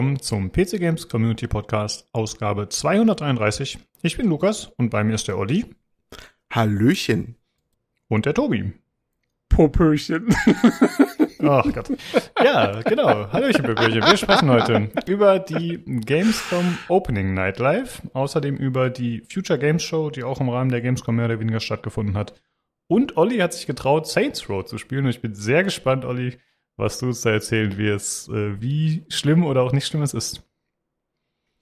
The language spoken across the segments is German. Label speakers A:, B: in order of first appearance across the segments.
A: Willkommen zum PC Games Community Podcast, Ausgabe 233. Ich bin Lukas und bei mir ist der Olli.
B: Hallöchen.
A: Und der Tobi.
C: Popöchen.
A: Ach Gott. Ja, genau. Hallöchen, Popöchen. Wir sprechen heute über die Gamescom Opening Night Live, außerdem über die Future Games Show, die auch im Rahmen der Gamescom mehr oder weniger stattgefunden hat. Und Olli hat sich getraut, Saints Row zu spielen und ich bin sehr gespannt, Olli, was du uns da erzählen wirst, äh, wie schlimm oder auch nicht schlimm es ist.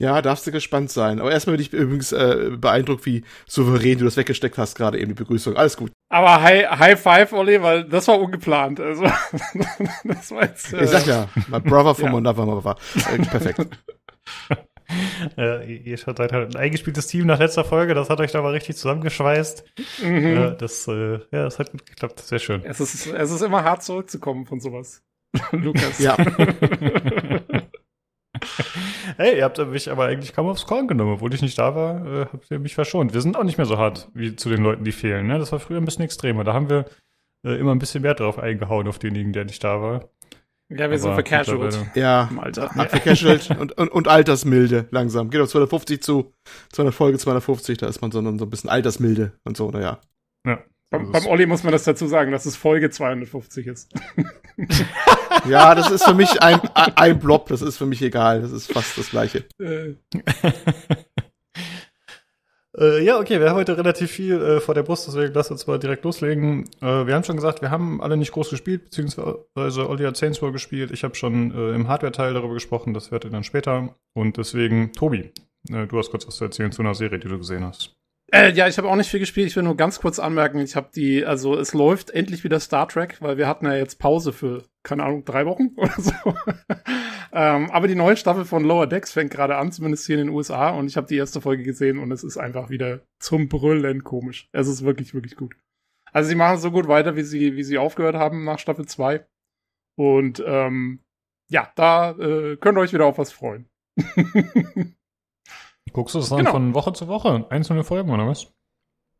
B: Ja, darfst du gespannt sein. Aber erstmal bin ich übrigens äh, beeindruckt, wie souverän du das weggesteckt hast, gerade eben die Begrüßung. Alles gut.
C: Aber High, High Five, Olli, weil das war ungeplant. Also,
B: das war jetzt, äh, ich sag ja, my brother from ja. another mother. Äh, perfekt.
A: äh, ihr seid halt ein eingespieltes Team nach letzter Folge, das hat euch da mal richtig zusammengeschweißt. Mhm. Äh, das, äh, ja, das hat gut geklappt, sehr schön.
C: Es ist, es ist immer hart zurückzukommen von sowas. Lukas.
B: Ja.
A: hey, ihr habt mich aber eigentlich kaum aufs Korn genommen. Obwohl ich nicht da war, äh, habt ihr mich verschont. Wir sind auch nicht mehr so hart wie zu den Leuten, die fehlen. Ne? Das war früher ein bisschen extremer. Da haben wir äh, immer ein bisschen Wert drauf eingehauen, auf denjenigen, der nicht da war.
C: Ja, wir aber sind vercasualt.
B: Ja, im Alter. Ja. vercasualt und, und, und altersmilde langsam. Geht auf 250 zu. 200 Folge 250, da ist man so, so ein bisschen altersmilde und so, naja.
C: Ja. Beim, beim Olli muss man das dazu sagen, dass es Folge 250 ist.
B: ja, das ist für mich ein, ein Blob, das ist für mich egal, das ist fast das gleiche. Äh.
A: äh, ja, okay, wir haben heute relativ viel äh, vor der Brust, deswegen lass uns mal direkt loslegen. Äh, wir haben schon gesagt, wir haben alle nicht groß gespielt, beziehungsweise Olli hat Saints Row gespielt. Ich habe schon äh, im Hardware-Teil darüber gesprochen, das werdet ihr dann später. Und deswegen, Tobi, du hast kurz was zu erzählen zu einer Serie, die du gesehen hast.
C: Äh, ja, ich habe auch nicht viel gespielt. Ich will nur ganz kurz anmerken, ich habe die, also es läuft endlich wieder Star Trek, weil wir hatten ja jetzt Pause für, keine Ahnung, drei Wochen oder so. ähm, aber die neue Staffel von Lower Decks fängt gerade an, zumindest hier in den USA. Und ich habe die erste Folge gesehen und es ist einfach wieder zum Brüllen komisch. Es ist wirklich, wirklich gut. Also sie machen so gut weiter, wie sie, wie sie aufgehört haben nach Staffel 2. Und ähm, ja, da äh, könnt ihr euch wieder auf was freuen.
A: Guckst du es dann genau. von Woche zu Woche? Einzelne Folgen oder was?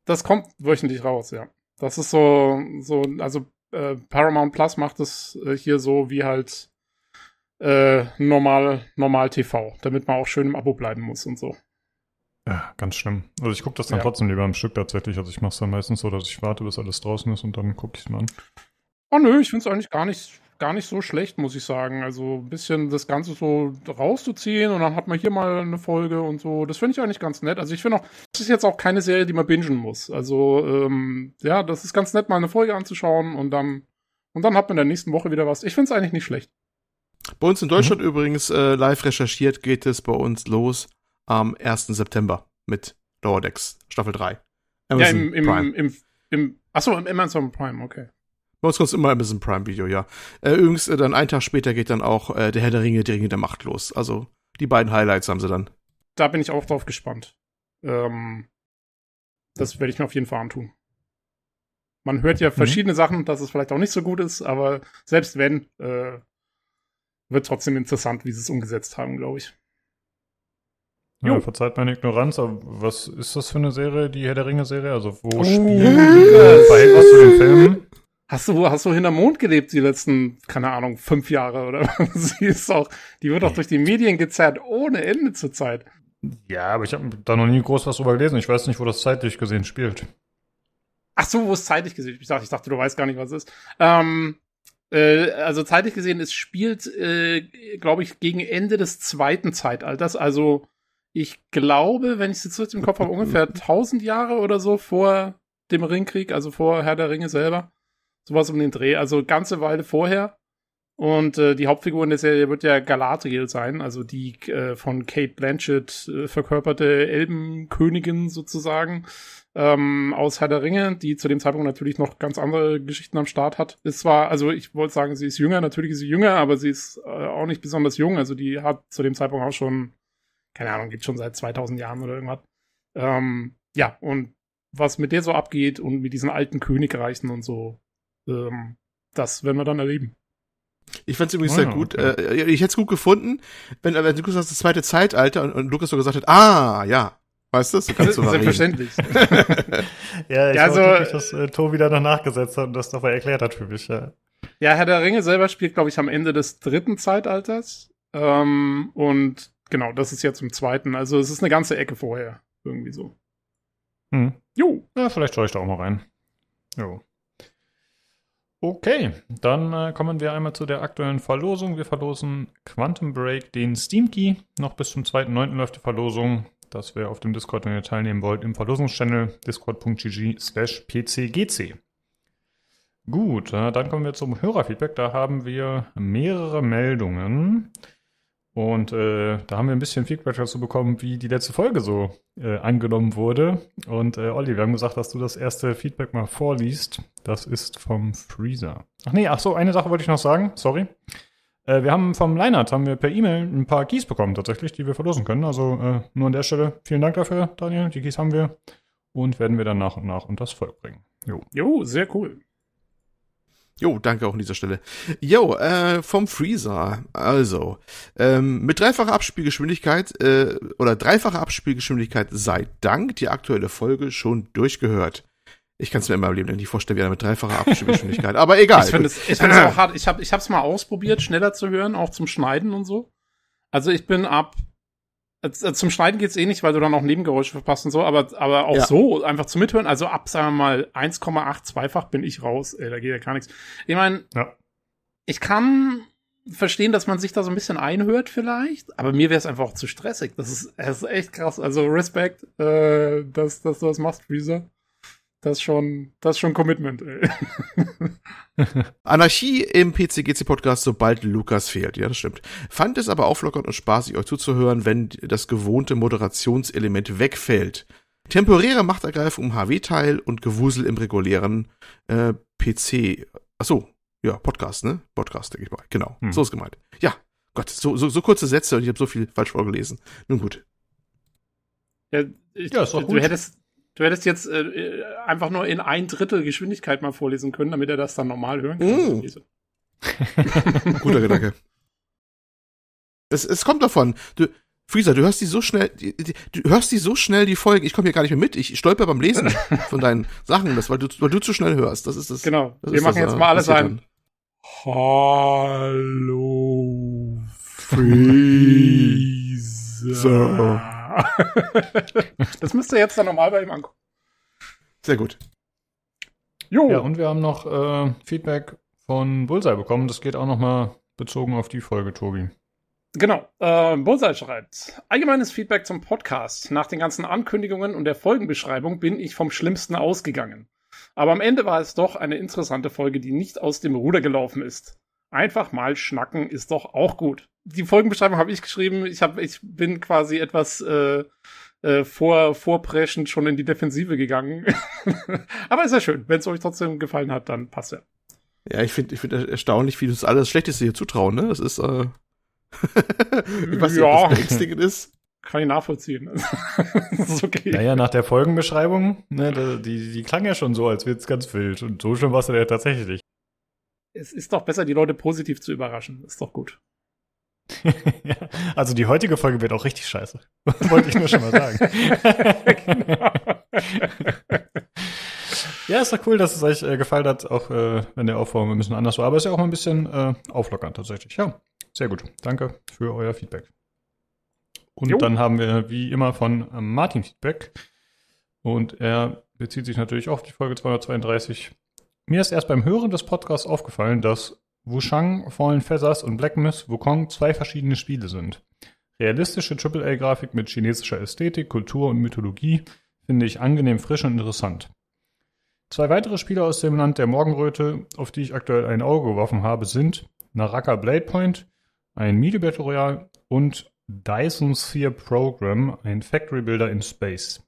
C: Das kommt wöchentlich raus, ja. Das ist so, so, also äh, Paramount Plus macht es äh, hier so wie halt äh, normal, normal TV, damit man auch schön im Abo bleiben muss und so.
A: Ja, ganz schlimm. Also ich gucke das dann ja. trotzdem lieber am Stück tatsächlich. Also ich mache es dann meistens so, dass ich warte, bis alles draußen ist und dann gucke ich es mal an.
C: Oh nö, ich finde es eigentlich gar nicht gar nicht so schlecht, muss ich sagen. Also ein bisschen das Ganze so rauszuziehen und dann hat man hier mal eine Folge und so. Das finde ich eigentlich ganz nett. Also ich finde auch, das ist jetzt auch keine Serie, die man bingen muss. Also ähm, ja, das ist ganz nett, mal eine Folge anzuschauen und dann und dann hat man in der nächsten Woche wieder was. Ich finde es eigentlich nicht schlecht.
B: Bei uns in Deutschland mhm. übrigens äh, live recherchiert geht es bei uns los am 1. September mit Lower Decks Staffel 3.
C: Amazon ja, im, im, Prime. im, im, achso, im Amazon Prime, okay.
B: Bei uns kommt immer ein bisschen Prime-Video, ja. Äh, übrigens, äh, dann einen Tag später geht dann auch äh, der Herr der Ringe, die Ringe der Macht los. Also die beiden Highlights haben sie dann.
C: Da bin ich auch drauf gespannt. Ähm, das werde ich mir auf jeden Fall antun. Man hört ja mhm. verschiedene mhm. Sachen, dass es vielleicht auch nicht so gut ist, aber selbst wenn, äh, wird trotzdem interessant, wie sie es umgesetzt haben, glaube ich.
A: Ja, verzeiht meine Ignoranz, aber was ist das für eine Serie, die Herr der Ringe-Serie? Also wo oh, spielen die bei was zu den Filmen?
C: Hast du, hast du hinterm Mond gelebt die letzten, keine Ahnung, fünf Jahre oder Sie ist auch, die wird auch durch die Medien gezerrt ohne Ende zur Zeit.
A: Ja, aber ich habe da noch nie groß was drüber gelesen. Ich weiß nicht, wo das zeitlich gesehen spielt.
C: Ach so, wo es zeitlich gesehen ich dachte, ich dachte, du weißt gar nicht, was es ist. Ähm, äh, also zeitlich gesehen, es spielt, äh, glaube ich, gegen Ende des zweiten Zeitalters. Also ich glaube, wenn ich es jetzt richtig im Kopf habe, ungefähr 1000 Jahre oder so vor dem Ringkrieg, also vor Herr der Ringe selber. Sowas um den Dreh. Also ganze Weile vorher. Und äh, die Hauptfigur in der Serie wird ja Galadriel sein, also die äh, von Kate Blanchett äh, verkörperte Elbenkönigin sozusagen ähm, aus Herr der Ringe, die zu dem Zeitpunkt natürlich noch ganz andere Geschichten am Start hat. Ist zwar, also ich wollte sagen, sie ist jünger, natürlich ist sie jünger, aber sie ist äh, auch nicht besonders jung. Also die hat zu dem Zeitpunkt auch schon, keine Ahnung, gibt schon seit 2000 Jahren oder irgendwas. Ähm, ja, und was mit der so abgeht und mit diesen alten Königreichen und so, ähm, das werden wir dann erleben.
B: Ich fand es übrigens oh, sehr gut. Okay. Äh, ich hätte es gut gefunden, wenn, wenn Lukas das zweite Zeitalter und, und Lukas so gesagt hat, ah, ja. Weißt du, so
C: ganz so Selbstverständlich.
A: ja, ich ja, also, wirklich, dass äh, Tobi da noch nachgesetzt hat und das dabei erklärt hat für mich, ja.
C: Ja, Herr der Ringe selber spielt, glaube ich, am Ende des dritten Zeitalters. Ähm, und genau, das ist jetzt im zweiten. Also es ist eine ganze Ecke vorher. Irgendwie so.
A: Hm.
C: Jo.
A: Ja, vielleicht schaue ich da auch mal rein. Jo. Okay, dann äh, kommen wir einmal zu der aktuellen Verlosung. Wir verlosen Quantum Break, den Steam Key. Noch bis zum 2.9. läuft die Verlosung. Das wäre auf dem Discord, wenn ihr teilnehmen wollt, im Verlosungschannel discord.gg slash pcgc. Gut, äh, dann kommen wir zum Hörerfeedback. Da haben wir mehrere Meldungen. Und äh, da haben wir ein bisschen Feedback dazu bekommen, wie die letzte Folge so äh, angenommen wurde. Und äh, Olli, wir haben gesagt, dass du das erste Feedback mal vorliest. Das ist vom Freezer. Ach nee, ach so, eine Sache wollte ich noch sagen. Sorry. Äh, wir haben vom Leinert haben wir per E-Mail ein paar Keys bekommen tatsächlich, die wir verlosen können. Also äh, nur an der Stelle vielen Dank dafür, Daniel. Die Keys haben wir und werden wir dann nach und nach unter das Volk bringen.
C: Jo. Jo, sehr cool.
B: Jo, danke auch an dieser Stelle. Jo, äh, vom Freezer. Also, ähm, mit dreifacher Abspielgeschwindigkeit äh, oder dreifacher Abspielgeschwindigkeit sei Dank die aktuelle Folge schon durchgehört. Ich kann es mir in meinem Leben nicht vorstellen, wie einer mit dreifacher Abspielgeschwindigkeit. Aber egal.
C: Ich finde es ich find auch hart. Ich habe ich hab's mal ausprobiert, schneller zu hören, auch zum Schneiden und so. Also ich bin ab zum Schneiden geht's eh nicht, weil du dann auch Nebengeräusche verpasst und so, aber, aber auch ja. so einfach zum Mithören, also ab, sagen wir mal, 1,8 zweifach bin ich raus, ey, da geht ja gar nichts. Ich meine, ja. ich kann verstehen, dass man sich da so ein bisschen einhört vielleicht, aber mir wäre es einfach auch zu stressig. Das ist, das ist echt krass. Also Respekt, äh, dass, dass du das machst, Freezer. Das ist schon, das ist schon Commitment, ey.
B: Anarchie im PCGC-Podcast, sobald Lukas fehlt. Ja, das stimmt. Fand es aber auflockernd und spaßig, euch zuzuhören, wenn das gewohnte Moderationselement wegfällt. Temporäre Machtergreifung im HW-Teil und Gewusel im regulären äh, PC. Achso, ja, Podcast, ne? Podcast, denke ich mal. Genau, hm. so ist gemeint. Ja, Gott, so, so, so kurze Sätze und ich habe so viel falsch vorgelesen. Nun gut.
C: Ja, ich, ja ist gut. Du hättest, Du hättest jetzt äh, äh, einfach nur in ein Drittel Geschwindigkeit mal vorlesen können, damit er das dann normal hören kann.
B: Mm. Guter Gedanke. Es, es kommt davon. Du, Freezer, du hörst die so schnell, die, die, du hörst die so schnell die Folgen. Ich komme hier gar nicht mehr mit. Ich stolper beim Lesen von deinen Sachen, das, weil du, weil du zu schnell hörst. Das ist das.
C: Genau.
B: Das
C: Wir machen das, jetzt mal alles ein. Hallo Freezer. das müsste jetzt dann normal bei ihm ankommen.
B: Sehr gut.
A: Jo. Ja, und wir haben noch äh, Feedback von Bullseye bekommen. Das geht auch nochmal bezogen auf die Folge, Tobi.
C: Genau. Äh, Bullseye schreibt: Allgemeines Feedback zum Podcast. Nach den ganzen Ankündigungen und der Folgenbeschreibung bin ich vom Schlimmsten ausgegangen. Aber am Ende war es doch eine interessante Folge, die nicht aus dem Ruder gelaufen ist. Einfach mal schnacken ist doch auch gut die Folgenbeschreibung habe ich geschrieben. Ich, hab, ich bin quasi etwas äh, äh, vor, vorpreschend schon in die Defensive gegangen. Aber ist ja schön. Wenn es euch trotzdem gefallen hat, dann passt ja.
B: Ja, ich finde ich find erstaunlich, wie du das alles Schlechteste hier zutrauen, ne? Das ist, äh ich weiß nicht, ja. ob das beängstigend ist.
C: Kann ich nachvollziehen.
A: das ist okay. Naja, nach der Folgenbeschreibung, ne, die, die klang ja schon so, als wäre es ganz wild. Und so schön war es ja tatsächlich.
C: Es ist doch besser, die Leute positiv zu überraschen. Ist doch gut.
A: also die heutige Folge wird auch richtig scheiße. Wollte ich nur schon mal sagen. genau. ja, ist doch cool, dass es euch äh, gefallen hat, auch äh, wenn der Aufbau ein bisschen anders war. Aber es ist ja auch mal ein bisschen äh, auflockernd tatsächlich. Ja, sehr gut. Danke für euer Feedback. Und jo. dann haben wir wie immer von äh, Martin Feedback. Und er bezieht sich natürlich auf die Folge 232. Mir ist erst beim Hören des Podcasts aufgefallen, dass Wushang, Fallen Feathers und Black Myth Wukong zwei verschiedene Spiele sind. Realistische AAA-Grafik mit chinesischer Ästhetik, Kultur und Mythologie finde ich angenehm frisch und interessant. Zwei weitere Spiele aus dem Land der Morgenröte, auf die ich aktuell ein Auge geworfen habe, sind Naraka Blade Point, ein Media Battle Royale und Dyson Sphere Program, ein Factory Builder in Space.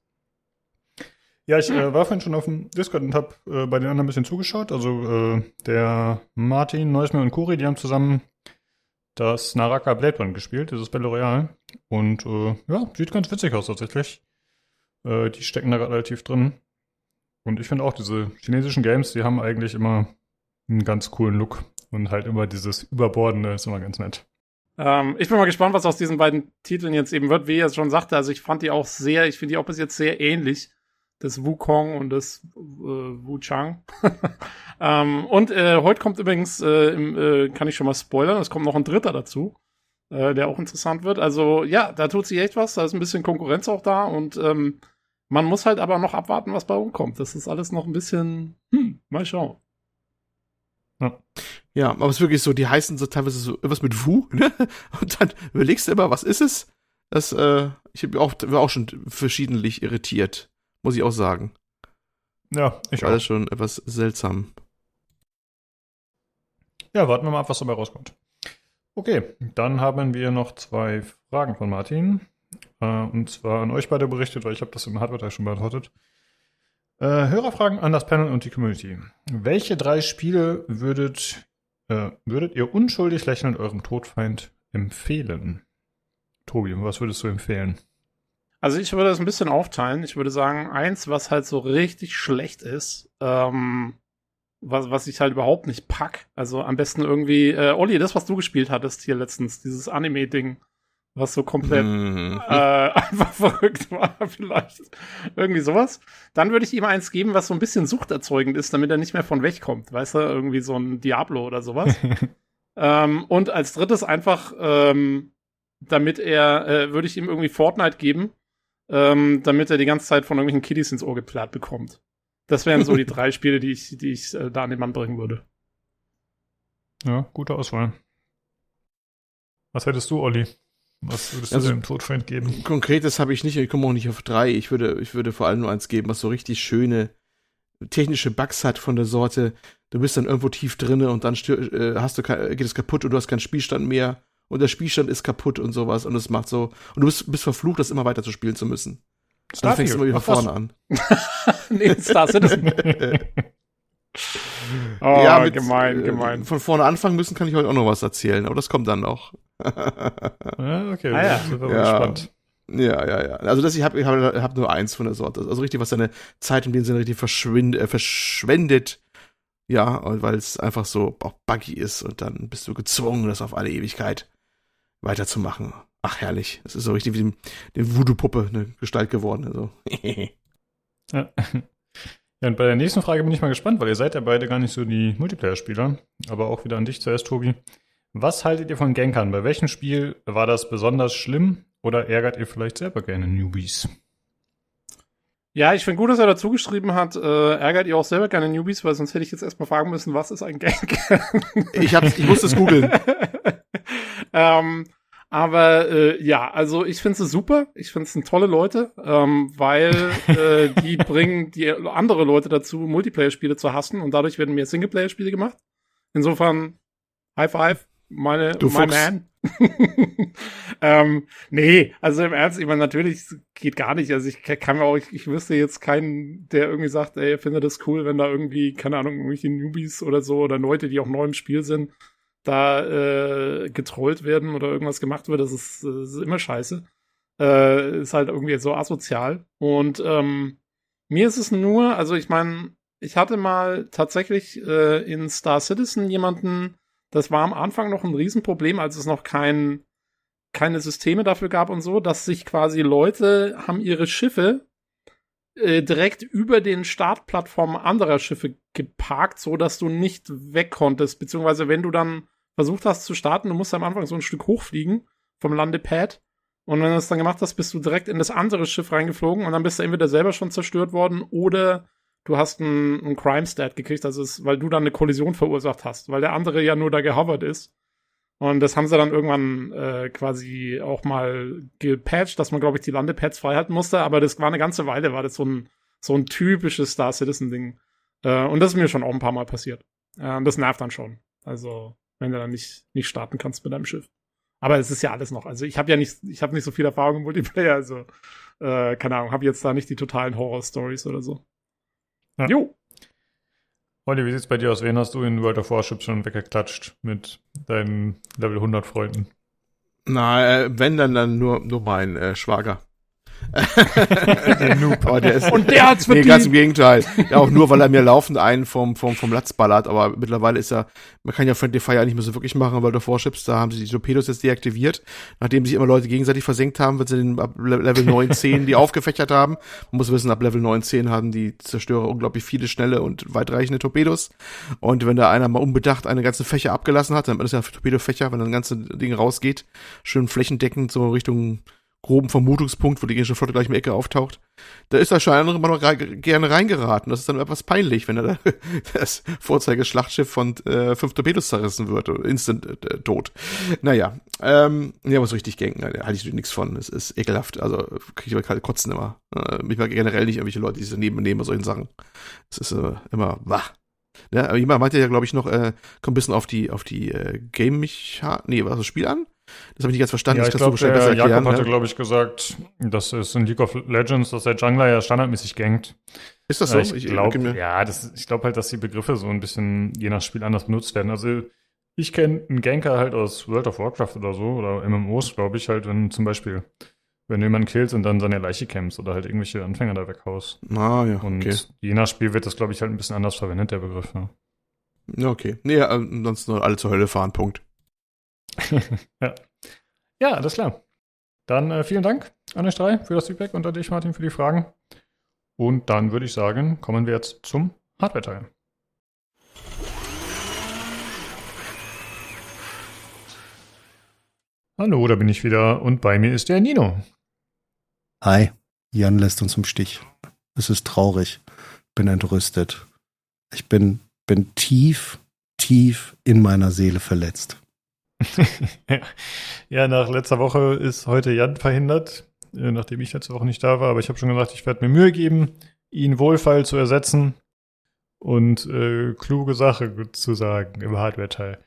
A: Ja, ich äh, war vorhin schon auf dem Discord und habe äh, bei den anderen ein bisschen zugeschaut. Also äh, der Martin, Neusmer und Kuri, die haben zusammen das Naraka Blade Run gespielt, dieses Battle Royale. Und äh, ja, sieht ganz witzig aus tatsächlich. Äh, die stecken da relativ drin. Und ich finde auch, diese chinesischen Games, die haben eigentlich immer einen ganz coolen Look. Und halt immer dieses Überbordende ist immer ganz nett.
C: Ähm, ich bin mal gespannt, was aus diesen beiden Titeln jetzt eben wird. Wie ihr es schon sagte, also ich fand die auch sehr, ich finde die auch bis jetzt sehr ähnlich des Wukong und des äh, Wuchang. ähm, und äh, heute kommt übrigens, äh, im, äh, kann ich schon mal spoilern, es kommt noch ein dritter dazu. äh, der auch interessant wird. Also ja, da tut sich echt was, da ist ein bisschen Konkurrenz auch da und ähm, man muss halt aber noch abwarten, was bei rumkommt. Das ist alles noch ein bisschen, hm, mal schauen.
B: Ja. ja, aber es ist wirklich so, die heißen so teilweise so irgendwas mit Wu, ne? Und dann überlegst du immer, was ist es? Das, äh, ich hab auch, auch schon verschiedentlich irritiert, muss ich auch sagen.
A: Ja, ich
B: Alles auch. schon etwas seltsam.
A: Ja, warten wir mal ab, was dabei rauskommt. Okay, dann haben wir noch zwei Fragen von Martin. Äh, und zwar an euch beide berichtet, weil ich habe das im Hardware-Teil schon beantwortet. Äh, Hörerfragen an das Panel und die Community. Welche drei Spiele würdet, äh, würdet ihr unschuldig lächelnd eurem Todfeind empfehlen? Tobi, was würdest du empfehlen?
C: Also ich würde das ein bisschen aufteilen. Ich würde sagen, eins, was halt so richtig schlecht ist, ähm, was, was ich halt überhaupt nicht pack. Also am besten irgendwie, äh, Olli, das, was du gespielt hattest hier letztens, dieses Anime-Ding, was so komplett mhm. äh, einfach verrückt war, vielleicht. Irgendwie sowas. Dann würde ich ihm eins geben, was so ein bisschen suchterzeugend ist, damit er nicht mehr von wegkommt. Weißt du, irgendwie so ein Diablo oder sowas. ähm, und als drittes einfach, ähm, damit er, äh, würde ich ihm irgendwie Fortnite geben, ähm, damit er die ganze Zeit von irgendwelchen Kiddies ins Ohr geplatt bekommt. Das wären so die drei Spiele, die ich, die ich äh, da an den Mann bringen würde.
A: Ja, gute Auswahl. Was hättest du, Olli? Was würdest also, du dem Todfeind geben?
B: Konkretes habe ich nicht, ich komme auch nicht auf drei. Ich würde, ich würde vor allem nur eins geben, was so richtig schöne technische Bugs hat von der Sorte. Du bist dann irgendwo tief drinne und dann äh, hast du, geht es kaputt und du hast keinen Spielstand mehr und der Spielstand ist kaputt und sowas und es macht so und du bist, bist verflucht, das immer weiter zu spielen zu müssen. Dann fängst du immer wieder vorne an. nee, Star Citizen. oh, ja, mit, gemein, äh, gemein. Von vorne anfangen müssen kann ich heute auch noch was erzählen, aber das kommt dann noch.
A: ja, okay, ah, ja. das ja.
B: gespannt. Ja, ja, ja. Also das, ich habe ich hab, hab nur eins von der Sorte. Also richtig, was seine Zeit in dem Sinne richtig verschwindet, äh, verschwendet. Ja, weil es einfach so auch buggy ist und dann bist du gezwungen, das auf alle Ewigkeit weiterzumachen. Ach, herrlich. Es ist so richtig wie die, die Voodoo-Puppe eine Gestalt geworden. Also.
A: ja. Ja, und bei der nächsten Frage bin ich mal gespannt, weil ihr seid ja beide gar nicht so die Multiplayer-Spieler. Aber auch wieder an dich zuerst, Tobi. Was haltet ihr von Genkern? Bei welchem Spiel war das besonders schlimm oder ärgert ihr vielleicht selber gerne Newbies?
C: Ja, ich finde gut, dass er dazu geschrieben hat, äh, ärgert ihr auch selber gerne Newbies, weil sonst hätte ich jetzt erstmal fragen müssen, was ist ein Gank?
B: ich, hab's, ich musste es googeln.
C: ähm, aber äh, ja, also ich finde es super. Ich finde es sind tolle Leute, ähm, weil äh, die bringen die andere Leute dazu, Multiplayer-Spiele zu hassen und dadurch werden mehr Singleplayer-Spiele gemacht. Insofern High Five, meine,
B: du
C: my man. ähm, nee, also im Ernst, ich meine, natürlich geht gar nicht. Also ich kann mir auch, ich, ich wüsste jetzt keinen, der irgendwie sagt, ey, finde das cool, wenn da irgendwie, keine Ahnung, irgendwelche Newbies oder so oder Leute, die auch neu im Spiel sind, da äh, getrollt werden oder irgendwas gemacht wird, das ist, das ist immer scheiße. Äh, ist halt irgendwie so asozial. Und ähm, mir ist es nur, also ich meine, ich hatte mal tatsächlich äh, in Star Citizen jemanden, das war am Anfang noch ein Riesenproblem, als es noch kein, keine Systeme dafür gab und so, dass sich quasi Leute haben ihre Schiffe äh, direkt über den Startplattformen anderer Schiffe geparkt, so dass du nicht weg konntest. Beziehungsweise wenn du dann versucht hast zu starten, du musst am Anfang so ein Stück hochfliegen vom Landepad. Und wenn du das dann gemacht hast, bist du direkt in das andere Schiff reingeflogen und dann bist du entweder selber schon zerstört worden oder du hast einen, Crime-Stat gekriegt, also ist, weil du dann eine Kollision verursacht hast, weil der andere ja nur da gehovert ist. Und das haben sie dann irgendwann äh, quasi auch mal gepatcht, dass man, glaube ich, die Landepads freihalten musste. Aber das war eine ganze Weile, war das so ein, so ein typisches Star Citizen-Ding. Äh, und das ist mir schon auch ein paar Mal passiert. Äh, und das nervt dann schon. Also, wenn du dann nicht, nicht starten kannst mit deinem Schiff. Aber es ist ja alles noch. Also ich habe ja nicht, ich habe nicht so viel Erfahrung im Multiplayer, also äh, keine Ahnung, habe jetzt da nicht die totalen Horror-Stories oder so.
A: Ja. Jo. Olli, wie sieht's bei dir aus? Wen hast du in World of Warships schon weggeklatscht mit deinen Level 100 Freunden?
B: Na, äh, wenn dann dann nur nur mein äh, Schwager. Der Noob. Aber der ist,
C: Und der hat's
B: Nee,
C: verdient.
B: ganz im Gegenteil. Ja, auch nur, weil er mir laufend einen vom, vom, vom Latz ballert. Aber mittlerweile ist ja, man kann ja Friendly Fire nicht mehr so wirklich machen, weil du vorschippst. Da haben sie die Torpedos jetzt deaktiviert. Nachdem sich immer Leute gegenseitig versenkt haben, wenn sie den ab Le- Level 9, 10 die aufgefächert haben. Man muss wissen, ab Level 9, 10 haben die Zerstörer unglaublich viele schnelle und weitreichende Torpedos. Und wenn da einer mal unbedacht eine ganze Fächer abgelassen hat, dann ist ja Torpedofächer, wenn das ganze Ding rausgeht, schön flächendeckend so Richtung groben Vermutungspunkt, wo die gegnerische Flotte gleich in der Ecke auftaucht. Da ist da schon ein anderer mal noch gerne reingeraten. Das ist dann etwas peinlich, wenn er da das Vorzeigeschlachtschiff von äh, fünf Torpedos zerrissen wird. Instant äh, tot. Naja, ähm, ja, muss richtig genken. Da halte ich nichts von. Es ist ekelhaft. Also kriege ich aber kalte Kotzen immer. Äh, mich mag generell nicht irgendwelche Leute, die sich daneben nehmen bei solchen Sachen. Es ist äh, immer wah. Ja, aber jemand meinte ja, glaube ich, noch, äh, kommt ein bisschen auf die, auf die äh, Game-Mechanik, nee, was das Spiel an? Das habe ich nicht ganz verstanden.
A: Ja, ich glaube, der Jakob
B: erklären.
A: hatte,
B: ne?
A: glaube ich, gesagt, das ist in League of Legends, dass der Jungler ja standardmäßig gankt.
B: Ist das so?
A: Äh, ich glaube, ja, das, ich glaube halt, dass die Begriffe so ein bisschen je nach Spiel anders benutzt werden. Also ich kenne einen Ganker halt aus World of Warcraft oder so oder MMOs, glaube ich, halt, wenn zum Beispiel, wenn du jemanden killst und dann seine Leiche kämpfst oder halt irgendwelche Anfänger da weghaust.
B: Ah, ja,
A: Und
B: okay.
A: je nach Spiel wird das, glaube ich, halt ein bisschen anders verwendet, der Begriff. Ja.
B: Ja, okay. Nee, ansonsten alle zur Hölle fahren, Punkt.
A: ja. ja, alles klar. Dann äh, vielen Dank an euch drei für das Feedback und an dich, Martin, für die Fragen. Und dann würde ich sagen, kommen wir jetzt zum Hardware-Teil. Hallo, da bin ich wieder und bei mir ist der Nino.
D: Hi, Jan lässt uns im Stich. Es ist traurig. Bin entrüstet. Ich bin, bin tief, tief in meiner Seele verletzt.
A: ja, nach letzter Woche ist heute Jan verhindert, äh, nachdem ich letzte Woche nicht da war. Aber ich habe schon gesagt, ich werde mir Mühe geben, ihn wohlfeil zu ersetzen und äh, kluge Sache zu sagen im Hardware-Teil.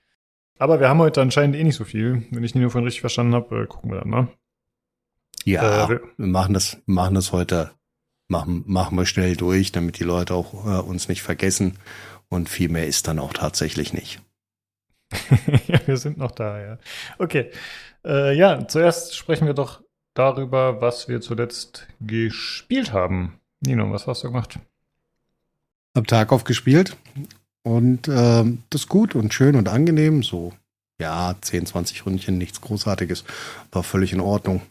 A: Aber wir haben heute anscheinend eh nicht so viel. Wenn ich Nino vorhin richtig verstanden habe, äh, gucken wir dann mal.
D: Ja,
A: Äh, wir-
D: wir machen das, machen das heute, machen, machen wir schnell durch, damit die Leute auch äh, uns nicht vergessen. Und viel mehr ist dann auch tatsächlich nicht.
A: ja, wir sind noch da, ja. Okay. Äh, ja, zuerst sprechen wir doch darüber, was wir zuletzt gespielt haben. Nino, was hast du gemacht?
D: Hab Tarkov gespielt und ähm, das ist gut und schön und angenehm. So, ja, 10, 20 Ründchen, nichts Großartiges, war völlig in Ordnung.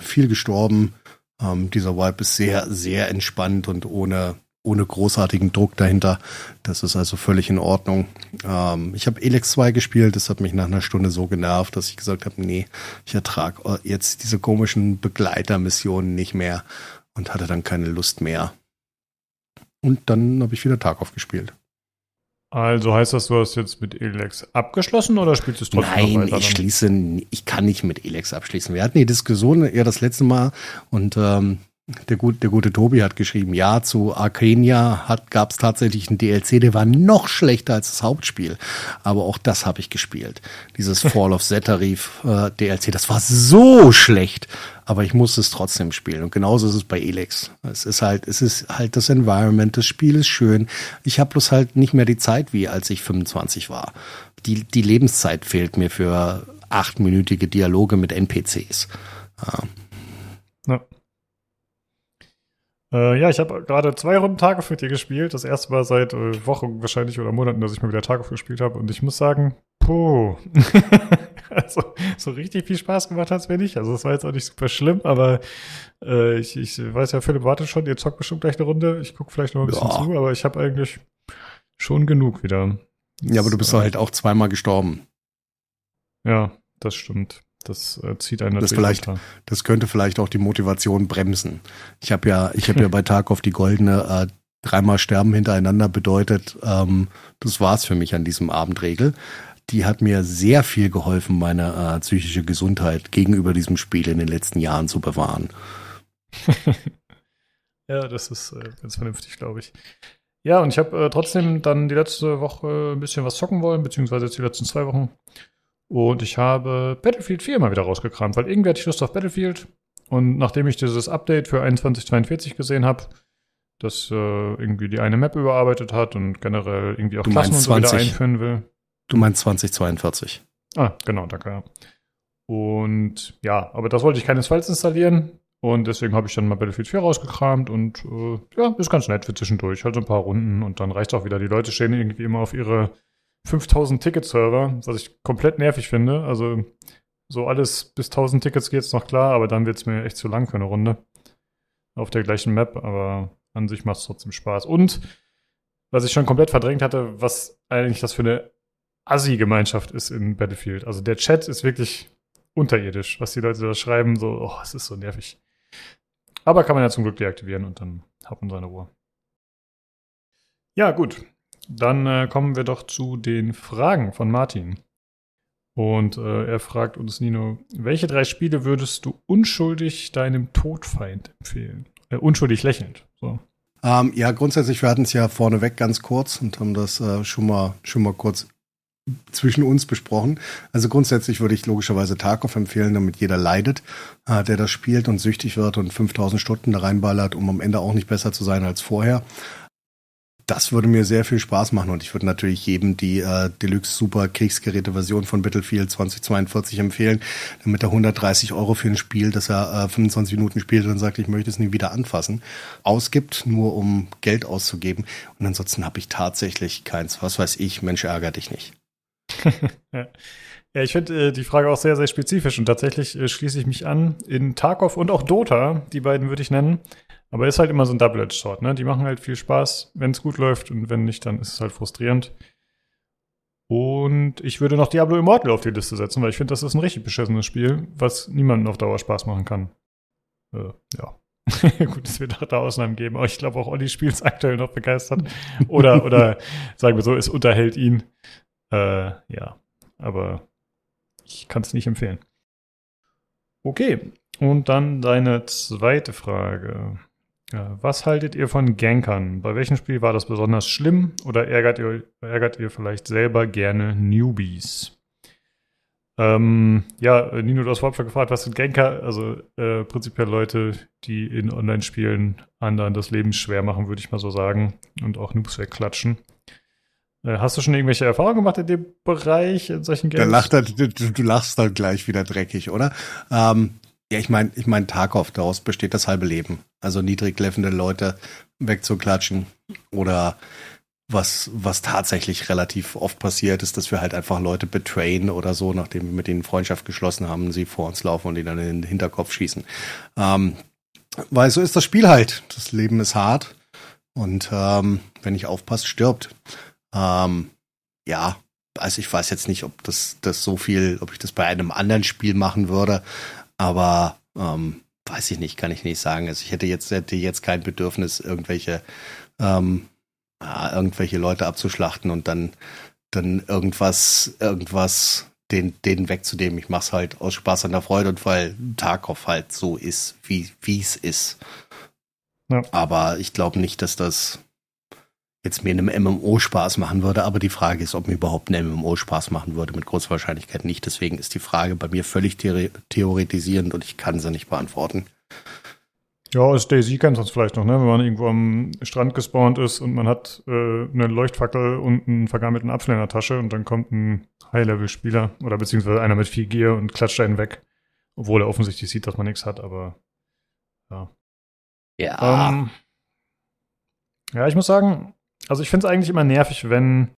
D: Viel gestorben. Ähm, dieser Vibe ist sehr, sehr entspannt und ohne, ohne großartigen Druck dahinter. Das ist also völlig in Ordnung. Ähm, ich habe Elex 2 gespielt, das hat mich nach einer Stunde so genervt, dass ich gesagt habe, nee, ich ertrage jetzt diese komischen Begleitermissionen nicht mehr und hatte dann keine Lust mehr. Und dann habe ich wieder Tarkov gespielt.
A: Also heißt das, du hast jetzt mit Elex abgeschlossen oder spielst du es trotzdem noch
D: Nein,
A: weiter?
D: ich schließe, ich kann nicht mit Elex abschließen. Wir hatten die Diskussion ja das letzte Mal und ähm, der, gut, der gute Tobi hat geschrieben, ja, zu Arcania gab es tatsächlich einen DLC, der war noch schlechter als das Hauptspiel. Aber auch das habe ich gespielt. Dieses Fall of Zetarif äh, DLC, das war so schlecht. Aber ich musste es trotzdem spielen. Und genauso ist es bei Elex. Es ist halt, es ist halt das Environment, das Spiel ist schön. Ich habe bloß halt nicht mehr die Zeit, wie als ich 25 war. Die, die Lebenszeit fehlt mir für achtminütige Dialoge mit NPCs. Ja.
A: Ja. Äh, ja, ich habe gerade zwei Runden Tarkov mit dir gespielt. Das erste Mal seit äh, Wochen wahrscheinlich oder Monaten, dass ich mal wieder Tarkov gespielt habe. Und ich muss sagen, puh. also, so richtig viel Spaß gemacht hat es mir nicht. Also, es war jetzt auch nicht super schlimm, aber äh, ich, ich weiß ja, Philipp wartet schon. Ihr zockt bestimmt gleich eine Runde. Ich gucke vielleicht noch ein bisschen
D: Ja.
A: zu, aber ich habe eigentlich schon genug wieder.
D: ja, aber du bist
A: äh,
D: halt auch zweimal gestorben.
A: Ja, das stimmt. Das äh, zieht einen
D: Das vielleicht-
A: runter.
D: Das könnte vielleicht auch die Motivation bremsen. Ich habe ja, ich habe ja bei Tarkov die goldene äh, dreimal sterben hintereinander bedeutet, ähm, das war's für mich an diesem Abendregel. Die hat mir sehr viel geholfen, meine äh, psychische Gesundheit gegenüber diesem Spiel in den letzten Jahren zu bewahren.
A: Ja, das ist äh, ganz vernünftig, glaube ich. Ja, und ich habe äh, trotzdem dann die letzte Woche ein bisschen was zocken wollen, beziehungsweise jetzt die letzten zwei Wochen. Und ich habe Battlefield 4 mal wieder rausgekramt, weil irgendwie hatte ich Lust auf Battlefield. Und nachdem ich dieses Update für 2142 gesehen habe, das äh, irgendwie die eine Map überarbeitet hat und generell irgendwie auch
D: Du
A: Klassen und so wieder
D: 20.
A: einführen will.
D: Du meinst 2042.
A: Ah, genau, danke. ja. Und ja, aber das wollte ich keinesfalls installieren. Und deswegen habe ich dann mal Battlefield 4 rausgekramt und äh, ja, ist ganz nett für zwischendurch. Halt so ein paar Runden und dann reicht auch wieder. Die Leute stehen irgendwie immer auf ihre 5000 Ticket-Server, was ich komplett nervig finde. Also so alles bis 1000 Tickets geht's noch klar, aber dann wird's mir echt zu lang für eine Runde. Auf der gleichen Map, aber an sich macht's trotzdem Spaß. Und was ich schon komplett verdrängt hatte, was eigentlich das für eine Assi-Gemeinschaft ist in Battlefield. Also der Chat ist wirklich unterirdisch, was die Leute da schreiben. So, oh, es ist so nervig. Aber kann man ja zum Glück deaktivieren und dann hat man seine Ruhe. Ja, gut. Dann äh, kommen wir doch zu den Fragen von Martin. Und äh, er fragt uns, Nino, welche drei Spiele würdest du unschuldig deinem Todfeind empfehlen? Äh, unschuldig lächelnd. So.
D: Ähm, ja, grundsätzlich, wir hatten es ja vorneweg ganz kurz und haben das äh, schon, mal, schon mal kurz zwischen uns besprochen. Also grundsätzlich würde ich logischerweise Tarkov empfehlen, damit jeder leidet, äh, der das spielt und süchtig wird und 5000 Stunden da reinballert, um am Ende auch nicht besser zu sein als vorher. Das würde mir sehr viel Spaß machen und ich würde natürlich jedem die äh, Deluxe Super Kriegsgeräte Version von Battlefield 2042 empfehlen, damit er 130 Euro für ein Spiel, das er äh, 25 Minuten spielt und sagt, ich möchte es nie wieder anfassen, ausgibt, nur um Geld auszugeben. Und ansonsten habe ich tatsächlich keins. Was weiß ich, Mensch, ärger dich nicht.
A: ja. ich finde äh, die Frage auch sehr, sehr spezifisch und tatsächlich äh, schließe ich mich an. In Tarkov und auch Dota, die beiden würde ich nennen. Aber ist halt immer so ein Double-Edged Sword, ne? Die machen halt viel Spaß, wenn es gut läuft und wenn nicht, dann ist es halt frustrierend. Und ich würde noch Diablo Immortal auf die Liste setzen, weil ich finde, das ist ein richtig beschissenes Spiel, was niemandem auf Dauer Spaß machen kann. Äh, ja. Gut, es wird auch da Ausnahmen geben, aber ich glaube auch Olli spielt es aktuell noch begeistert. Oder, oder sagen wir so, es unterhält ihn. Äh, ja, aber ich kann es nicht empfehlen. Okay, und dann deine zweite Frage. Was haltet ihr von Gankern? Bei welchem Spiel war das besonders schlimm oder ärgert ihr, ärgert ihr vielleicht selber gerne Newbies? Ähm, ja, Nino, du hast vorab schon gefragt, was sind Ganker? Also äh, prinzipiell Leute, die in Online-Spielen anderen das Leben schwer machen, würde ich mal so sagen. Und auch Noobs wegklatschen. Äh, hast du schon irgendwelche Erfahrungen gemacht in dem Bereich, in solchen
D: Games? lacht er, du, du, lachst dann gleich wieder dreckig, oder? Ähm, ja, ich meine, ich mein, Tarkov, daraus besteht das halbe Leben. Also niedrig levende Leute wegzuklatschen oder was, was tatsächlich relativ oft passiert ist, dass wir halt einfach Leute betrayen oder so, nachdem wir mit ihnen Freundschaft geschlossen haben, sie vor uns laufen und ihnen dann in den Hinterkopf schießen. Ähm, weil so ist das Spiel halt. Das Leben ist hart und ähm, wenn ich aufpasst, stirbt. Ähm, ja, also ich weiß jetzt nicht, ob das, das so viel, ob ich das bei einem anderen Spiel machen würde, aber ähm, weiß ich nicht, kann ich nicht sagen. Also ich hätte jetzt, hätte jetzt kein Bedürfnis, irgendwelche, ähm, irgendwelche Leute abzuschlachten und dann, dann irgendwas, irgendwas den, denen wegzunehmen. Ich mach's halt aus Spaß an der Freude und weil Tarkov halt so ist, wie es ist. Ja. Aber ich glaube nicht, dass das jetzt mir einem MMO Spaß machen würde, aber die Frage ist, ob mir überhaupt ein MMO Spaß machen würde, mit großer Wahrscheinlichkeit nicht. Deswegen ist die Frage bei mir völlig theoretisierend und ich kann sie nicht beantworten.
A: Ja, aus Daisy kennt es vielleicht noch, ne? wenn man irgendwo am Strand gespawnt ist und man hat äh, eine Leuchtfackel und einen vergammelten Apfel in der Tasche und dann kommt ein High-Level-Spieler oder beziehungsweise einer mit viel Gear und klatscht einen weg, obwohl er offensichtlich sieht, dass man nichts hat, aber ja.
D: Ja. Ähm,
A: ja, ich muss sagen, also ich finde es eigentlich immer nervig, wenn,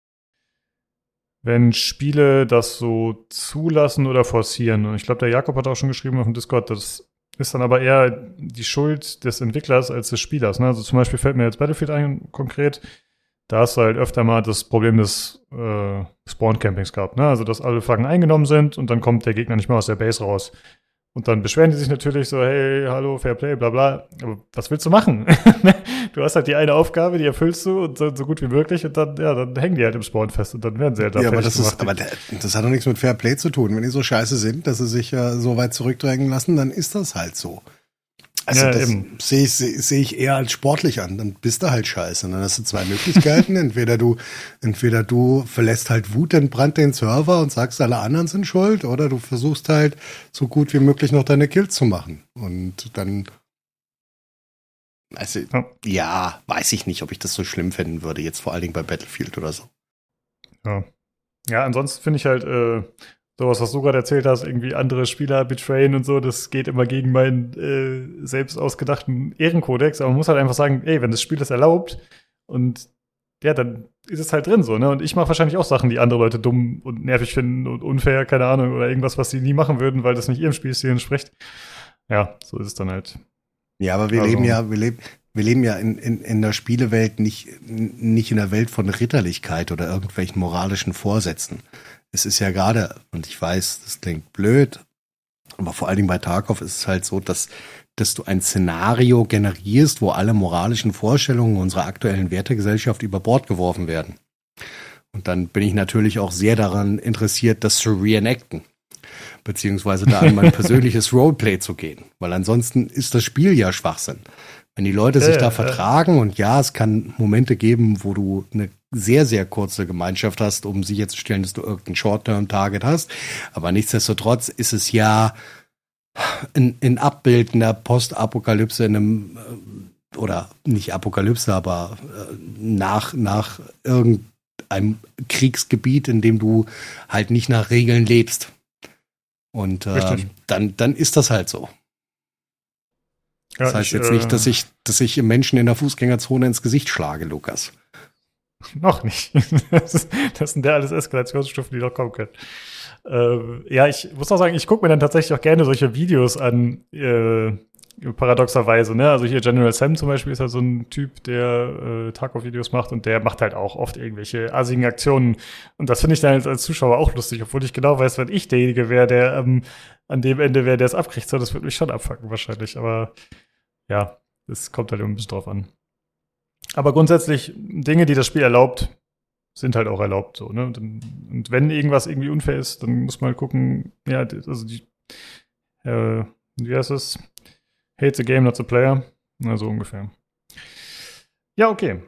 A: wenn Spiele das so zulassen oder forcieren. Und ich glaube, der Jakob hat auch schon geschrieben auf dem Discord, das ist dann aber eher die Schuld des Entwicklers als des Spielers. Ne? Also zum Beispiel fällt mir jetzt Battlefield ein konkret. Da hast du halt öfter mal das Problem des äh, Spawn-Campings gehabt. Ne? Also, dass alle Flaggen eingenommen sind und dann kommt der Gegner nicht mehr aus der Base raus. Und dann beschweren die sich natürlich so, hey, hallo, Fair Play, bla bla. Aber was willst du machen? du hast halt die eine Aufgabe, die erfüllst du und so, so, gut wie möglich und dann, ja, dann hängen die halt im Spawn fest und dann werden sie halt
D: da Ja, aber das ist, aber das hat doch nichts mit Fair Play zu tun. Wenn die so scheiße sind, dass sie sich ja so weit zurückdrängen lassen, dann ist das halt so. Also ja, das sehe ich, sehe ich eher als sportlich an. Dann bist du halt scheiße. Und dann hast du zwei Möglichkeiten. entweder du, entweder du verlässt halt Wut Brand den Server und sagst, alle anderen sind schuld, oder du versuchst halt so gut wie möglich noch deine Kills zu machen. Und dann, also, ja. ja, weiß ich nicht, ob ich das so schlimm finden würde, jetzt vor allen Dingen bei Battlefield oder so.
A: Ja. Ja, ansonsten finde ich halt, äh, sowas, was du gerade erzählt hast, irgendwie andere Spieler betrayen und so, das geht immer gegen meinen äh, selbst ausgedachten Ehrenkodex. Aber man muss halt einfach sagen, ey, wenn das Spiel das erlaubt und ja, dann ist es halt drin so, ne? Und ich mache wahrscheinlich auch Sachen, die andere Leute dumm und nervig finden und unfair, keine Ahnung, oder irgendwas, was sie nie machen würden, weil das nicht ihrem Spielstil entspricht. Ja, so ist es dann halt.
D: Ja, aber wir
A: Also-
D: leben ja, wir leben, wir leben ja in, in, in der Spielewelt nicht, nicht in der Welt von Ritterlichkeit oder irgendwelchen moralischen Vorsätzen. Es ist ja gerade, und ich weiß, das klingt blöd, aber vor allen Dingen bei Tarkov ist es halt so, dass, dass du ein Szenario generierst, wo alle moralischen Vorstellungen unserer aktuellen Wertegesellschaft über Bord geworfen werden. Und dann bin ich natürlich auch sehr daran interessiert, das zu reenacten. Beziehungsweise da an mein persönliches Roleplay zu gehen. Weil ansonsten ist das Spiel ja Schwachsinn. Wenn die Leute sich
A: Ja,
D: da vertragen und ja, es kann Momente geben, wo du eine sehr, sehr kurze Gemeinschaft hast, um sicherzustellen, dass du irgendein Short-Term-Target hast. Aber nichtsdestotrotz ist es ja ein, ein Abbild einer Postapokalypse in einem, äh, oder nicht Apokalypse, aber äh, nach, nach irgendeinem Kriegsgebiet, in dem du halt nicht nach Regeln lebst. Und äh, dann, dann ist das halt so. Das
A: Ja,
D: heißt
A: ich,
D: jetzt nicht, dass ich, dass ich Menschen in der Fußgängerzone ins Gesicht schlage, Lukas.
A: Noch nicht. Das, ist, das sind ja alles Eskalationsstufen, die noch kommen können. Äh, ja, ich muss auch sagen, ich gucke mir dann tatsächlich auch gerne solche Videos an, äh, paradoxerweise. Ne? Also hier General Sam zum Beispiel ist ja so ein Typ, der äh, Tarkov-Videos macht und der macht halt auch oft irgendwelche assigen Aktionen. Und das finde ich dann als, als Zuschauer auch lustig, obwohl ich genau weiß, wenn ich derjenige wäre, der ähm, an dem Ende wäre, der es abkriegt. So, das würde mich schon abfacken wahrscheinlich. Aber ja, es kommt halt immer ein bisschen drauf an. Aber grundsätzlich, Dinge, die das Spiel erlaubt, sind halt auch erlaubt. So, ne? und, wenn irgendwas irgendwie unfair ist, dann muss man halt gucken, ja, also die, äh, wie heißt es? Hate the game, not the player. Na, so ungefähr. Ja, okay.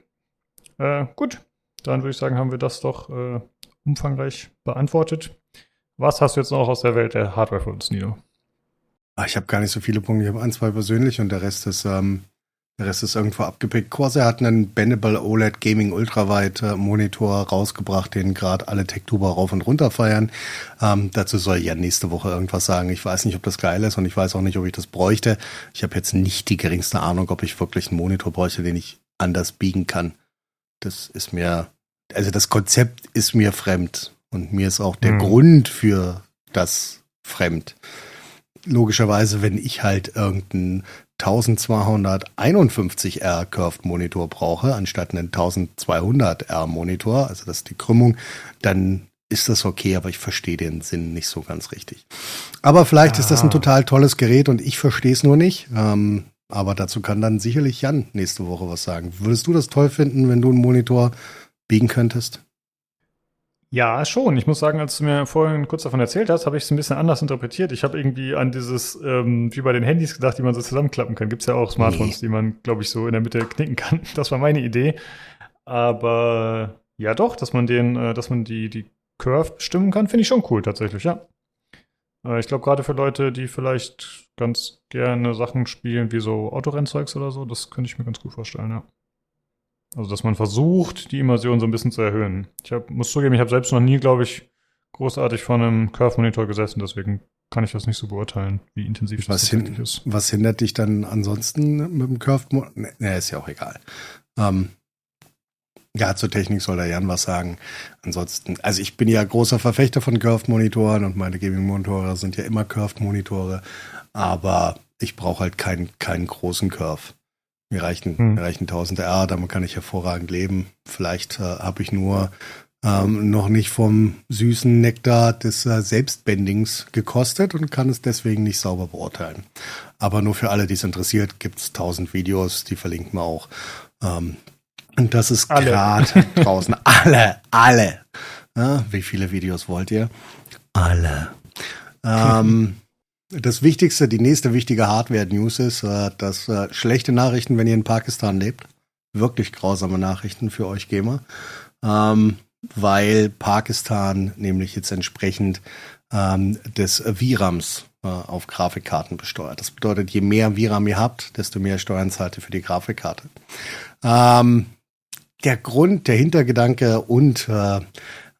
A: Äh, gut. Dann würde ich sagen, haben wir das doch äh, umfangreich beantwortet. Was hast du jetzt noch aus der Welt der Hardware für uns, Nino?
D: Ah, Ich habe gar nicht so viele Punkte. Ich habe ein, zwei persönlich und der Rest ist, ähm, der Rest ist irgendwo abgepickt. Corsair hat einen Bendable OLED Gaming Ultrawide Monitor rausgebracht, den gerade alle Tech-Tuber rauf und runter feiern. Ähm, dazu soll Jan nächste Woche irgendwas sagen. Ich weiß nicht, ob das geil ist und ich weiß auch nicht, ob ich das bräuchte. Ich habe jetzt nicht die geringste Ahnung, ob ich wirklich einen Monitor bräuchte, den ich anders biegen kann. Das ist mir, also das Konzept ist mir fremd und mir ist auch der
A: Hm.
D: Grund für das fremd logischerweise, wenn ich halt irgendeinen 1251R Curved Monitor brauche, anstatt einen 1200R Monitor, also das ist die Krümmung, dann ist das okay, aber ich verstehe den Sinn nicht so ganz richtig. Aber vielleicht ist das ein
A: Ah.
D: total tolles Gerät und ich verstehe es nur nicht. Ähm, aber dazu kann dann sicherlich Jan nächste Woche was sagen. Würdest du das toll finden, wenn du einen Monitor biegen könntest?
A: Ja, schon. Ich muss sagen, als du mir vorhin kurz davon erzählt hast, habe ich es ein bisschen anders interpretiert. Ich habe irgendwie an dieses, ähm, wie bei den Handys gedacht, die man so zusammenklappen kann. Gibt es ja auch Smartphones, die man, glaube ich, so in der Mitte knicken kann. Das war meine Idee. Aber ja doch, dass man den, äh, dass man die, die Curve bestimmen kann, finde ich schon cool tatsächlich, ja. Äh, ich glaube, gerade für Leute, die vielleicht ganz gerne Sachen spielen, wie so Autorennzeugs oder so, das könnte ich mir ganz gut vorstellen, ja. Also, dass man versucht, die Immersion so ein bisschen zu erhöhen. Ich hab, muss zugeben, ich habe selbst noch nie, glaube ich, großartig vor einem Curve-Monitor gesessen, deswegen kann ich das nicht so beurteilen, wie intensiv das
D: Was,
A: tatsächlich
D: hin,
A: ist.
D: was hindert dich dann ansonsten mit dem Curved Monitor? Ne, ist ja auch egal. Ähm, ja, zur Technik soll der Jan was sagen. Ansonsten, also ich bin ja großer Verfechter von Curved-Monitoren und meine Gaming-Monitore sind ja immer Curved-Monitore, aber ich brauche halt keinen, keinen großen Curve. Mir reichen,
A: Hm.
D: mir reichen 1000 R, damit kann ich hervorragend leben. Vielleicht äh, habe ich nur ähm, noch nicht vom süßen Nektar des äh, Selbstbendings gekostet und kann es deswegen nicht sauber beurteilen. Aber nur für alle, die es interessiert, gibt's 1000 Videos, die verlinken wir auch. Ähm, und das ist gerade draußen. Alle, alle. Ja, wie viele Videos wollt ihr? Alle. Ähm, das Wichtigste, die nächste wichtige Hardware-News ist, äh, dass äh, schlechte Nachrichten, wenn ihr in Pakistan lebt, wirklich grausame Nachrichten für euch Gamer, ähm, weil Pakistan nämlich jetzt entsprechend ähm, des VRAMs äh, auf Grafikkarten besteuert. Das bedeutet, je mehr VRAM ihr habt, desto mehr Steuern zahlt ihr für die Grafikkarte. Ähm, der Grund, der Hintergedanke und äh,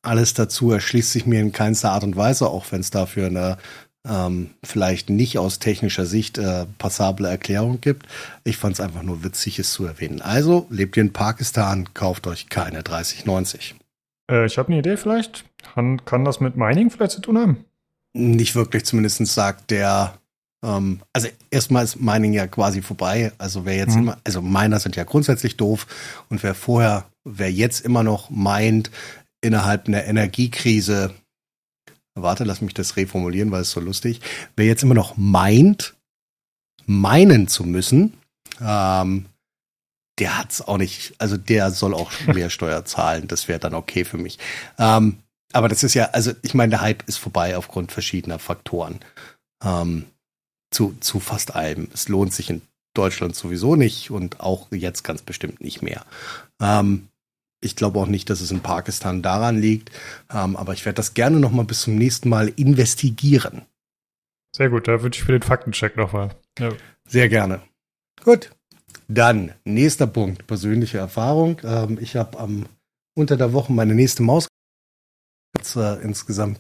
D: alles dazu erschließt sich mir in keinster Art und Weise, auch wenn es dafür eine ähm, vielleicht nicht aus technischer Sicht äh, passable Erklärung gibt. Ich fand es einfach nur witzig, es zu erwähnen. Also, lebt ihr in Pakistan, kauft euch keine 3090.
A: Äh, ich habe eine Idee vielleicht. Kann, kann das mit Mining vielleicht zu tun haben?
D: Nicht wirklich, zumindest sagt der ähm, also erstmal ist Mining ja quasi vorbei. Also wer jetzt mhm. immer, also Miner sind ja grundsätzlich doof und wer vorher, wer jetzt immer noch meint, innerhalb einer Energiekrise, warte, lass mich das reformulieren, weil es so lustig, wer jetzt immer noch meint, meinen zu müssen, ähm, der hat's auch nicht, also der soll auch mehr Steuer zahlen, das wäre dann okay für mich. Ähm, aber das ist ja, also ich meine, der Hype ist vorbei aufgrund verschiedener Faktoren. Ähm, zu, zu fast allem. Es lohnt sich in Deutschland sowieso nicht und auch jetzt ganz bestimmt nicht mehr. Ähm, ich glaube auch nicht, dass es in Pakistan daran liegt, ähm, aber ich werde das gerne noch mal bis zum nächsten Mal investigieren.
A: Sehr gut, da wünsche ich für den Faktencheck nochmal.
D: Ja. Sehr gerne. Gut, dann nächster Punkt, persönliche Erfahrung. Ähm, ich habe am unter der Woche meine nächste Maus äh, insgesamt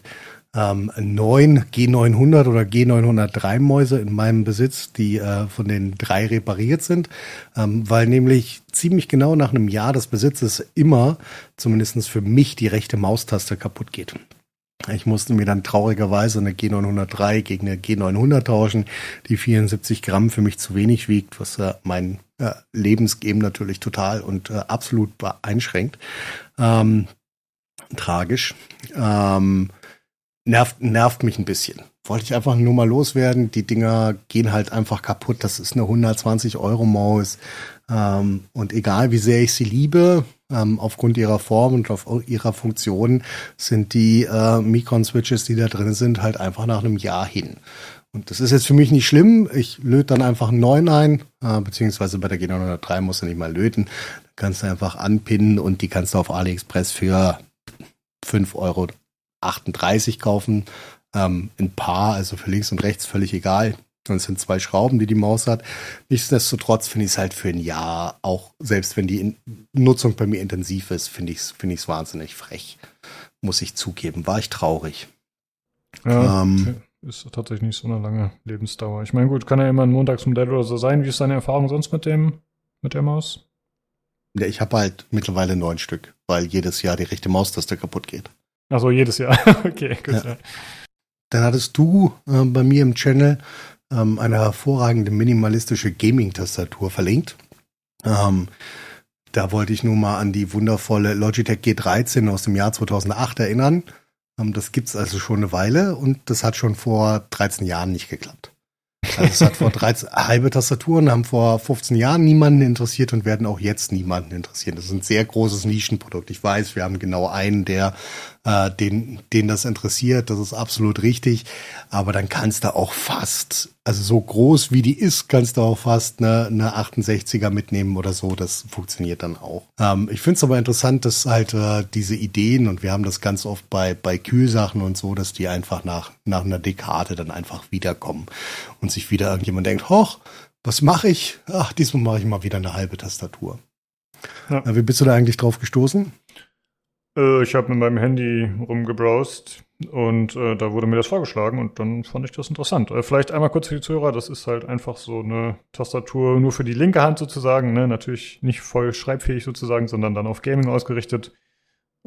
D: ähm, neun G900 oder G903 Mäuse in meinem Besitz, die äh, von den drei repariert sind, ähm, weil nämlich ziemlich genau nach einem Jahr des Besitzes immer, zumindestens für mich, die rechte Maustaste kaputt geht. Ich musste mir dann traurigerweise eine G903 gegen eine G900 tauschen, die 74 Gramm für mich zu wenig wiegt, was äh, mein äh, Lebensgeben natürlich total und äh, absolut einschränkt. Ähm, tragisch. Ähm, nervt, nervt mich ein bisschen. Wollte ich einfach nur mal loswerden. Die Dinger gehen halt einfach kaputt. Das ist eine 120 Euro Maus. Ähm, und egal wie sehr ich sie liebe, ähm, aufgrund ihrer Form und auf ihrer Funktion sind die äh, Micron-Switches, die da drin sind, halt einfach nach einem Jahr hin. Und das ist jetzt für mich nicht schlimm. Ich löte dann einfach einen neuen ein, äh, beziehungsweise bei der G903 musst du nicht mal löten. Da kannst du einfach anpinnen und die kannst du auf AliExpress für 5 Euro 38 kaufen. Ähm, ein Paar, also für links und rechts völlig egal. Und es sind zwei Schrauben, die die Maus hat. Nichtsdestotrotz finde ich es halt für ein Jahr, auch selbst wenn die Nutzung bei mir intensiv ist, finde ich es find ich's wahnsinnig frech. Muss ich zugeben. War ich traurig.
A: Ja, ähm, ist tatsächlich nicht so eine lange Lebensdauer. Ich meine, gut, kann ja immer ein Montagsmodell oder so sein. Wie ist deine Erfahrung sonst mit dem, mit der Maus?
D: Ja, ich habe halt mittlerweile neun Stück, weil jedes Jahr die rechte Maustaste kaputt geht.
A: Also jedes Jahr. okay, gut. Ja.
D: Dann hattest du äh, bei mir im Channel ähm, eine hervorragende minimalistische Gaming-Tastatur verlinkt. Ähm, da wollte ich nur mal an die wundervolle Logitech G13 aus dem Jahr 2008 erinnern. Ähm, das gibt's also schon eine Weile und das hat schon vor 13 Jahren nicht geklappt. Also es hat vor 13, halbe Tastaturen haben vor 15 Jahren niemanden interessiert und werden auch jetzt niemanden interessieren. Das ist ein sehr großes Nischenprodukt. Ich weiß, wir haben genau einen, der äh, den, den das interessiert. Das ist absolut richtig. Aber dann kannst du auch fast, also so groß wie die ist, kannst du auch fast eine, eine 68er mitnehmen oder so. Das funktioniert dann auch. Ähm, ich finde es aber interessant, dass halt äh, diese Ideen, und wir haben das ganz oft bei, bei Kühlsachen und so, dass die einfach nach, nach einer Dekade dann einfach wiederkommen und sich wieder irgendjemand denkt, hoch, was mache ich? Ach, diesmal mache ich mal wieder eine halbe Tastatur. Ja. Äh, wie bist du da eigentlich drauf gestoßen?
A: Äh, ich habe mit meinem Handy rumgebrowst und äh, da wurde mir das vorgeschlagen und dann fand ich das interessant. Äh, vielleicht einmal kurz für die Zuhörer, das ist halt einfach so eine Tastatur nur für die linke Hand sozusagen, ne? natürlich nicht voll schreibfähig sozusagen, sondern dann auf Gaming ausgerichtet.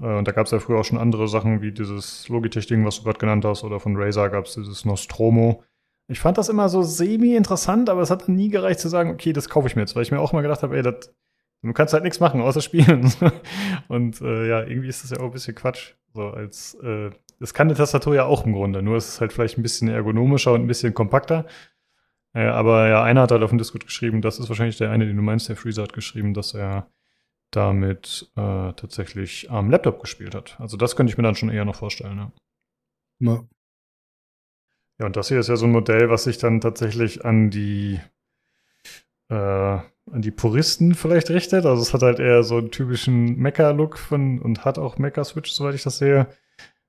A: Äh, und da gab es ja früher auch schon andere Sachen wie dieses Logitech-Ding, was du gerade genannt hast, oder von Razer gab es dieses Nostromo. Ich fand das immer so semi-interessant, aber es hat nie gereicht zu sagen, okay, das kaufe ich mir jetzt, weil ich mir auch mal gedacht habe, ey, das Du kannst halt nichts machen, außer spielen. und äh, ja, irgendwie ist das ja auch ein bisschen Quatsch. So als äh, das kann eine Tastatur ja auch im Grunde, nur ist es halt vielleicht ein bisschen ergonomischer und ein bisschen kompakter. Äh, aber ja, einer hat halt auf dem Discord geschrieben, das ist wahrscheinlich der eine, den du meinst, der Freezer hat geschrieben, dass er damit äh, tatsächlich am Laptop gespielt hat. Also das könnte ich mir dann schon eher noch vorstellen, ja. ja. Ja, und das hier ist ja so ein Modell, was sich dann tatsächlich an die äh, an die Puristen vielleicht richtet. Also es hat halt eher so einen typischen Mecha-Look von und hat auch Mecha-Switch, soweit ich das sehe.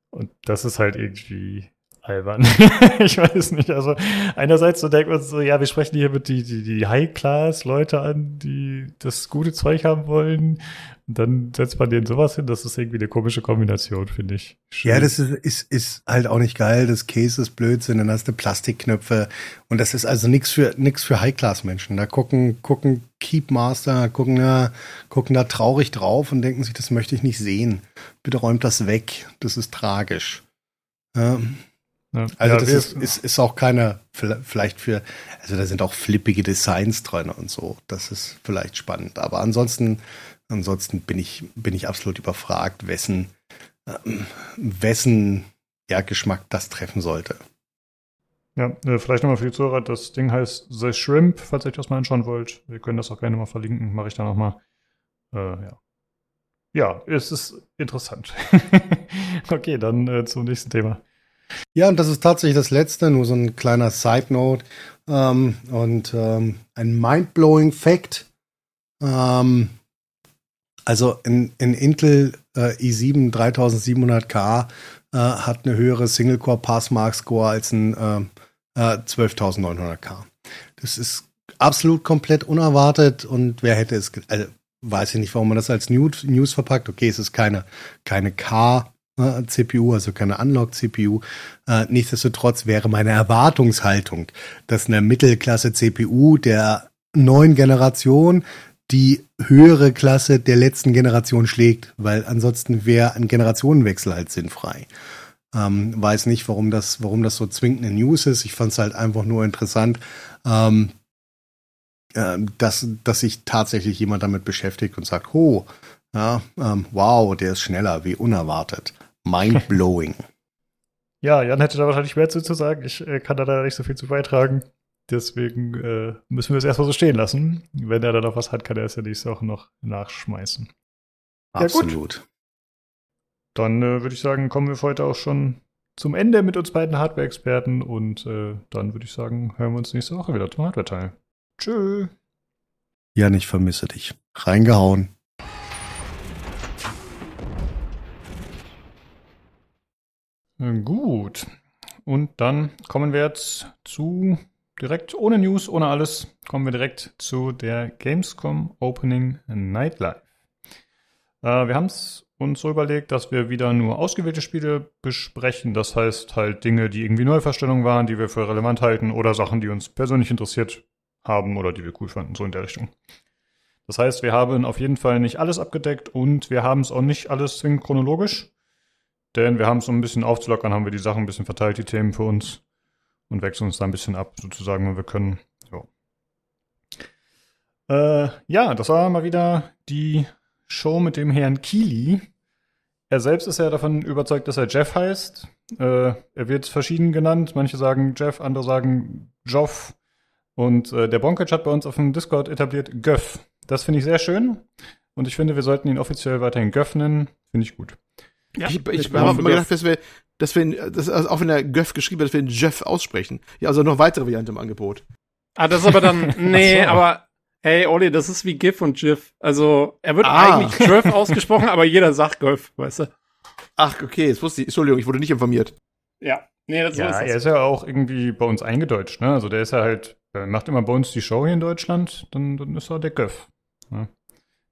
A: Und das ist halt irgendwie albern. ich weiß nicht. Also einerseits so denkt man so, ja, wir sprechen hier mit die, die, die High-Class-Leute an, die das gute Zeug haben wollen. Und dann setzt man denen sowas hin. Das ist irgendwie eine komische Kombination, finde ich.
D: Schön. Ja, das ist, ist, ist halt auch nicht geil. Das Case ist Blödsinn. Dann hast du Plastikknöpfe. Und das ist also nichts für, nix für High-Class-Menschen. Da gucken, gucken Keepmaster, gucken da, gucken da traurig drauf und denken sich, das möchte ich nicht sehen. Bitte räumt das weg. Das ist tragisch. Ja. Ja. Also ja, das ist, ist, ist auch keine, vielleicht für, also da sind auch flippige Designs drin und so. Das ist vielleicht spannend. Aber ansonsten, ansonsten bin ich, bin ich absolut überfragt, wessen, ähm, wessen ja, Geschmack das treffen sollte.
A: Ja, äh, vielleicht nochmal für die Zuhörer, das Ding heißt The Shrimp, falls ihr euch das mal anschauen wollt. Wir können das auch gerne mal verlinken, mache ich da nochmal. Äh, ja. ja, es ist interessant. okay, dann äh, zum nächsten Thema.
D: Ja, und das ist tatsächlich das letzte, nur so ein kleiner Side Note ähm, und ähm, ein mindblowing Fact. Ähm, also in, in Intel äh, i7 3700K äh, hat eine höhere Single-Core Passmark Score als ein äh, äh, 12900K. Das ist absolut komplett unerwartet und wer hätte es, also, weiß ich nicht, warum man das als News, verpackt. Okay, es ist keine, keine K äh, CPU, also keine Unlock-CPU. Äh, nichtsdestotrotz wäre meine Erwartungshaltung, dass eine Mittelklasse-CPU der neuen Generation die höhere Klasse der letzten Generation schlägt, weil ansonsten wäre ein Generationenwechsel halt sinnfrei. Ähm, weiß nicht, warum das, warum das so zwingend eine News ist. Ich fand es halt einfach nur interessant, ähm, äh, dass, dass sich tatsächlich jemand damit beschäftigt und sagt, ho, ja, ähm, wow, der ist schneller, wie unerwartet. Mind-blowing.
A: ja, Jan hätte da wahrscheinlich mehr zu, sagen. Ich äh, kann da leider nicht so viel zu beitragen. Deswegen äh, müssen wir es erstmal so stehen lassen. Wenn er da noch was hat, kann er es ja nächste Woche noch nachschmeißen.
D: Absolut. Ja,
A: Dann äh, würde ich sagen, kommen wir für heute auch schon zum Ende mit uns beiden Hardware-Experten und äh, dann würde ich sagen, hören wir uns nächste Woche wieder zum Hardware-Teil. Tschö.
D: Jan, ich vermisse dich. Reingehauen.
A: Gut. Und dann kommen wir jetzt zu direkt ohne News, ohne alles, kommen wir direkt zu der Gamescom Opening Nightlife. Äh, wir haben es uns so überlegt, dass wir wieder nur ausgewählte Spiele besprechen. Das heißt halt Dinge, die irgendwie Neuverstellungen waren, die wir für relevant halten oder Sachen, die uns persönlich interessiert haben oder die wir cool fanden, so in der Richtung. Das heißt, wir haben auf jeden Fall nicht alles abgedeckt und wir haben es auch nicht alles zwingend chronologisch. Denn wir haben es um ein bisschen aufzulockern, haben wir die Sachen ein bisschen verteilt, die Themen für uns. Und wechseln uns da ein bisschen ab, sozusagen, wenn wir können. So. Äh, ja, das war mal wieder die Show mit dem Herrn Keely. Er selbst ist ja davon überzeugt, dass er Jeff heißt. Äh, er wird verschieden genannt. Manche sagen Jeff, andere sagen Joff. Und äh, der Bonkic hat bei uns auf dem Discord etabliert Göff. Das finde ich sehr schön. Und ich finde, wir sollten ihn offiziell weiterhin Göff nennen. Finde ich gut.
B: Ja, ich ich habe immer gedacht, dass wir, dass wir, dass, also auch wenn der Göff geschrieben wird, dass wir ihn Jeff aussprechen. Ja, also noch weitere Variante im Angebot.
C: Ah, das ist aber dann, nee, so. aber, hey, Oli, das ist wie GIF und GIF. Also, er wird ah. eigentlich Jeff ausgesprochen, aber jeder sagt Göff, weißt du?
B: Ach, okay, jetzt wusste ich, Entschuldigung, ich wurde nicht informiert.
C: Ja, nee,
A: das ja, ist das. er ist ja auch irgendwie bei uns eingedeutscht, ne? Also, der ist ja halt, er macht immer bei uns die Show hier in Deutschland, dann, dann ist er der Göff. Ne?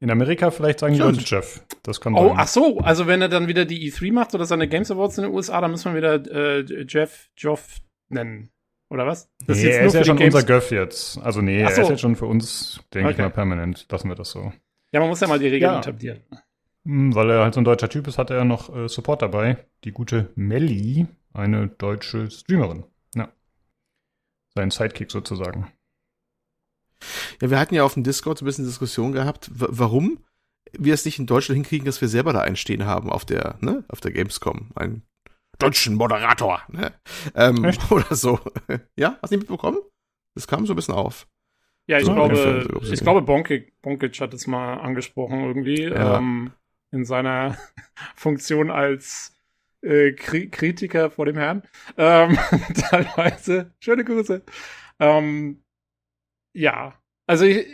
A: In Amerika vielleicht sagen Stimmt. die Leute Jeff. Das kann
C: Oh, sein. ach so, also wenn er dann wieder die E3 macht oder seine Games Awards in den USA, dann muss man wieder äh, Jeff Joff nennen. Oder was?
A: Das nee, ist er ist ja schon Games unser Göff jetzt. Also nee, so. er ist jetzt schon für uns, denke okay. ich mal, permanent. Lassen wir das so.
C: Ja, man muss ja mal die Regeln ja. etablieren.
A: Hm, weil er halt so ein deutscher Typ ist, hat er noch äh, Support dabei. Die gute Melli, eine deutsche Streamerin. Ja. Sein Sidekick sozusagen.
B: Ja, wir hatten ja auf dem Discord so ein bisschen Diskussion gehabt, warum wir es nicht in Deutschland hinkriegen, dass wir selber da einstehen haben auf der, ne, auf der Gamescom. Einen deutschen Moderator, ne? Ähm, oder so. ja, hast du nicht mitbekommen? Das kam so ein bisschen auf.
C: Ja, ich so, glaube, ich glaube, Bonkic, Bonkic hat es mal angesprochen irgendwie, ja. ähm, in seiner Funktion als äh, Kri Kritiker vor dem Herrn. Ähm, teilweise. Schöne Grüße. Ähm, ja, also ich,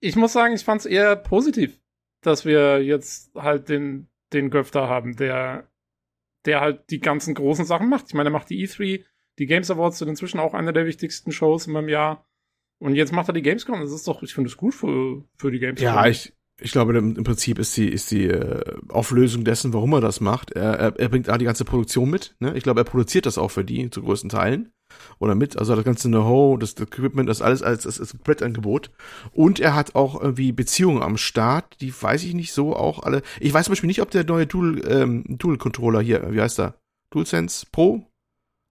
C: ich muss sagen, ich fand es eher positiv, dass wir jetzt halt den, den Göfter haben, der, der halt die ganzen großen Sachen macht. Ich meine, er macht die E3, die Games Awards sind inzwischen auch eine der wichtigsten Shows in meinem Jahr. Und jetzt macht er die Gamescom. Das ist doch, ich finde es gut für, für die Gamescom.
B: Ja, ich, ich glaube, im Prinzip ist die, ist die äh, Auflösung dessen, warum er das macht. Er, er, er bringt A, die ganze Produktion mit. Ne? Ich glaube, er produziert das auch für die zu größten Teilen. Oder mit. Also das ganze Know-how, das, das Equipment, das alles als das ist ein Komplettangebot. Und er hat auch irgendwie Beziehungen am Start, die weiß ich nicht so auch alle. Ich weiß zum Beispiel nicht, ob der neue Dual, ähm, Dual-Controller hier, wie heißt der? DualSense Pro?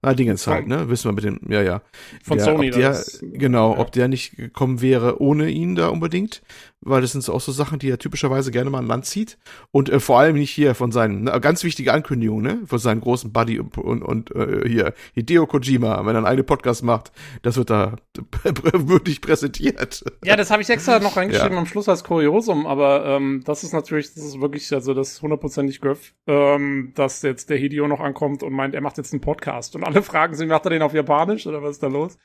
B: Ah, Dingens halt, ne? Wissen wir mit dem, ja, ja.
C: Von
B: der,
C: Sony
B: ob der,
C: das-
B: Genau,
C: ja.
B: ob der nicht gekommen wäre ohne ihn da unbedingt, weil das sind so auch so Sachen, die er typischerweise gerne mal an Land zieht. Und äh, vor allem nicht hier von seinen, ne, ganz wichtige Ankündigung, ne? Von seinen großen Buddy und, und, und äh, hier, Hideo Kojima, wenn er einen eigenen Podcast macht, das wird da würdig präsentiert.
C: Ja, das habe ich extra noch reingeschrieben
B: Ja.
C: am Schluss als Kuriosum, aber ähm, das ist natürlich, das ist wirklich, also das ist hundertprozentig Griff, ähm, dass jetzt der Hideo noch ankommt und meint, er macht jetzt einen Podcast. Und alle fragen sich, macht er den auf Japanisch oder was ist da los?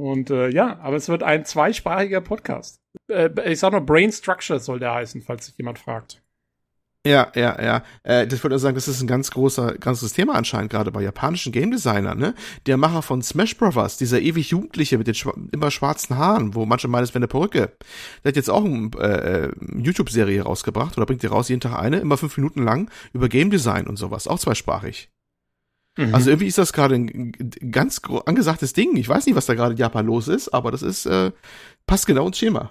C: Und äh, ja, aber es wird ein zweisprachiger Podcast. Äh, ich sag nur, Brain Structure soll der heißen, falls sich jemand fragt.
B: Ja, ja, ja. Äh, das würde ich sagen, das ist ein ganz großer, ganzes Thema anscheinend gerade bei japanischen Game Designern, ne? Der Macher von Smash Bros., dieser ewig Jugendliche mit den schwa immer schwarzen Haaren, wo manche meinen, es wäre eine Perücke. Der hat jetzt auch eine äh, äh, YouTube-Serie rausgebracht oder bringt die raus, jeden Tag eine, immer fünf Minuten lang, über Game Design und sowas, auch zweisprachig.
C: Mhm.
B: Also irgendwie ist das gerade ein, ein ganz angesagtes Ding. Ich weiß nicht, was da gerade in Japan los ist, aber das ist, äh, passt genau ins Schema.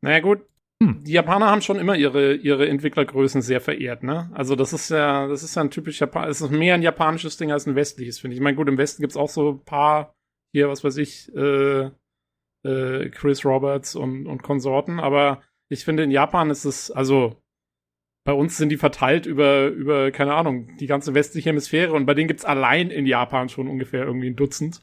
C: Naja, gut.
A: Hm.
C: Die Japaner haben schon immer ihre, ihre Entwicklergrößen sehr verehrt, ne? Also das ist ja, das ist ja ein typisch Japan, es ist mehr ein japanisches Ding als ein westliches, finde ich. Ich meine, gut, im Westen gibt's auch so ein paar, hier, was weiß ich, äh, äh, Chris Roberts und, und Konsorten, aber ich finde, in Japan ist es, also bei uns sind die verteilt über, über, keine Ahnung, die ganze westliche Hemisphäre und bei denen gibt's allein in Japan schon ungefähr irgendwie ein Dutzend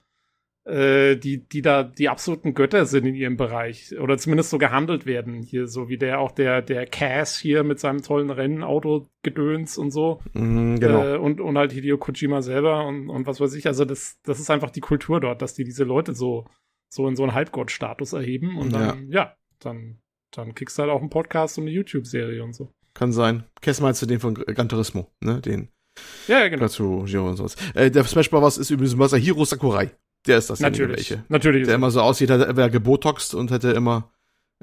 C: äh, die, die da die absoluten Götter sind in ihrem Bereich oder zumindest so gehandelt werden. Hier so wie der auch der der Cass hier mit seinem tollen Rennauto gedöns und so
B: Mhm, genau.
C: äh, und und halt Hideo Kojima selber und und was weiß ich. Also das das ist einfach die Kultur dort, dass die diese Leute so so in so einen Halbgottstatus erheben und dann ja, dann dann kriegst du halt auch einen Podcast und eine YouTube-Serie und so.
B: Kann sein. Kess meinst du den von Gran Turismo, ne? Den.
C: Ja, ja genau.
B: Dazu Giro und sowas. Äh, der Smash Bros. ist übrigens Masahiro Sakurai. Der ist das
C: Natürlich.
B: welche.
C: Natürlich.
B: Der immer so aussieht, als wäre gebotoxt und hätte immer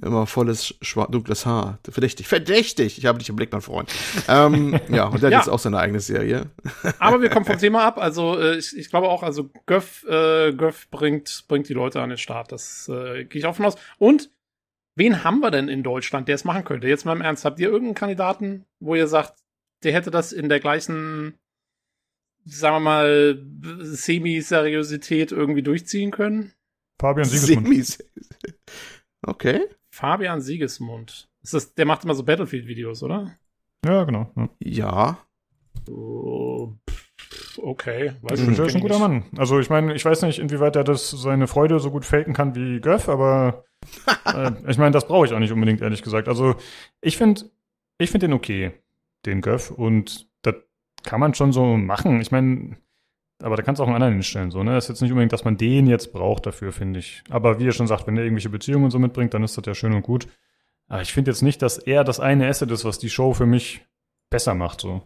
B: immer volles schwar dunkles Haar. Verdächtig. Verdächtig. Ich habe dich im Blick, mein Freund. ähm, ja, und der
C: Ja.
B: hat jetzt auch seine eigene Serie.
C: Aber wir kommen vom Thema ab. Also äh, ich, ich glaube auch, also Göff, äh, Göff bringt, bringt die Leute an den Start. Das äh, gehe ich auch von aus. Und wen haben wir denn in Deutschland, der es machen könnte? Jetzt mal im Ernst. Habt ihr irgendeinen Kandidaten, wo ihr sagt, der hätte das in der gleichen, sagen wir mal, Semi-Seriosität irgendwie durchziehen können?
A: Fabian Siegesmund.
B: Semis. Okay.
C: Fabian Siegesmund. Ist das, der macht immer so Battlefield-Videos, oder?
A: Ja, genau. Ja.
B: Ja.
C: Oh, pff, okay. Weiß
B: Mhm.
C: ich
A: Der ist ein guter Mann. Also ich meine, ich weiß nicht, inwieweit er das seine Freude so gut faken kann wie Göff, aber äh, ich meine, das brauche ich auch nicht unbedingt, ehrlich gesagt. Also ich finde, ich finde den okay, den Göff, und das kann man schon so machen. Ich meine, aber da kannst du auch einen anderen hinstellen, so, ne? ist jetzt nicht unbedingt, dass man den jetzt braucht dafür, finde ich. Aber wie ihr schon sagt, wenn er irgendwelche Beziehungen und so mitbringt, dann ist das ja schön und gut. Aber ich finde jetzt nicht, dass er das eine Asset ist, was die Show für mich besser macht, so.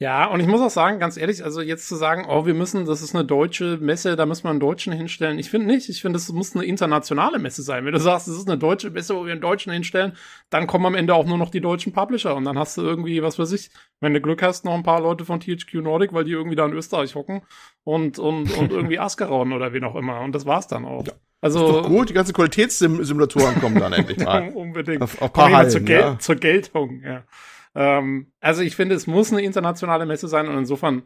C: Ja, und ich muss auch sagen, ganz ehrlich, also jetzt zu sagen, oh, wir müssen, das ist eine deutsche Messe, da müssen wir einen Deutschen hinstellen. Ich finde nicht. Ich finde, es muss eine internationale Messe sein. Wenn du sagst, es ist eine deutsche Messe, wo wir einen Deutschen hinstellen, dann kommen am Ende auch nur noch die deutschen Publisher. Und dann hast du irgendwie, was weiß ich, wenn du Glück hast, noch ein paar Leute von THQ Nordic, weil die irgendwie da in Österreich hocken und, und, und irgendwie Ascaron oder wen auch immer. Und das war's dann auch.
B: Ja.
C: Also,
B: gut, die ganzen Qualitätssimulatoren kommen dann endlich mal.
C: unbedingt.
B: Auf, auf paar
C: mal zur,
B: Hallen,
C: Gel
B: ja.
C: zur Geltung, ja. Ähm, also ich finde, es muss eine internationale Messe sein und insofern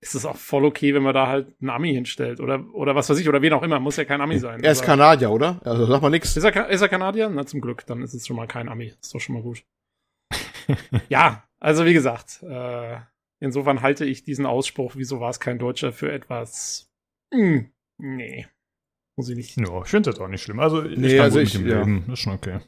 C: ist es auch voll okay, wenn man da halt einen Ami hinstellt oder, oder was weiß ich, oder wen auch immer, muss ja kein Ami sein.
B: Er ist
C: Aber-
B: Kanadier, oder? Also sag mal nix.
C: ist er, ist er Kanadier? Na, zum Glück, dann ist es schon mal kein Ami. Ist doch schon mal gut. ja, also wie gesagt, äh, insofern halte ich diesen Ausspruch, wieso war es kein Deutscher, für etwas. Mh, nee. Muss ich nicht.
A: Ja, ich finde das auch nicht schlimm. Also ich
B: Nee,
A: kann
B: also
A: gut
B: ich-
A: mit dem
B: ja.
A: leben. Das ist schon okay.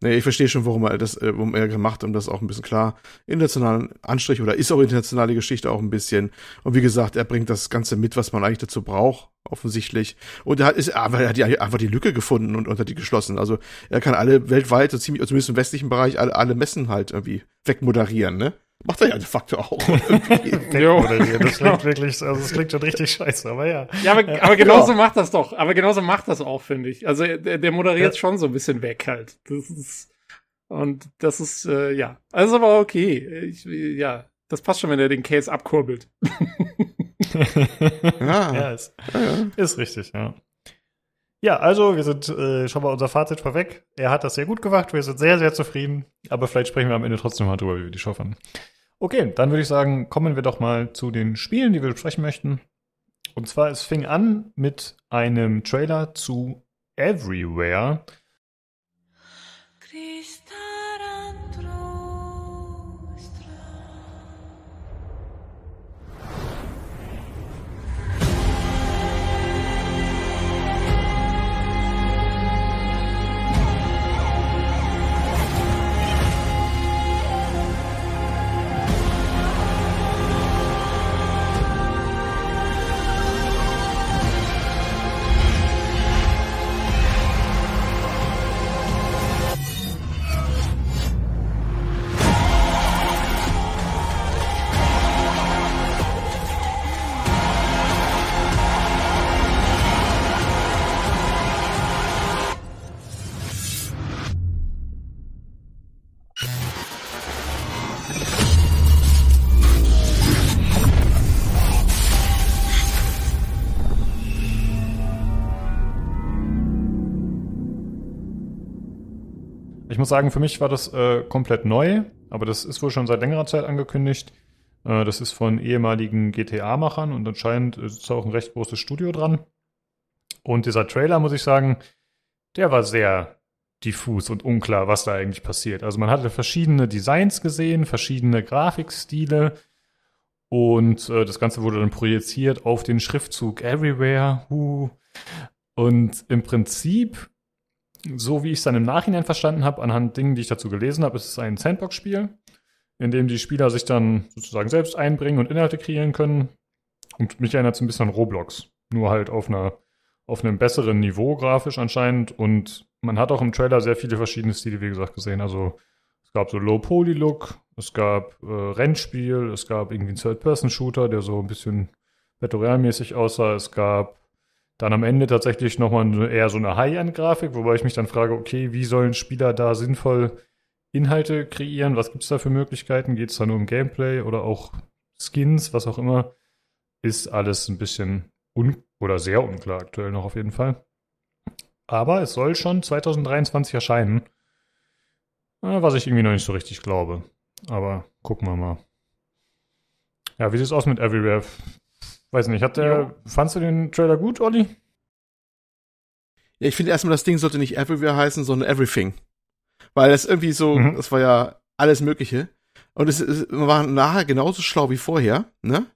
B: Nee, ich verstehe schon, warum er das, äh, warum er gemacht, um das auch ein bisschen klar internationalen Anstrich oder ist auch internationale Geschichte auch ein bisschen. Und wie gesagt, er bringt das Ganze mit, was man eigentlich dazu braucht, offensichtlich. Und er hat, ist, aber er hat ja einfach die Lücke gefunden und, und hat die geschlossen. Also er kann alle weltweit, so ziemlich, zumindest im westlichen Bereich, alle, alle Messen halt irgendwie wegmoderieren, ne? Macht er ja de facto auch.
A: Wegmoderieren. Das klingt wirklich, also das klingt schon richtig scheiße, aber ja.
C: Ja, aber, aber genauso macht das doch. Aber genauso macht das auch, finde ich. Also der, der moderiert
A: Ja.
C: schon so ein bisschen weg halt. Das ist, und das ist, äh, ja. Also aber okay. Ich, ja, das passt schon, wenn er den Case abkurbelt.
B: ja.
A: Ja, ist,
B: ja, ja.
A: ist richtig, ja. Ja, also wir sind äh, schon mal unser Fazit vorweg. Er hat das sehr gut gemacht, wir sind sehr, sehr zufrieden. Aber vielleicht sprechen wir am Ende trotzdem mal drüber, wie wir die Show fanden. Okay, dann würde ich sagen, kommen wir doch mal zu den Spielen, die wir besprechen möchten. Und zwar, es fing an mit einem Trailer zu Everywhere. Ich muss sagen, für mich war das äh, komplett neu, aber das ist wohl schon seit längerer Zeit angekündigt. Äh, das ist von ehemaligen GTA-Machern und anscheinend ist auch ein recht großes Studio dran. Und dieser Trailer, muss ich sagen, der war sehr diffus und unklar, was da eigentlich passiert. Also man hatte verschiedene Designs gesehen, verschiedene Grafikstile und äh, das Ganze wurde dann projiziert auf den Schriftzug Everywhere. Uh. Und im Prinzip so wie ich es dann im Nachhinein verstanden habe, anhand Dingen, die ich dazu gelesen habe, ist es ein Sandbox-Spiel, in dem die Spieler sich dann sozusagen selbst einbringen und Inhalte kreieren können. Und mich erinnert es ein bisschen an Roblox. Nur halt auf einer, auf einem besseren Niveau grafisch anscheinend. Und man hat auch im Trailer sehr viele verschiedene Stile, wie gesagt, gesehen. Also es gab so Low-Poly-Look, es gab äh, Rennspiel, es gab irgendwie einen Third-Person-Shooter, der so ein bisschen Battle-Royale-mäßig aussah. Es gab dann am Ende tatsächlich nochmal eher so eine High-End-Grafik, wobei ich mich dann frage, okay, wie sollen Spieler da sinnvoll Inhalte kreieren? Was gibt's da für Möglichkeiten? Geht's da nur um Gameplay oder auch Skins, was auch immer? Ist alles ein bisschen un oder sehr unklar aktuell noch auf jeden Fall. Aber es soll schon 2023 erscheinen. Was ich irgendwie noch nicht so richtig glaube. Aber gucken wir mal. Ja, wie sieht's aus mit Everywhere? Weiß nicht, hat der,
C: Jo.
A: fandst du den Trailer gut, Olli?
B: Ja, ich finde erstmal, das Ding sollte nicht Everywhere heißen, sondern Everything. Weil das irgendwie so,
A: Mhm.
B: das war ja alles Mögliche. Und es, es war nachher genauso schlau wie vorher, ne?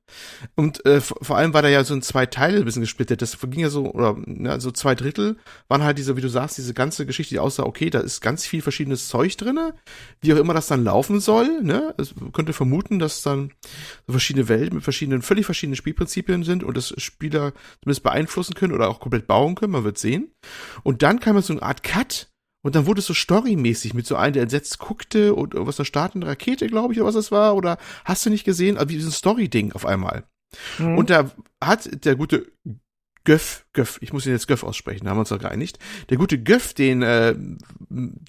B: Und äh, vor allem war da ja so in zwei Teile ein bisschen gesplittet. Das ging ja so, oder ne, so zwei Drittel waren halt diese, wie du sagst, diese ganze Geschichte, die aussah, okay, da ist ganz viel verschiedenes Zeug drinne, wie auch immer das dann laufen soll, ne? Es könnte vermuten, dass dann so verschiedene Welten mit verschiedenen, völlig verschiedenen Spielprinzipien sind und das Spieler zumindest beeinflussen können oder auch komplett bauen können, man wird sehen. Und dann kam so eine Art Cut und dann wurde es so storymäßig mit so einem, der entsetzt guckte und was eine startende Rakete, glaube ich, oder was es war, oder hast du nicht gesehen? Also wie so ein Story-Ding auf einmal.
A: Mhm.
B: Und da hat der gute Göff, Göff, ich muss ihn jetzt Göff aussprechen, da haben wir uns doch geeinigt. Der gute Göff, den äh,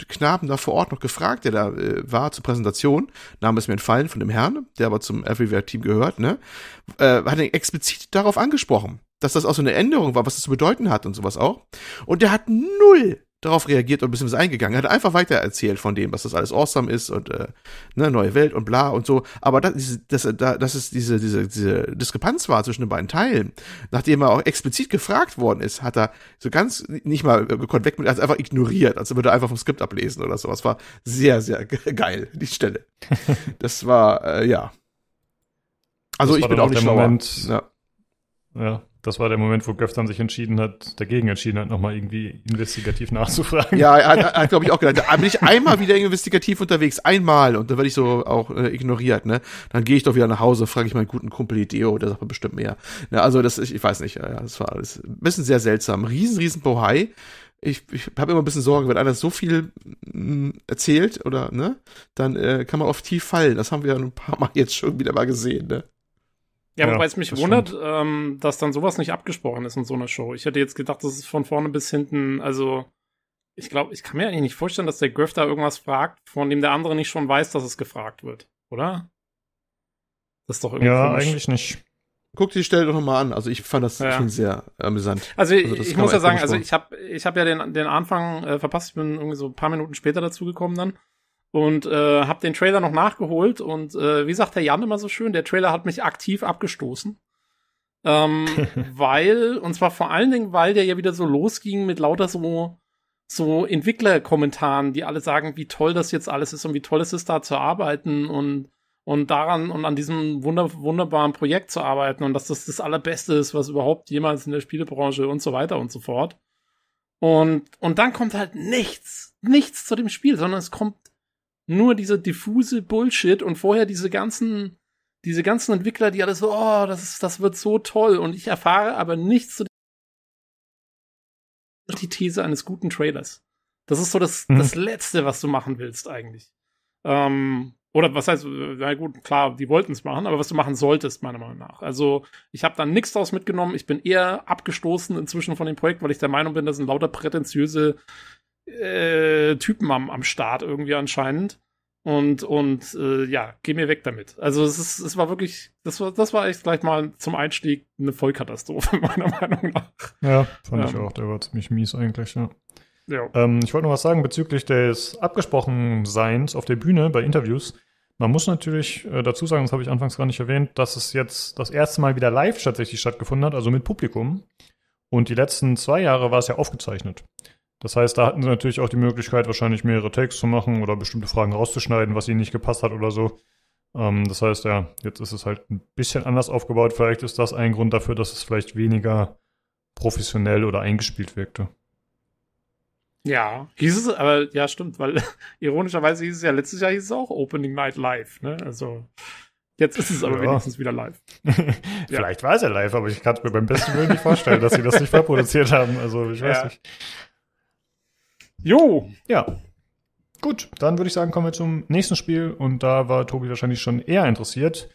B: Knaben da vor Ort noch gefragt, der da äh, war zur Präsentation, Name ist mir entfallen von dem Herrn, der aber zum Everywhere-Team gehört, ne, äh, hat ihn explizit darauf angesprochen, dass das auch so eine Änderung war, was das zu bedeuten hat und sowas auch. Und der hat null darauf reagiert und ein bisschen was eingegangen. Er hat einfach weiter erzählt von dem, was das alles awesome ist und äh, ne, neue Welt und bla und so. Aber das, das, da, dass es diese, diese, diese Diskrepanz war zwischen den beiden Teilen, nachdem er auch explizit gefragt worden ist, hat er so ganz nicht mal gekonnt weg mit, es einfach ignoriert, als würde er einfach vom Skript ablesen oder sowas. War sehr, sehr ge- geil, die Stelle. Das war, äh, ja. Also
A: Das
B: ich bin auch nicht schlauer.
A: Moment-
B: Ja.
A: Ja, das war der Moment, wo Göff dann sich entschieden hat, dagegen entschieden hat, nochmal irgendwie investigativ nachzufragen.
B: Ja, hat, hat glaube ich, auch gedacht, da bin ich einmal wieder investigativ unterwegs, einmal, und dann werde ich so auch äh, ignoriert, ne? Dann gehe ich doch wieder nach Hause, frage ich meinen guten Kumpel Ideo, der sagt mir bestimmt mehr. Ja, also das, ich, ich weiß nicht, ja, ja, das war alles ein bisschen sehr seltsam. Riesen, riesen Bohai. ich, ich habe immer ein bisschen Sorge, wenn einer so viel mh, erzählt oder ne, dann äh, kann man auf tief fallen. Das haben wir ja ein paar Mal jetzt schon wieder mal gesehen, ne?
C: Ja, wobei es mich wundert, ähm, dass dann sowas nicht abgesprochen ist in so einer Show. Ich hätte jetzt gedacht, das ist von vorne bis hinten, also ich glaube, ich kann mir eigentlich nicht vorstellen, dass der Griff da irgendwas fragt, von dem der andere nicht schon weiß, dass es gefragt wird, oder?
A: Das ist doch irgendwie. Ja, komisch. eigentlich nicht.
B: Guck die Stelle doch nochmal an. Also ich fand das ja. schon sehr amüsant.
C: Also, also ich muss ja sagen, also ich habe ich hab ja den, den Anfang äh, verpasst. Ich bin irgendwie so ein paar Minuten später dazugekommen dann und äh, habe den Trailer noch nachgeholt und äh, wie sagt der Jan immer so schön, der Trailer hat mich aktiv abgestoßen. Ähm, weil, und zwar vor allen Dingen, weil der ja wieder so losging mit lauter so, so Entwicklerkommentaren, die alle sagen, wie toll das jetzt alles ist und wie toll es ist, da zu arbeiten und, und daran und an diesem wunder, wunderbaren Projekt zu arbeiten und dass das das Allerbeste ist, was überhaupt jemals in der Spielebranche und so weiter und so fort. Und, und dann kommt halt nichts, nichts zu dem Spiel, sondern es kommt nur diese diffuse Bullshit und vorher diese ganzen, diese ganzen Entwickler, die alle so, oh, das ist, das wird so toll und ich erfahre aber nichts zu die These eines guten Trailers. Das ist so das, hm. das Letzte, was du machen willst eigentlich. Ähm, oder was heißt, na gut, klar, die wollten es machen, aber was du machen solltest, meiner Meinung nach. Also ich habe da nichts draus mitgenommen. Ich bin eher abgestoßen inzwischen von dem Projekt, weil ich der Meinung bin, das sind lauter prätentiöse äh, Typen am, am Start irgendwie anscheinend. Und, und äh, ja, geh mir weg damit. Also es ist, es war wirklich, das war, das war echt gleich mal zum Einstieg eine Vollkatastrophe, meiner Meinung nach.
A: Ja, fand ähm, ich auch, der war ziemlich mies eigentlich, ja. ja. Ähm, ich wollte noch was sagen bezüglich des Abgesprochenseins auf der Bühne bei Interviews. Man muss natürlich äh, dazu sagen, das habe ich anfangs gar nicht erwähnt, dass es jetzt das erste Mal wieder live tatsächlich stattgefunden hat, also mit Publikum. Und die letzten zwei Jahre war es ja aufgezeichnet. Das heißt, da hatten sie natürlich auch die Möglichkeit, wahrscheinlich mehrere Takes zu machen oder bestimmte Fragen rauszuschneiden, was ihnen nicht gepasst hat oder so. Ähm, das heißt, ja, jetzt ist es halt ein bisschen anders aufgebaut. Vielleicht ist das ein Grund dafür, dass es vielleicht weniger professionell oder eingespielt wirkte.
C: Ja, hieß es, aber ja, stimmt, weil ironischerweise hieß es ja, letztes Jahr hieß es auch Opening Night Live, ne? Also Jetzt ist es aber ja. wenigstens wieder live.
A: Vielleicht ja. war es ja live, aber ich kann es mir beim besten Willen nicht vorstellen, dass sie das nicht vorproduziert haben. Also ich weiß ja. nicht.
C: Jo.
A: Ja. Gut, dann würde ich sagen, kommen wir zum nächsten Spiel. Und da war Tobi wahrscheinlich schon eher interessiert.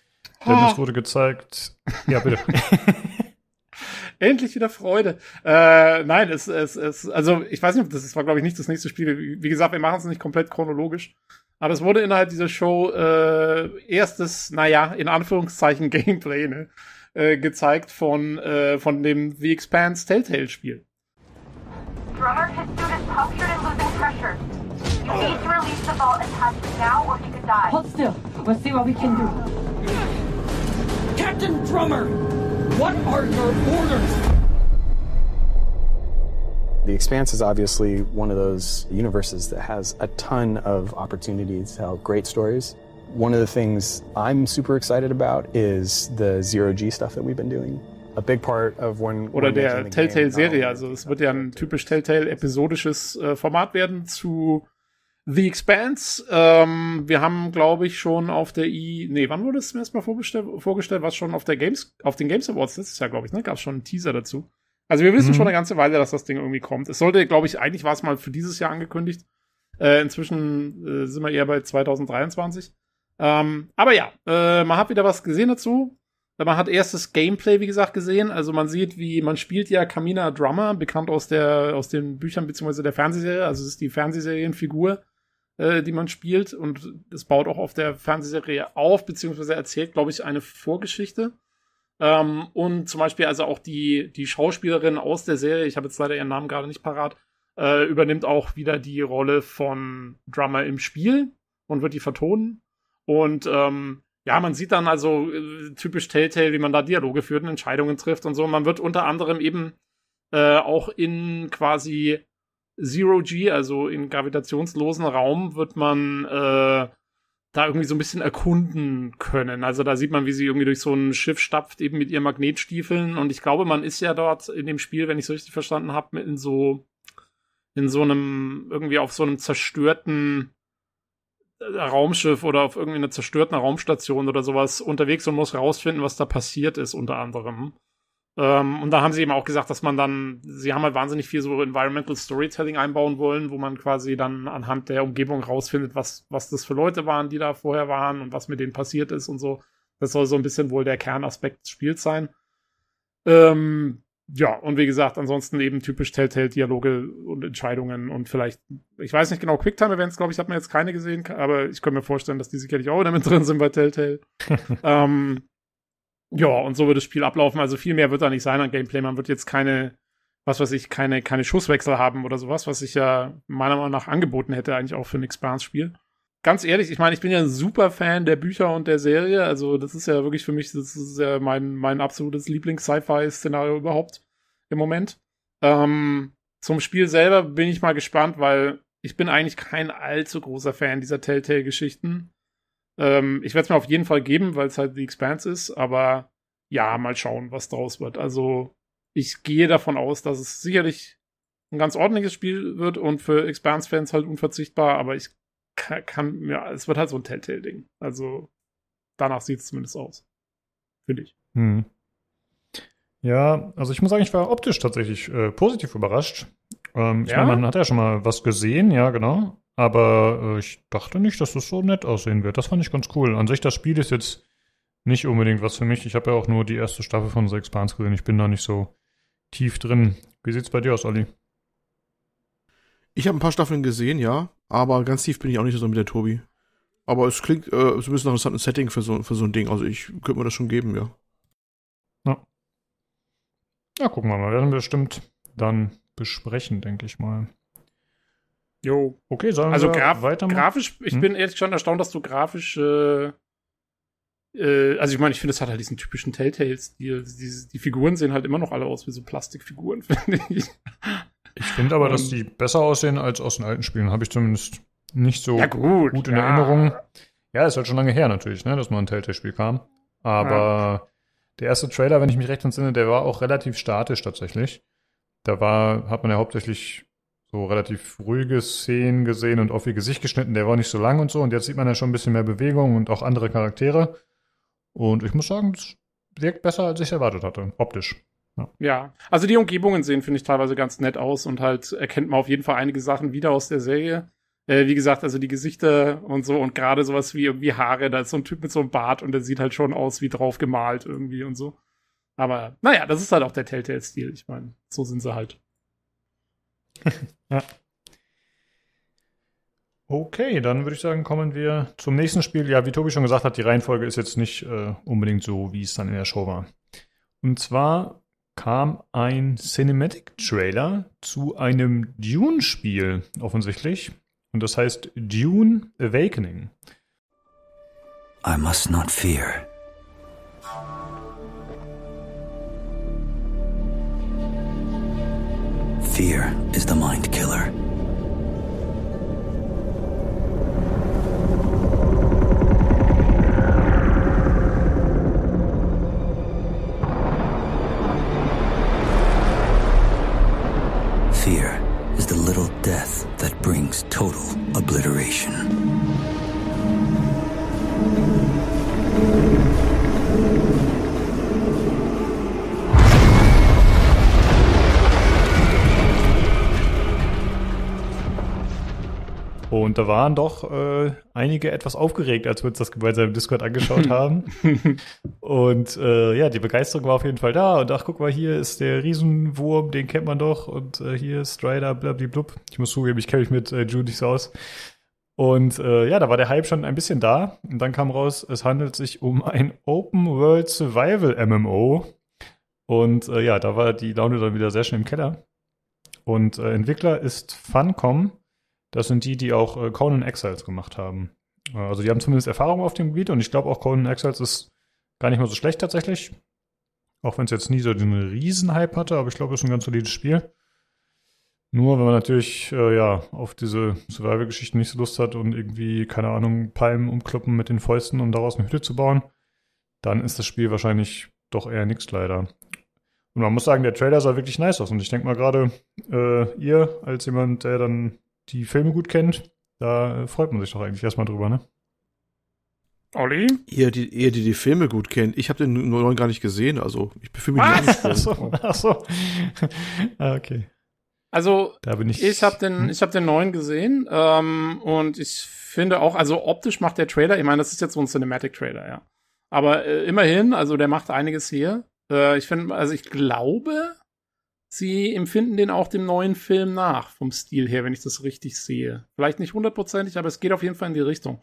A: Denn es wurde gezeigt. Ja, bitte.
C: Endlich wieder Freude. Äh, nein, es, es, es, also ich weiß nicht, das war, glaube ich, nicht das nächste Spiel. Wie gesagt, wir machen es nicht komplett chronologisch. Aber es wurde innerhalb dieser Show äh, erstes, naja, in Anführungszeichen Gameplay, ne, äh, gezeigt von, äh, von dem The Expanse Telltale-Spiel. Drummer, his suit is punctured and losing pressure. You need to release the vault attachment now or he could die. Hold still. Let's see what we can do. Captain Drummer, what are your orders?
E: The Expanse is obviously one of those universes that has a ton of opportunities to tell great stories. One of the things I'm super excited about is the zero G stuff that we've been doing.
C: Oder der Telltale-Serie. Also es wird ja ein typisch Telltale-episodisches äh, Format werden zu The Expanse. Ähm, wir haben, glaube ich, schon auf der I. Nee, wann wurde es zum ersten Mal vorgestellt? vorgestellt was schon auf der Games, auf den Games Awards letztes Jahr, glaube ich, ne? Gab es schon einen Teaser dazu. Also wir wissen mhm. schon eine ganze Weile, dass das Ding irgendwie kommt. Es sollte, glaube ich, eigentlich war es mal für dieses Jahr angekündigt. Äh, inzwischen äh, sind wir eher bei 2023. Ähm, aber ja, äh, man hat wieder was gesehen dazu. Man hat erstes Gameplay, wie gesagt, gesehen. Also man sieht, wie man spielt ja Kamina Drummer, bekannt aus der aus den Büchern beziehungsweise der Fernsehserie. Also es ist die Fernsehserienfigur, äh, die man spielt und es baut auch auf der Fernsehserie auf beziehungsweise erzählt, glaube ich, eine Vorgeschichte. Ähm, und zum Beispiel also auch die die Schauspielerin aus der Serie, ich habe jetzt leider ihren Namen gerade nicht parat, äh, übernimmt auch wieder die Rolle von Drummer im Spiel und wird die vertonen. Und ähm, ja, man sieht dann also äh, typisch Telltale, wie man da Dialoge führt und Entscheidungen trifft und so. Man wird unter anderem eben äh, auch in quasi Zero G, also in gravitationslosen Raum, wird man äh, da irgendwie so ein bisschen erkunden können. Also da sieht man, wie sie irgendwie durch so ein Schiff stapft, eben mit ihren Magnetstiefeln. Und ich glaube, man ist ja dort in dem Spiel, wenn ich es richtig verstanden habe, in so in so einem irgendwie auf so einem zerstörten Raumschiff oder auf irgendeiner zerstörten Raumstation oder sowas unterwegs und muss rausfinden, was da passiert ist, unter anderem. Ähm, und da haben sie eben auch gesagt, dass man dann, sie haben halt wahnsinnig viel so Environmental Storytelling einbauen wollen, wo man quasi dann anhand der Umgebung rausfindet, was, was das für Leute waren, die da vorher waren und was mit denen passiert ist und so. Das soll so ein bisschen wohl der Kernaspekt des Spiels sein. Ähm, ja, und wie gesagt, ansonsten eben typisch Telltale-Dialoge und Entscheidungen und vielleicht, ich weiß nicht genau, Quicktime-Events, glaube ich, hat man jetzt keine gesehen, aber ich kann mir vorstellen, dass die sicherlich auch damit drin sind bei Telltale. ähm, ja, und so wird das Spiel ablaufen. Also viel mehr wird da nicht sein an Gameplay. Man wird jetzt keine, was weiß ich, keine, keine Schusswechsel haben oder sowas, was ich ja meiner Meinung nach angeboten hätte, eigentlich auch für ein Experience-Spiel. Ganz ehrlich, ich meine, ich bin ja ein super Fan der Bücher und der Serie. Also, das ist ja wirklich für mich, das ist ja mein, mein absolutes Lieblings-Sci-Fi-Szenario überhaupt im Moment. Ähm, zum Spiel selber bin ich mal gespannt, weil ich bin eigentlich kein allzu großer Fan dieser Telltale-Geschichten. Ähm, ich werde es mir auf jeden Fall geben, weil es halt The Expanse ist, aber ja, mal schauen, was draus wird. Also ich gehe davon aus, dass es sicherlich ein ganz ordentliches Spiel wird und für Expanse-Fans halt unverzichtbar, aber ich kann, kann ja, es wird halt so ein Telltale-Ding. Also danach sieht es zumindest aus. Finde ich.
A: Hm. Ja, also ich muss sagen, ich war optisch tatsächlich äh, positiv überrascht. Ähm, ich
C: Ja?
A: meine, man hat ja schon mal was gesehen, ja, genau. Aber äh, ich dachte nicht, dass es so nett aussehen wird. Das fand ich ganz cool. An sich, das Spiel ist jetzt nicht unbedingt was für mich. Ich habe ja auch nur die erste Staffel von The Expanse gesehen. Ich bin da nicht so tief drin. Wie sieht's bei dir aus, Olli?
B: Ich habe ein paar Staffeln gesehen, ja, aber ganz tief bin ich auch nicht so mit der Tobi. Aber es klingt äh, so ein bisschen nach einem interessanten Setting für so, für so ein Ding. Also ich könnte mir das schon geben, ja.
A: Ja, gucken wir mal. Werden wir bestimmt dann besprechen, denke ich mal.
C: Jo.
A: Okay, sollen
C: Also
A: wir
C: graf
A: weitermachen?
C: grafisch, ich
A: Hm?
C: bin ehrlich schon erstaunt, dass du grafisch, äh, äh, also ich meine, ich finde, es hat halt diesen typischen Telltale-Stil. Die, die Figuren sehen halt immer noch alle aus wie so Plastikfiguren, finde ich.
A: Ich finde aber, dass die besser aussehen als aus den alten Spielen. Habe ich zumindest nicht so
C: ja, gut.
A: gut in
C: ja.
A: Erinnerung. Ja, ist halt schon lange her natürlich, ne, dass mal ein Telltale-Spiel kam. Aber der erste Trailer, wenn ich mich recht entsinne, der war auch relativ statisch tatsächlich. Da war, hat man ja hauptsächlich so relativ ruhige Szenen gesehen und auf ihr Gesicht geschnitten. Der war nicht so lang und so. Und jetzt sieht man ja schon ein bisschen mehr Bewegung und auch andere Charaktere. Und ich muss sagen, es wirkt besser, als ich erwartet hatte, optisch.
C: Ja, also die Umgebungen sehen, finde ich, teilweise ganz nett aus und halt erkennt man auf jeden Fall einige Sachen wieder aus der Serie. Äh, wie gesagt, also die Gesichter und so und gerade sowas wie irgendwie Haare, da ist so ein Typ mit so einem Bart und der sieht halt schon aus wie drauf gemalt irgendwie und so. Aber naja, das ist halt auch der Telltale-Stil. Ich meine, so sind sie halt.
A: Okay, dann würde ich sagen, kommen wir zum nächsten Spiel. Ja, wie Tobi schon gesagt hat, die Reihenfolge ist jetzt nicht äh, unbedingt so, wie es dann in der Show war. Und zwar kam ein Cinematic Trailer zu einem Dune-Spiel offensichtlich. Und das heißt Dune Awakening.
F: I must not fear. Fear is the mind killer. Total obliteration.
A: Und da waren doch äh, einige etwas aufgeregt, als wir uns das gemeinsam im Discord angeschaut haben. Und äh, ja, die Begeisterung war auf jeden Fall da. Und ach, guck mal, hier ist der Riesenwurm, den kennt man doch. Und äh, hier ist Strider, blablablub. Ich muss zugeben, ich kenne mich mit äh, nicht so aus. Und äh, ja, da war der Hype schon ein bisschen da. Und dann kam raus, es handelt sich um ein Open World Survival MMO. Und äh, ja, da war die Laune dann wieder sehr schnell im Keller. Und äh, Entwickler ist Funcom. Das sind die, die auch äh, Conan Exiles gemacht haben. Äh, also die haben zumindest Erfahrung auf dem Gebiet und ich glaube auch Conan Exiles ist gar nicht mal so schlecht tatsächlich. Auch wenn es jetzt nie so den Riesenhype hatte, aber ich glaube, es ist ein ganz solides Spiel. Nur wenn man natürlich äh, ja auf diese Survival-Geschichten nicht so Lust hat und irgendwie, keine Ahnung, Palmen umkloppen mit den Fäusten, um daraus eine Hütte zu bauen, dann ist das Spiel wahrscheinlich doch eher nix leider. Und man muss sagen, der Trailer sah wirklich nice aus. Und ich denke mal gerade, äh, ihr als jemand, der dann die Filme gut kennt, da freut man sich doch eigentlich erstmal drüber, ne?
C: Olli?
B: Ihr, die, ihr, die die Filme gut kennt. Ich habe den neuen gar nicht gesehen, also ich befinde mich nicht
A: Ach so, ach so. Ah, okay.
C: Also,
A: Da bin ich.
C: ich habe den,
A: Hm?
C: ich habe den neuen gesehen ähm, und ich finde auch, also optisch macht der Trailer, ich meine, das ist jetzt so ein Cinematic-Trailer, ja. Aber äh, immerhin, also der macht einiges hier. Äh, ich finde, also ich glaube, sie empfinden den auch dem neuen Film nach, vom Stil her, wenn ich das richtig sehe. Vielleicht nicht hundertprozentig, aber es geht auf jeden Fall in die Richtung.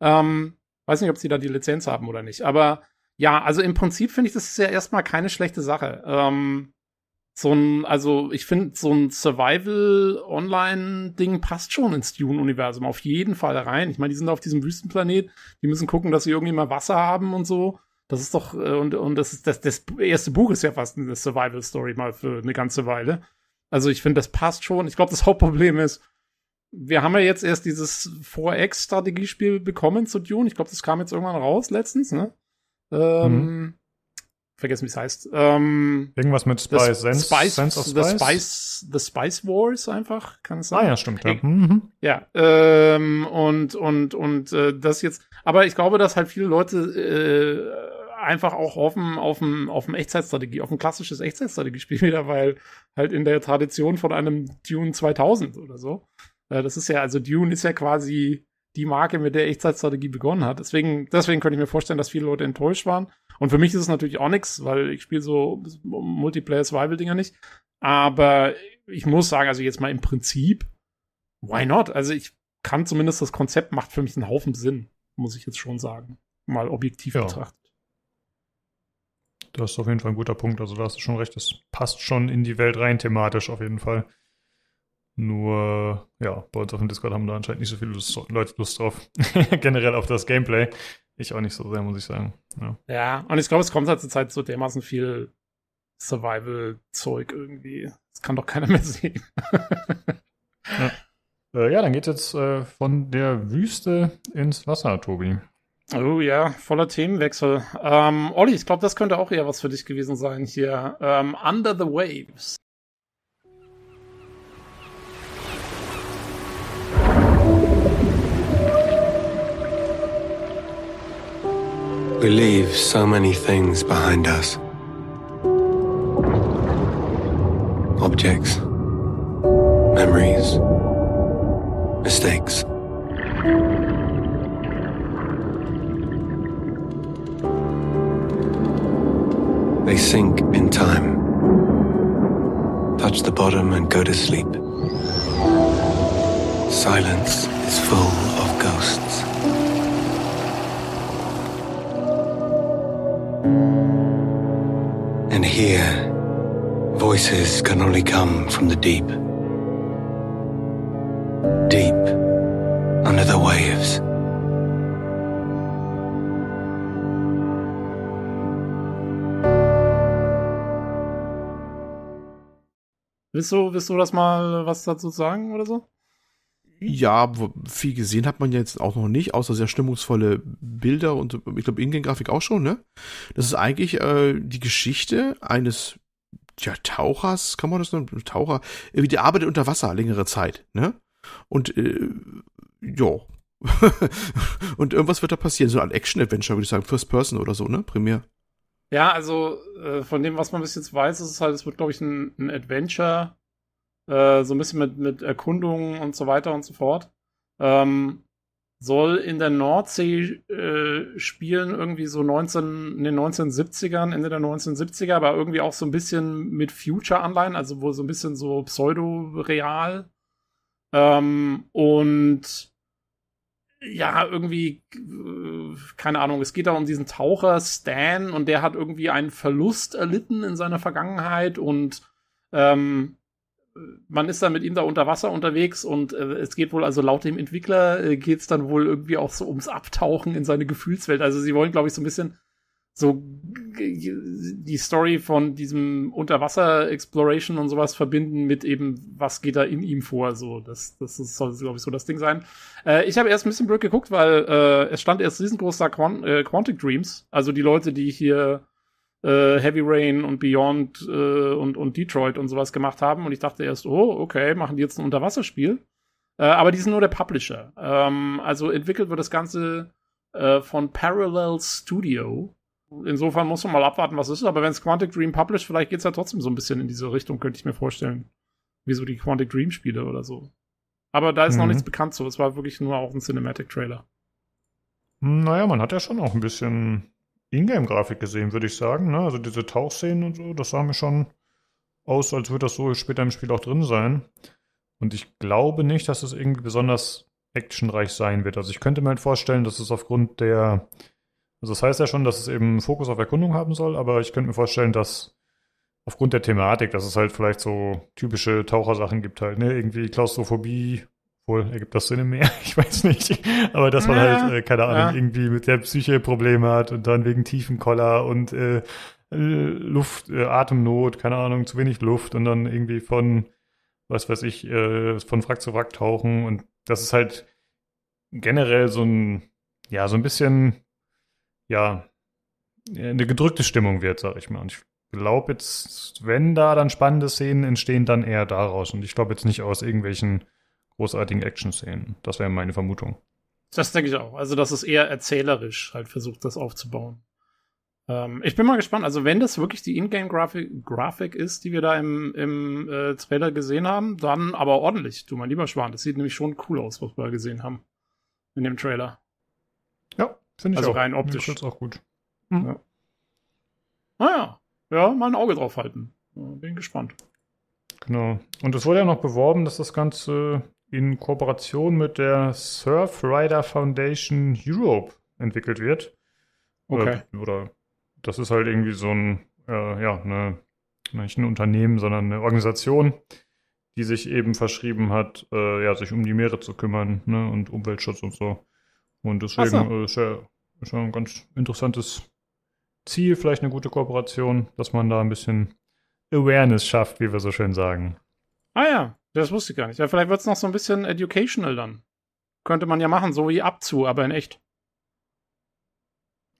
C: Ähm, weiß nicht, ob sie da die Lizenz haben oder nicht. Aber ja, also im Prinzip finde ich, das ist ja erstmal keine schlechte Sache. Ähm, so ein, also ich finde, so ein Survival-Online-Ding passt schon ins Dune-Universum auf jeden Fall rein. Ich meine, die sind auf diesem Wüstenplanet, die müssen gucken, dass sie irgendwie mal Wasser haben und so. Das ist doch, äh, und, und das ist, das, das erste Buch ist ja fast eine Survival-Story mal für eine ganze Weile. Also ich finde, das passt schon. Ich glaube, das Hauptproblem ist, wir haben ja jetzt erst dieses 4X-Strategiespiel bekommen zu Dune. Ich glaube, das kam jetzt irgendwann raus letztens, ne? Ähm, Vergessen, wie es heißt. Ähm,
A: Irgendwas mit Spice. Sense,
C: Spice,
A: Sense of
C: The
A: Spice.
C: Spice, The Spice Wars einfach, kann es sein?
A: Ah ja, stimmt. Ja.
C: Ey.
A: Mhm.
C: Ja, ähm, und, und, und äh, das jetzt, aber ich glaube, dass halt viele Leute äh, einfach auch hoffen auf ein, auf ein Echtzeitstrategie, auf ein klassisches Echtzeitstrategiespiel wieder, weil halt in der Tradition von einem Dune 2000 oder so, äh, das ist ja, also Dune ist ja quasi die Marke, mit der Echtzeitstrategie begonnen hat. Deswegen, deswegen könnte ich mir vorstellen, dass viele Leute enttäuscht waren. Und für mich ist es natürlich auch nichts, weil ich spiele so Multiplayer-Survival-Dinger nicht. Aber ich muss sagen, also jetzt mal im Prinzip, why not? Also ich kann zumindest das Konzept macht für mich einen Haufen Sinn, muss ich jetzt schon sagen. Mal objektiv
A: Ja.
C: betrachtet.
A: Das ist auf jeden Fall ein guter Punkt. Also da hast du schon recht. Das passt schon in die Welt rein thematisch auf jeden Fall. Nur, ja, bei uns auf dem Discord haben da anscheinend nicht so viele Lust, Leute Lust drauf. Generell auf das Gameplay. Ich auch nicht so sehr, muss ich sagen. Ja.
C: Ja, und ich glaube, es kommt halt zur Zeit so dermaßen viel Survival-Zeug irgendwie. Das kann doch keiner mehr sehen.
A: Äh, ja, dann geht jetzt äh, von der Wüste ins Wasser, Tobi.
C: Oh ja, voller Themenwechsel. Ähm, Olli, ich glaube, das könnte auch eher was für dich gewesen sein hier. Ähm, Under the Waves.
G: We leave so many things behind us objects, memories, mistakes. They sink in time, touch the bottom, and go to sleep. Silence is full of ghosts. And here, voices can only come from the deep.
C: Willst du, willst du das mal was dazu sagen oder so?
B: Ja, viel gesehen hat man jetzt auch noch nicht, außer sehr stimmungsvolle Bilder und ich glaube Ingame-Grafik auch schon, ne? Das ist eigentlich äh, die Geschichte eines ja, Tauchers, kann man das nennen? Taucher, irgendwie der arbeitet unter Wasser längere Zeit, ne? Und äh, ja. und irgendwas wird da passieren, so ein Action-Adventure, würde ich sagen, First Person oder so, ne? Primär.
C: Ja, also äh, von dem, was man bis jetzt weiß, ist es halt, es wird, glaube ich, ein, ein Adventure, äh, so ein bisschen mit, mit Erkundungen und so weiter und so fort. Ähm, soll in der Nordsee äh, spielen, irgendwie so 19, in den 1970ern, Ende der 1970er, aber irgendwie auch so ein bisschen mit Future-Anleihen, also wohl so ein bisschen so pseudo-real. Ähm, und ja, irgendwie, äh, keine Ahnung, es geht da um diesen Taucher Stan und der hat irgendwie einen Verlust erlitten in seiner Vergangenheit und ähm, man ist dann mit ihm da unter Wasser unterwegs und äh, es geht wohl, also laut dem Entwickler äh, geht es dann wohl irgendwie auch so ums Abtauchen in seine Gefühlswelt. Also sie wollen, glaube ich, so ein bisschen so die Story von diesem Unterwasser-Exploration und sowas verbinden mit eben, was geht da in ihm vor. So, das, das ist, soll, glaube ich, so das Ding sein. Äh, ich habe erst ein bisschen blöd geguckt, weil äh, es stand erst riesengroß da Quant äh, Quantic Dreams, also die Leute, die hier äh, Heavy Rain und Beyond äh, und, und Detroit und sowas gemacht haben. Und ich dachte erst, oh, okay, machen die jetzt ein Unterwasserspiel. Äh, aber die sind nur der Publisher. Ähm, also entwickelt wird das Ganze von Parallel Studio. Insofern muss man mal abwarten, was es ist. Aber wenn es Quantic Dream published, vielleicht geht es ja trotzdem so ein bisschen in diese Richtung, könnte ich mir vorstellen. Wie so die Quantic Dream Spiele oder so. Aber da ist noch
A: Mhm.
C: nichts bekannt so. Es war wirklich nur auch ein Cinematic-Trailer.
A: Naja, man hat ja schon auch ein bisschen Ingame-Grafik gesehen, würde ich sagen. Ne? Also diese Tauchszenen und so, das sah mir schon aus, als würde das so später im Spiel auch drin sein. Und ich glaube nicht, dass es irgendwie besonders actionreich sein wird. Also ich könnte mir halt vorstellen, dass es aufgrund der, also das heißt ja schon, dass es eben Fokus auf Erkundung haben soll, aber ich könnte mir vorstellen, dass aufgrund der Thematik, dass es halt vielleicht so typische Tauchersachen gibt halt, ne? Irgendwie Klaustrophobie, wohl ergibt das Sinn im Meer, ich weiß nicht. Aber dass man
C: Ja,
A: halt, äh, keine Ahnung,
C: ja.
A: irgendwie mit der Psyche Probleme hat und dann wegen Tiefenkoller und äh, äh, Luft, äh, Atemnot, keine Ahnung, zu wenig Luft und dann irgendwie von, was weiß ich, äh, von Wrack zu Wrack tauchen und das ist halt generell so ein, ja, so ein bisschen, ja, eine gedrückte Stimmung wird, sag ich mal. Und ich glaube jetzt, wenn da dann spannende Szenen entstehen, dann eher daraus. Und ich glaube jetzt nicht aus irgendwelchen großartigen Action-Szenen. Das wäre meine Vermutung.
C: Das denke ich auch. Also, dass es eher erzählerisch halt versucht, das aufzubauen. Ähm, ich bin mal gespannt. Also, wenn das wirklich die Ingame-Grafik Grafik ist, die wir da im, im äh, Trailer gesehen haben, dann aber ordentlich. Du, mein lieber Schwan. Das sieht nämlich schon cool aus, was wir da gesehen haben. In dem Trailer.
A: Ja, finde ich
C: Also
A: auch.
C: rein
A: Mir
C: optisch.
A: gefällt's auch gut.
C: Naja. Ja, mal ein Auge drauf halten. Ja, Bin gespannt.
A: Genau. Und es wurde ja noch beworben, dass das Ganze in Kooperation mit der Surfrider Foundation Europe entwickelt wird.
C: Okay.
A: Oder, oder das ist halt irgendwie so ein, äh, ja, eine, nicht ein Unternehmen, sondern eine Organisation, die sich eben verschrieben hat, äh, ja, sich um die Meere zu kümmern, ne, und Umweltschutz und so. Und deswegen
C: so.
A: äh, ist ja, ist ja ein ganz interessantes Ziel, vielleicht eine gute Kooperation, dass man da ein bisschen Awareness schafft, wie wir so schön sagen.
C: Ah ja, das wusste ich gar nicht. Ja, vielleicht wird es noch so ein bisschen educational dann. Könnte man ja machen, so wie Abzu, aber in echt.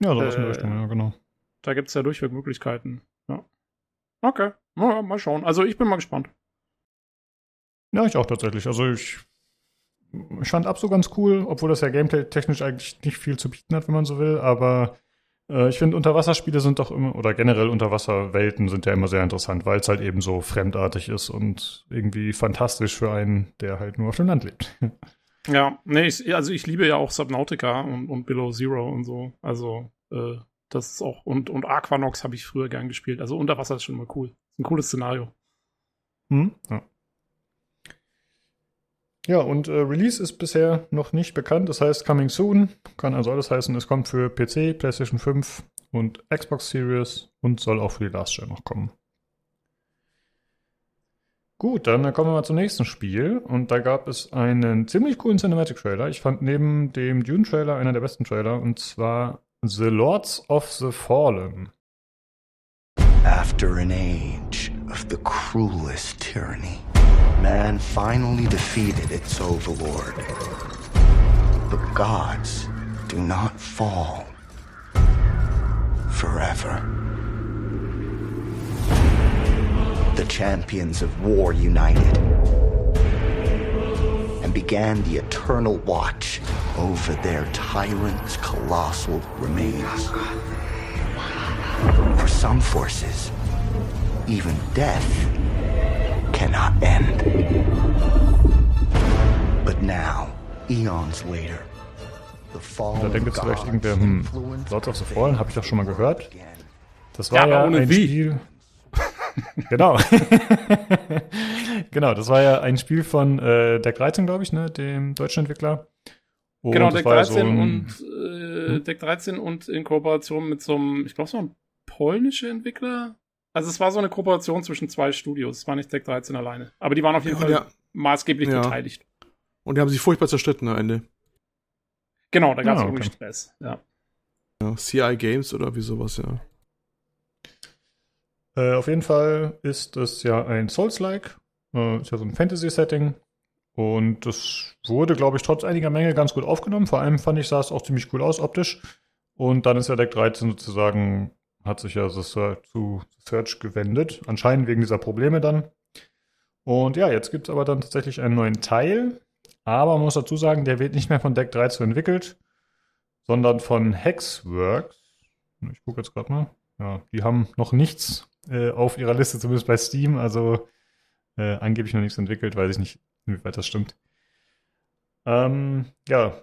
A: Ja, so was in
C: Äh,
A: der Richtung, ja, genau.
C: Da gibt es ja durchweg Möglichkeiten. Ja. Okay. Ja, mal schauen. Also ich bin mal gespannt.
A: Ja, ich auch tatsächlich. Also ich, ich fand Abso ganz cool, obwohl das ja gameplay-technisch eigentlich nicht viel zu bieten hat, wenn man so will, aber äh, ich finde, Unterwasserspiele sind doch immer, oder generell Unterwasserwelten sind ja immer sehr interessant, weil es halt eben so fremdartig ist und irgendwie fantastisch für einen, der halt nur auf dem Land lebt.
C: Ja, nee, ich, also ich liebe ja auch Subnautica und, und Below Zero und so. Also, äh, das ist auch, und, und Aquanox habe ich früher gern gespielt. Also Unterwasser ist schon mal cool. Ist ein cooles Szenario.
A: Hm? Ja. Ja, und äh, Release ist bisher noch nicht bekannt. Das heißt Coming Soon. Kann also alles heißen, es kommt für PC, PlayStation 5 und Xbox Series und soll auch für die Last Gen noch kommen. Gut, dann kommen wir mal zum nächsten Spiel. Und da gab es einen ziemlich coolen Cinematic-Trailer. Ich fand neben dem Dune-Trailer einer der besten Trailer. Und zwar The Lords of the Fallen.
H: After an age of the cruelest tyranny, man finally defeated its overlord. But gods do not fall forever. The champions of war united and began the eternal watch over their tyrant's colossal remains. For some forces, even death cannot end. But now, eons later, the fallen
A: Da denkt jetzt vielleicht irgendwer, hm, Lords of the Fallen, habe ich doch schon mal gehört. Das
C: Ja,
A: war ja,
C: ohne
A: ein
C: wie.
A: Spiel. genau. genau, das war ja ein Spiel von äh, Deck 13, glaube ich, ne, dem deutschen Entwickler. Und
C: genau, Deck
A: war ja
C: 13
A: so ein-
C: und äh, Deck 13 und in Kooperation mit so einem, ich glaube, so ein polnischer Entwickler. Also es war so eine Kooperation zwischen zwei Studios. Es war nicht Deck 13 alleine. Aber die waren auf jeden
B: Ja,
C: Fall
B: ja.
C: maßgeblich
B: Ja.
C: beteiligt.
B: Und die haben sich furchtbar zerstritten am Ende.
C: Genau, da gab es
A: Ah,
C: irgendwie
A: okay.
C: Stress. Ja.
B: Ja, CI Games oder wie sowas, ja.
A: Äh, auf jeden Fall ist es ja ein Souls-like. Äh, ist ja so ein Fantasy-Setting. Und das wurde, glaube ich, trotz einiger Menge ganz gut aufgenommen. Vor allem fand ich, sah es auch ziemlich cool aus optisch. Und dann ist ja Deck 13 sozusagen, hat sich ja zu Search gewendet. Anscheinend wegen dieser Probleme dann. Und ja, jetzt gibt es aber dann tatsächlich einen neuen Teil. Aber man muss dazu sagen, der wird nicht mehr von Deck 13 entwickelt, sondern von Hexworks. Ich gucke jetzt gerade mal. Ja, die haben noch nichts äh, auf ihrer Liste, zumindest bei Steam. Also äh, angeblich noch nichts entwickelt, weiß ich nicht, inwieweit das stimmt. Ähm, ja,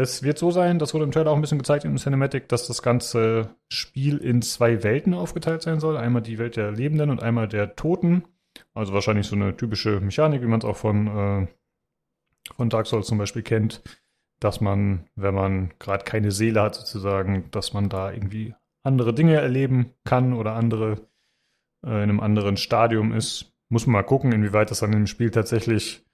A: es wird so sein, das wurde im Trailer auch ein bisschen gezeigt im Cinematic, dass das ganze Spiel in zwei Welten aufgeteilt sein soll. Einmal die Welt der Lebenden und einmal der Toten. Also wahrscheinlich so eine typische Mechanik, wie man es auch von, äh, von Dark Souls zum Beispiel kennt, dass man, wenn man gerade keine Seele hat sozusagen, dass man da irgendwie andere Dinge erleben kann oder andere äh, in einem anderen Stadium ist. Muss man mal gucken, inwieweit das dann im Spiel tatsächlich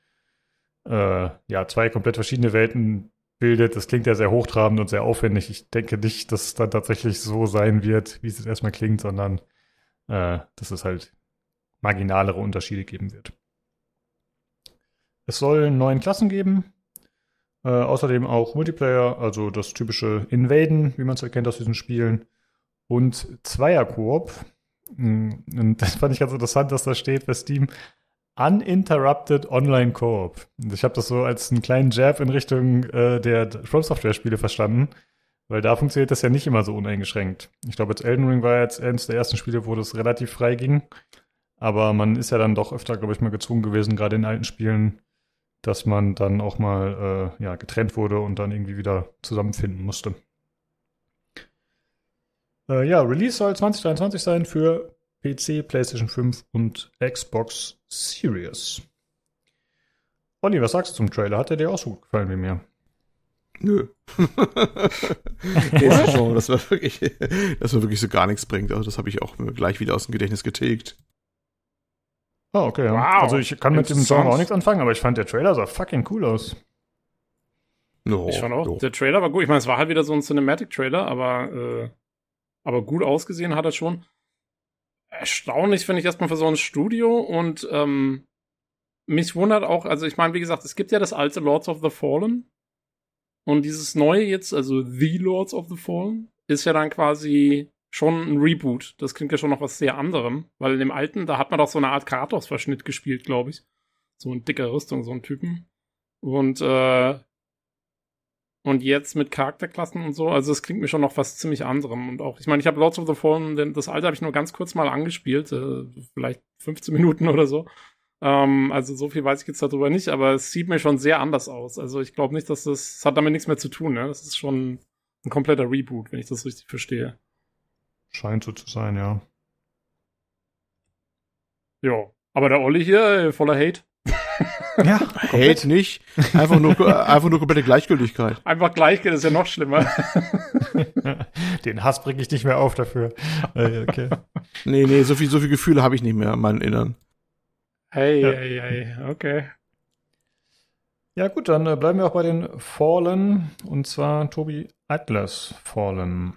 A: äh, ja zwei komplett verschiedene Welten bildet. Das klingt ja sehr hochtrabend und sehr aufwendig. Ich denke nicht, dass es dann tatsächlich so sein wird, wie es jetzt erstmal klingt, sondern äh, dass es halt marginalere Unterschiede geben wird. Es soll neun Klassen geben. Äh, außerdem auch Multiplayer, also das typische Invaden, wie man es erkennt aus diesen Spielen. Und Zweier-Koop. Hm, und das fand ich ganz interessant, dass da steht bei Steam Uninterrupted Online Co-op. Ich habe das so als einen kleinen Jab in Richtung äh, der From Software Spiele verstanden, weil da funktioniert das ja nicht immer so uneingeschränkt. Ich glaube, jetzt Elden Ring war jetzt eines der ersten Spiele, wo das relativ frei ging. Aber man ist ja dann doch öfter, glaube ich, mal gezwungen gewesen, gerade in alten Spielen, dass man dann auch mal äh, ja, getrennt wurde und dann irgendwie wieder zusammenfinden musste. Äh, ja, Release soll 2023 sein für PC, PlayStation 5 und Xbox Series. Olli, was sagst du zum Trailer? Hat der dir auch so gut gefallen wie mir?
B: Nö. das, schon, das, war wirklich, das war wirklich so gar nichts bringt. Also das habe ich auch gleich wieder aus dem Gedächtnis getilgt.
A: Oh, okay. Wow. Also ich kann mit dem Song auch nichts anfangen, aber ich fand der Trailer sah fucking cool aus.
C: No, ich fand auch, no. der Trailer war gut. Ich meine, es war halt wieder so ein Cinematic-Trailer, aber, äh, aber gut ausgesehen hat er schon erstaunlich, finde ich, erstmal für so ein Studio und ähm, mich wundert auch, also ich meine, wie gesagt, es gibt ja das alte Lords of the Fallen und dieses neue jetzt, also The Lords of the Fallen, ist ja dann quasi schon ein Reboot. Das klingt ja schon noch was sehr anderem, weil in dem alten, da hat man doch so eine Art Kratos-Verschnitt gespielt, glaube ich. So ein dicker Rüstung, so ein Typen. Und äh, und jetzt mit Charakterklassen und so, also es klingt mir schon noch was ziemlich anderem. Und auch, ich meine, ich habe Lords of the Fallen, denn das alte habe ich nur ganz kurz mal angespielt, äh, vielleicht 15 Minuten oder so. Ähm, also so viel weiß ich jetzt darüber nicht, aber es sieht mir schon sehr anders aus. Also ich glaube nicht, dass das, das hat damit nichts mehr zu tun, ne? Das ist schon ein kompletter Reboot, wenn ich das richtig verstehe.
A: Scheint so zu sein, ja.
C: Ja, aber der Olli hier, äh, voller Hate.
B: Ja, hält nicht. Einfach nur, einfach nur komplette Gleichgültigkeit.
C: Einfach Gleichgültigkeit ist ja noch schlimmer.
A: Den Hass bringe ich nicht mehr auf dafür.
B: Äh, okay. Nee, nee, so viel, so viel Gefühle habe ich nicht mehr in meinem Innern.
C: Hey, ja. hey, hey, okay.
A: Ja, gut, dann äh, bleiben wir auch bei den Fallen. Und zwar Tobi Atlas Fallen.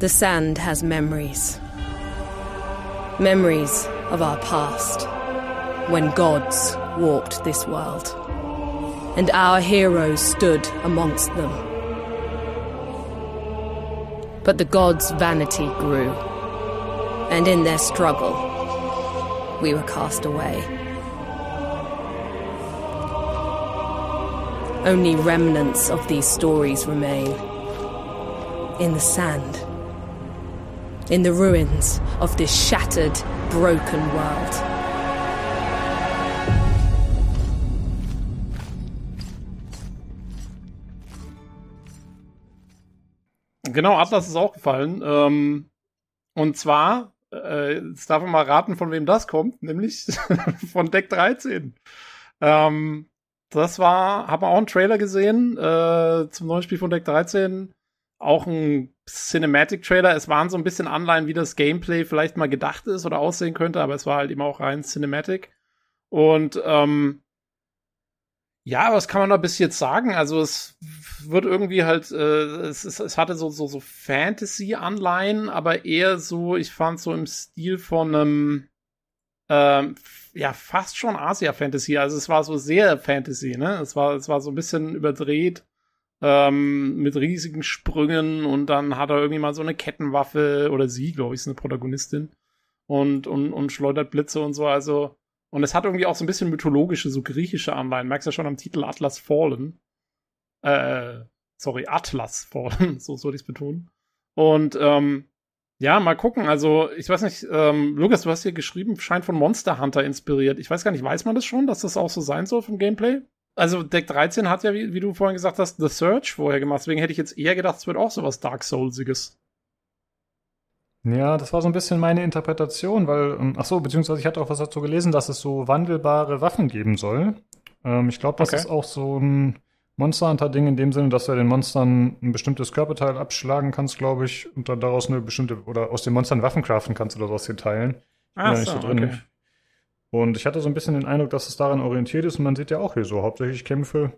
I: The sand has memories. Memories of our past, when gods walked this world, and our heroes stood amongst them. But the gods' vanity grew, and in their struggle, we were cast away. Only remnants of these stories remain in the sand in the ruins of this shattered, broken world.
C: Genau, Atlas ist auch gefallen. Ähm, und zwar, äh, jetzt darf man mal raten, von wem das kommt, nämlich von Deck 13. Ähm, das war, haben wir auch einen Trailer gesehen äh, zum neuen Spiel von Deck 13 auch ein Cinematic-Trailer. Es waren so ein bisschen Anleihen, wie das Gameplay vielleicht mal gedacht ist oder aussehen könnte, aber es war halt immer auch rein Cinematic. Und ähm, ja, was kann man da bis jetzt sagen? Also es wird irgendwie halt, äh, es, es, es hatte so, so, so Fantasy-Anleihen, aber eher so, ich fand so im Stil von einem, ähm, ja, fast schon Asia-Fantasy. Also es war so sehr Fantasy, ne? Es war, es war so ein bisschen überdreht ähm, mit riesigen Sprüngen und dann hat er irgendwie mal so eine Kettenwaffe oder sie, glaube ich, ist eine Protagonistin. und, und, und schleudert Blitze und so. Also, und es hat irgendwie auch so ein bisschen mythologische, so griechische Anleihen. Merkst du ja schon am Titel Atlas Fallen. Äh, sorry, Atlas Fallen, so soll ich es betonen. Und ähm, ja, mal gucken. Also, ich weiß nicht, ähm, Lukas, du hast hier geschrieben, scheint von Monster Hunter inspiriert. Ich weiß gar nicht, weiß man das schon, dass das auch so sein soll vom Gameplay? Also, Deck 13 hat ja, wie, wie du vorhin gesagt hast, The Search vorher gemacht. Deswegen hätte ich jetzt eher gedacht, es wird auch sowas Dark Soulsiges.
A: Ja, das war so ein bisschen meine Interpretation, weil, ähm, ach so, beziehungsweise ich hatte auch was dazu gelesen, dass es so wandelbare Waffen geben soll. Ähm, ich glaube, das
C: Okay.
A: ist auch so ein Monster Hunter-Ding in dem Sinne, dass du ja den Monstern ein bestimmtes Körperteil abschlagen kannst, glaube ich, und dann daraus eine bestimmte, oder aus den Monstern Waffen craften kannst oder so aus den Teilen.
C: Ah,
A: ja, nicht so drin. Und ich hatte so ein bisschen den Eindruck, dass es daran orientiert ist und man sieht ja auch hier so hauptsächlich Kämpfe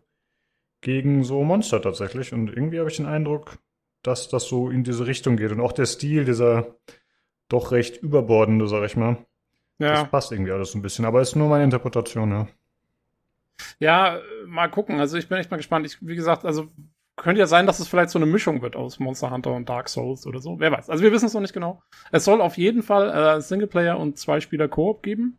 A: gegen so Monster tatsächlich. Und irgendwie habe ich den Eindruck, dass das so in diese Richtung geht. Und auch der Stil dieser doch recht überbordende, sag ich mal. Das
C: Ja,
A: passt irgendwie alles ein bisschen. Aber ist nur meine Interpretation, ja.
C: ja, mal gucken. Also, ich bin echt mal gespannt. Ich, wie gesagt, also, könnte ja sein, dass es vielleicht so eine Mischung wird aus Monster Hunter und Dark Souls oder so. Wer weiß. Also, wir wissen es noch nicht genau. Es soll auf jeden Fall äh, Singleplayer und Zwei-Spieler-Koop geben.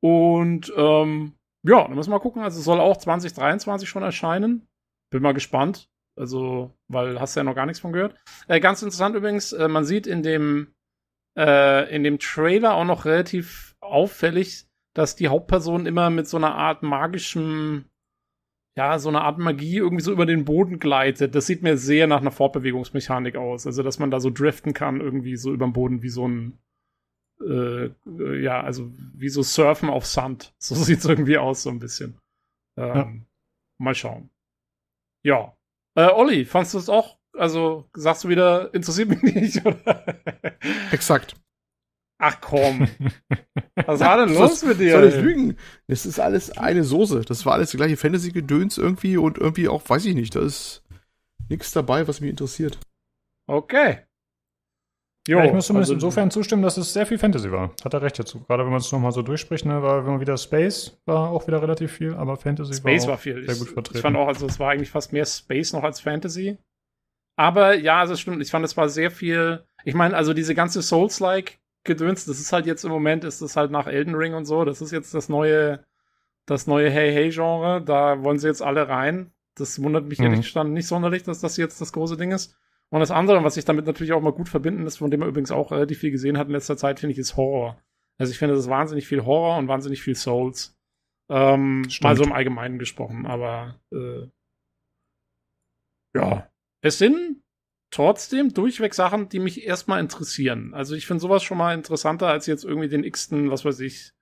C: Und, ähm, ja, dann müssen wir mal gucken. Also, es soll auch 2023 schon erscheinen. Bin mal gespannt. Also, weil hast du ja noch gar nichts von gehört. Äh, ganz interessant übrigens, äh, man sieht in dem, äh, in dem Trailer auch noch relativ auffällig, dass die Hauptperson immer mit so einer Art magischem, ja, so einer Art Magie irgendwie so über den Boden gleitet. Das sieht mir sehr nach einer Fortbewegungsmechanik aus. Also, dass man da so driften kann, irgendwie so über den Boden wie so ein, äh, ja, also wie so Surfen auf Sand. So sieht's irgendwie aus, so ein bisschen. Ähm,
A: Ja.
C: Mal schauen. Ja. Äh, Olli, fandst du es auch? Also, sagst du wieder, interessiert mich nicht, oder?
B: Exakt.
C: Ach komm. Was war denn los mit dir?
B: Soll ich lügen? Das ist alles eine Soße. Das war alles die gleiche Fantasy-Gedöns irgendwie und irgendwie auch, weiß ich nicht, da ist nichts dabei, was mich interessiert.
C: Okay. Jo,
A: ja, ich muss zumindest
C: also-
A: insofern zustimmen, dass es sehr viel Fantasy war. Hat er recht dazu. Gerade wenn man es nochmal so durchspricht, ne, war immer wieder Space, war auch wieder relativ viel, aber Fantasy
C: Space
A: war,
C: war viel.
A: sehr
C: Ich,
A: gut vertreten.
C: ich fand auch, also es war eigentlich fast mehr Space noch als Fantasy. Aber ja, also es stimmt. Ich fand, es war sehr viel. Ich meine, also diese ganze Souls-like Gedöns, das ist halt jetzt im Moment, ist das halt nach Elden Ring und so. Das ist jetzt das neue, das neue Hey Hey Genre. Da wollen sie jetzt alle rein. Das wundert mich
A: Mhm.
C: ehrlich gestanden nicht sonderlich, dass das jetzt das große Ding ist. Und das andere, was ich damit natürlich auch mal gut verbinden ist, von dem man übrigens auch relativ viel gesehen hat in letzter Zeit, finde ich, ist Horror. Also ich finde, das ist wahnsinnig viel Horror und wahnsinnig viel Souls. Ähm,
A: Stimmt.
C: mal so im Allgemeinen gesprochen, aber äh, ja. Es sind trotzdem durchweg Sachen, die mich erstmal interessieren. Also ich finde sowas schon mal interessanter als jetzt irgendwie den x-ten, was weiß ich,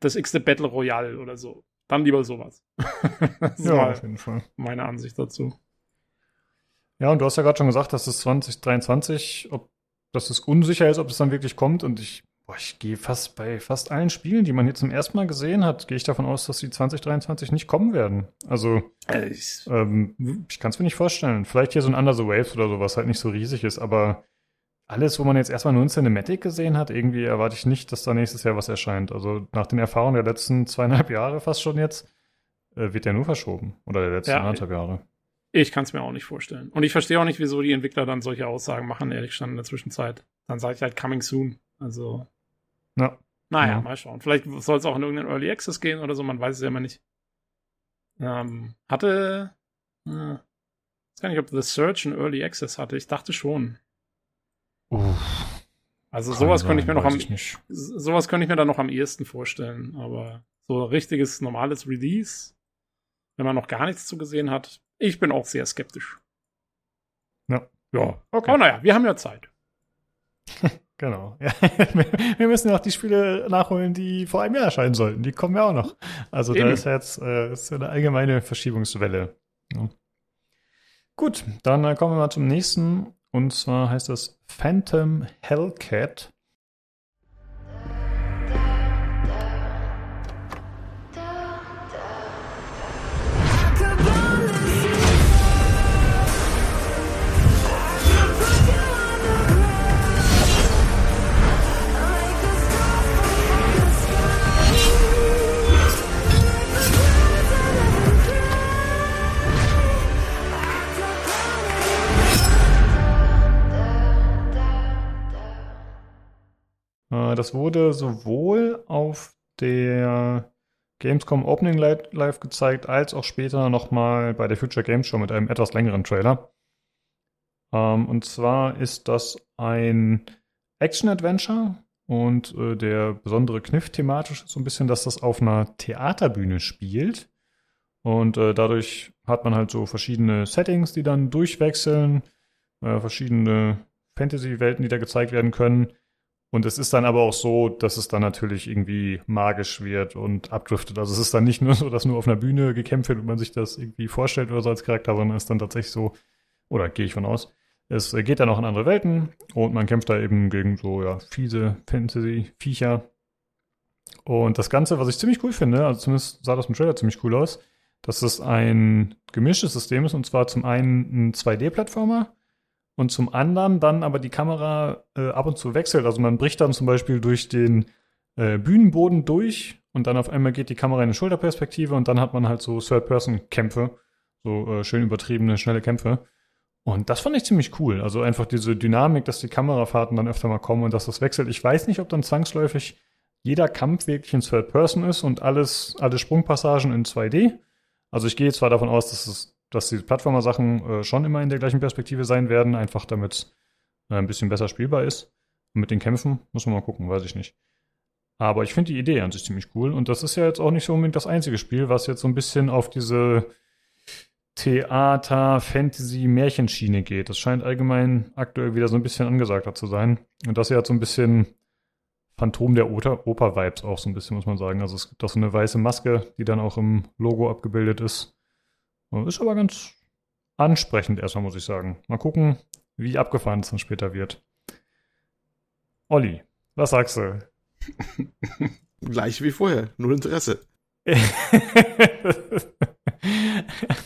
C: das x-te Battle Royale oder so. Dann lieber sowas.
A: ja, auf jeden Fall.
C: meine Ansicht dazu.
A: Ja, und du hast ja gerade schon gesagt, dass es 2023, ob dass es unsicher ist, ob es dann wirklich kommt. Und ich, boah, ich gehe fast bei fast allen Spielen, die man hier zum ersten Mal gesehen hat, gehe ich davon aus, dass die 2023 nicht kommen werden. Also
C: Äh, ich,
A: ähm, ich kann es mir nicht vorstellen. Vielleicht hier so ein Under the Waves oder so, was halt nicht so riesig ist, aber alles, wo man jetzt erstmal nur ein Cinematic gesehen hat, irgendwie erwarte ich nicht, dass da nächstes Jahr was erscheint. Also nach den Erfahrungen der letzten zweieinhalb Jahre fast schon jetzt, äh, wird der nur verschoben. Oder der letzten
C: Ja.
A: anderthalb Jahre.
C: Ich kann es mir auch nicht vorstellen. Und ich verstehe auch nicht, wieso die Entwickler dann solche Aussagen machen, ehrlich gesagt, in der Zwischenzeit. Dann sage ich halt coming soon. Also,
A: Ja.
C: naja,
A: Ja.
C: mal schauen. Vielleicht soll es auch in irgendeinen Early Access gehen oder so, man weiß es ja immer nicht. Ähm, hatte, äh, ich weiß gar nicht, ob The Search ein Early Access hatte. Ich dachte schon.
A: Uff.
C: Also sowas könnte ich mir noch am,
A: ich
C: sowas könnte ich mir dann noch am ehesten vorstellen. Aber so richtiges, normales Release, wenn man noch gar nichts zu gesehen hat, ich bin auch sehr skeptisch.
A: Ja.
C: Ja.
A: Okay.
C: Aber naja, wir haben ja Zeit.
A: Genau. Ja. Wir müssen ja auch die Spiele nachholen, die vor einem Jahr erscheinen sollten. Die kommen ja auch noch. Also
C: Eben.
A: da ist ja jetzt äh, ist ja eine allgemeine Verschiebungswelle. Ja. Gut, dann äh, kommen wir mal zum nächsten. Und zwar heißt das Phantom Hellcat. Das wurde sowohl auf der Gamescom Opening Live gezeigt, als auch später nochmal bei der Future Games Show mit einem etwas längeren Trailer. Ähm, und zwar ist das ein Action-Adventure und äh, der besondere Kniff thematisch ist so ein bisschen, dass das auf einer Theaterbühne spielt. Und äh, dadurch hat man halt so verschiedene Settings, die dann durchwechseln, äh, verschiedene Fantasy-Welten, die da gezeigt werden können. Und es ist dann aber auch so, dass es dann natürlich irgendwie magisch wird und abdriftet. Also es ist dann nicht nur so, dass nur auf einer Bühne gekämpft wird und man sich das irgendwie vorstellt oder so als Charakter, sondern es ist dann tatsächlich so, oder gehe ich von aus, es geht dann auch in andere Welten und man kämpft da eben gegen so ja, fiese Fantasy-Viecher. Und das Ganze, was ich ziemlich cool finde, also zumindest sah das im Trailer ziemlich cool aus, dass es ein gemischtes System ist und zwar zum einen ein 2D-Plattformer und zum anderen dann aber die Kamera äh, ab und zu wechselt. Also man bricht dann zum Beispiel durch den äh, Bühnenboden durch und dann auf einmal geht die Kamera in eine Schulterperspektive und dann hat man halt so Third-Person-Kämpfe, so äh, schön übertriebene, schnelle Kämpfe. Und das fand ich ziemlich cool. Also einfach diese Dynamik, dass die Kamerafahrten dann öfter mal kommen und dass das wechselt. Ich weiß nicht, ob dann zwangsläufig jeder Kampf wirklich in Third Person ist und alles, alle Sprungpassagen in 2D. Also ich gehe zwar davon aus, dass es, dass die Plattformer-Sachen äh, schon immer in der gleichen Perspektive sein werden, einfach damit äh, ein bisschen besser spielbar ist. Und mit den Kämpfen muss man mal gucken, weiß ich nicht. Aber ich finde die Idee an sich ziemlich cool. Und das ist ja jetzt auch nicht so unbedingt das einzige Spiel, was jetzt so ein bisschen auf diese Theater, Fantasy, Märchenschiene geht. Das scheint allgemein aktuell wieder so ein bisschen angesagter zu sein. Und das hier hat so ein bisschen Phantom der Oper-Vibes auch so ein bisschen, muss man sagen. Also es gibt auch so eine weiße Maske, die dann auch im Logo abgebildet ist. Ist aber ganz ansprechend erstmal, muss ich sagen. Mal gucken, wie abgefahren es dann später wird. Olli, was sagst du?
B: Gleich wie vorher, null Interesse.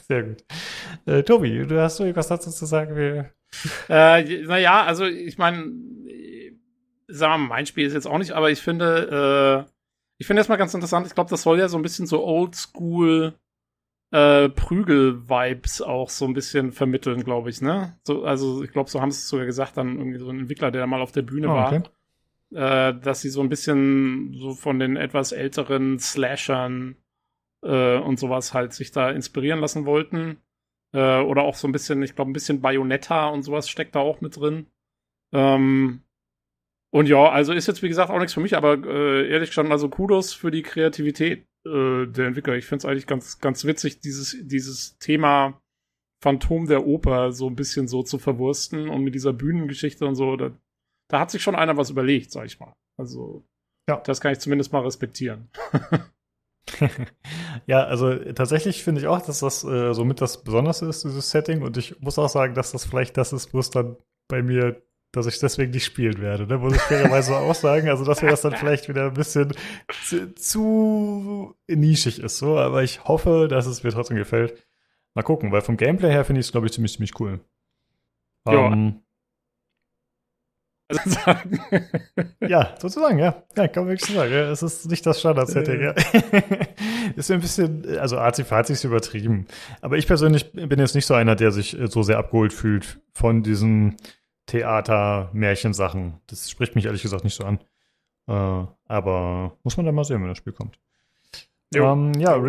A: Sehr gut. Äh, Tobi, du hast irgendwas dazu zu sagen?
C: Äh, naja, also ich meine, sagen wir mal, mein Spiel ist jetzt auch nicht, aber ich finde, äh, ich finde erstmal ganz interessant, ich glaube, das soll ja so ein bisschen so oldschool äh, Prügel-Vibes auch so ein bisschen vermitteln, glaube ich, ne? So, also ich glaube, so haben sie es sogar gesagt, dann irgendwie so ein Entwickler, der mal auf der Bühne oh, okay. war, äh, dass sie so ein bisschen so von den etwas älteren Slashern äh, und sowas halt sich da inspirieren lassen wollten. Äh, oder auch so ein bisschen, ich glaube, ein bisschen Bayonetta und sowas steckt da auch mit drin. Ähm, und ja, also ist jetzt wie gesagt auch nichts für mich, aber äh, ehrlich gesagt, also Kudos für die Kreativität äh, der Entwickler. Ich finde es eigentlich ganz, ganz witzig, dieses, dieses Thema Phantom der Oper so ein bisschen so zu verwursten und mit dieser Bühnengeschichte und so. Da, da hat sich schon einer was überlegt, sag ich mal. Also, ja. das kann ich zumindest mal respektieren.
A: ja, also tatsächlich finde ich auch, dass das äh, somit das Besondere ist, dieses Setting. Und ich muss auch sagen, dass das vielleicht das ist, wo es dann bei mir, dass ich deswegen nicht spielen werde. Ne? Muss ich fairerweise auch sagen. Also, dass mir das dann vielleicht wieder ein bisschen zu, zu nischig ist. So, aber ich hoffe, dass es mir trotzdem gefällt. Mal gucken, weil vom Gameplay her finde ich es, glaube ich, ziemlich, ziemlich cool. Ja. Um, ähm, also sagen. ja, sozusagen, ja. Ja, kann man wirklich sagen. Ja. Es ist nicht das Standard-Setting, ja. ist ein bisschen, also Azi-Fazi ist übertrieben. Aber ich persönlich bin jetzt nicht so einer, der sich so sehr abgeholt fühlt von diesen Theater-Märchensachen. Das spricht mich ehrlich gesagt nicht so an. Äh, aber muss man dann mal sehen, wenn das Spiel kommt. Ähm, ja,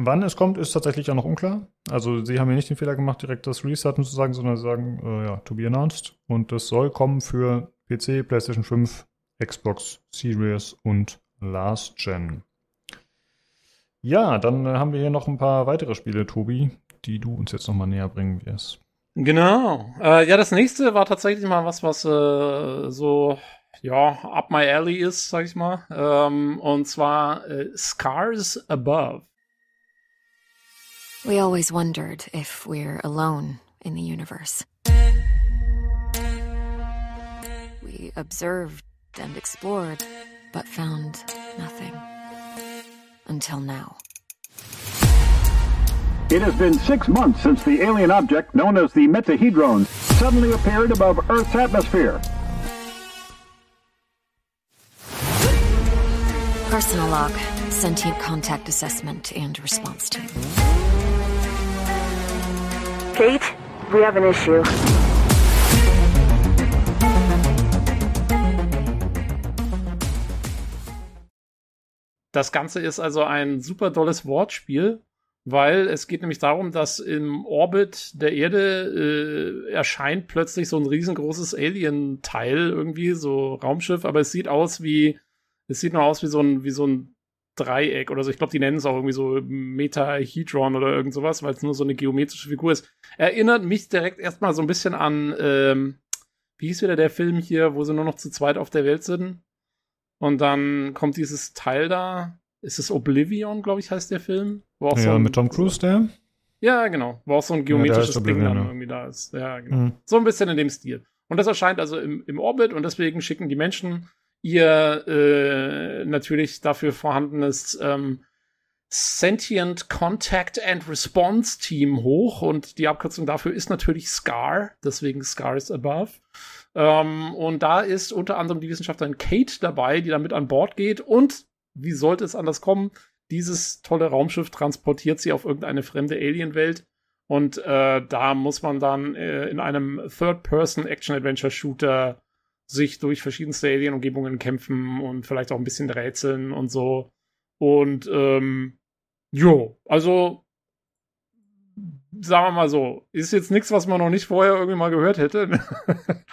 A: Wann es kommt, ist tatsächlich auch noch unklar. Also sie haben hier nicht den Fehler gemacht, direkt das Restarten zu sagen, sondern sie sagen, äh, ja, to be announced. Und das soll kommen für PC, PlayStation 5, Xbox Series und Last Gen. Ja, dann haben wir hier noch ein paar weitere Spiele, Tobi, die du uns jetzt nochmal näher bringen wirst.
C: Genau. Äh, ja, das nächste war tatsächlich mal was, was äh, so ja, up my alley ist, sag ich mal. Ähm, und zwar äh, Scars Above.
J: We always wondered if we're alone in the universe. We observed and explored, but found nothing. Until now.
K: It has been six months since the alien object known as the Metahedron suddenly appeared above Earth's atmosphere.
J: Personal log, sentient contact assessment and response team.
L: Kate, we have an issue.
C: das Ganze ist also ein super dolles Wortspiel, weil es geht nämlich darum, dass im Orbit der Erde äh, erscheint plötzlich so ein riesengroßes Alien-Teil irgendwie, so Raumschiff, aber es sieht aus wie, es sieht nur aus wie so ein, wie so ein Dreieck oder so. Ich glaube, die nennen es auch irgendwie so Metahedron oder irgend sowas, weil es nur so eine geometrische Figur ist. Erinnert mich direkt erstmal so ein bisschen an, ähm, wie hieß wieder der Film hier, wo sie nur noch zu zweit auf der Welt sind? Und dann kommt dieses Teil da. Ist es Oblivion, glaube ich, heißt der Film?
A: ja, so ein, mit Tom Cruise, der?
C: Ja, genau. Wo auch so ein geometrisches ja, Ding dann ja. irgendwie da ist. Ja, genau. Mhm. So ein bisschen in dem Stil. Und das erscheint also im, im Orbit und deswegen schicken die Menschen ihr äh, natürlich dafür vorhandenes ähm, Sentient Contact and Response Team hoch und die Abkürzung dafür ist natürlich SCAR, deswegen SCAR is above. Ähm, und da ist unter anderem die Wissenschaftlerin Kate dabei, die da mit an Bord geht und wie sollte es anders kommen? Dieses tolle Raumschiff transportiert sie auf irgendeine fremde Alienwelt und äh, da muss man dann äh, in einem Third-Person-Action-Adventure-Shooter sich durch verschiedenste Alien-Umgebungen kämpfen und vielleicht auch ein bisschen rätseln und so. Und ähm, jo, also sagen wir mal so, ist jetzt nichts, was man noch nicht vorher irgendwie mal gehört hätte.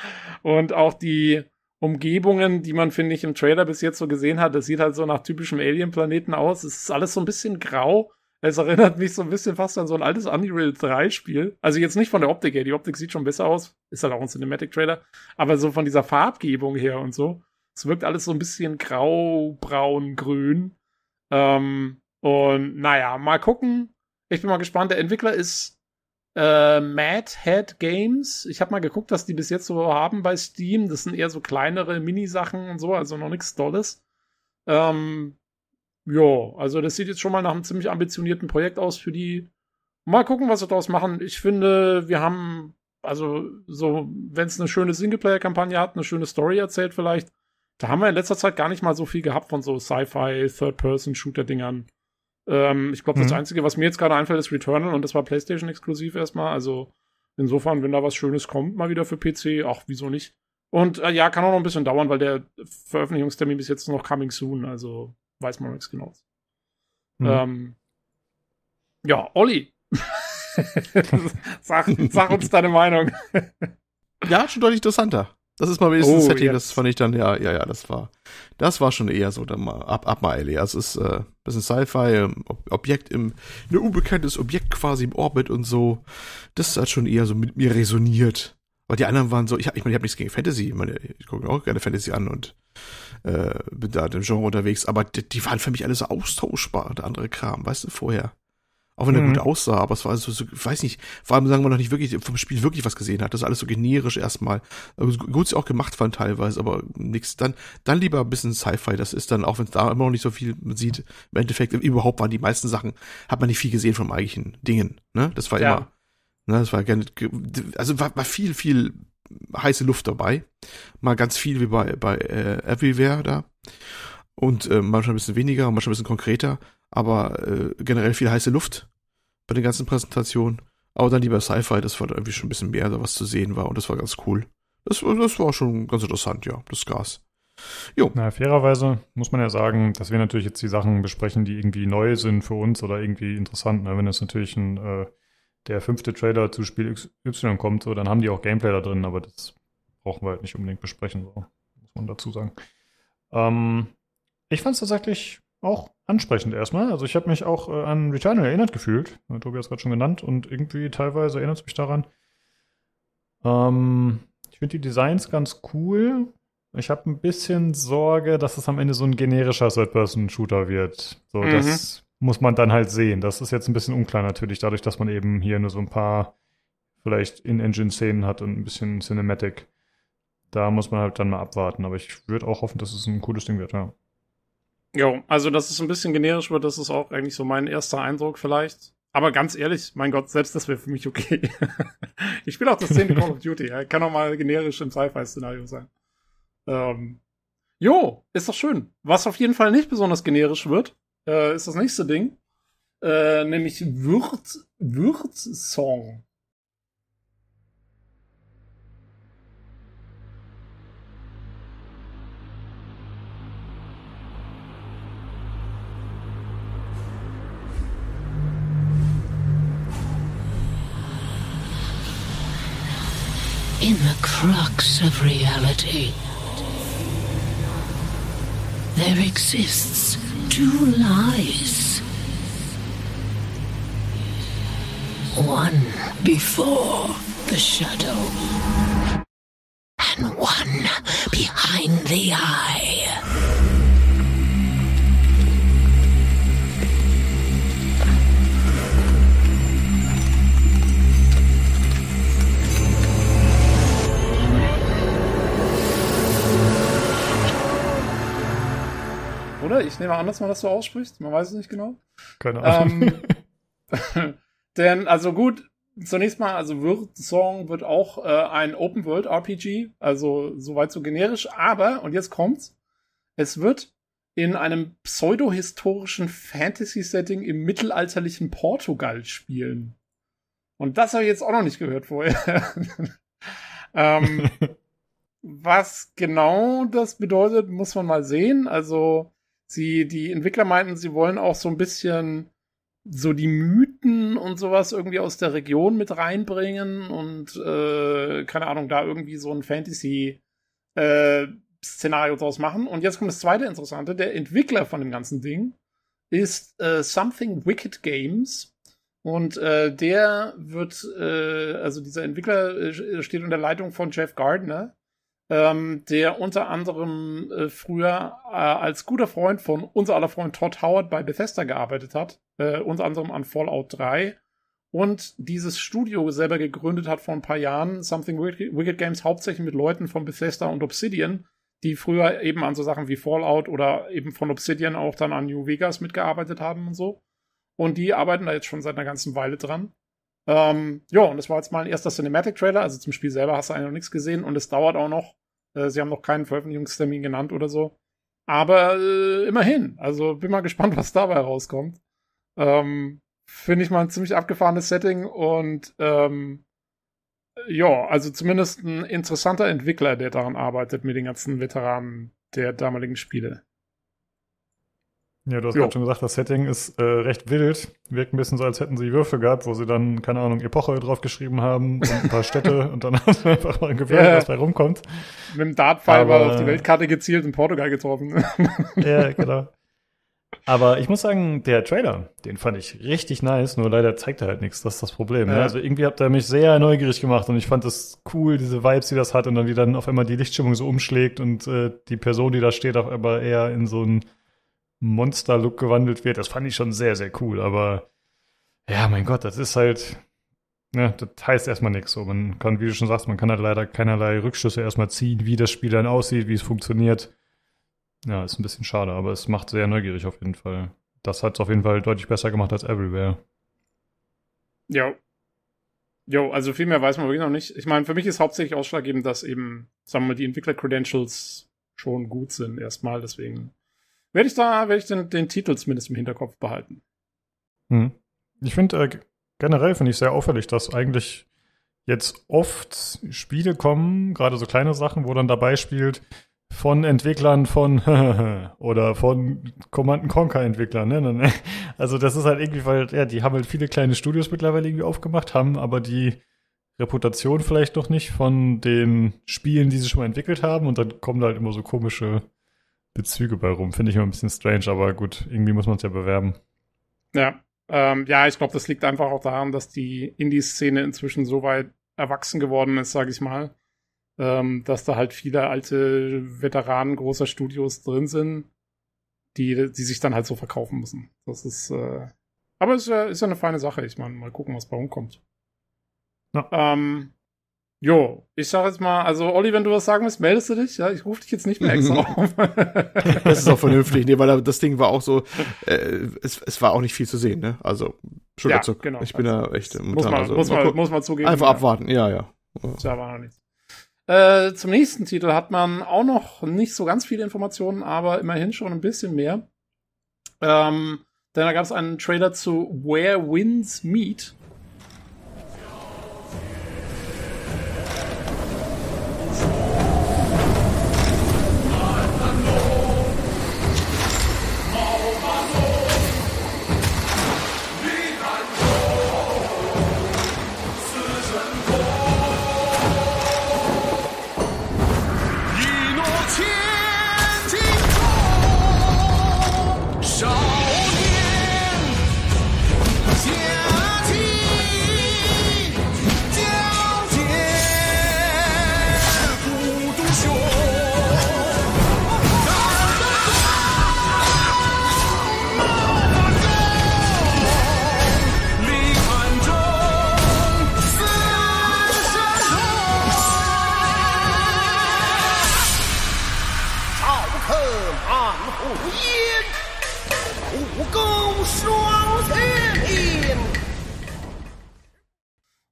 C: und auch die Umgebungen, die man, finde ich, im Trailer bis jetzt so gesehen hat, das sieht halt so nach typischem Alien-Planeten aus. Es ist alles so ein bisschen grau. Es erinnert mich so ein bisschen fast an so ein altes Unreal 3 Spiel. Also jetzt nicht von der Optik her, die Optik sieht schon besser aus. Ist halt auch ein Cinematic-Trailer. Aber so von dieser Farbgebung her und so. Es wirkt alles so ein bisschen grau, braun, grün. Ähm, und naja, mal gucken. Ich bin mal gespannt. Der Entwickler ist äh, Mad Head Games. Ich habe mal geguckt, was die bis jetzt so haben bei Steam. Das sind eher so kleinere Minisachen und so, also noch nichts Dolles. Ähm, ja, also das sieht jetzt schon mal nach einem ziemlich ambitionierten Projekt aus für die. Mal gucken, was sie daraus machen. Ich finde, wir haben, also so, wenn es eine schöne Singleplayer-Kampagne hat, eine schöne Story erzählt vielleicht, da haben wir in letzter Zeit gar nicht mal so viel gehabt von so Sci-Fi, Third-Person-Shooter-Dingern. Ähm, ich glaube, das mhm. Einzige, was mir jetzt gerade einfällt, ist Returnal und das war PlayStation-exklusiv erstmal. Also insofern, wenn da was Schönes kommt, mal wieder für PC, ach, wieso nicht? Und äh, ja, kann auch noch ein bisschen dauern, weil der Veröffentlichungstermin bis jetzt noch coming soon, also weiß man nichts genau. Mhm. Ähm, ja, Olli. sag, sag uns deine Meinung.
B: ja, schon deutlich interessanter. Das ist mal wenigstens oh, ein Setting, jetzt. das fand ich dann, ja, ja, ja, das war, das war schon eher so, dann mal, ab, ab mal, Ellie. Also es ist, äh, bisschen Sci-Fi, ähm, Objekt im, ein unbekanntes Objekt quasi im Orbit und so. Das hat schon eher so mit mir resoniert. Aber die anderen waren so, ich, ich meine, ich habe nichts gegen Fantasy, ich meine, ich gucke mir auch gerne Fantasy an und äh, bin da im Genre unterwegs, aber die, die waren für mich alle so austauschbar, der andere Kram, weißt du, vorher. Auch wenn er mhm. gut aussah, aber es war so, so, weiß nicht, vor allem sagen wir noch nicht wirklich vom Spiel wirklich was gesehen hat. Das ist alles so generisch erstmal. Also gut sie auch gemacht fand teilweise, aber nichts. Dann, dann lieber ein bisschen Sci-Fi. Das ist dann, auch wenn es da immer noch nicht so viel sieht, im Endeffekt, überhaupt waren die meisten Sachen, hat man nicht viel gesehen vom eigentlichen Dingen. Ne? Das war ja. immer, ne, das war gerne, also war, war viel, viel heiße Luft dabei. Mal ganz viel wie bei, bei äh, Everywhere da. Und äh, manchmal ein bisschen weniger, manchmal ein bisschen konkreter aber äh, generell viel heiße Luft bei den ganzen Präsentationen. Aber dann lieber Sci-Fi, das war irgendwie schon ein bisschen mehr, da was zu sehen war und das war ganz cool. Das, das war schon ganz interessant, ja, das Gas.
A: Jo. Na, fairerweise muss man ja sagen, dass wir natürlich jetzt die Sachen besprechen, die irgendwie neu sind für uns oder irgendwie interessant. Ne? Wenn jetzt natürlich ein, äh, der fünfte Trailer zu Spiel Y kommt, so, dann haben die auch Gameplay da drin, aber das brauchen wir halt nicht unbedingt besprechen, so, muss man dazu sagen. Ähm, ich fand es tatsächlich auch ansprechend erstmal. Also ich habe mich auch äh, an Returnal erinnert gefühlt. Tobi hat es gerade schon genannt und irgendwie teilweise erinnert es mich daran. Ähm, ich finde die Designs ganz cool. Ich habe ein bisschen Sorge, dass es am Ende so ein generischer Third-Person-Shooter wird. So, mhm. das muss man dann halt sehen. Das ist jetzt ein bisschen unklar natürlich, dadurch, dass man eben hier nur so ein paar vielleicht In-Engine-Szenen hat und ein bisschen Cinematic. Da muss man halt dann mal abwarten. Aber ich würde auch hoffen, dass es ein cooles Ding wird, ja.
C: Jo, also dass es ein bisschen generisch wird, das ist auch eigentlich so mein erster Eindruck vielleicht. Aber ganz ehrlich, mein Gott, selbst das wäre für mich okay. ich spiele auch das 10. Call of Duty, ja. kann auch mal generisch im Sci-Fi-Szenario sein. Ähm, jo, ist doch schön. Was auf jeden Fall nicht besonders generisch wird, äh, ist das nächste Ding. Äh, nämlich Wirt, Wirt
M: In the crux of reality, there exists two lies. One before the shadow, and one behind the eye.
C: Oder? Ich nehme an, dass man das so ausspricht. Man weiß es nicht genau.
A: Keine Ahnung.
C: Ähm, denn, also gut, zunächst mal, also wird Song wird auch äh, ein Open World RPG, also soweit so generisch, aber, und jetzt kommt's, es wird in einem pseudohistorischen Fantasy-Setting im mittelalterlichen Portugal spielen. Und das habe ich jetzt auch noch nicht gehört vorher. ähm, was genau das bedeutet, muss man mal sehen. Also, sie, die Entwickler meinten, sie wollen auch so ein bisschen so die Mythen und sowas irgendwie aus der Region mit reinbringen und äh, keine Ahnung, da irgendwie so ein Fantasy äh, Szenario draus machen. Und jetzt kommt das zweite Interessante. Der Entwickler von dem ganzen Ding ist äh, Something Wicked Games. Und äh, der wird, äh, also dieser Entwickler äh, steht unter Leitung von Jeff Gardner, ähm, der unter anderem äh, früher äh, als guter Freund von unser aller Freund Todd Howard bei Bethesda gearbeitet hat, äh, unter anderem an Fallout 3 und dieses Studio selber gegründet hat vor ein paar Jahren, Something Wicked, Games, hauptsächlich mit Leuten von Bethesda und Obsidian, die früher eben an so Sachen wie Fallout oder eben von Obsidian auch dann an New Vegas mitgearbeitet haben und so. Und die arbeiten da jetzt schon seit einer ganzen Weile dran. Ähm, ja, und das war jetzt mal ein erster Cinematic-Trailer. Also zum Spiel selber hast du eigentlich noch nichts gesehen und es dauert auch noch. Äh, sie haben noch keinen Veröffentlichungstermin genannt oder so. Aber äh, immerhin. Also bin mal gespannt, was dabei rauskommt. Ähm, Finde ich mal ein ziemlich abgefahrenes Setting und ähm, ja, also zumindest ein interessanter Entwickler, der daran arbeitet mit den ganzen Veteranen der damaligen Spiele.
A: Ja, du hast
C: Jo.
A: gerade schon gesagt, das Setting ist äh, recht wild. Wirkt ein bisschen so, als hätten sie Würfel gehabt, wo sie dann, keine Ahnung, Epoche draufgeschrieben haben und ein paar Städte und dann haben sie einfach mal gewählt,
C: Ja.
A: was bei rumkommt.
C: Mit dem Dartpfeil war auf die Weltkarte gezielt und Portugal getroffen.
A: Ja, genau. Aber ich muss sagen, der Trailer, den fand ich richtig nice, nur leider zeigt er halt nichts, das ist das Problem. Ne?
C: Ja.
A: Also irgendwie hat er mich sehr neugierig gemacht und ich fand das cool, diese Vibes, die das hat und dann wie dann auf einmal die Lichtstimmung so umschlägt und äh, die Person, die da steht, auf einmal eher in so einen Monster-Look gewandelt wird. Das fand ich schon sehr, sehr cool, aber ja, mein Gott, das ist halt, ne, das heißt erstmal nichts. So, man kann, wie du schon sagst, man kann halt leider keinerlei Rückschlüsse erstmal ziehen, wie das Spiel dann aussieht, wie es funktioniert. Ja, ist ein bisschen schade, aber es macht sehr neugierig auf jeden Fall. Das hat es auf jeden Fall deutlich besser gemacht als Everywhere.
C: Jo. Jo, also viel mehr weiß man wirklich noch nicht. Ich meine, für mich ist hauptsächlich ausschlaggebend, dass eben, sagen wir mal, die Entwickler-Credentials schon gut sind erstmal. Deswegen werde ich da, werde ich den, den Titel zumindest im Hinterkopf behalten.
A: Hm. Ich finde, äh, generell finde ich sehr auffällig, dass eigentlich jetzt oft Spiele kommen, gerade so kleine Sachen, wo dann dabei spielt, von Entwicklern von oder von Command Conquer Entwicklern. Ne? Ne, ne? Also das ist halt irgendwie, weil ja, die haben halt viele kleine Studios mittlerweile irgendwie aufgemacht, haben aber die Reputation vielleicht noch nicht von den Spielen, die sie schon mal entwickelt haben und dann kommen da halt immer so komische Bezüge bei rum. Finde ich immer ein bisschen strange, aber gut, irgendwie muss man es ja bewerben.
C: Ja, ähm, ja, ich glaube, das liegt einfach auch daran, dass die Indie-Szene inzwischen so weit erwachsen geworden ist, sage ich mal, ähm, dass da halt viele alte Veteranen großer Studios drin sind, die, die sich dann halt so verkaufen müssen. Das ist, äh, aber ist ja, ist ja eine feine Sache. Ich meine, mal gucken, was bei rumkommt.
A: Ja.
C: Ähm, jo, ich sag jetzt mal, also Olli, wenn du was sagen willst, meldest du dich? Ja, ich rufe dich jetzt nicht mehr extra auf.
B: Das ist auch vernünftig, nee, weil das Ding war auch so, äh, es, es war auch nicht viel zu sehen, ne? Also, Schulterzuck.
C: Ja, genau.
B: Ich bin da echt
C: muss man,
B: also,
C: muss, man, muss man zugeben.
B: Einfach
C: ja.
B: abwarten, ja, ja.
C: Tja, war noch nichts. Äh, zum nächsten Titel hat man auch noch nicht so ganz viele Informationen, aber immerhin schon ein bisschen mehr. Ähm, denn da gab es einen Trailer zu Where Winds Meet.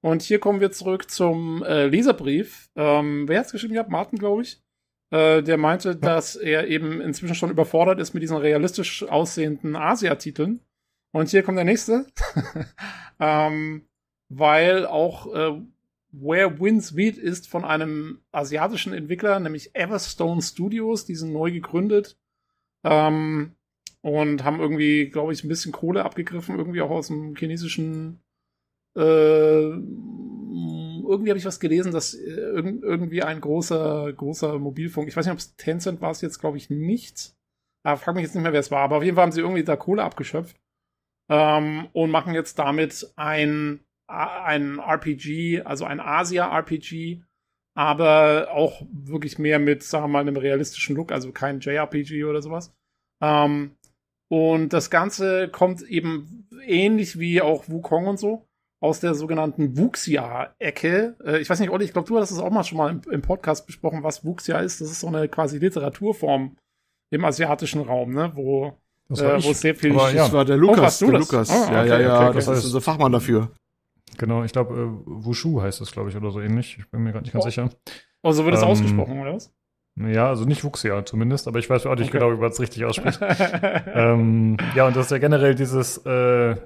C: Und hier kommen wir zurück zum äh, Leserbrief. Ähm, wer hat's geschrieben gehabt? Martin, glaube ich. Äh, der meinte, ja. dass er eben inzwischen schon überfordert ist mit diesen realistisch aussehenden Asia-Titeln. Und hier kommt der nächste. ähm, weil auch äh, Where Winds Meet ist von einem asiatischen Entwickler, nämlich Everstone Studios, die sind neu gegründet. Ähm, und haben irgendwie, glaube ich, ein bisschen Kohle abgegriffen, irgendwie auch aus dem chinesischen äh, irgendwie habe ich was gelesen, dass äh, irgendwie ein großer, großer Mobilfunk, ich weiß nicht, ob es Tencent war es jetzt, glaube ich, nicht. Aber frag mich jetzt nicht mehr, wer es war. Aber auf jeden Fall haben sie irgendwie da Kohle abgeschöpft ähm, und machen jetzt damit ein, ein RPG, also ein Asia-RPG, aber auch wirklich mehr mit, sagen wir mal, einem realistischen Look, also kein JRPG oder sowas. Ähm, und das Ganze kommt eben ähnlich wie auch Wukong und so aus der sogenannten Wuxia-Ecke. Äh, ich weiß nicht, Olli, ich glaube, du hast es auch mal schon mal im, im, Podcast besprochen, was Wuxia ist. Das ist so eine quasi Literaturform im asiatischen Raum, ne? wo
B: das war äh, wo sehr viel. Aber, ja. Das war der Lukas. Oh, der Lukas. Ah, okay, ja, ja, ja. Okay, das ist unser Fachmann dafür.
A: Genau, ich glaube, äh, Wushu heißt das, glaube ich, oder so ähnlich. Ich bin mir gerade nicht ganz oh. sicher.
C: Oh, so wird es ähm, ausgesprochen, oder was?
A: Ja, also nicht Wuxia zumindest, aber ich weiß auch nicht okay. genau, wie man es richtig ausspricht. ähm, ja, und das ist ja generell dieses äh,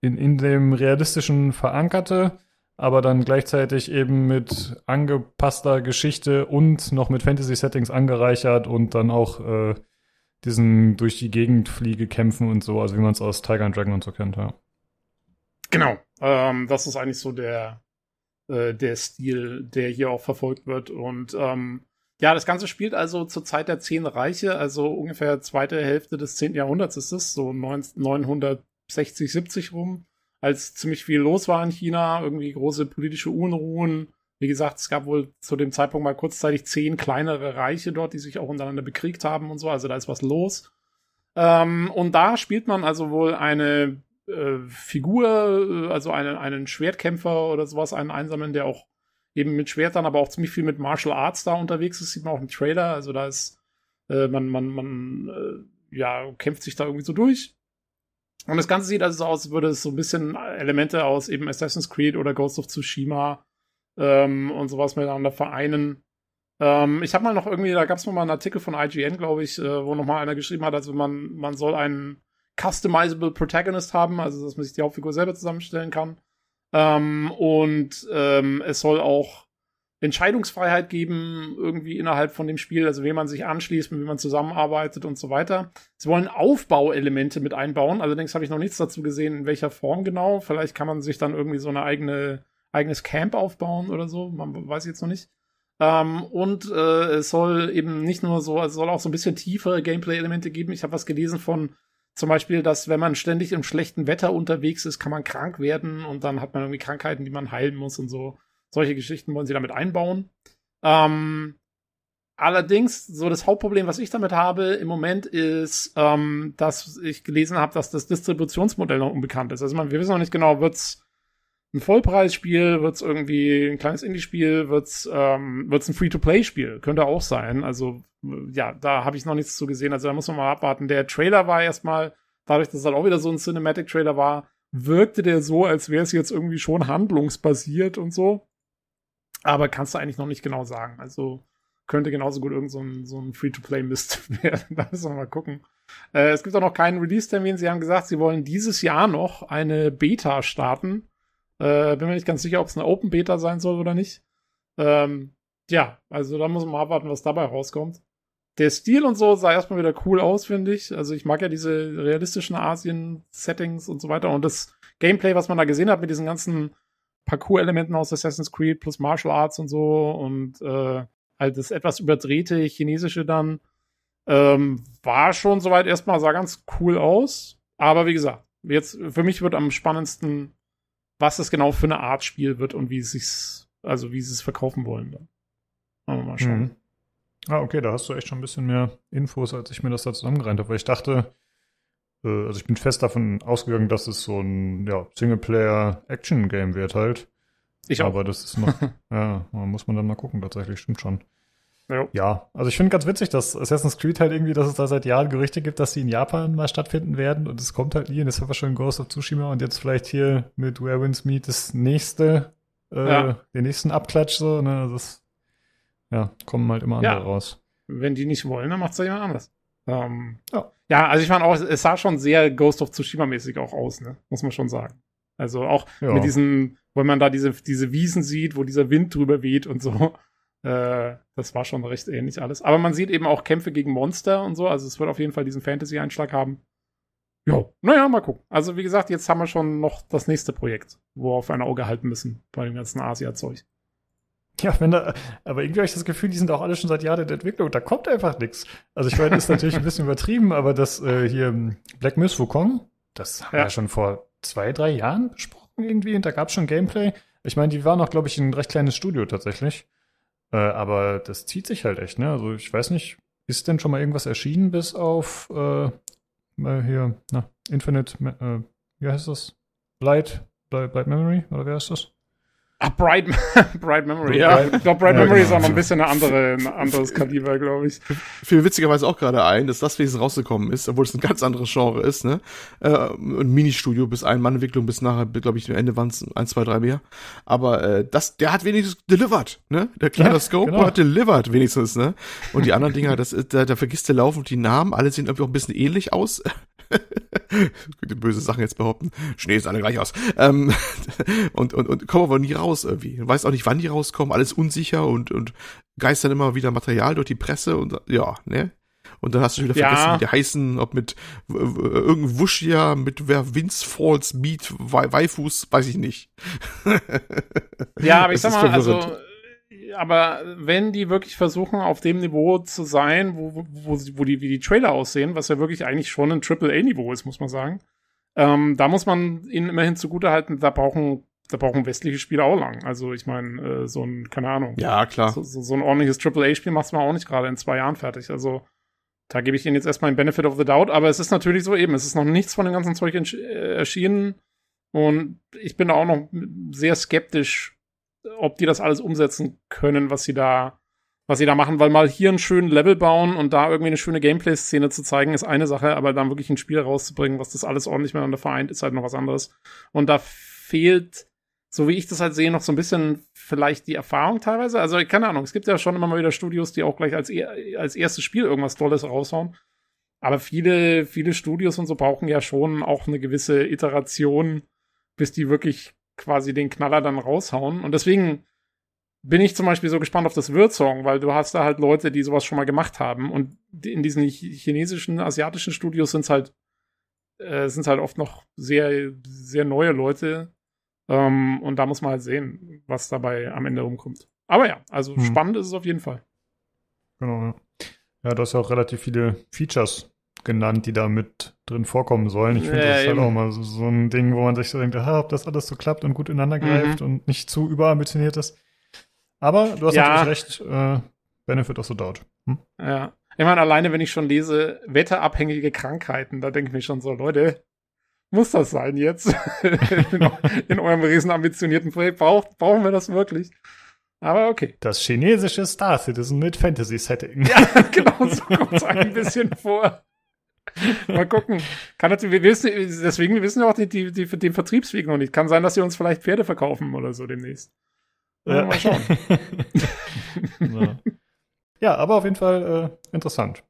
A: in, in dem realistischen verankerte, aber dann gleichzeitig eben mit angepasster Geschichte und noch mit Fantasy-Settings angereichert und dann auch äh, diesen durch die Gegend fliege kämpfen und so, also wie man es aus Tiger and Dragon und so kennt, ja.
C: Genau, ähm, das ist eigentlich so der, äh, der Stil, der hier auch verfolgt wird und ähm, ja, das Ganze spielt also zur Zeit der Zehn Reiche, also ungefähr zweite Hälfte des zehnten Jahrhunderts ist es, so 900 60, 70 rum, als ziemlich viel los war in China, irgendwie große politische Unruhen. Wie gesagt, es gab wohl zu dem Zeitpunkt mal kurzzeitig zehn kleinere Reiche dort, die sich auch untereinander bekriegt haben und so, also da ist was los. Ähm, und da spielt man also wohl eine äh, Figur, äh, also einen, einen Schwertkämpfer oder sowas, einen Einsamen, der auch eben mit Schwertern, aber auch ziemlich viel mit Martial Arts da unterwegs ist, sieht man auch im Trailer. Also da ist, äh, man, man, man, äh, ja, kämpft sich da irgendwie so durch. Und das Ganze sieht also so aus, als würde es so ein bisschen Elemente aus eben Assassin's Creed oder Ghost of Tsushima ähm, und sowas miteinander vereinen. Ähm, ich habe mal noch irgendwie, da gab es mal einen Artikel von IGN, glaube ich, äh, wo nochmal einer geschrieben hat, also man, man soll einen customizable Protagonist haben, also dass man sich die Hauptfigur selber zusammenstellen kann. Ähm, und ähm, es soll auch Entscheidungsfreiheit geben, irgendwie innerhalb von dem Spiel, also wie man sich anschließt, mit wem man zusammenarbeitet und so weiter. Sie wollen Aufbauelemente mit einbauen, allerdings habe ich noch nichts dazu gesehen, in welcher Form genau. Vielleicht kann man sich dann irgendwie so eine eigene, eigenes Camp aufbauen oder so, man weiß jetzt noch nicht. Ähm, und äh, es soll eben nicht nur so, also es soll auch so ein bisschen tiefere Gameplay-Elemente geben. Ich habe was gelesen von zum Beispiel, dass wenn man ständig im schlechten Wetter unterwegs ist, kann man krank werden und dann hat man irgendwie Krankheiten, die man heilen muss und so. Solche Geschichten wollen sie damit einbauen. Ähm, allerdings, so das Hauptproblem, was ich damit habe im Moment, ist, ähm, dass ich gelesen habe, dass das Distributionsmodell noch unbekannt ist. Also man, wir wissen noch nicht genau, wird's ein Vollpreisspiel, wird's irgendwie ein kleines Indie-Spiel, wird's ähm, ein Free-to-Play-Spiel, könnte auch sein. Also ja, da habe ich noch nichts zu gesehen. Also da muss man mal abwarten. Der Trailer war erstmal, dadurch, dass es halt auch wieder so ein Cinematic-Trailer war, wirkte der so, als wäre es jetzt irgendwie schon handlungsbasiert und so. Aber kannst du eigentlich noch nicht genau sagen. Also könnte genauso gut irgend so ein, Free-to-Play-Mist werden. da müssen wir mal gucken. Äh, es gibt auch noch keinen Release-Termin. Sie haben gesagt, sie wollen dieses Jahr noch eine Beta starten. Äh, bin mir nicht ganz sicher, ob es eine Open Beta sein soll oder nicht. Ähm, ja, also da muss man mal abwarten, was dabei rauskommt. Der Stil und so sah erstmal wieder cool aus, finde ich. Also ich mag ja diese realistischen Asien-Settings und so weiter. Und das Gameplay, was man da gesehen hat mit diesen ganzen Parcours-Elementen aus Assassin's Creed plus Martial Arts und so und äh, halt das etwas überdrehte chinesische dann ähm, war schon soweit erstmal, sah ganz cool aus. Aber wie gesagt, jetzt für mich wird am spannendsten, was es genau für eine Art Spiel wird und wie es sich, also wie sie es verkaufen wollen. Dann.
A: wir mal schauen. Mhm. Ah, okay, da hast du echt schon ein bisschen mehr Infos, als ich mir das da zusammengereiht habe, weil ich dachte, also ich bin fest davon ausgegangen, dass es so ein ja, Singleplayer-Action-Game wird halt. Ich auch. Aber das ist noch, ja, muss man dann mal gucken, tatsächlich, stimmt schon. Ja. ja, also ich finde ganz witzig, dass Assassin's Creed halt irgendwie, dass es da seit Jahren Gerüchte gibt, dass sie in Japan mal stattfinden werden und es kommt halt nie und das haben wir schon Ghost of Tsushima und jetzt vielleicht hier mit Where Winds Meet das nächste äh,
C: Ja.
A: den nächsten Abklatsch so, ne? Das ja, kommen halt immer andere
C: Ja.
A: raus.
C: Wenn die nicht wollen, dann macht's da jemand anders. Ähm,
A: Ja.
C: Ja, also ich fand auch, es sah schon sehr Ghost of Tsushima-mäßig auch aus, ne? Muss man schon sagen. Also auch
A: Ja.
C: mit diesen, wenn man da diese, diese Wiesen sieht, wo dieser Wind drüber weht und so. Äh, das war schon recht ähnlich alles. Aber man sieht eben auch Kämpfe gegen Monster und so. Also es wird auf jeden Fall diesen Fantasy-Einschlag haben. Ja, naja, mal gucken. Also wie gesagt, jetzt haben wir schon noch das nächste Projekt, wo wir auf ein Auge halten müssen bei dem ganzen Asia-Zeug.
A: Ja, wenn da, aber irgendwie habe ich das Gefühl, die sind auch alle schon seit Jahren in der Entwicklung. Da kommt einfach nichts. Also ich meine, das ist natürlich ein bisschen übertrieben, aber das äh, hier ähm, Black Myth Wukong, das haben wir
C: Ja.
A: ja schon vor zwei, drei Jahren besprochen irgendwie und da gab es schon Gameplay. Ich meine, die waren auch, glaube ich, ein recht kleines Studio tatsächlich. Äh, aber das zieht sich halt echt, ne? Also ich weiß nicht, ist denn schon mal irgendwas erschienen bis auf äh, mal hier, na, Infinite, äh, wie heißt das? Light, Light, Light Memory, oder wer ist das?
C: Ah, Bright, Bright Memory.
A: Ja.
C: Ich glaube, Bright
A: Ja,
C: Memory
A: genau.
C: ist auch noch ein bisschen eine andere, ein anderes Kaliber, glaube ich.
B: fiel witzigerweise auch gerade ein, dass das wenigstens rausgekommen ist, obwohl es ein ganz anderes Genre ist, ne? Äh, ein Ministudio bis ein Mann-Entwicklung bis nachher, glaube ich, am Ende waren es eins, zwei, drei mehr. Aber äh, das, der hat wenigstens delivered, ne? Der kleine
A: Ja,
B: Scope
A: genau.
B: hat delivered wenigstens, ne? Und die anderen Dinger, das da, da vergisst du laufend die Namen, alle sehen irgendwie auch ein bisschen ähnlich aus. Könnte böse Sachen jetzt behaupten. Schnee ist alle gleich aus. Ähm, und, und, und kommen aber nie raus irgendwie. Du weißt auch nicht, wann die rauskommen, alles unsicher und, und geistern immer wieder Material durch die Presse und ja, ne? Und dann hast du wieder
C: Ja.
B: vergessen, wie die heißen, ob mit äh, irgendein Wuschia, mit wer Vince Falls Wai- Waifus, weiß ich nicht.
C: Ja, aber ich
B: Das
C: sag mal, also. Aber wenn die wirklich versuchen, auf dem Niveau zu sein, wo, wo, wo, die, wie die Trailer aussehen, was ja wirklich eigentlich schon ein AAA-Niveau ist, muss man sagen, ähm, da muss man ihnen immerhin zugutehalten, da brauchen, da brauchen westliche Spiele auch lang. Also ich meine, äh, so ein, keine Ahnung,
B: Ja, klar.
C: so, so, so ein ordentliches AAA-Spiel macht man auch nicht gerade in zwei Jahren fertig. Also da gebe ich Ihnen jetzt erstmal den Benefit of the Doubt, aber es ist natürlich so eben, es ist noch nichts von dem ganzen Zeug äh, erschienen und ich bin da auch noch sehr skeptisch, ob die das alles umsetzen können, was sie da, was sie da machen, weil mal hier einen schönen Level bauen und da irgendwie eine schöne Gameplay-Szene zu zeigen, ist eine Sache, aber dann wirklich ein Spiel rauszubringen, was das alles ordentlich miteinander vereint, ist halt noch was anderes. Und da fehlt, so wie ich das halt sehe, noch so ein bisschen vielleicht die Erfahrung teilweise. Also, keine Ahnung, es gibt ja schon immer mal wieder Studios, die auch gleich als, e als erstes Spiel irgendwas Tolles raushauen. Aber viele, viele Studios und so brauchen ja schon auch eine gewisse Iteration, bis die wirklich quasi den Knaller dann raushauen. Und deswegen bin ich zum Beispiel so gespannt auf das Wirtsong, weil du hast da halt Leute, die sowas schon mal gemacht haben. Und in diesen ch- chinesischen, asiatischen Studios sind halt, äh, halt oft noch sehr, sehr neue Leute. Ähm, und da muss man halt sehen, was dabei am Ende rumkommt. Aber ja, also
A: Hm.
C: spannend ist es auf jeden Fall.
A: Genau, ja. Ja, du hast ja auch relativ viele Features genannt, die da mit drin vorkommen sollen. Ich finde,
C: Ja,
A: das ist halt auch mal so, so ein Ding, wo man sich so denkt, aha, ob das alles so klappt und gut ineinander
C: Mhm.
A: greift und nicht zu überambitioniert ist. Aber du hast
C: Ja.
A: natürlich recht, äh, Benefit of the Doubt. Hm?
C: Ja. Ich meine, alleine wenn ich schon lese, wetterabhängige Krankheiten, da denke ich mir schon so, Leute, muss das sein jetzt? in, in eurem riesen ambitionierten Projekt braucht, brauchen wir das wirklich? Aber okay.
A: Das chinesische Star Citizen mit Fantasy-Setting.
C: Ja, genau, so kommt es ein bisschen vor. Mal gucken. Kann natürlich, wir wissen, deswegen wir wissen ja auch die, die, die, den Vertriebsweg noch nicht. Kann sein, dass sie uns vielleicht Pferde verkaufen oder so demnächst. Ja, Mal schauen.
A: ja. ja, aber auf jeden Fall äh, interessant.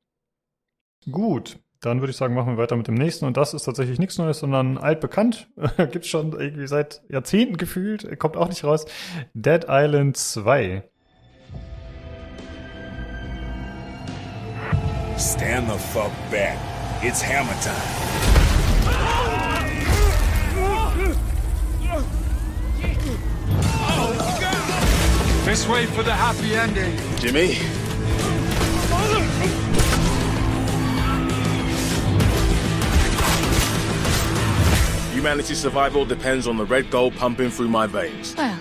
A: Gut, dann würde ich sagen, machen wir weiter mit dem nächsten. Und das ist tatsächlich nichts Neues, sondern altbekannt. Gibt's schon irgendwie seit Jahrzehnten gefühlt. Kommt auch nicht raus. Dead Island 2.
N: Stand the fuck back. It's hammer time.
O: This way for the happy ending.
N: Jimmy? Humanity's survival depends on the red gold pumping through my veins.
P: Well,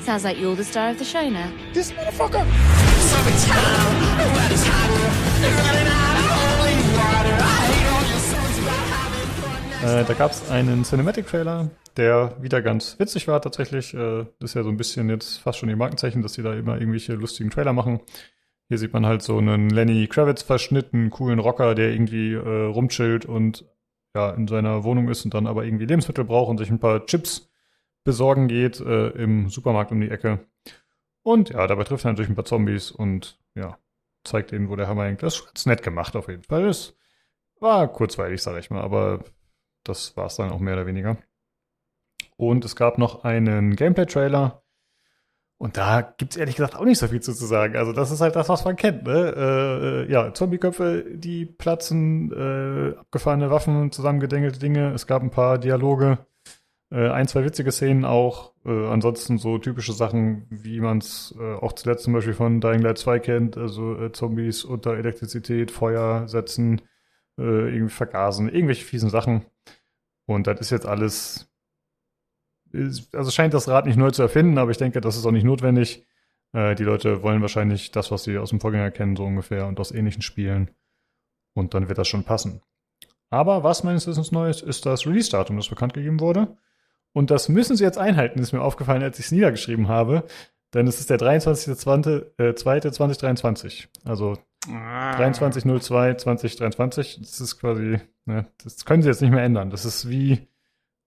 P: sounds like you're the star of the show now.
N: This motherfucker.
A: Äh, da gab es einen Cinematic-Trailer, der wieder ganz witzig war tatsächlich. Äh, das ist ja so ein bisschen jetzt fast schon ihr Markenzeichen, dass sie da immer irgendwelche lustigen Trailer machen. Hier sieht man halt so einen Lenny Kravitz verschnitten, coolen Rocker, der irgendwie äh, rumchillt und ja in seiner Wohnung ist und dann aber irgendwie Lebensmittel braucht und sich ein paar Chips besorgen geht äh, im Supermarkt um die Ecke. Und ja, dabei trifft er natürlich ein paar Zombies und ja, zeigt ihnen, wo der Hammer hängt. Das ist nett gemacht auf jeden Fall. Das war kurzweilig, sag ich mal, aber das war es dann auch mehr oder weniger. Und es gab noch einen Gameplay-Trailer. Und da gibt's ehrlich gesagt auch nicht so viel zu, sagen. Also das ist halt das, was man kennt. Ne? Äh, ja, Zombie-Köpfe, die platzen, äh, abgefahrene Waffen, zusammengedengelte Dinge. Es gab ein paar Dialoge, äh, ein, zwei witzige Szenen auch. Äh, ansonsten so typische Sachen, wie man es äh, auch zuletzt zum Beispiel von Dying Light 2 kennt. Also äh, Zombies unter Elektrizität, Feuer setzen, äh, irgendwie vergasen, irgendwelche fiesen Sachen. Und das ist jetzt alles also scheint das Rad nicht neu zu erfinden, aber ich denke, das ist auch nicht notwendig. Äh, die Leute wollen wahrscheinlich das, was sie aus dem Vorgänger kennen, so ungefähr und aus ähnlichen Spielen. Und dann wird das schon passen. Aber was meines Wissens neu ist, ist das Release-Datum, das bekannt gegeben wurde. Und das müssen sie jetzt einhalten, ist mir aufgefallen, als ich es niedergeschrieben habe. Denn es ist der 23.02.2023. Äh, also ah. 23.02.2023. Das ist quasi, ne, das können sie jetzt nicht mehr ändern. Das ist wie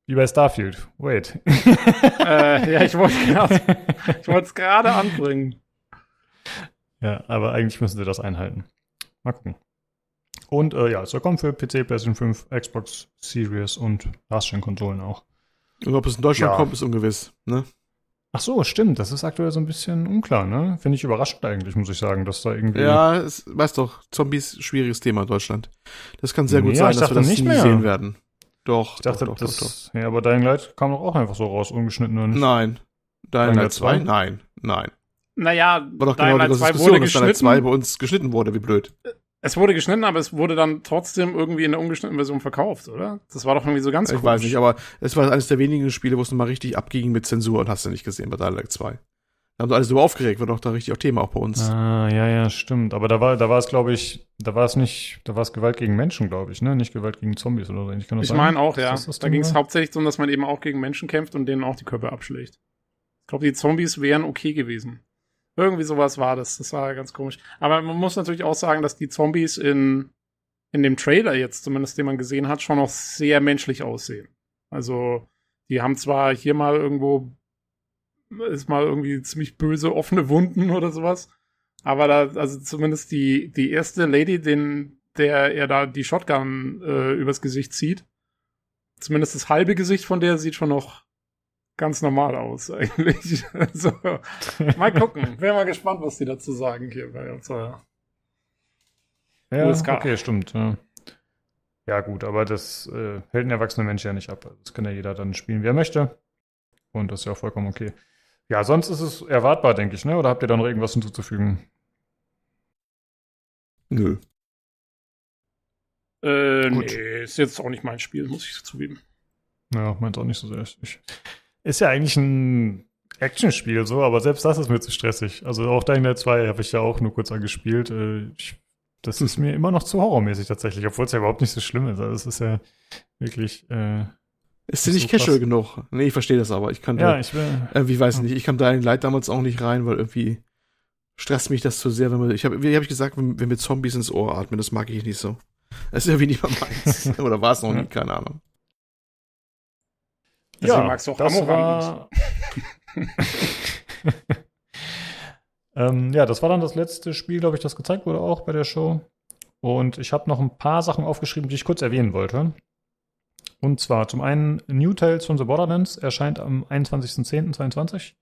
A: wie bei Starfield. Wait.
C: äh, ja, ich wollte es gerade anbringen.
A: Ja, aber eigentlich müssen sie das einhalten. Mal gucken. Und äh, ja, es soll kommen für PC, PlayStation 5, Xbox Series und Last-Gen-Konsolen auch.
B: Und ob es in Deutschland ja. kommt, ist ungewiss, ne?
A: Ach so, stimmt. Das ist aktuell so ein bisschen unklar, ne? Finde ich überraschend eigentlich, muss ich sagen, dass da irgendwie.
B: Ja, es, weißt doch, Zombies schwieriges Thema in Deutschland. Das kann sehr gut nee, sein, dass wir das nicht mehr. sehen werden. Doch,
A: ich dachte,
B: doch,
A: doch, das, doch, Ja, aber Dying Light kam doch auch einfach so raus, ungeschnitten oder nicht?
B: Nein. Dying, Dying Light 2? Nein, nein.
C: Naja,
B: war doch Dying genau die Diskussion, wurde dass Dying Light 2 bei uns geschnitten wurde, wie blöd.
C: Es wurde geschnitten, aber es wurde dann trotzdem irgendwie in der ungeschnittenen Version verkauft, oder? Das war doch irgendwie so ganz
B: Ich komisch. weiß nicht, aber es war eines der wenigen Spiele, wo es nochmal richtig abging mit Zensur und hast du nicht gesehen bei Light 2. Da haben sie alles so aufgeregt, war doch da richtig auch Thema auch bei uns.
A: Ah, ja, ja, stimmt. Aber da war, da war es, glaube ich, da war es nicht, da war es Gewalt gegen Menschen, glaube ich, ne? Nicht Gewalt gegen Zombies oder so.
C: Ich, ich meine auch, ja. Da ging es hauptsächlich darum, dass man eben auch gegen Menschen kämpft und denen auch die Körper abschlägt. Ich glaube, die Zombies wären okay gewesen. Irgendwie sowas war das. Das war ganz komisch. Aber man muss natürlich auch sagen, dass die Zombies in, in dem Trailer jetzt, zumindest den man gesehen hat, schon noch sehr menschlich aussehen. Also, die haben zwar hier mal irgendwo ist mal irgendwie ziemlich böse offene Wunden oder sowas. Aber da, also zumindest die, die erste Lady, den, der er da die Shotgun äh, übers Gesicht zieht, zumindest das halbe Gesicht von der sieht schon noch ganz normal aus, eigentlich. also, mal gucken. Wäre mal gespannt, was die dazu sagen hier bei uns. Ja,
A: ja okay, stimmt. Ja. ja. gut, aber das äh, hält ein erwachsener Mensch ja nicht ab. Das kann ja jeder dann spielen, wie er möchte. Und das ist ja auch vollkommen okay. Ja, sonst ist es erwartbar, denke ich, ne? Oder habt ihr da noch irgendwas hinzuzufügen?
B: Nö.
C: Äh, Gut. nee, ist jetzt auch nicht mein Spiel, muss ich zugeben.
A: Ja, meint auch nicht so sehr. Ich, ist ja eigentlich ein Actionspiel so, aber selbst das ist mir zu stressig. Also auch Dying Light 2 habe ich ja auch nur kurz angespielt. Äh, ich, das ist mir immer noch zu horrormäßig tatsächlich, obwohl es ja überhaupt nicht so schlimm ist. Also es ist ja wirklich äh,
B: ist sie nicht so casual genug? Nee, ich verstehe das aber. Ich kann
A: ja, ich will.
B: Irgendwie weiß ja. nicht. Ich kam da in Light damals auch nicht rein, weil irgendwie stresst mich das zu sehr, wenn man. Ich habe, wie habe ich gesagt, wenn, wenn wir Zombies ins Ohr atmen, das mag ich nicht so. Das ist irgendwie nicht mal meins. Oder war es noch nie, keine Ahnung.
C: Deswegen ja, magst du auch das war...
A: ähm, ja, das war dann das letzte Spiel, glaube ich, das gezeigt wurde auch bei der Show. Und ich habe noch ein paar Sachen aufgeschrieben, die ich kurz erwähnen wollte. Und zwar zum einen New Tales from the Borderlands erscheint am 21.10.22.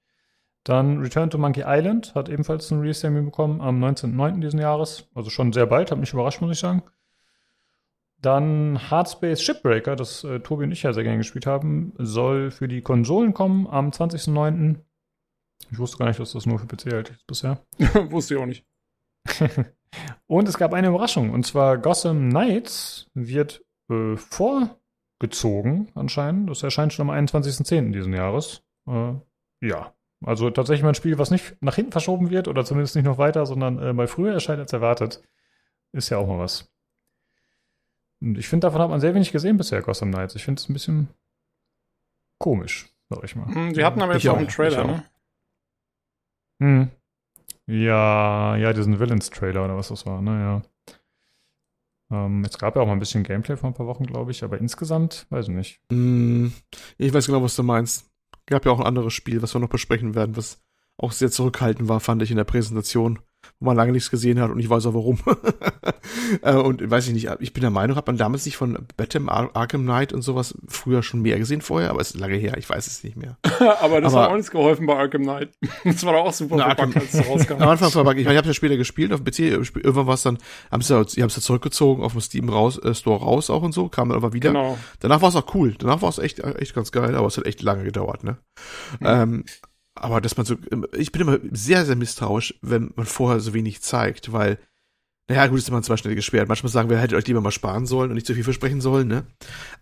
A: Dann Return to Monkey Island hat ebenfalls einen Release-Termin bekommen am 19.09. diesen Jahres. Also schon sehr bald, hat mich überrascht, muss ich sagen. Dann Hardspace Shipbreaker, das äh, Tobi und ich ja sehr gerne gespielt haben, soll für die Konsolen kommen am 20.09. Ich wusste gar nicht, dass das nur für PC halt ist bisher.
C: wusste ich auch nicht.
A: und es gab eine Überraschung, und zwar Gotham Knights wird äh, vor gezogen, anscheinend. Das erscheint schon am 21.10. diesen Jahres. Äh, ja. Also tatsächlich mal ein Spiel, was nicht nach hinten verschoben wird oder zumindest nicht noch weiter, sondern äh, mal früher erscheint als erwartet. Ist ja auch mal was. Und ich finde, davon hat man sehr wenig gesehen bisher, Gotham Knights. Ich finde es ein bisschen komisch, sag ich mal.
C: Hm, die hatten aber jetzt ich auch einen Trailer, ne?
A: Hm. Ja, ja, diesen Villains-Trailer oder was das war, ne, ja. Ähm, es gab ja auch mal ein bisschen Gameplay vor ein paar Wochen, glaube ich, aber insgesamt weiß ich nicht.
B: Mm, ich weiß genau, was du meinst. Gab ja auch ein anderes Spiel, was wir noch besprechen werden, was auch sehr zurückhaltend war, fand ich in der Präsentation wo man lange nichts gesehen hat und ich weiß auch warum. Äh, und weiß ich nicht, ich bin der Meinung, hat man damals nicht von Batman Ar Arkham Knight und sowas früher schon mehr gesehen vorher, aber es ist lange her, ich weiß es nicht mehr.
C: aber das aber, hat auch nichts geholfen bei Arkham Knight. das war doch auch super verpackt, als es rauskam.
B: Am Anfang war ich meine, ich habe ja später gespielt auf dem PC, irgendwann war es dann, haben sie ja, haben sie zurückgezogen auf dem Steam raus, äh, Store raus auch und so, kam dann aber wieder. Genau. Danach war es auch cool, danach war es echt, echt ganz geil, aber es hat echt lange gedauert, ne? Mhm. Ähm, aber dass man so, ich bin immer sehr, sehr misstrauisch, wenn man vorher so wenig zeigt, weil, naja, gut, ist immer zwei schnell gesperrt. Manchmal sagen wir, hättet euch lieber mal sparen sollen und nicht zu viel versprechen sollen, ne?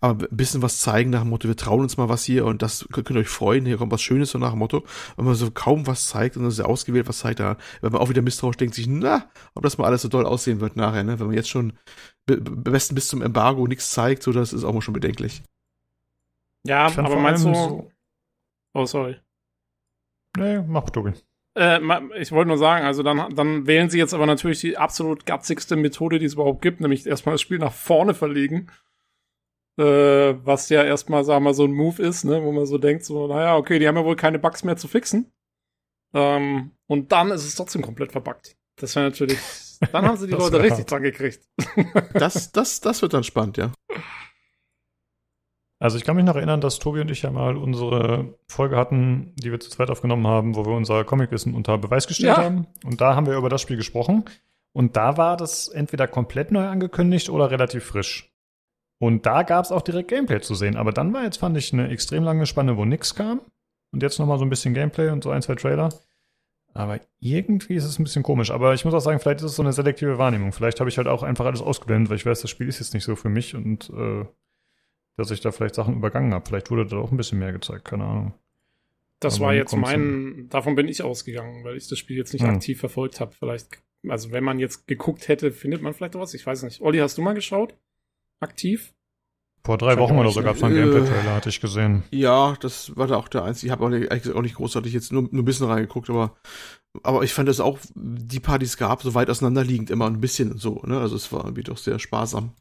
B: Aber ein bisschen was zeigen nach dem Motto, wir trauen uns mal was hier und das könnt, ihr euch freuen, hier kommt was Schönes so nach dem Motto. Wenn man so kaum was zeigt und sehr ausgewählt was zeigt, da, wenn man auch wieder misstrauisch denkt sich, na, ob das mal alles so doll aussehen wird nachher, ne? Wenn man jetzt schon am besten bis zum Embargo nichts zeigt, so, das ist auch mal schon bedenklich.
C: Ja, aber meinst du, so oh, sorry.
A: Nee, mach Tobi.
C: Äh, ich wollte nur sagen, also dann, dann wählen sie jetzt aber natürlich die absolut gatzigste Methode, die es überhaupt gibt, nämlich erstmal das Spiel nach vorne verlegen. Äh, was ja erstmal, sagen wir mal, so ein Move ist, ne, wo man so denkt, so, naja, okay, die haben ja wohl keine Bugs mehr zu fixen. Ähm, und dann ist es trotzdem komplett verbuggt. Das wäre natürlich, dann haben sie die Leute richtig hart. dran gekriegt.
B: das, das, das wird dann spannend, ja.
A: Also ich kann mich noch erinnern, dass Tobi und ich ja mal unsere Folge hatten, die wir zu zweit aufgenommen haben, wo wir unser Comicwissen unter Beweis gestellt ja. haben. Und da haben wir über das Spiel gesprochen. Und da war das entweder komplett neu angekündigt oder relativ frisch. Und da gab es auch direkt Gameplay zu sehen. Aber dann war jetzt, fand ich, eine extrem lange Spanne, wo nichts kam. Und jetzt nochmal so ein bisschen Gameplay und so ein, zwei Trailer. Aber irgendwie ist es ein bisschen komisch. Aber ich muss auch sagen, vielleicht ist es so eine selektive Wahrnehmung. Vielleicht habe ich halt auch einfach alles ausgeblendet, weil ich weiß, das Spiel ist jetzt nicht so für mich und äh, dass ich da vielleicht Sachen übergangen habe. Vielleicht wurde da auch ein bisschen mehr gezeigt, keine Ahnung.
C: Das Aber war jetzt mein, davon bin ich ausgegangen, weil ich das Spiel jetzt nicht hm. aktiv verfolgt habe. Vielleicht, also wenn man jetzt geguckt hätte, findet man vielleicht was, ich weiß nicht. Olli, hast du mal geschaut? Aktiv?
A: Vor drei Wochen oder so gab es einen äh, Gameplay-Trailer, hatte ich gesehen.
B: Ja, das war da auch der einzige. Ich habe auch, nicht, auch nicht großartig jetzt nur, nur ein bisschen reingeguckt, aber, aber ich fand das auch, die Partys gab, so weit auseinanderliegend, immer ein bisschen so, ne? Also es war irgendwie doch sehr sparsam.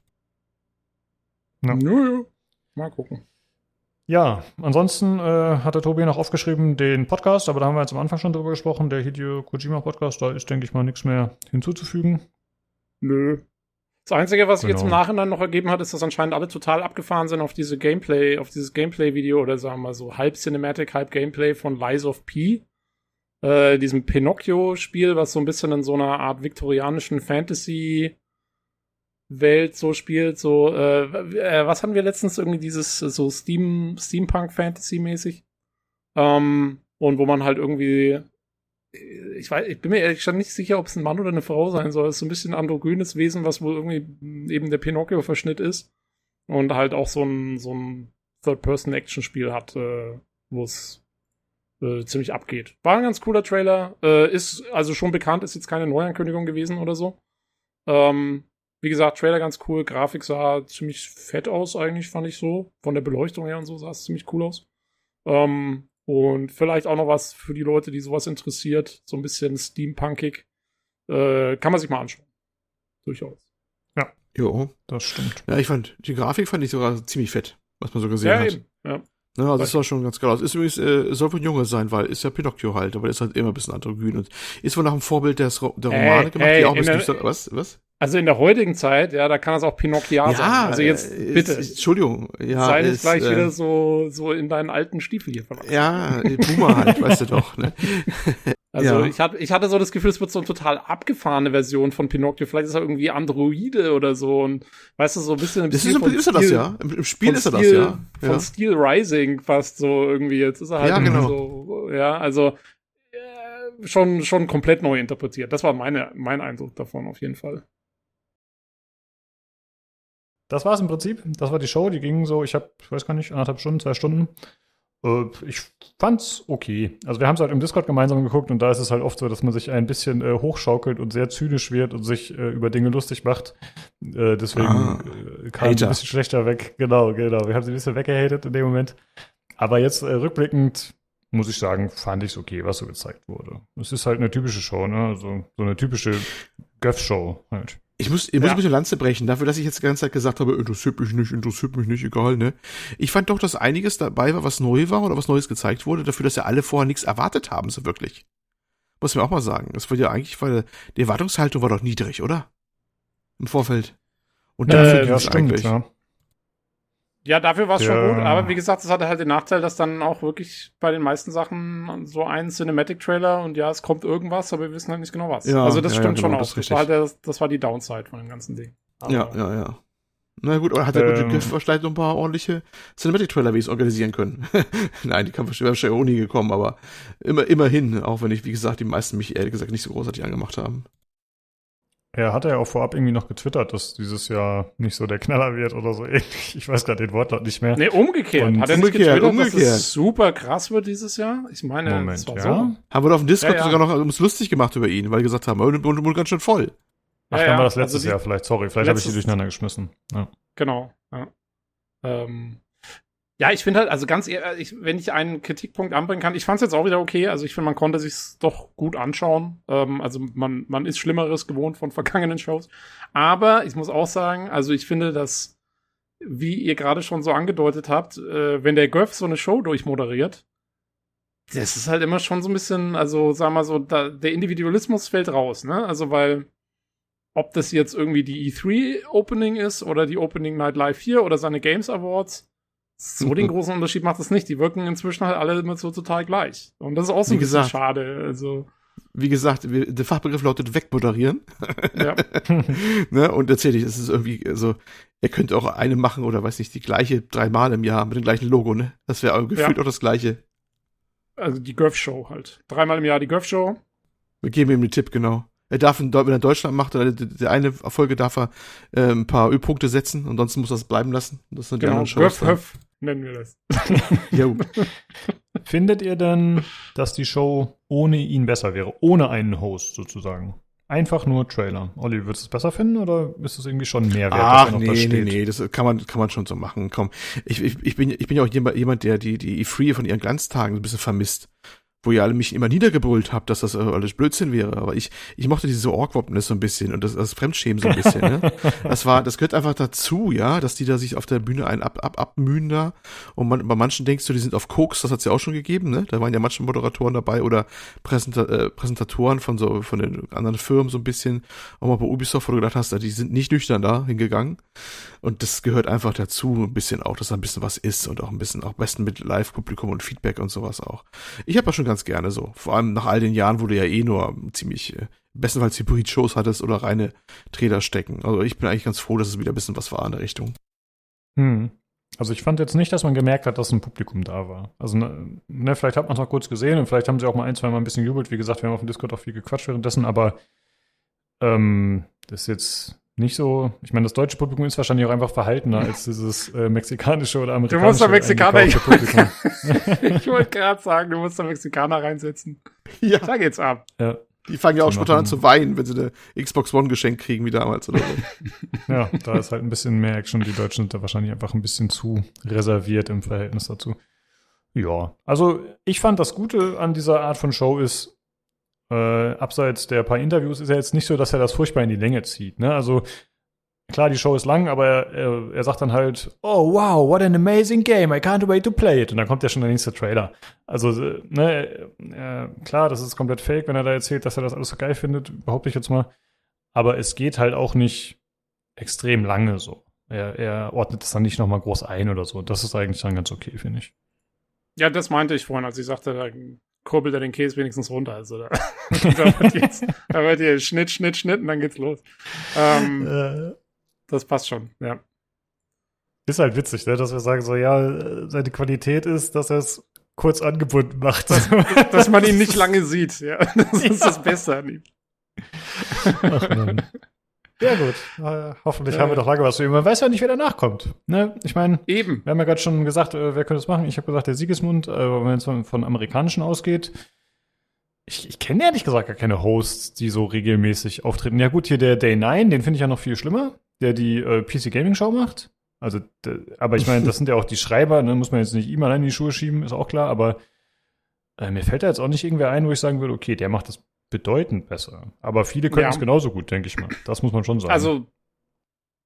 C: Ja. Nö, Mal gucken.
A: Ja, ansonsten äh, hat der Tobi noch aufgeschrieben den Podcast, aber da haben wir jetzt am Anfang schon drüber gesprochen, der Hideo Kojima Podcast, da ist, denke ich mal, nichts mehr hinzuzufügen.
C: Nö. Das Einzige, was sich genau. jetzt im Nachhinein noch ergeben hat, ist, dass anscheinend alle total abgefahren sind auf diese Gameplay, auf dieses Gameplay-Video oder sagen wir mal so halb Cinematic, halb Gameplay von Lies of P. Äh, diesem Pinocchio-Spiel, was so ein bisschen in so einer Art viktorianischen Fantasy Welt so spielt, so, äh, äh, was hatten wir letztens irgendwie dieses so Steam, Steampunk-Fantasy-mäßig? Ähm, und wo man halt irgendwie, ich weiß, ich bin mir ehrlich gesagt nicht sicher, ob es ein Mann oder eine Frau sein soll. Es ist so ein bisschen ein androgynes Wesen, was wohl irgendwie eben der Pinocchio-Verschnitt ist. Und halt auch so ein, so ein Third-Person-Action-Spiel hat, äh, wo es äh, ziemlich abgeht. War ein ganz cooler Trailer. Äh, ist also schon bekannt, ist jetzt keine Neuankündigung gewesen oder so. Ähm, wie gesagt, Trailer ganz cool. Grafik sah ziemlich fett aus, eigentlich, fand ich so. Von der Beleuchtung her und so sah es ziemlich cool aus. Ähm, und vielleicht auch noch was für die Leute, die sowas interessiert. So ein bisschen steampunkig. Äh, kann man sich mal anschauen. Durchaus.
B: Ja. Jo, das stimmt. Ja, ich fand, die Grafik fand ich sogar ziemlich fett, was man so gesehen ja, hat. Eben. Ja. Ne, also das sah schon ganz geil aus. Ist übrigens, äh, soll wohl Junge sein, weil ist ja Pinocchio halt, aber der ist halt immer ein bisschen androgyn und ist wohl nach dem Vorbild des, der Romane ey, gemacht, ey, die auch ein bisschen düster, was, was?
C: Also in der heutigen Zeit, ja, da kann es auch Pinocchio ja, sein. Also jetzt äh, bitte.
B: Ist, Entschuldigung, ja.
C: Sei nicht gleich äh, wieder so, so in deinen alten Stiefel hier
B: verlassen. Ja, Boomer halt, weißt du doch, ne?
C: Also ja. ich, hatte, ich hatte so das Gefühl, es wird so eine total abgefahrene Version von Pinocchio. Vielleicht ist er irgendwie Androide oder so und weißt du, so ein bisschen im
B: das
C: Stil
B: ist, ist er das, ja. Im, Spiel ist er das, ja.
C: Von ja. Steel Rising fast so irgendwie. Jetzt ist er halt
B: ja, genau.
C: so, ja, also äh, schon, schon komplett neu interpretiert. Das war meine, mein Eindruck davon auf jeden Fall.
A: Das war es im Prinzip. Das war die Show. Die ging so, ich habe, ich weiß gar nicht, anderthalb Stunden, zwei Stunden. Äh, ich fand's okay. Also wir haben es halt im Discord gemeinsam geguckt und da ist es halt oft so, dass man sich ein bisschen äh, hochschaukelt und sehr zynisch wird und sich äh, über Dinge lustig macht. Äh, deswegen ah, äh, kam es ein bisschen schlechter weg. Genau, genau. Wir haben sie ein bisschen weggehatet in dem Moment. Aber jetzt äh, rückblickend muss ich sagen, fand ich es okay, was so gezeigt wurde. Es ist halt eine typische Show, ne? Also so eine typische Göff-Show halt.
B: Ich muss, ich muss
C: Ja.
B: ein bisschen Lanze brechen, dafür, dass ich jetzt die ganze Zeit gesagt habe, interessiert mich nicht, interessiert mich nicht, egal, ne? Ich fand doch, dass einiges dabei war, was neu war oder was Neues gezeigt wurde, dafür, dass ja alle vorher nichts erwartet haben, so wirklich. Muss man auch mal sagen. Das war ja eigentlich, weil die Erwartungshaltung war doch niedrig, oder? Im Vorfeld. Und
C: Äh,
B: dafür ging
C: ja,
B: es eigentlich.
A: ja.
C: Ja, dafür war es schon
A: Ja.
C: gut, aber wie gesagt, es hatte halt den Nachteil, dass dann auch wirklich bei den meisten Sachen so ein Cinematic-Trailer und ja, es kommt irgendwas, aber wir wissen halt nicht genau was.
B: Ja,
C: also das
B: ja,
C: stimmt
B: genau,
C: schon auch.
B: das
C: Das, war halt der, das war die Downside von dem ganzen Ding. Aber-
B: Ja, ja, ja. Na gut, oder hat der gute
A: Ähm.
B: Griff vielleicht noch ein paar ordentliche Cinematic-Trailer wenigstens organisieren können? Nein, die kann wahrscheinlich wahrscheinlich auch nie gekommen, aber immer, immerhin, auch wenn ich, wie gesagt, die meisten mich ehrlich gesagt nicht so großartig angemacht haben.
A: Er hatte ja auch vorab irgendwie noch getwittert, dass dieses Jahr nicht so der Knaller wird oder so ähnlich. Ich weiß gerade den Wortlaut nicht mehr.
C: Nee, umgekehrt.
A: Und-
C: Hat er nicht
B: Umgekehrt,
C: getwittert, dass
B: umgekehrt.
C: es super krass wird dieses Jahr? Ich meine,
A: Moment,
C: es war
A: ja?
C: so.
B: Haben wir doch auf dem Discord
C: Ja, ja.
B: sogar noch uns lustig gemacht über ihn, weil wir gesagt haben, oh, und, und, und ganz schön voll.
A: Ach,
C: Ja,
A: dann
C: ja,
A: war das
C: also
A: letztes
C: die-
A: Jahr vielleicht, sorry. Vielleicht habe ich die durcheinander geschmissen. Ja.
C: Genau. Ja, ähm, ja ich finde halt, also ganz ehrlich, ich, wenn ich einen Kritikpunkt anbringen kann, ich fand es jetzt auch wieder okay. Also ich finde, man konnte sich doch gut anschauen. Ähm, also man, man ist Schlimmeres gewohnt von vergangenen Shows. Aber ich muss auch sagen, also ich finde, dass, wie ihr gerade schon so angedeutet habt, äh, wenn der Göff so eine Show durchmoderiert, das ist halt immer schon so ein bisschen, also sag mal so, da, der Individualismus fällt raus, ne? Also weil ob das jetzt irgendwie die E3 Opening ist oder die Opening Night Live hier oder seine Games Awards, so den großen Unterschied macht es nicht. Die wirken inzwischen halt alle immer so total gleich. Und das ist auch so
B: Wie
C: ein bisschen schade. Also,
B: Wie gesagt, der Fachbegriff lautet wegmoderieren.
C: ja.
B: ne? Und erzähl ich, es ist irgendwie so, ihr könnt auch eine machen oder weiß nicht, die gleiche dreimal im Jahr mit dem gleichen Logo, ne? Das wäre gefühlt
C: Ja.
B: auch das gleiche.
C: Also die Göff-Show halt. Dreimal im Jahr die Göff-Show.
B: Wir geben ihm den Tipp, genau. Er darf, in, wenn er Deutschland macht, die, die eine Folge darf er äh, ein paar Ö-Punkte setzen, ansonsten muss er es bleiben lassen. Das sind die
C: Genau,
B: anderen Shows. dann.
C: Göff-Höff nennen wir das.
B: Jo.
A: Findet ihr denn, dass die Show ohne ihn besser wäre? Ohne einen Host sozusagen? Einfach nur Trailer. Olli, würdest du es besser finden oder ist es irgendwie schon mehr wert,
B: Ach,
A: er
B: nee,
A: da
B: nee,
A: steht?
B: nee, das kann man, kann man schon so machen. Komm, ich, ich, ich bin, ich bin ja auch jemand, jemand der die, die E3 von ihren Glanztagen so ein bisschen vermisst. Wo ihr alle mich immer niedergebrüllt habt, dass das äh, alles Blödsinn wäre. Aber ich, ich mochte diese Awkwardness so ein bisschen und das, das Fremdschämen so ein bisschen, ne? Das war, das gehört einfach dazu, ja, dass die da sich auf der Bühne einen ab, ab, abmühen da. Und man, bei manchen denkst du, die sind auf Koks, das hat's ja auch schon gegeben, ne? Da waren ja manche Moderatoren dabei oder Präsenta äh, Präsentatoren von so, von den anderen Firmen so ein bisschen. Auch mal bei Ubisoft, wo du gedacht hast, die sind nicht nüchtern da hingegangen. Und das gehört einfach dazu, ein bisschen auch, dass da ein bisschen was ist und auch ein bisschen, auch besten mit Live-Publikum und Feedback und sowas auch. Ich habe das schon ganz gerne so. Vor allem nach all den Jahren, wo du ja eh nur ziemlich, äh, bestenfalls Hybrid-Shows hattest oder reine Trailer stecken. Also ich bin eigentlich ganz froh, dass es wieder ein bisschen was war in der Richtung.
A: Hm. Also ich fand jetzt nicht, dass man gemerkt hat, dass ein Publikum da war. Also ne, ne, vielleicht hat man es noch kurz gesehen und vielleicht haben sie auch mal ein, zwei Mal ein bisschen jubelt. Wie gesagt, wir haben auf dem Discord auch viel gequatscht währenddessen, aber ähm, das ist jetzt nicht so. Ich meine, das deutsche Publikum ist wahrscheinlich auch einfach verhaltener als dieses äh, mexikanische oder
C: Du
A: amerikanische.
C: musst da Mexikaner, ich ich wollte gerade sagen, du musst da Mexikaner reinsetzen.
B: Ja.
C: Da geht's ab.
A: Ja.
B: Die fangen ja auch spontan an zu weinen, wenn sie eine Xbox One geschenkt kriegen wie damals oder so.
A: Ja, da ist halt ein bisschen mehr Action. Die Deutschen sind da wahrscheinlich einfach ein bisschen zu reserviert im Verhältnis dazu. Ja, also ich fand das Gute an dieser Art von Show ist, äh, abseits der paar Interviews ist ja jetzt nicht so, dass er das furchtbar in die Länge zieht. Ne? Also klar, die Show ist lang, aber er, er, er sagt dann halt, oh wow, what an amazing game, I can't wait to play it. Und dann kommt ja schon der nächste Trailer. Also, äh, ne, äh, klar, das ist komplett fake, wenn er da erzählt, dass er das alles so geil findet, behaupte ich jetzt mal. Aber es geht halt auch nicht extrem lange so. Er, er ordnet es dann nicht nochmal groß ein oder so. Das ist eigentlich dann ganz okay, finde ich.
C: Ja, das meinte ich vorhin, als ich sagte, kurbelt er den Käse wenigstens runter. Also da, da, wird jetzt, da wird hier Schnitt, Schnitt, Schnitt und dann geht's los. Ähm,
A: Äh,
C: das passt schon, ja.
A: ist halt witzig, ne? dass wir sagen so, ja, seine Qualität ist, dass er es kurz angebunden macht.
C: Dass man ihn nicht lange sieht, ja. Das ist das Beste an ihm.
A: Ach, Mann. Ja, gut. Äh, hoffentlich
C: Ja.
A: haben wir doch lange was für ihn. Man weiß ja nicht, wer danach kommt. Ne? Ich meine,
C: Eben.
A: wir haben ja gerade schon gesagt, äh, wer könnte das machen? Ich habe gesagt, der Siegesmund, äh, wenn jetzt von, von amerikanischen ausgeht. Ich, ich kenne ehrlich gesagt gar keine Hosts, die so regelmäßig auftreten. Ja, gut, hier der Day 9, den finde ich ja noch viel schlimmer, der die äh, PC Gaming Show macht. Also, aber ich meine, das sind ja auch die Schreiber, ne? muss man jetzt nicht ihm allein in die Schuhe schieben, ist auch klar, aber äh, mir fällt da jetzt auch nicht irgendwer ein, wo ich sagen würde, okay, der macht das bedeutend besser. Aber viele können
C: Ja.
A: es genauso gut, denke ich mal. Das muss man schon sagen.
C: Also,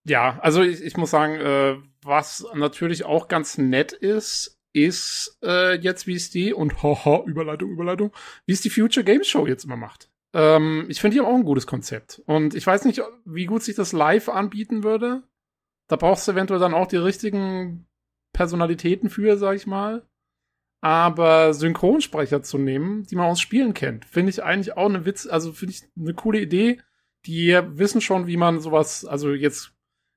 C: ja, also ich, ich muss sagen, äh, was natürlich auch ganz nett ist, ist äh, jetzt, wie es die, und haha, Überleitung, Überleitung, wie es die Future Games Show jetzt immer macht. Ähm, ich finde die haben auch ein gutes Konzept. Und ich weiß nicht, wie gut sich das live anbieten würde. Da brauchst du eventuell dann auch die richtigen Personalitäten für, sag ich mal. Aber Synchronsprecher zu nehmen, die man aus Spielen kennt, finde ich eigentlich auch eine Witz, also finde ich eine coole Idee. Die wissen schon, wie man sowas, also jetzt,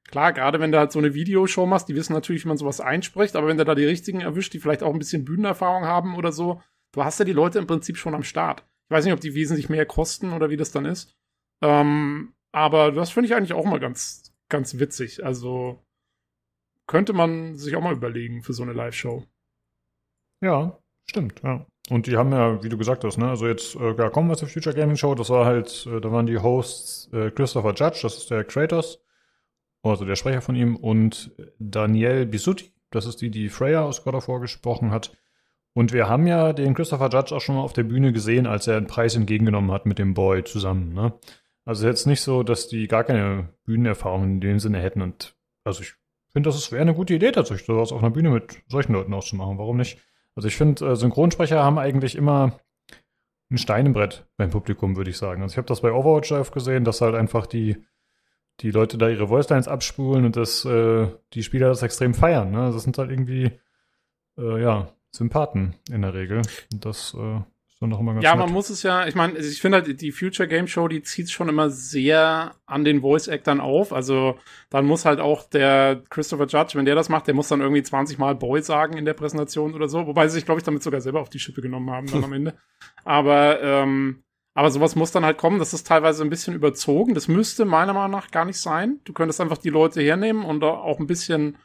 C: klar, gerade wenn du halt so eine Videoshow machst, die wissen natürlich, wie man sowas einspricht, aber wenn du da die richtigen erwischt, die vielleicht auch ein bisschen Bühnenerfahrung haben oder so, du hast ja die Leute im Prinzip schon am Start. Ich weiß nicht, ob die wesentlich mehr kosten oder wie das dann ist. Ähm, aber das finde ich eigentlich auch mal ganz, ganz witzig. Also könnte man sich auch mal überlegen für so eine Live-Show.
A: Ja, stimmt, ja. Und die haben ja, wie du gesagt hast, ne, also jetzt, äh, ja, kommen wir zur Future Gaming Show, das war halt, äh, da waren die Hosts äh, Christopher Judge, das ist der Kratos, also der Sprecher von ihm, und Danielle Bisutti, das ist die, die Freya aus God of War gesprochen hat. Und wir haben ja den Christopher Judge auch schon mal auf der Bühne gesehen, als er einen Preis entgegengenommen hat mit dem Boy zusammen, ne. Also jetzt nicht so, dass die gar keine Bühnenerfahrung in dem Sinne hätten und, also ich finde, das wäre eine gute Idee tatsächlich, sowas auf einer Bühne mit solchen Leuten auszumachen, warum nicht? Also ich finde, äh, Synchronsprecher haben eigentlich immer ein Stein im Brett beim Publikum, würde ich sagen. Also ich habe das bei Overwatch oft gesehen, dass halt einfach die, die Leute da ihre Voicelines abspulen und das, äh, die Spieler das extrem feiern. Ne? Das sind halt irgendwie, äh, ja, Sympathen in der Regel. Und das äh, dann auch immer ganz
C: Ja,
A: nett.
C: man muss es ja, ich meine, ich finde halt, die Future Game Show, die zieht schon immer sehr an den Voice-Actern auf. Also dann muss halt auch der Christopher Judge, wenn der das macht, der muss dann irgendwie 20 Mal Boy sagen in der Präsentation oder so. Wobei sie sich, glaube ich, damit sogar selber auf die Schippe genommen haben dann am Ende. Aber, ähm, aber sowas muss dann halt kommen. Das ist teilweise ein bisschen überzogen. Das müsste meiner Meinung nach gar nicht sein. Du könntest einfach die Leute hernehmen und auch ein bisschen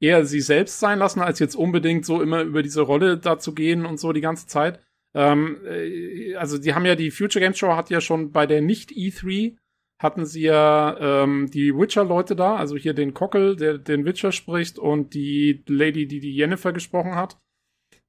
C: eher sie selbst sein lassen, als jetzt unbedingt so immer über diese Rolle da zu gehen und so die ganze Zeit. Ähm, äh, also die haben ja die Future Games Show hat ja schon bei der nicht E3 hatten sie ja ähm, die Witcher-Leute da, also hier den Cockel, der den Witcher spricht und die Lady, die die Jennifer gesprochen hat.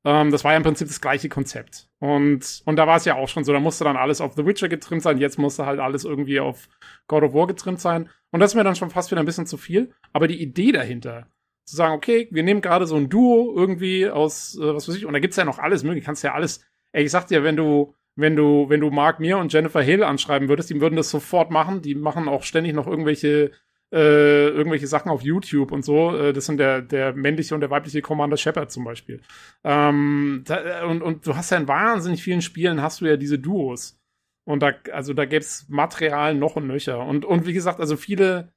C: Ähm, das war ja im Prinzip das gleiche Konzept. Und, und da war es ja auch schon so, da musste dann alles auf The Witcher getrimmt sein, jetzt musste halt alles irgendwie auf God of War getrimmt sein. Und das ist mir dann schon fast wieder ein bisschen zu viel. Aber die Idee dahinter, zu sagen, okay, wir nehmen gerade so ein Duo irgendwie aus, äh, was weiß ich, und da gibt's ja noch alles mögliche, kannst ja alles, ey, ich sag dir, wenn du, wenn du, wenn du Mark Mir und Jennifer Hill anschreiben würdest, die würden das sofort machen, die machen auch ständig noch irgendwelche, äh, irgendwelche Sachen auf YouTube und so, äh, das sind der, der männliche und der weibliche Commander Shepard zum Beispiel. Ähm, da, und, und du hast ja in wahnsinnig vielen Spielen hast du ja diese Duos. Und da, also da gäb's Material noch und nöcher. Und, und wie gesagt, also viele,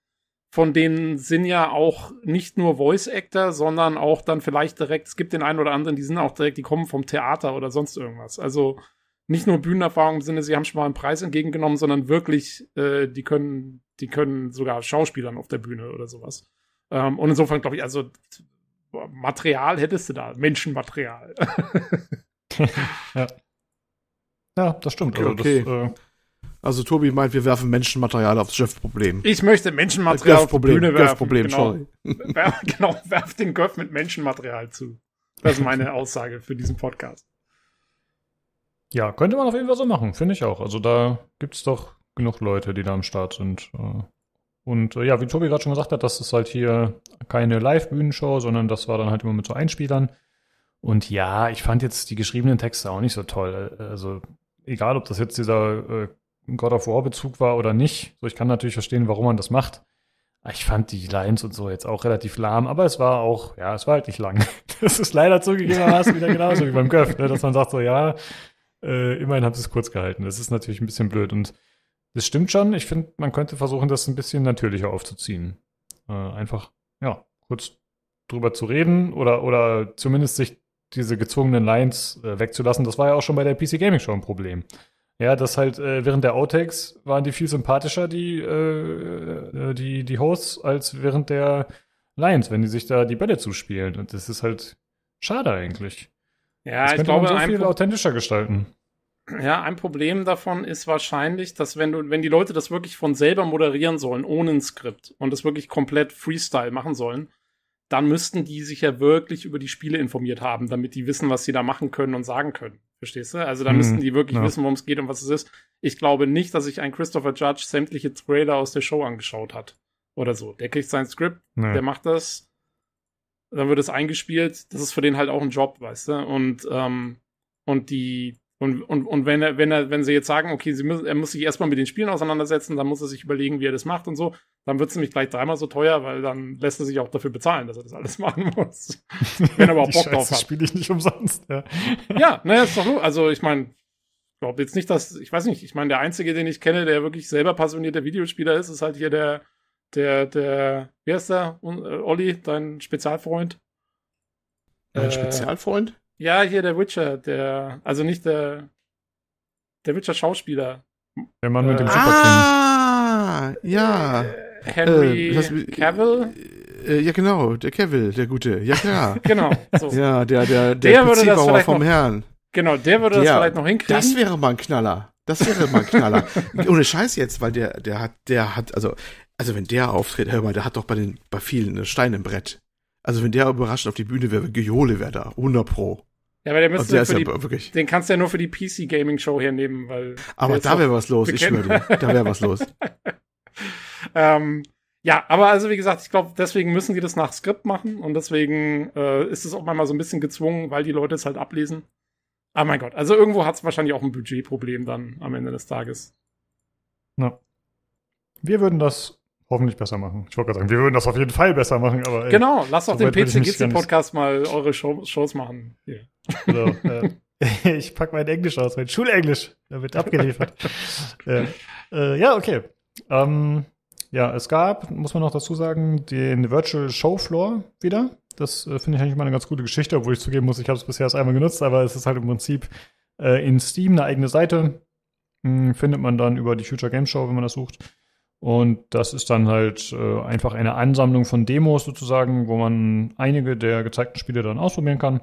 C: von denen sind ja auch nicht nur Voice Actor, sondern auch dann vielleicht direkt, es gibt den einen oder anderen, die sind auch direkt, die kommen vom Theater oder sonst irgendwas. Also nicht nur Bühnenerfahrung im Sinne, sie haben schon mal einen Preis entgegengenommen, sondern wirklich, äh, die können, die können sogar Schauspielern auf der Bühne oder sowas. Ähm, und insofern glaube ich, also Material hättest du da, Menschenmaterial.
A: ja. Ja, das stimmt.
B: Okay,
A: Also
B: okay.
A: Das, äh,
B: Also Tobi meint, wir werfen Menschenmaterial aufs Jeff-Problem.
C: Ich möchte Menschenmaterial auf die Bühne werfen.
B: Göff-Problem,
C: genau. genau, werf den Göff mit Menschenmaterial zu. Das ist meine Aussage für diesen Podcast.
A: Ja, könnte man auf jeden Fall so machen, finde ich auch. Also da gibt's doch genug Leute, die da am Start sind. äh. Und äh, ja, wie Tobi gerade schon gesagt hat, das ist halt hier keine Live-Bühnenshow, sondern das war dann halt immer mit so Einspielern. Und ja, ich fand jetzt die geschriebenen Texte auch nicht so toll. Also egal, ob das jetzt dieser äh, God of War-Bezug war oder nicht. So, ich kann natürlich verstehen, warum man das macht. Ich fand die Lines und so jetzt auch relativ lahm, aber es war auch, ja, es war halt nicht lang. Das ist leider zugegebenermaßen wieder genauso wie beim Göff, ne, dass man sagt so, ja, äh, immerhin haben sie es kurz gehalten. Das ist natürlich ein bisschen blöd und das stimmt schon. Ich finde, man könnte versuchen, das ein bisschen natürlicher aufzuziehen. Äh, einfach, ja, kurz drüber zu reden oder, oder zumindest sich diese gezwungenen Lines äh, wegzulassen. Das war ja auch schon bei der PC Gaming Show ein Problem. Ja, das halt äh, während der Outtakes waren die viel sympathischer, die, äh, äh, die, die Hosts, als während der Lines, wenn die sich da die Bälle zuspielen. Und das ist halt schade eigentlich.
C: Ja,
A: das
C: ich glaube,
A: man so viel authentischer gestalten.
C: Ja, ein Problem davon ist wahrscheinlich, dass wenn du, wenn die Leute das wirklich von selber moderieren sollen, ohne ein Skript und das wirklich komplett Freestyle machen sollen, dann müssten die sich ja wirklich über die Spiele informiert haben, damit die wissen, was sie da machen können und sagen können. Verstehst du? Also da
A: Hm,
C: müssten die wirklich
A: ja.
C: wissen, worum es geht und was es ist. Ich glaube nicht, dass sich ein Christopher Judge sämtliche Trailer aus der Show angeschaut hat. Oder so. Der kriegt sein Skript,
A: Nee.
C: der macht das, dann wird es eingespielt. Das ist für den halt auch ein Job, weißt du? Und, ähm, und die, und, und, und wenn er, wenn er, wenn sie jetzt sagen, okay, sie müssen, er muss sich erstmal mit den Spielen auseinandersetzen, dann muss er sich überlegen, wie er das macht und so, dann wird es nämlich gleich dreimal so teuer, weil dann lässt er sich auch dafür bezahlen, dass er das alles machen muss. wenn er überhaupt Bock drauf
A: Scheiße
C: hat.
A: spiele ich nicht umsonst. Ja.
C: Ja, naja, ist doch so. Also ich meine, ich glaube jetzt nicht, dass, ich weiß nicht, ich meine, der Einzige, den ich kenne, der wirklich selber passionierter Videospieler ist, ist halt hier der, der, der, wie heißt der? Äh, Olli, dein Spezialfreund.
B: Ein
C: Äh,
B: Spezialfreund?
C: Ja, hier der Witcher, der, also nicht der, der Witcher-Schauspieler.
A: Der Mann mit dem
C: Äh,
A: Superkinn.
B: Ah, ja.
C: Henry
B: Äh, das-
C: Cavill?
B: Äh, ja, genau, der Kevil, der Gute. Ja, klar.
C: Genau. So.
B: Ja, der, der, der,
C: Der würde das
B: PC-Bauer
C: vielleicht
B: vom
C: noch-
B: Herrn.
C: Genau, der würde das
B: Der-
C: vielleicht noch hinkriegen.
B: Das wäre mal ein Knaller. Das wäre mal ein Knaller. Ohne Scheiß jetzt, weil der, der hat, der hat, also, also wenn der auftritt, hör mal, der hat doch bei den, bei vielen Stein im Brett. Also wenn der überraschend auf die Bühne wäre, Geole wäre da, 100 pro.
C: Ja, aber der müsste
B: der ist
C: für
B: ja
C: die,
B: wirklich.
C: den kannst du ja nur für die PC Gaming Show hernehmen, weil.
B: Aber da wäre was los, ich schwöre. Da wäre was los.
C: ähm, ja, aber also wie gesagt, ich glaube, deswegen müssen die das nach Skript machen und deswegen äh, ist es auch manchmal so ein bisschen gezwungen, weil die Leute es halt ablesen. Ah mein Gott, also irgendwo hat es wahrscheinlich auch ein Budgetproblem dann am Ende des Tages.
A: Ja. Wir würden das hoffentlich besser machen. Ich wollte gerade sagen, wir würden das auf jeden Fall besser machen, aber ey,
C: genau, lasst doch
A: so
C: den PC
A: nicht-
C: Podcast mal eure Show, Shows machen. Hier.
A: So, äh, ich pack mein Englisch aus, mein Schulenglisch. Da wird abgeliefert. äh, äh, ja, okay. Ähm, ja, es gab, muss man noch dazu sagen, den Virtual Show Floor wieder. Das äh, finde ich eigentlich mal eine ganz gute Geschichte, obwohl ich zugeben muss, ich habe es bisher erst einmal genutzt, aber es ist halt im Prinzip äh, in Steam eine eigene Seite. Hm, findet man dann über die Future Game Show, wenn man das sucht. Und das ist dann halt äh, einfach eine Ansammlung von Demos sozusagen, wo man einige der gezeigten Spiele dann ausprobieren kann.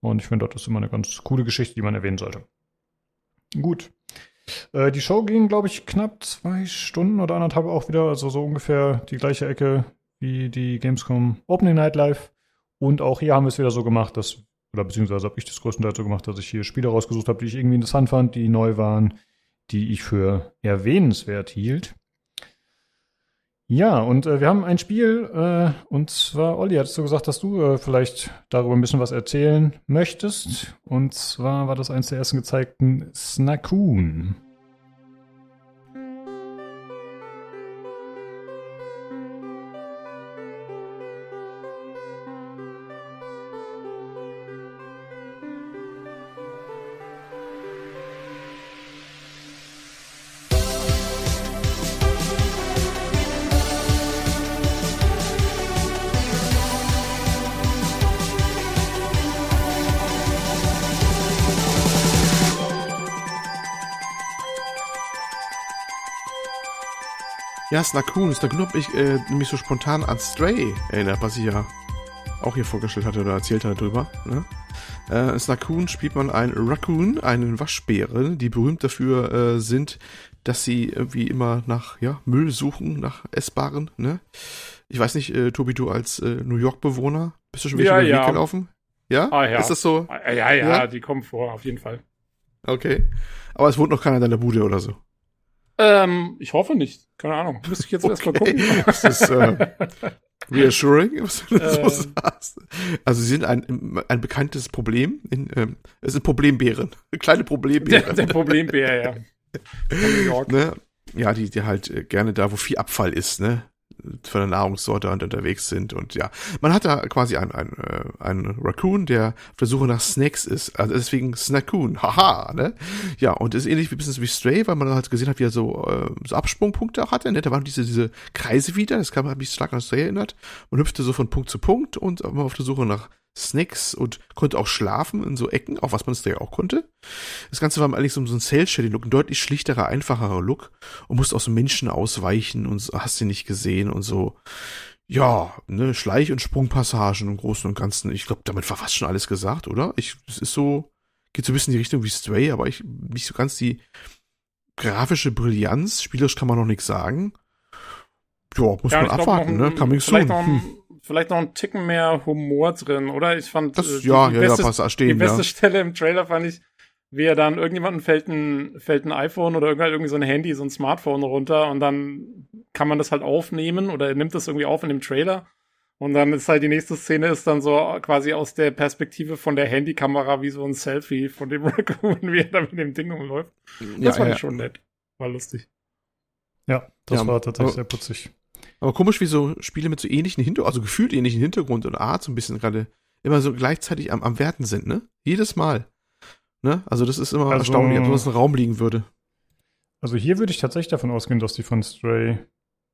A: Und ich finde, das ist immer eine ganz coole Geschichte, die man erwähnen sollte. Gut. Äh, die Show ging, glaube ich, knapp zwei Stunden oder anderthalb auch wieder, also so ungefähr die gleiche Ecke wie die Gamescom Opening Night Live. Und auch hier haben wir es wieder so gemacht, dass, oder beziehungsweise habe ich das größtenteils so gemacht, dass ich hier Spiele rausgesucht habe, die ich irgendwie interessant fand, die neu waren, die ich für erwähnenswert hielt. Ja, und äh, wir haben ein Spiel, äh, und zwar, Olli, hattest du gesagt, dass du äh, vielleicht darüber ein bisschen was erzählen möchtest. Und zwar war das eins der ersten gezeigten Snakoon.
B: Ja, Snakoon, Snakoon hab ich äh, mich so spontan an Stray erinnert, was ich ja auch hier vorgestellt hatte oder erzählt hatte drüber. Ne? Äh, in Snakoon spielt man einen Raccoon, einen Waschbären, die berühmt dafür äh, sind, dass sie irgendwie immer nach ja, Müll suchen, nach Essbaren. Ne? Ich weiß nicht, äh, Tobi, du als äh, New York-Bewohner, bist du schon wieder
C: Ja,
B: über den
C: ja.
B: Weg gelaufen? Ja?
C: Ah, ja.
B: Ist das so?
C: Ah, Ja, ja,
B: Ja?
C: die kommen vor, auf jeden Fall.
B: Okay. Aber es wohnt noch keiner in deiner Bude oder so.
C: Ähm, ich hoffe nicht. Keine Ahnung. Müsste ich jetzt erst mal gucken.
B: Das ist äh, reassuring, was du so
C: Äh.
B: sagst. Also sie sind ein, ein bekanntes Problem. In, ähm, es sind Problembären. Kleine
C: Der,
B: Problembären.
C: der Problembär, ja. Von New York.
B: ne? Ja, die, die halt äh, gerne da, wo viel Abfall ist, ne? Von der Nahrungssorte unterwegs sind und ja. Man hat da quasi einen, einen, äh, einen Raccoon, der auf der Suche nach Snacks ist. Also deswegen Snackoon, haha, ne? Ja, und ist ähnlich wie bisschen wie Stray, weil man halt gesehen hat, wie er so, äh, so Absprungpunkte auch hatte, ne? Da waren diese, diese Kreise wieder, das kam, hat mich stark an Stray erinnert. Man hüpfte so von Punkt zu Punkt und war auf der Suche nach Snacks und konnte auch schlafen in so Ecken, auch was man Stray auch konnte. Das Ganze war eigentlich so so ein Cell-Shading-Look, ein deutlich schlichterer, einfacherer Look und musste aus Menschen ausweichen und so, hast du nicht gesehen und so. Ja, ne, Schleich- und Sprungpassagen im Großen und Ganzen. Ich glaube, damit war fast schon alles gesagt, oder? Ich, es ist so, geht so ein bisschen in die Richtung wie Stray, aber ich, nicht so ganz die grafische Brillanz. Spielerisch kann man noch nichts sagen. Ja, muss
C: Ja,
B: man abwarten, ne? Coming soon.
C: Noch,
B: Hm.
C: Vielleicht noch ein Ticken mehr Humor drin, oder? Ich fand
B: Das-
C: äh, die,
B: ja,
C: die
B: ja, ja,
C: beste,
B: passt da stehen,
C: die beste
B: ja.
C: Stelle im Trailer fand ich, wie er dann irgendjemanden fällt ein, fällt ein iPhone oder irgendwie, irgendwie so ein Handy, so ein Smartphone runter und dann kann man das halt aufnehmen oder er nimmt das irgendwie auf in dem Trailer. Und dann ist halt die nächste Szene ist dann so quasi aus der Perspektive von der Handykamera wie so ein Selfie von dem Raccoon, wie er da mit dem Ding umläuft. Das
B: Ja,
C: fand
B: ja.
C: ich schon nett. War lustig.
A: Ja, das
B: Ja,
A: war tatsächlich sehr putzig.
B: Aber komisch, wie so Spiele mit so ähnlichen Hintergrund, also gefühlt ähnlichen Hintergrund oder Art so ein bisschen gerade immer so gleichzeitig am, am Werten sind, ne? Jedes Mal. Ne? Also das ist immer
A: Also-
B: erstaunlich, ob sowas im Raum liegen würde.
A: Also hier würde ich tatsächlich davon ausgehen, dass die von Stray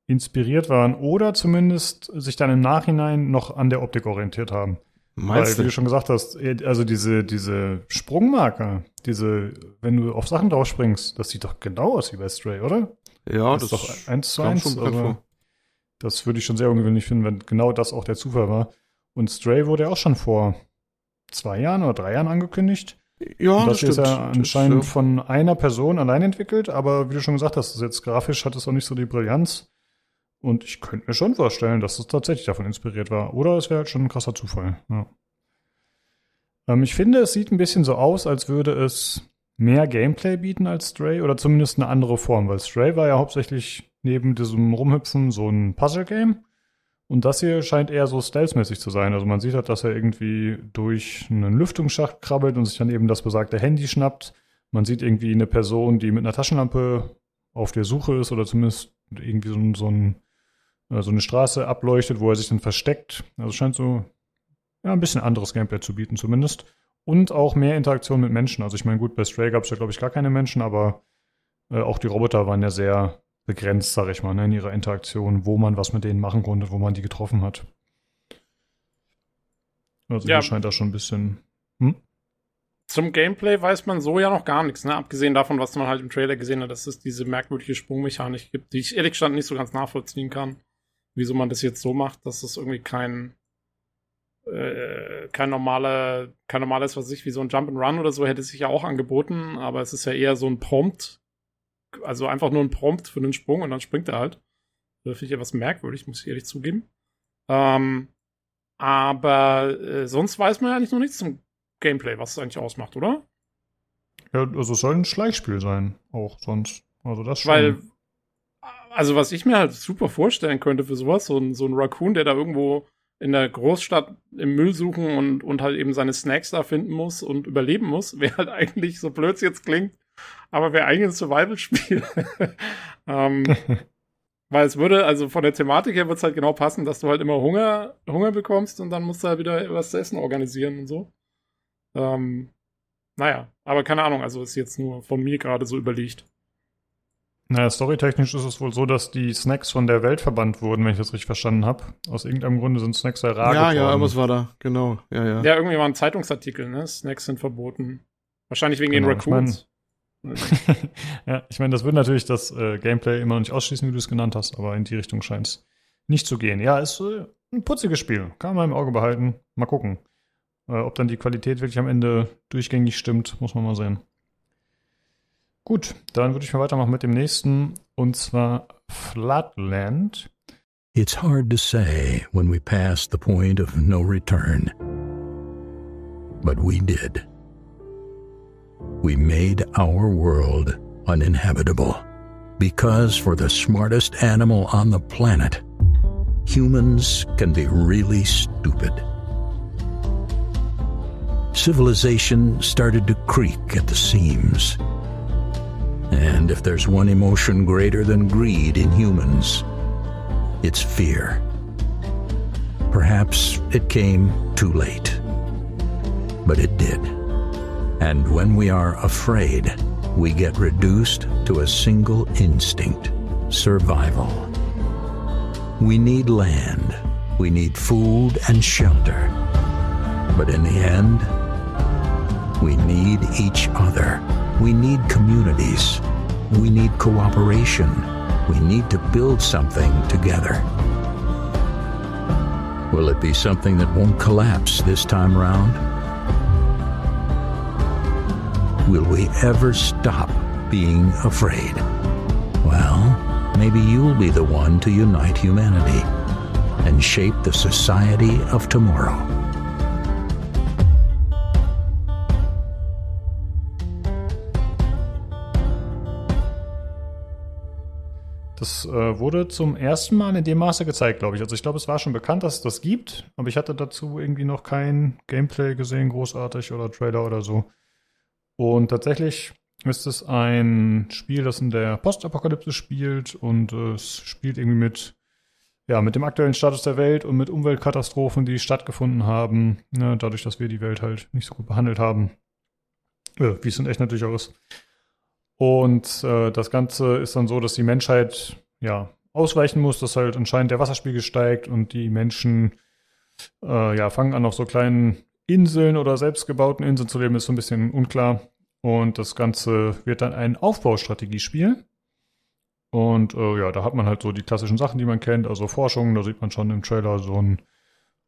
A: inspiriert waren oder zumindest sich dann im Nachhinein noch an der Optik orientiert haben.
B: Meinst
A: Weil, wie
B: du?
A: du schon gesagt hast, eh, also diese, diese Sprungmarker, diese, wenn du auf Sachen drauf springst, das sieht doch genau aus wie bei Stray, oder?
B: Ja,
A: das ist
B: das
A: doch eins zu eins. Also. Das würde ich schon sehr ungewöhnlich finden, wenn genau das auch der Zufall war. Und Stray wurde ja auch schon vor zwei Jahren oder drei Jahren angekündigt.
B: Ja,
A: Und
B: das
A: das, ist
B: stimmt.
A: ja
B: Das,
A: anscheinend
B: ja.
A: von einer Person allein entwickelt, aber wie du schon gesagt hast, das ist jetzt grafisch hat es auch nicht so die Brillanz. Und ich könnte mir schon vorstellen, dass es tatsächlich davon inspiriert war. Oder es wäre halt schon ein krasser Zufall. Ja. Ähm, ich finde, es sieht ein bisschen so aus, als würde es mehr Gameplay bieten als Stray oder zumindest eine andere Form, weil Stray war ja hauptsächlich neben diesem Rumhüpfen so ein Puzzle-Game. Und das hier scheint eher so stealth-mäßig zu sein. Also man sieht halt, dass er irgendwie durch einen Lüftungsschacht krabbelt und sich dann eben das besagte Handy schnappt. Man sieht irgendwie eine Person, die mit einer Taschenlampe auf der Suche ist oder zumindest irgendwie so, so, ein, äh, so eine Straße ableuchtet, wo er sich dann versteckt. Also scheint so ja, ein bisschen anderes Gameplay zu bieten zumindest. Und auch mehr Interaktion mit Menschen. Also ich meine, gut, bei Stray gab es ja, glaube ich, gar keine Menschen, aber äh, auch die Roboter waren ja sehr begrenzt, sag ich mal, ne, in ihrer Interaktion, wo man was mit denen machen konnte, wo man die getroffen hat. Also
C: Ja.
A: hier scheint das schon ein bisschen. Hm?
C: Zum Gameplay weiß man so ja noch gar nichts, ne? Abgesehen davon, was man halt im Trailer gesehen hat, dass es diese merkwürdige Sprungmechanik gibt, die ich ehrlich gesagt nicht so ganz nachvollziehen kann. Wieso man das jetzt so macht, dass es irgendwie kein äh, kein normaler, kein normales, was ich, wie so ein Jump and Run oder so hätte sich ja auch angeboten, aber es ist ja eher so ein Prompt, also einfach nur ein Prompt für den Sprung und dann springt er halt. Das finde ich etwas merkwürdig, muss ich ehrlich zugeben. Ähm, aber äh, sonst weiß man ja eigentlich noch nichts zum Gameplay, was es eigentlich ausmacht, oder?
A: Ja, also es soll ein Schleichspiel sein, auch sonst. Also das schon.
C: Weil, also was ich mir halt super vorstellen könnte für sowas, so ein, so ein Raccoon, der da irgendwo in der Großstadt im Müll suchen und, und halt eben seine Snacks da finden muss und überleben muss, wäre halt eigentlich, so blöd es jetzt klingt, aber wäre eigentlich ein Survival-Spiel. ähm, weil es würde, also von der Thematik her wird es halt genau passen, dass du halt immer Hunger, Hunger bekommst und dann musst du halt wieder was zu essen organisieren und so. Ähm, naja, aber keine Ahnung, also ist jetzt nur von mir gerade so überlegt.
A: Naja, storytechnisch ist es wohl so, dass die Snacks von der Welt verbannt wurden, wenn ich das richtig verstanden habe. Aus irgendeinem Grunde sind Snacks sehr rar
B: Ja, ja, irgendwas war da. Genau. Ja, ja.
C: Ja, irgendwie war ein Zeitungsartikel, ne? Snacks sind verboten. Wahrscheinlich wegen
A: Genau,
C: den Raccoons.
A: ja, ich meine, das würde natürlich das äh, Gameplay immer noch nicht ausschließen, wie du es genannt hast, aber in die Richtung scheint es nicht zu gehen. Ja, ist äh, ein putziges Spiel. Kann man im Auge behalten. Mal gucken. Äh, ob dann die Qualität wirklich am Ende durchgängig stimmt, muss man mal sehen. Gut, dann würde ich mal weitermachen mit dem nächsten, und zwar Flatland.
Q: It's hard to say when we passed the point of no return. But we did. We made our world uninhabitable. Because for the smartest animal on the planet, humans can be really stupid. Civilization started to creak at the seams. And if there's one emotion greater than greed in humans, it's fear. Perhaps it came too late. But it did. And when we are afraid, we get reduced to a single instinct survival. We need land, we need food and shelter. But in the end, we need each other. We need communities. We need cooperation. We need to build something together. Will it be something that won't collapse this time round? Will we ever stop being afraid? Well, maybe you'll be the one to unite humanity and shape the society of tomorrow.
A: Das äh, wurde zum ersten Mal in dem Maße gezeigt, glaube ich. Also ich glaube, es war schon bekannt, dass es das gibt, aber ich hatte dazu irgendwie noch kein Gameplay gesehen, großartig oder Trailer oder so. Und tatsächlich ist es ein Spiel, das in der Postapokalypse spielt und äh, es spielt irgendwie mit, ja, mit dem aktuellen Status der Welt und mit Umweltkatastrophen, die stattgefunden haben, ne, dadurch, dass wir die Welt halt nicht so gut behandelt haben. Ja, wie es in echt natürlich auch ist. Und äh, das Ganze ist dann so, dass die Menschheit ja ausweichen muss, dass halt anscheinend der Wasserspiegel steigt und die Menschen äh, ja fangen an auf so kleinen Inseln oder selbstgebauten Inseln zu leben, ist so ein bisschen unklar. Und das Ganze wird dann ein Aufbaustrategiespiel. Und äh, ja, da hat man halt so die klassischen Sachen, die man kennt, also Forschung, da sieht man schon im Trailer so ein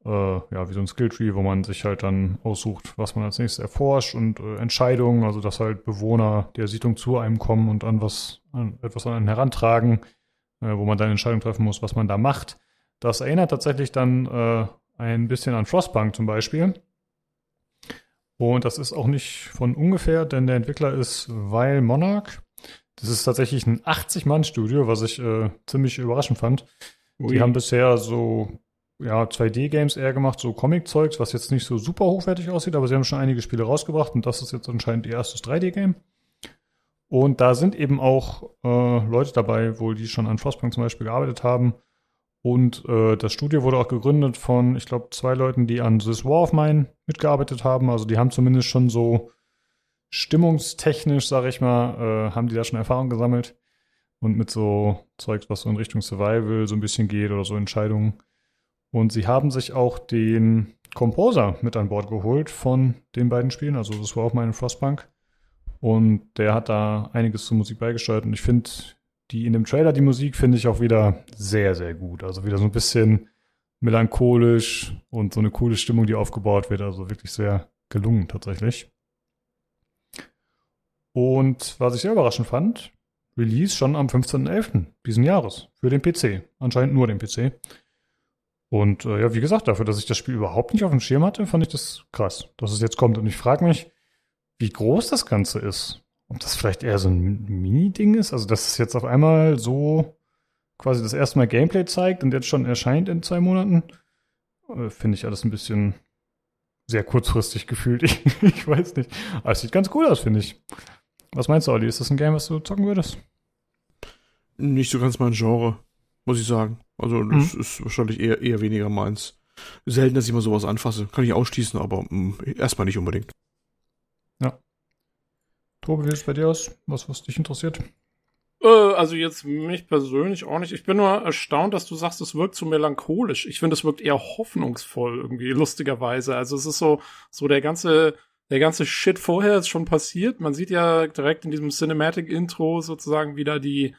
A: ja, wie so ein Skilltree, wo man sich halt dann aussucht, was man als nächstes erforscht und äh, Entscheidungen, also dass halt Bewohner der Siedlung zu einem kommen und an was, an etwas an einen herantragen, äh, wo man dann Entscheidungen treffen muss, was man da macht. Das erinnert tatsächlich dann äh, ein bisschen an Frostpunk zum Beispiel. Und das ist auch nicht von ungefähr, denn der Entwickler ist Weil Monarch. Das ist tatsächlich ein 80-Mann-Studio, was ich äh, ziemlich überraschend fand. Ui. Die haben bisher so ja, 2D-Games eher gemacht, so Comic-Zeugs, was jetzt nicht so super hochwertig aussieht, aber sie haben schon einige Spiele rausgebracht und das ist jetzt anscheinend ihr erstes 3D-Game. Und da sind eben auch äh, Leute dabei, wohl die schon an Frostpunk zum Beispiel gearbeitet haben. Und äh, das Studio wurde auch gegründet von, ich glaube, zwei Leuten, die an This War of Mine mitgearbeitet haben. Also die haben zumindest schon so stimmungstechnisch, sag ich mal, äh, haben die da schon Erfahrung gesammelt. Und mit so Zeugs, was so in Richtung Survival so ein bisschen geht oder so Entscheidungen. Und sie haben sich auch den Composer mit an Bord geholt von den beiden Spielen. Also das war auch meine Frostpunk. Und der hat da einiges zur Musik beigesteuert. Und ich finde die in dem Trailer, die Musik, finde ich auch wieder sehr, sehr gut. Also wieder so ein bisschen melancholisch und so eine coole Stimmung, die aufgebaut wird. Also wirklich sehr gelungen tatsächlich. Und was ich sehr überraschend fand, Release schon am 15.11. diesen Jahres für den PC. Anscheinend nur den PC. Und äh, ja, wie gesagt, dafür, dass ich das Spiel überhaupt nicht auf dem Schirm hatte, fand ich das krass, dass es jetzt kommt. Und ich frage mich, wie groß das Ganze ist. Ob das vielleicht eher so ein Mini-Ding ist. Also, dass es jetzt auf einmal so quasi das erste Mal Gameplay zeigt und jetzt schon erscheint in zwei Monaten, äh, finde ich alles ein bisschen sehr kurzfristig gefühlt. Ich, ich weiß nicht. Aber es sieht ganz cool aus, finde ich. Was meinst du, Olli? Ist das ein Game, was du zocken würdest?
B: Nicht so ganz mein Genre, muss ich sagen. Also das mhm. ist wahrscheinlich eher, eher weniger meins. Selten, dass ich mal sowas anfasse. Kann ich ausschließen, aber mh, erstmal nicht unbedingt.
A: Ja. Tobi, wie sieht es bei dir aus? Was, was dich interessiert?
C: Äh, also jetzt mich persönlich auch nicht. Ich bin nur erstaunt, dass du sagst, es wirkt so melancholisch. Ich finde, es wirkt eher hoffnungsvoll irgendwie, lustigerweise. Also es ist so, so der ganze, der ganze Shit vorher ist schon passiert. Man sieht ja direkt in diesem Cinematic Intro sozusagen wieder die,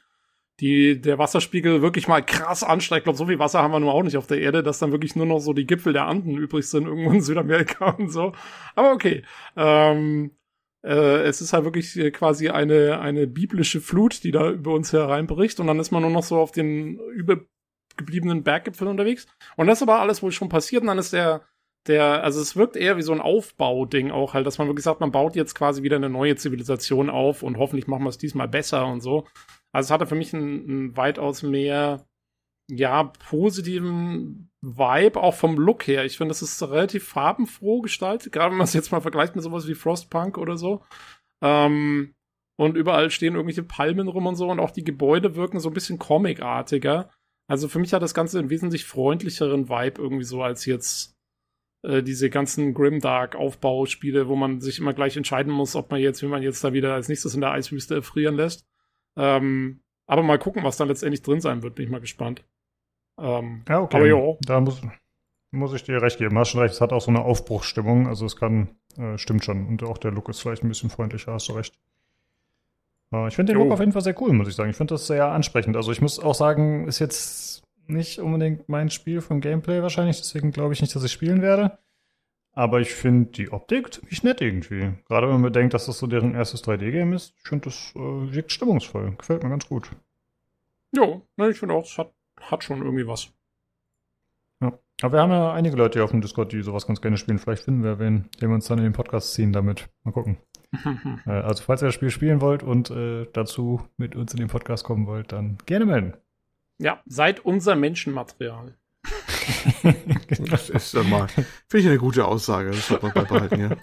C: die der Wasserspiegel wirklich mal krass ansteigt. Ich glaube, so viel Wasser haben wir nur auch nicht auf der Erde, dass dann wirklich nur noch so die Gipfel der Anden übrig sind, irgendwo in Südamerika und so. Aber okay. Ähm, äh, es ist halt wirklich quasi eine, eine biblische Flut, die da über uns hereinbricht. Und dann ist man nur noch so auf den übergebliebenen Berggipfeln unterwegs. Und das ist aber alles wohl schon passiert. Und dann ist der, der, also es wirkt eher wie so ein Aufbauding auch halt, dass man wirklich sagt, man baut jetzt quasi wieder eine neue Zivilisation auf und hoffentlich machen wir es diesmal besser und so. Also es hatte für mich einen, einen weitaus mehr, ja, positiven Vibe, auch vom Look her. Ich finde, das ist relativ farbenfroh gestaltet, gerade wenn man es jetzt mal vergleicht mit sowas wie Frostpunk oder so. Ähm, und überall stehen irgendwelche Palmen rum und so und auch die Gebäude wirken so ein bisschen comicartiger. Also für mich hat das Ganze einen wesentlich freundlicheren Vibe irgendwie so als jetzt äh, diese ganzen Grimdark Aufbauspiele, wo man sich immer gleich entscheiden muss, ob man jetzt, wie man jetzt da wieder als nächstes in der Eiswüste erfrieren lässt. Ähm, aber mal gucken, was da letztendlich drin sein wird, bin ich mal gespannt.
A: Ähm, ja, okay. Aber jo. Da muss, muss ich dir recht geben. Hast schon recht, es hat auch so eine Aufbruchsstimmung. Also es kann, äh, stimmt schon. Und auch der Look ist vielleicht ein bisschen freundlicher, hast du recht. Äh, ich finde den jo. Look auf jeden Fall sehr cool, muss ich sagen. Ich finde das sehr ansprechend. Also ich muss auch sagen, ist jetzt nicht unbedingt mein Spiel vom Gameplay wahrscheinlich. Deswegen glaube ich nicht, dass ich spielen werde. Aber ich finde die Optik ziemlich nett irgendwie. Gerade wenn man bedenkt, dass das so deren erstes 3D-Game ist. Ich finde, das äh, wirkt stimmungsvoll. Gefällt mir ganz gut.
C: Jo, ne, ich finde auch, es hat, hat schon irgendwie was.
A: Ja. Aber wir haben ja einige Leute hier auf dem Discord, die sowas ganz gerne spielen. Vielleicht finden wir wen, den wir uns dann in den Podcast ziehen damit. Mal gucken. äh, also, falls ihr das Spiel spielen wollt und äh, dazu mit uns in den Podcast kommen wollt, dann gerne melden.
C: Ja, seid unser Menschenmaterial.
B: das ist mal, finde ich eine gute Aussage, das sollte man beibehalten, ja.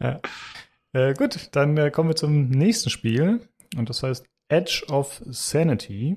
A: ja. Äh, gut, dann äh, kommen wir zum nächsten Spiel und das heißt Edge of Sanity.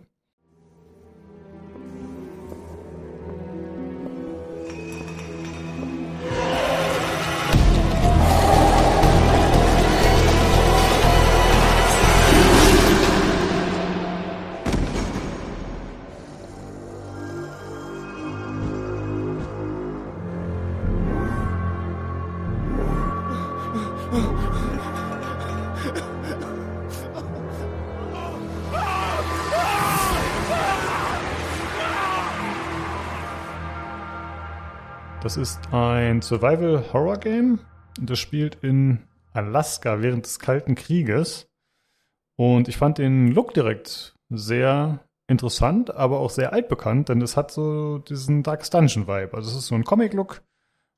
A: Ist ein Survival-Horror-Game. Das spielt in Alaska während des Kalten Krieges. Und ich fand den Look direkt sehr interessant, aber auch sehr altbekannt, denn es hat so diesen Dark Dungeon-Vibe. Also es ist so ein Comic-Look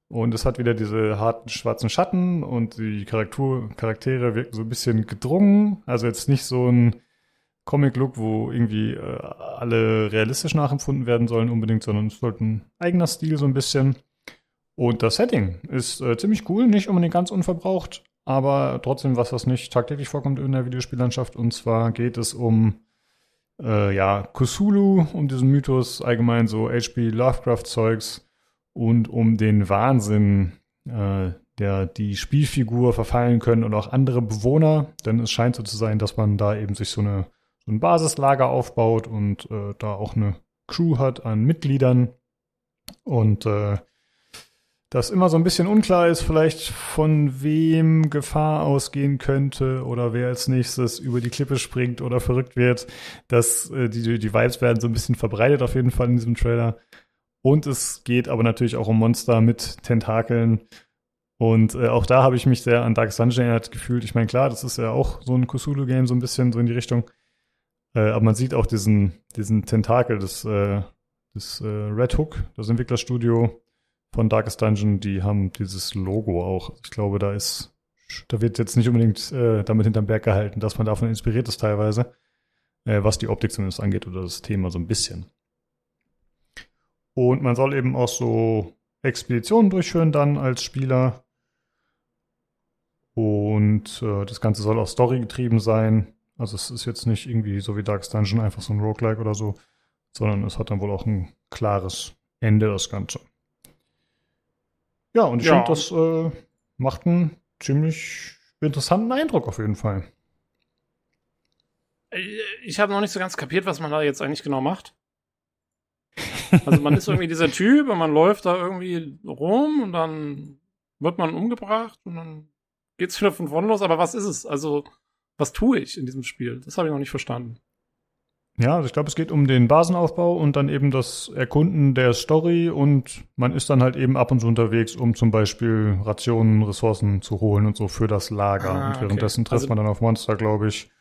A: und es hat wieder diese harten schwarzen Schatten und die Charakter Charaktere wirken so ein bisschen gedrungen. Also jetzt nicht so ein Comic-Look, wo irgendwie äh, alle realistisch nachempfunden werden sollen unbedingt, sondern es sollte ein eigener Stil so ein bisschen. Und das Setting ist äh, ziemlich cool, nicht unbedingt ganz unverbraucht, aber trotzdem was, was nicht tagtäglich vorkommt in der Videospiellandschaft. Und zwar geht es um äh, ja, Cthulhu, um diesen Mythos, allgemein so HP Lovecraft-Zeugs und um den Wahnsinn, äh, der die Spielfigur verfallen können und auch andere Bewohner. Denn es scheint so zu sein, dass man da eben sich so, eine, so ein Basislager aufbaut und äh, da auch eine Crew hat an Mitgliedern. Und äh, dass immer so ein bisschen unklar ist, vielleicht von wem Gefahr ausgehen könnte oder wer als nächstes über die Klippe springt oder verrückt wird. dass äh, die, die Vibes werden so ein bisschen verbreitet auf jeden Fall in diesem Trailer. Und es geht aber natürlich auch um Monster mit Tentakeln. Und äh, auch da habe ich mich sehr an Dark Dungeon erinnert gefühlt. Ich meine, klar, das ist ja auch so ein Cthulhu-Game, so ein bisschen so in die Richtung. Äh, aber man sieht auch diesen, diesen Tentakel des, äh, des äh, Red Hook, das Entwicklerstudio von Darkest Dungeon, die haben dieses Logo auch. Ich glaube, da ist, da wird jetzt nicht unbedingt äh, damit hinterm Berg gehalten, dass man davon inspiriert ist teilweise, äh, was die Optik zumindest angeht oder das Thema so ein bisschen. Und man soll eben auch so Expeditionen durchführen dann als Spieler. Und äh, das Ganze soll auch Story getrieben sein. Also es ist jetzt nicht irgendwie so wie Darkest Dungeon einfach so ein Roguelike oder so, sondern es hat dann wohl auch ein klares Ende, das Ganze. Ja, und ich ja. finde, das äh, macht einen ziemlich interessanten Eindruck auf jeden Fall.
C: Ich habe noch nicht so ganz kapiert, was man da jetzt eigentlich genau macht. Also man ist irgendwie dieser Typ und man läuft da irgendwie rum und dann wird man umgebracht und dann geht's wieder von vorne los. Aber was ist es? Also was tue ich in diesem Spiel? Das habe ich noch nicht verstanden.
A: Ja, also ich glaube, es geht um den Basenaufbau und dann eben das Erkunden der Story und man ist dann halt eben ab und zu unterwegs, um zum Beispiel Rationen, Ressourcen zu holen und so für das Lager. Ah, und währenddessen okay. trifft also, man dann auf Monster, glaube ich.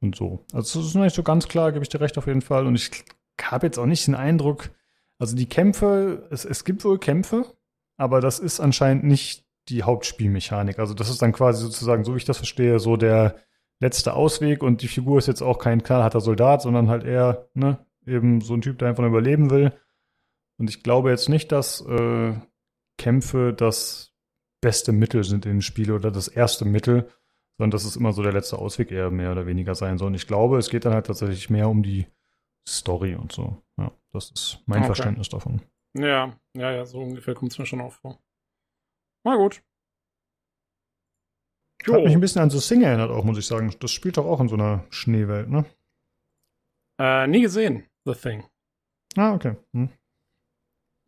A: Und so. Also es ist noch nicht so ganz klar, gebe ich dir recht auf jeden Fall. Und ich habe jetzt auch nicht den Eindruck, also die Kämpfe, es, es gibt wohl Kämpfe, aber das ist anscheinend nicht die Hauptspielmechanik. Also das ist dann quasi sozusagen, so wie ich das verstehe, so der letzte Ausweg und die Figur ist jetzt auch kein knallharter Soldat, sondern halt eher, ne, eben so ein Typ, der einfach nur überleben will. Und ich glaube jetzt nicht, dass äh, Kämpfe das beste Mittel sind in den Spielen oder das erste Mittel, sondern dass es immer so der letzte Ausweg eher mehr oder weniger sein soll. Und ich glaube, es geht dann halt tatsächlich mehr um die Story und so. Ja, das ist mein okay. Verständnis davon.
C: Ja, ja, ja, so ungefähr kommt es mir schon auch vor. Na gut.
A: Jo. Hat mich ein bisschen an The Sing erinnert auch, muss ich sagen. Das spielt doch auch in so einer Schneewelt, ne?
C: Äh, nie gesehen, The Thing.
A: Ah, okay. Hm.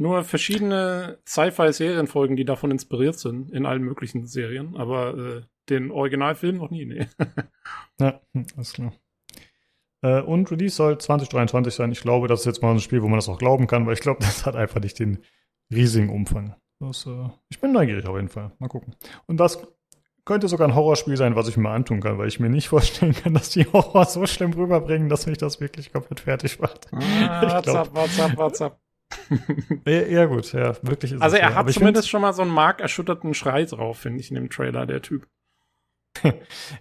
C: Nur verschiedene Sci-Fi-Serienfolgen, die davon inspiriert sind, in allen möglichen Serien, aber äh, den Originalfilm noch nie, nee.
A: ja, hm, alles klar. Äh, und Release soll 2023 sein. Ich glaube, das ist jetzt mal ein Spiel, wo man das auch glauben kann, weil ich glaube, das hat einfach nicht den riesigen Umfang. Das, äh, ich bin neugierig auf jeden Fall. Mal gucken. Und das könnte sogar ein Horrorspiel sein, was ich mir antun kann, weil ich mir nicht vorstellen kann, dass die Horror so schlimm rüberbringen, dass mich das wirklich komplett fertig macht.
C: Ah, WhatsApp, WhatsApp, WhatsApp.
A: ja, ja, gut, ja, wirklich
C: ist Also er ja. hat zumindest schon mal so einen markerschütterten Schrei drauf, finde ich, in dem Trailer, der Typ.
A: ja,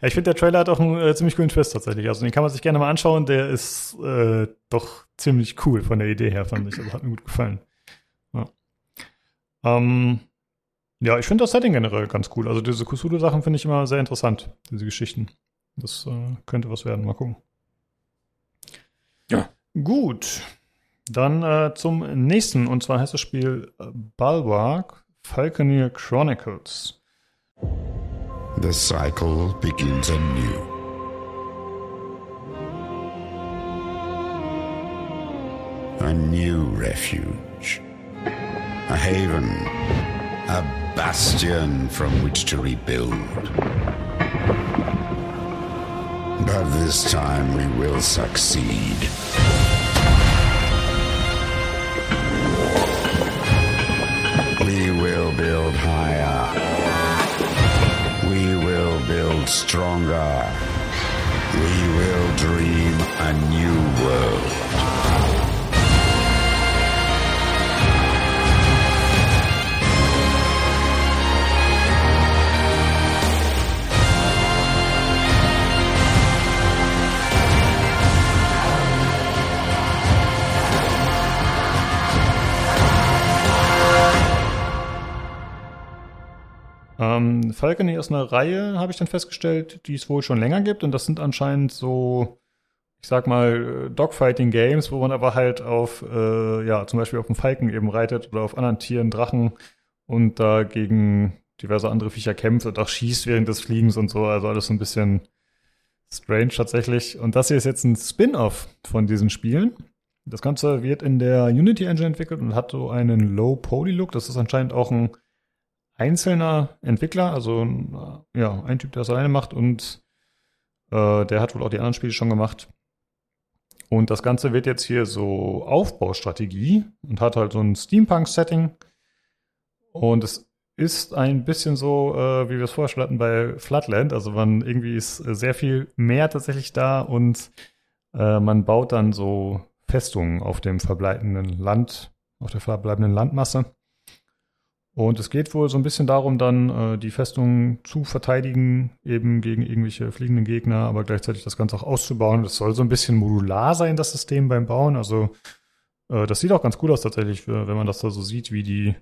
A: ich finde, der Trailer hat auch einen äh, ziemlich coolen Twist tatsächlich. Also den kann man sich gerne mal anschauen. Der ist äh, doch ziemlich cool von der Idee her, fand ich. Also hat mir gut gefallen. Ja, ähm, ja ich finde das Setting generell ganz cool. Also diese Kusulu-Sachen finde ich immer sehr interessant, diese Geschichten. Das äh, könnte was werden. Mal gucken.
C: Ja.
A: Gut. Dann äh, zum nächsten. Und zwar heißt das Spiel äh, Bulwark Falconeer Chronicles.
R: The cycle begins anew. A new refuge. A haven. A bastion from which to rebuild. But this time we will succeed. We will build higher. We will build stronger. We will dream a new world.
A: Ähm, Falcony ist eine Reihe, habe ich dann festgestellt, die es wohl schon länger gibt. Und das sind anscheinend so, ich sag mal, Dogfighting-Games, wo man aber halt auf, äh, ja, zum Beispiel auf dem Falken eben reitet oder auf anderen Tieren, Drachen und da gegen diverse andere Viecher kämpft und auch schießt während des Fliegens und so. Also alles so ein bisschen strange tatsächlich. Und das hier ist jetzt ein Spin-off von diesen Spielen. Das Ganze wird in der Unity Engine entwickelt und hat so einen Low-Poly-Look. Das ist anscheinend auch ein einzelner Entwickler, also ja, ein Typ, der das alleine macht und äh, der hat wohl auch die anderen Spiele schon gemacht. Und das Ganze wird jetzt hier so Aufbaustrategie und hat halt so ein Steampunk-Setting. Und es ist ein bisschen so, äh, wie wir es vorher schon hatten bei Floodland. Also man irgendwie ist sehr viel mehr tatsächlich da und äh, man baut dann so Festungen auf dem verbleibenden Land, auf der verbleibenden Landmasse. Und es geht wohl so ein bisschen darum, dann äh, die Festung zu verteidigen, eben gegen irgendwelche fliegenden Gegner, aber gleichzeitig das Ganze auch auszubauen. Das soll so ein bisschen modular sein, das System beim Bauen. Also äh, das sieht auch ganz cool aus tatsächlich, wenn man das da so sieht, wie die,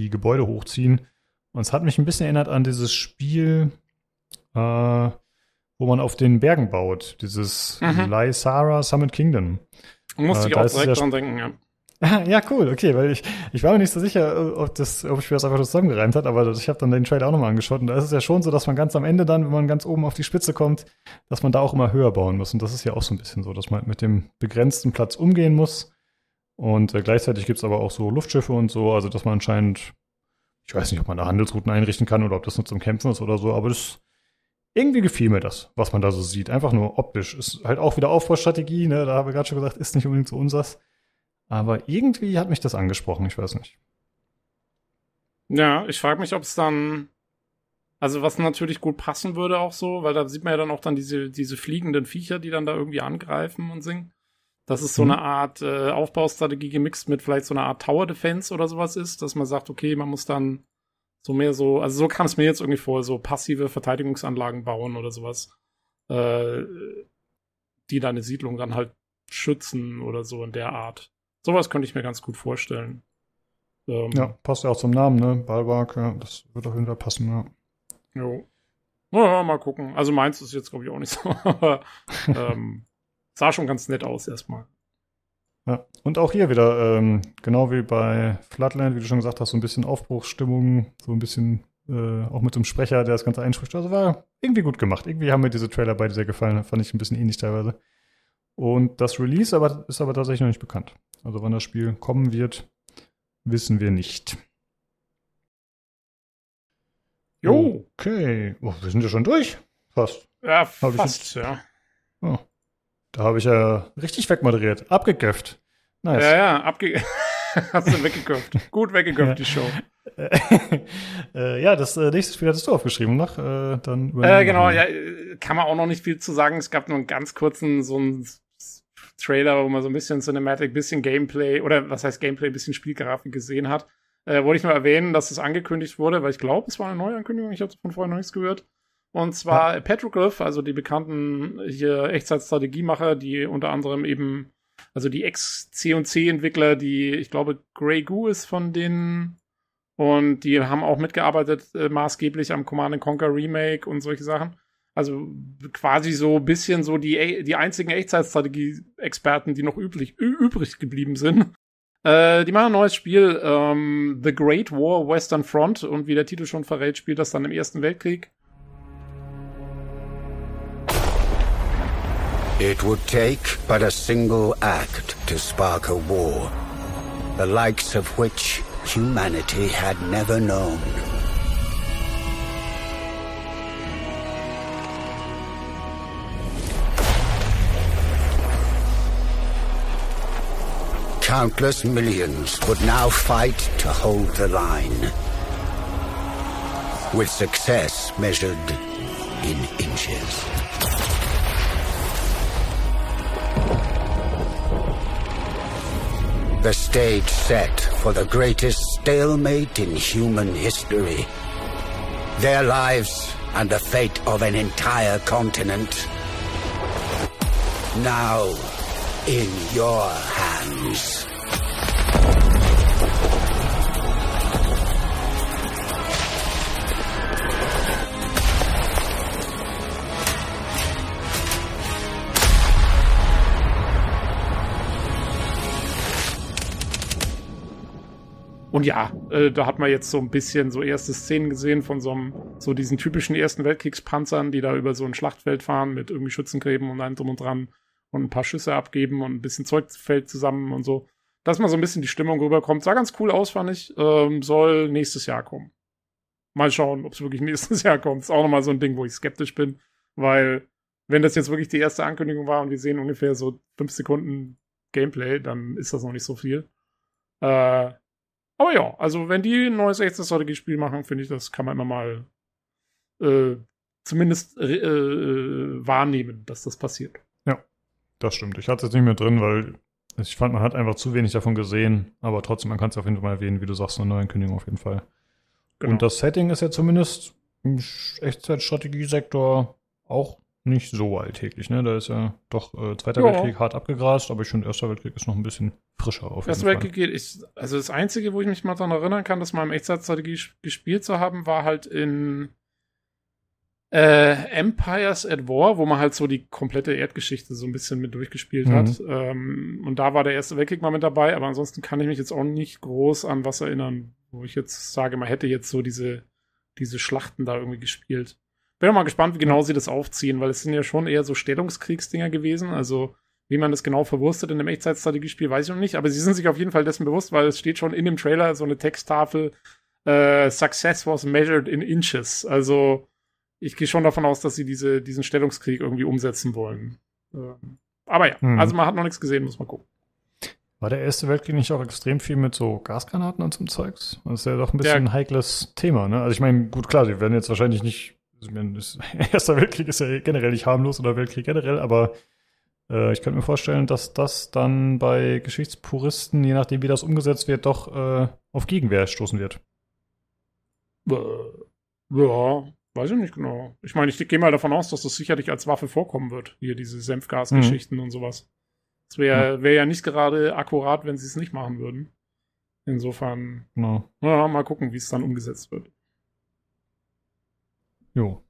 A: die Gebäude hochziehen. Und es hat mich ein bisschen erinnert an dieses Spiel, äh, wo man auf den Bergen baut. Dieses mhm. Lysara Summit Kingdom.
C: Musste äh, ich auch direkt dran denken, ja.
A: Ja, cool, okay, weil ich, ich war mir nicht so sicher, ob das, ob ich mir das einfach zusammengereimt hat, aber ich habe dann den Trailer auch nochmal angeschaut und da ist es ja schon so, dass man ganz am Ende dann, wenn man ganz oben auf die Spitze kommt, dass man da auch immer höher bauen muss. Und das ist ja auch so ein bisschen so, dass man mit dem begrenzten Platz umgehen muss. Und äh, gleichzeitig gibt's aber auch so Luftschiffe und so, also dass man anscheinend, ich weiß nicht, ob man da Handelsrouten einrichten kann oder ob das nur zum Kämpfen ist oder so, aber das irgendwie gefiel mir das, was man da so sieht. Einfach nur optisch. Ist halt auch wieder Aufbaustrategie, ne? Da habe ich gerade schon gesagt, ist nicht unbedingt so unsers. Aber irgendwie hat mich das angesprochen, ich weiß nicht.
C: Ja, ich frage mich, ob es dann, also was natürlich gut passen würde auch so, weil da sieht man ja dann auch dann diese, diese fliegenden Viecher, die dann da irgendwie angreifen und singen. Dass es so mhm. eine Art äh, Aufbaustrategie gemixt mit vielleicht so einer Art Tower Defense oder sowas ist, dass man sagt, okay, man muss dann so mehr so, also so kam es mir jetzt irgendwie vor, so passive Verteidigungsanlagen bauen oder sowas, äh, die deine Siedlung dann halt schützen oder so in der Art. Sowas könnte ich mir ganz gut vorstellen.
A: Ähm, ja, passt ja auch zum Namen, ne? Ballbark, ja, das wird auf jeden Fall passen, ja.
C: Jo. Ja, mal gucken. Also meins ist jetzt, glaube ich, auch nicht so, aber ähm, sah schon ganz nett aus erstmal.
A: Ja, und auch hier wieder, ähm, genau wie bei Floodland, wie du schon gesagt hast, so ein bisschen Aufbruchsstimmung, so ein bisschen äh, auch mit dem Sprecher, der das Ganze einspricht. Also war irgendwie gut gemacht. Irgendwie haben mir diese Trailer beide sehr gefallen. Fand ich ein bisschen ähnlich teilweise. Und das Release aber, ist aber tatsächlich noch nicht bekannt. Also wann das Spiel kommen wird, wissen wir nicht. Jo. Okay. Oh, wir sind ja schon durch. Fast.
C: Ja, fast, ja.
A: Oh. Da habe ich ja richtig wegmoderiert. Abgeköpft.
C: Nice. Ja, ja, abge Hast du weggeköpft. Gut weggeköpft, die Show.
A: äh, ja, das äh, nächste Spiel hattest du aufgeschrieben, noch? Äh, dann
C: äh, genau, ja, kann man auch noch nicht viel zu sagen. Es gab nur einen ganz kurzen, so einen Trailer, wo man so ein bisschen Cinematic, bisschen Gameplay oder was heißt Gameplay, bisschen Spielgrafik gesehen hat. Äh, wollte ich nur erwähnen, dass es angekündigt wurde, weil ich glaube, es war eine Neuankündigung, ich habe von vorher noch nichts gehört. Und zwar ja. Petroglyph, also die bekannten hier Echtzeitstrategiemacher, die unter anderem eben, also die Ex-C&C-Entwickler, die, ich glaube, Grey Goo ist von denen und die haben auch mitgearbeitet äh, maßgeblich am Command Conquer Remake und solche Sachen. Also quasi so ein bisschen so die, die einzigen Echtzeitstrategie-Experten, die noch üblich, übrig geblieben sind. Äh, die machen ein neues Spiel, ähm, The Great War Western Front und wie der Titel schon verrät, spielt das dann im Ersten Weltkrieg.
R: It would take but a single act to spark a war, the likes of which humanity had never known. Countless millions would now fight to hold the line. With success measured in inches. The stage set for the greatest stalemate in human history. Their lives and the fate of an entire continent. Now in your hands.
C: Und ja, äh, da hat man jetzt so ein bisschen so erste Szenen gesehen von so einem, so diesen typischen Ersten Weltkriegspanzern, die da über so ein Schlachtfeld fahren mit irgendwie Schützengräben und allem drum und dran und ein paar Schüsse abgeben und ein bisschen Zeug fällt zusammen und so. Dass mal so ein bisschen die Stimmung rüberkommt. Sah ganz cool aus, fand ich. Ähm, soll nächstes Jahr kommen. Mal schauen, ob es wirklich nächstes Jahr kommt. Ist auch nochmal so ein Ding, wo ich skeptisch bin, weil wenn das jetzt wirklich die erste Ankündigung war und wir sehen ungefähr so fünf Sekunden Gameplay, dann ist das noch nicht so viel. Äh, aber ja, also wenn die ein neues echtes Strategiespiel machen, finde ich, das kann man immer mal äh, zumindest äh, äh wahrnehmen, dass das passiert.
A: Das stimmt. Ich hatte es jetzt nicht mehr drin, weil ich fand, man hat einfach zu wenig davon gesehen. Aber trotzdem, man kann es auf jeden Fall mal erwähnen, wie du sagst, eine neue Kündigung auf jeden Fall. Genau. Und das Setting ist ja zumindest im Echtzeitstrategiesektor auch nicht so alltäglich. Ne? Da ist ja doch äh, Zweiter ja. Weltkrieg hart abgegrast, aber ich finde, Erster Weltkrieg ist noch ein bisschen frischer auf
C: Erster Weltkrieg geht, ich, also das Einzige, wo ich mich mal daran erinnern kann, dass mal im Echtzeitstrategie gespielt zu haben, war halt in äh, Empires at War, wo man halt so die komplette Erdgeschichte so ein bisschen mit durchgespielt mhm. hat. Ähm, und da war der Erste Weltkrieg mal mit dabei, aber ansonsten kann ich mich jetzt auch nicht groß an was erinnern, wo ich jetzt sage, man hätte jetzt so diese, diese Schlachten da irgendwie gespielt. Bin auch mal gespannt, wie genau sie das aufziehen, weil es sind ja schon eher so Stellungskriegsdinger gewesen. Also, wie man das genau verwurstet in einem Echtzeitstrategiespiel, weiß ich noch nicht. Aber sie sind sich auf jeden Fall dessen bewusst, weil es steht schon in dem Trailer so eine Texttafel, äh, Success was measured in inches. Also, ich gehe schon davon aus, dass sie diese, diesen Stellungskrieg irgendwie umsetzen wollen. Ähm, aber ja, hm. also man hat noch nichts gesehen, muss man gucken.
A: War der Erste Weltkrieg nicht auch extrem viel mit so Gasgranaten und so Zeugs? Das ist ja doch ein bisschen ja. ein heikles Thema, ne? Also ich meine, gut, klar, sie werden jetzt wahrscheinlich nicht, Erster Weltkrieg ist ja generell nicht harmlos oder Weltkrieg generell, aber äh, ich könnte mir vorstellen, dass das dann bei Geschichtspuristen, je nachdem wie das umgesetzt wird, doch äh, auf Gegenwehr stoßen wird.
C: Ja, Weiß ich nicht genau. Ich meine, ich gehe mal davon aus, dass das sicherlich als Waffe vorkommen wird. Hier diese Senfgasgeschichten mhm. und sowas. Das wäre wär ja nicht gerade akkurat, wenn sie es nicht machen würden. Insofern, no. ja, mal gucken, wie es dann umgesetzt wird.
A: Jo.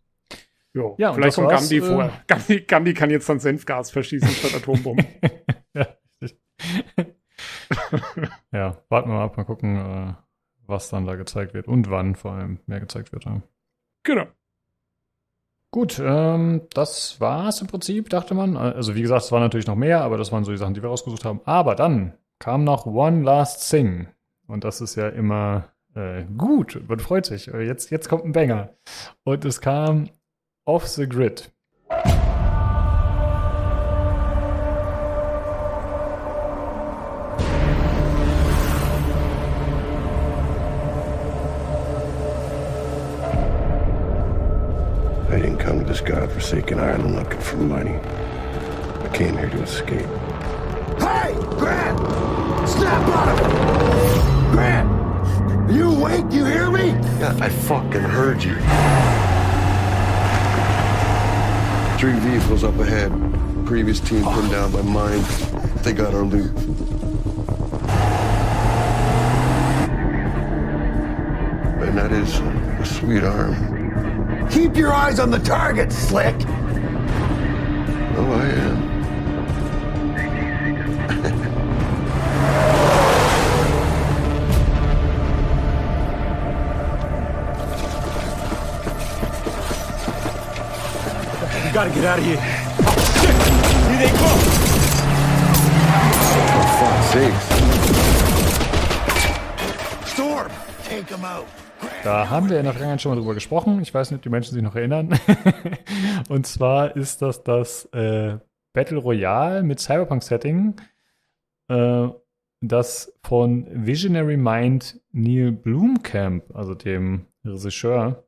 C: Jo, ja, vielleicht kommt Gandhi äh, vor. Gandhi, Gandhi kann jetzt dann Senfgas verschießen statt Atombomben.
A: ja, ja, warten wir mal ab, mal gucken, äh, was dann da gezeigt wird und wann vor allem mehr gezeigt wird. Ja.
C: Genau.
A: Gut, ähm, das war's im Prinzip, dachte man. Also wie gesagt, es waren natürlich noch mehr, aber das waren so die Sachen, die wir rausgesucht haben. Aber dann kam noch One Last Thing. Und das ist ja immer äh, gut, man freut sich. Jetzt, jetzt kommt ein Banger. Und es kam Off the Grid.
S: Godforsaken island looking for money. I came here to escape.
T: Hey, Grant! Snap out of it! Grant! You awake? You hear me?
S: Yeah, I fucking heard you. Three vehicles up ahead. Previous team pinned down by mine. They got our loot. And that is a sweet arm.
T: Keep your eyes on the target, Slick!
S: Oh, I am.
O: We gotta get out of here. Here they come!
S: For fuck's sakes.
T: Storm, take him out.
A: Da haben wir in der Vergangenheit schon mal drüber gesprochen. Ich weiß nicht, ob die Menschen sich noch erinnern. Und zwar ist das das äh, Battle Royale mit Cyberpunk-Setting, äh, das von Visionary Mind Neil Blomkamp, also dem Regisseur,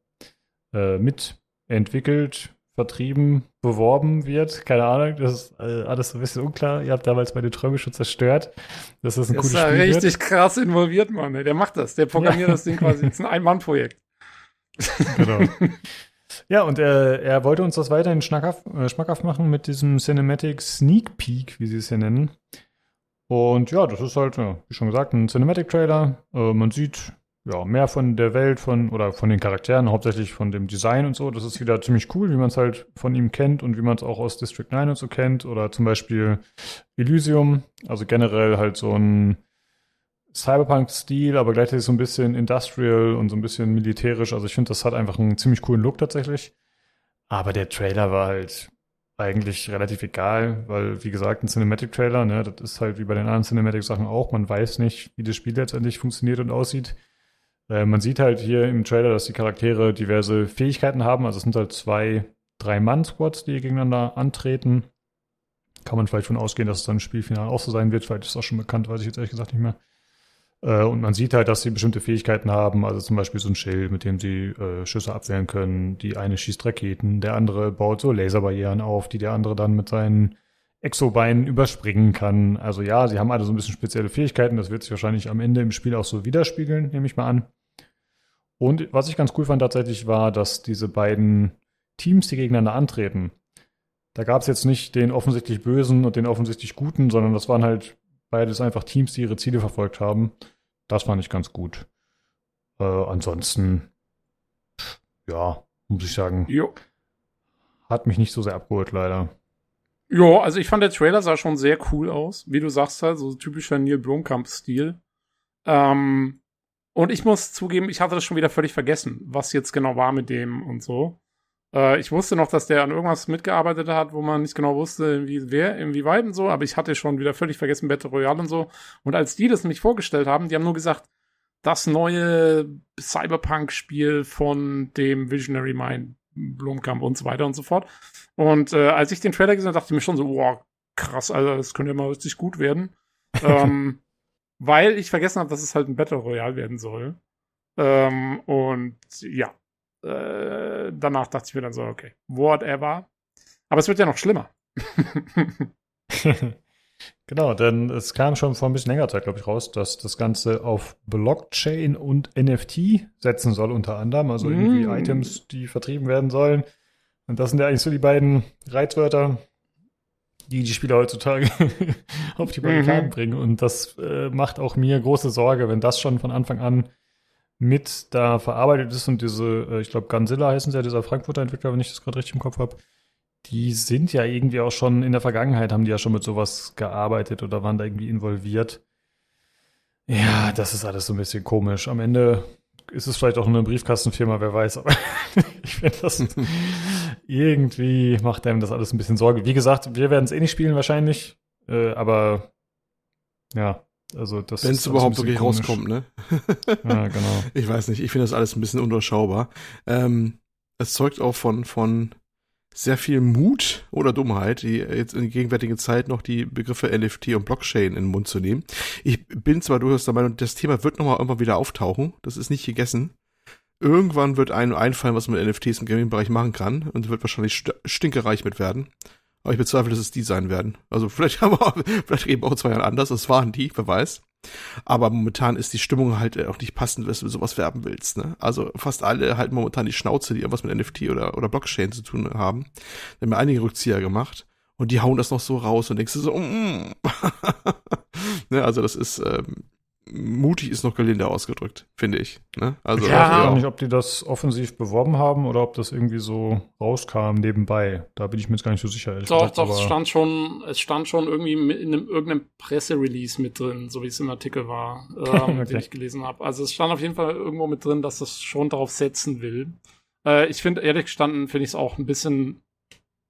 A: äh, mitentwickelt, vertrieben, beworben wird. Keine Ahnung, das ist äh, alles so ein bisschen unklar. Ihr habt damals meine Träume schon zerstört. Das ist ein
C: Der
A: cooles
C: ist da
A: Spiel
C: richtig
A: wird.
C: krass involviert, Mann. ey. Der macht das. Der programmiert
A: Ja.
C: das Ding quasi. Das ist ein Ein-Mann-Projekt.
A: Genau. Ja, und er, er wollte uns das weiterhin schnackhaft, äh, schmackhaft machen mit diesem Cinematic Sneak Peek, wie sie es hier nennen. Und ja, das ist halt, ja, wie schon gesagt, ein Cinematic-Trailer. Äh, man sieht ja mehr von der Welt, von oder von den Charakteren, hauptsächlich von dem Design und so. Das ist wieder ziemlich cool, wie man es halt von ihm kennt und wie man es auch aus District 9 und so kennt. Oder zum Beispiel Elysium, also generell halt so ein Cyberpunk-Stil, aber gleichzeitig so ein bisschen industrial und so ein bisschen militärisch. Also ich finde, das hat einfach einen ziemlich coolen Look tatsächlich. Aber der Trailer war halt eigentlich relativ egal, weil, wie gesagt, ein Cinematic-Trailer, ne, das ist halt wie bei den anderen Cinematic-Sachen auch. Man weiß nicht, wie das Spiel letztendlich funktioniert und aussieht. Äh, man sieht halt hier im Trailer, dass die Charaktere diverse Fähigkeiten haben. Also es sind halt zwei, drei Mann-Squads, die gegeneinander antreten. Kann man vielleicht von ausgehen, dass es dann im Spielfinale auch so sein wird. Vielleicht ist das schon bekannt, weiß ich jetzt ehrlich gesagt nicht mehr. Äh, und man sieht halt, dass sie bestimmte Fähigkeiten haben, also zum Beispiel so ein Schild, mit dem sie äh, Schüsse abwehren können. Die eine schießt Raketen, der andere baut so Laserbarrieren auf, die der andere dann mit seinen Exobeinen überspringen kann. Also ja, sie haben alle so ein bisschen spezielle Fähigkeiten. Das wird sich wahrscheinlich am Ende im Spiel auch so widerspiegeln, nehme ich mal an. Und was ich ganz cool fand tatsächlich war, dass diese beiden Teams, die gegeneinander antreten, da gab es jetzt nicht den offensichtlich Bösen und den offensichtlich Guten, sondern das waren halt beides einfach Teams, die ihre Ziele verfolgt haben. Das fand ich ganz gut. Äh, ansonsten, ja, muss ich sagen,
C: Jo.
A: hat mich nicht so sehr abgeholt, leider.
C: Ja, also ich fand der Trailer sah schon sehr cool aus. Wie du sagst halt, so typischer Neil Blomkamp-Stil. Ähm, und ich muss zugeben, ich hatte das schon wieder völlig vergessen, was jetzt genau war mit dem und so. Äh, ich wusste noch, dass der an irgendwas mitgearbeitet hat, wo man nicht genau wusste, wie, wer, inwieweit und so, aber ich hatte schon wieder völlig vergessen Battle Royale und so. Und als die das nämlich vorgestellt haben, die haben nur gesagt, das neue Cyberpunk-Spiel von dem Visionary Mind Blomkamp und so weiter und so fort. Und äh, als ich den Trailer gesehen habe, dachte ich mir schon so, wow, krass, Alter, das könnte ja mal richtig gut werden. ähm, weil ich vergessen habe, dass es halt ein Battle Royale werden soll. Ähm, und ja, äh, danach dachte ich mir dann so, okay, whatever. Aber es wird ja noch schlimmer.
A: genau, denn es kam schon vor ein bisschen längerer Zeit, glaube ich, raus, dass das Ganze auf Blockchain und NFT setzen soll, unter anderem. Also irgendwie
C: Mm.
A: Items, die vertrieben werden sollen. Und das sind ja eigentlich so die beiden Reizwörter, die die Spieler heutzutage auf die Barrikaden
C: Mhm.
A: bringen. Und das äh, macht auch mir große Sorge, wenn das schon von Anfang an mit da verarbeitet ist und diese, äh, ich glaube, Gunzilla heißen sie ja, dieser Frankfurter Entwickler, wenn ich das gerade richtig im Kopf habe, die sind ja irgendwie auch schon in der Vergangenheit, haben die ja schon mit sowas gearbeitet oder waren da irgendwie involviert. Ja, das ist alles so ein bisschen komisch. Am Ende ist es vielleicht auch eine Briefkastenfirma, wer weiß, aber ich finde das irgendwie macht einem das alles ein bisschen Sorge. Wie gesagt, wir werden es eh nicht spielen wahrscheinlich, äh, aber ja, also das
B: Wenn
A: ist
B: es überhaupt wirklich
A: komisch.
B: rauskommt, ne?
A: Ja, genau.
B: Ich weiß nicht, ich finde das alles ein bisschen undurchschaubar. Ähm, es zeugt auch von, von sehr viel Mut oder Dummheit, die jetzt in der gegenwärtigen Zeit noch die Begriffe NFT und Blockchain in den Mund zu nehmen. Ich bin zwar durchaus der Meinung, das Thema wird nochmal irgendwann wieder auftauchen. Das ist nicht gegessen. Irgendwann wird einem einfallen, was man mit NFTs im Gaming-Bereich machen kann und wird wahrscheinlich st stinkereich mit werden. Aber ich bezweifle, dass es die sein werden. Also vielleicht haben wir, vielleicht eben auch zwei Jahren anders. Das waren die, wer weiß. Aber momentan ist die Stimmung halt auch nicht passend, wenn du sowas werben willst. Ne? Also fast alle halten momentan die Schnauze, die irgendwas mit NFT oder, oder Blockchain zu tun haben. Da haben wir einige Rückzieher gemacht und die hauen das noch so raus und denkst du so, mm. ne, also das ist ähm, mutig ist noch gelinde ausgedrückt, finde ich. Ne?
A: Also ich weiß auch nicht, ob die das offensiv beworben haben oder ob das irgendwie so rauskam nebenbei. Da bin ich mir jetzt gar nicht so sicher.
C: Doch, gesagt, doch, es stand schon, es stand schon irgendwie in einem, irgendeinem Presserelease mit drin, so wie es im Artikel war, ähm, okay. den ich gelesen habe. Also es stand auf jeden Fall irgendwo mit drin, dass das schon darauf setzen will. Äh, ich finde, ehrlich gestanden, finde ich es auch ein bisschen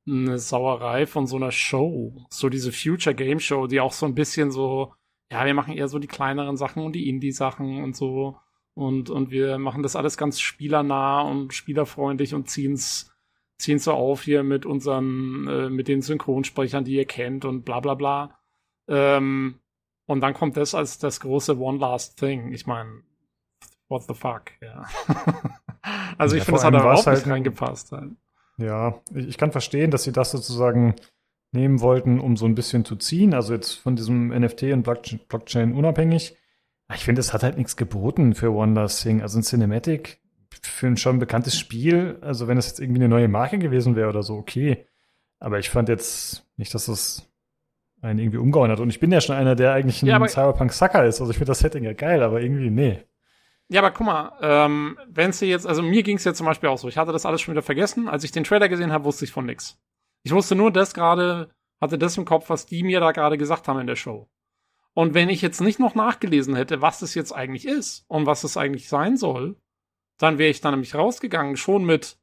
C: eine Sauerei von so einer Show. So diese Future Game Show, die auch so ein bisschen so, ja, wir machen eher so die kleineren Sachen und die Indie-Sachen und so. Und, und wir machen das alles ganz spielernah und spielerfreundlich und ziehen's, ziehen's so auf hier mit unseren, äh, mit den Synchronsprechern, die ihr kennt und bla bla bla. Ähm, und dann kommt das als das große One Last Thing. Ich meine, what the fuck, ja. also ich ja, finde, es hat da überhaupt halt nicht reingepasst. Halt.
A: Ja, ich kann verstehen, dass sie das sozusagen nehmen wollten, um so ein bisschen zu ziehen. Also jetzt von diesem NFT und Blockchain unabhängig. Ich finde, es hat halt nichts geboten für One Thing. Also ein Cinematic für ein schon bekanntes Spiel. Also wenn es jetzt irgendwie eine neue Marke gewesen wäre oder so, okay. Aber ich fand jetzt nicht, dass das einen irgendwie umgehauen hat. Und ich bin ja schon einer, der eigentlich ein ja, Cyberpunk-Sucker ist. Also ich finde das Setting ja geil, aber irgendwie, nee.
C: Ja, aber guck mal, ähm, wenn sie jetzt, also mir ging es ja zum Beispiel auch so, ich hatte das alles schon wieder vergessen. Als ich den Trailer gesehen habe, wusste ich von nix. Ich wusste nur das gerade, hatte das im Kopf, was die mir da gerade gesagt haben in der Show. Und wenn ich jetzt nicht noch nachgelesen hätte, was das jetzt eigentlich ist und was es eigentlich sein soll, dann wäre ich da nämlich rausgegangen, schon mit,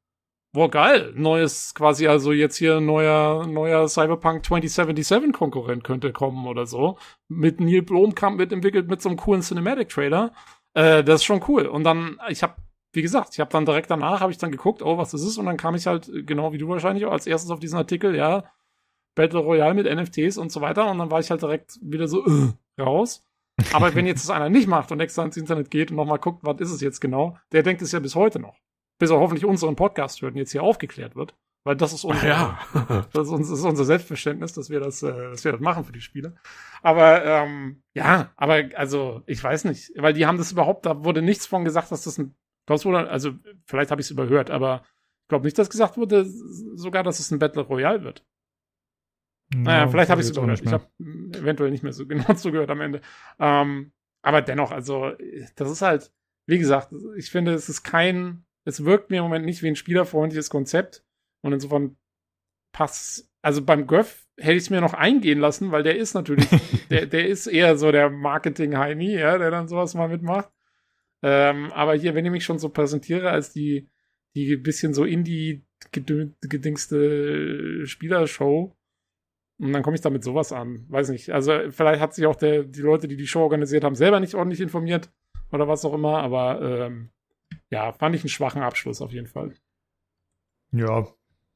C: boah, geil, neues, quasi also jetzt hier neuer, neuer Cyberpunk 2077 Konkurrent könnte kommen oder so. Mit Neil Blomkamp mitentwickelt mit so einem coolen Cinematic Trailer. Äh, das ist schon cool. Und dann, ich habe, wie gesagt, ich habe dann direkt danach, habe ich dann geguckt, oh, was das ist. Und dann kam ich halt, genau wie du wahrscheinlich, als erstes auf diesen Artikel, ja, Battle Royale mit NFTs und so weiter. Und dann war ich halt direkt wieder so äh, raus. Aber wenn jetzt das einer nicht macht und extra ins Internet geht und nochmal guckt, was ist es jetzt genau, der denkt es ja bis heute noch. Bis er hoffentlich unseren Podcast hört und jetzt hier aufgeklärt wird. Weil das ist unser, ja. das, ist unser, das ist unser Selbstverständnis, dass wir das, äh, dass wir das machen für die Spiele. Aber ähm, ja, aber also ich weiß nicht, weil die haben das überhaupt, da wurde nichts von gesagt, dass das ein, das wurde, also vielleicht habe ich es überhört, aber ich glaube nicht, dass gesagt wurde, sogar, dass es ein Battle Royale wird. Ja, naja, vielleicht habe ich es überhört. Ich habe eventuell nicht mehr so genau zugehört am Ende. Ähm, aber dennoch, also das ist halt, wie gesagt, ich finde, es ist kein, es wirkt mir im Moment nicht wie ein spielerfreundliches Konzept und insofern passt, also beim Göff hätte ich es mir noch eingehen lassen, weil der ist natürlich, der, der ist eher so der Marketing-Heini, ja, der dann sowas mal mitmacht. Ähm, aber hier, wenn ich mich schon so präsentiere als die, die bisschen so Indie-gedingste Spielershow, und dann komme ich damit sowas an. Weiß nicht. Also vielleicht hat sich auch der, die Leute, die die Show organisiert haben, selber nicht ordentlich informiert oder was auch immer. Aber ähm, ja, fand ich einen schwachen Abschluss auf jeden Fall.
A: Ja,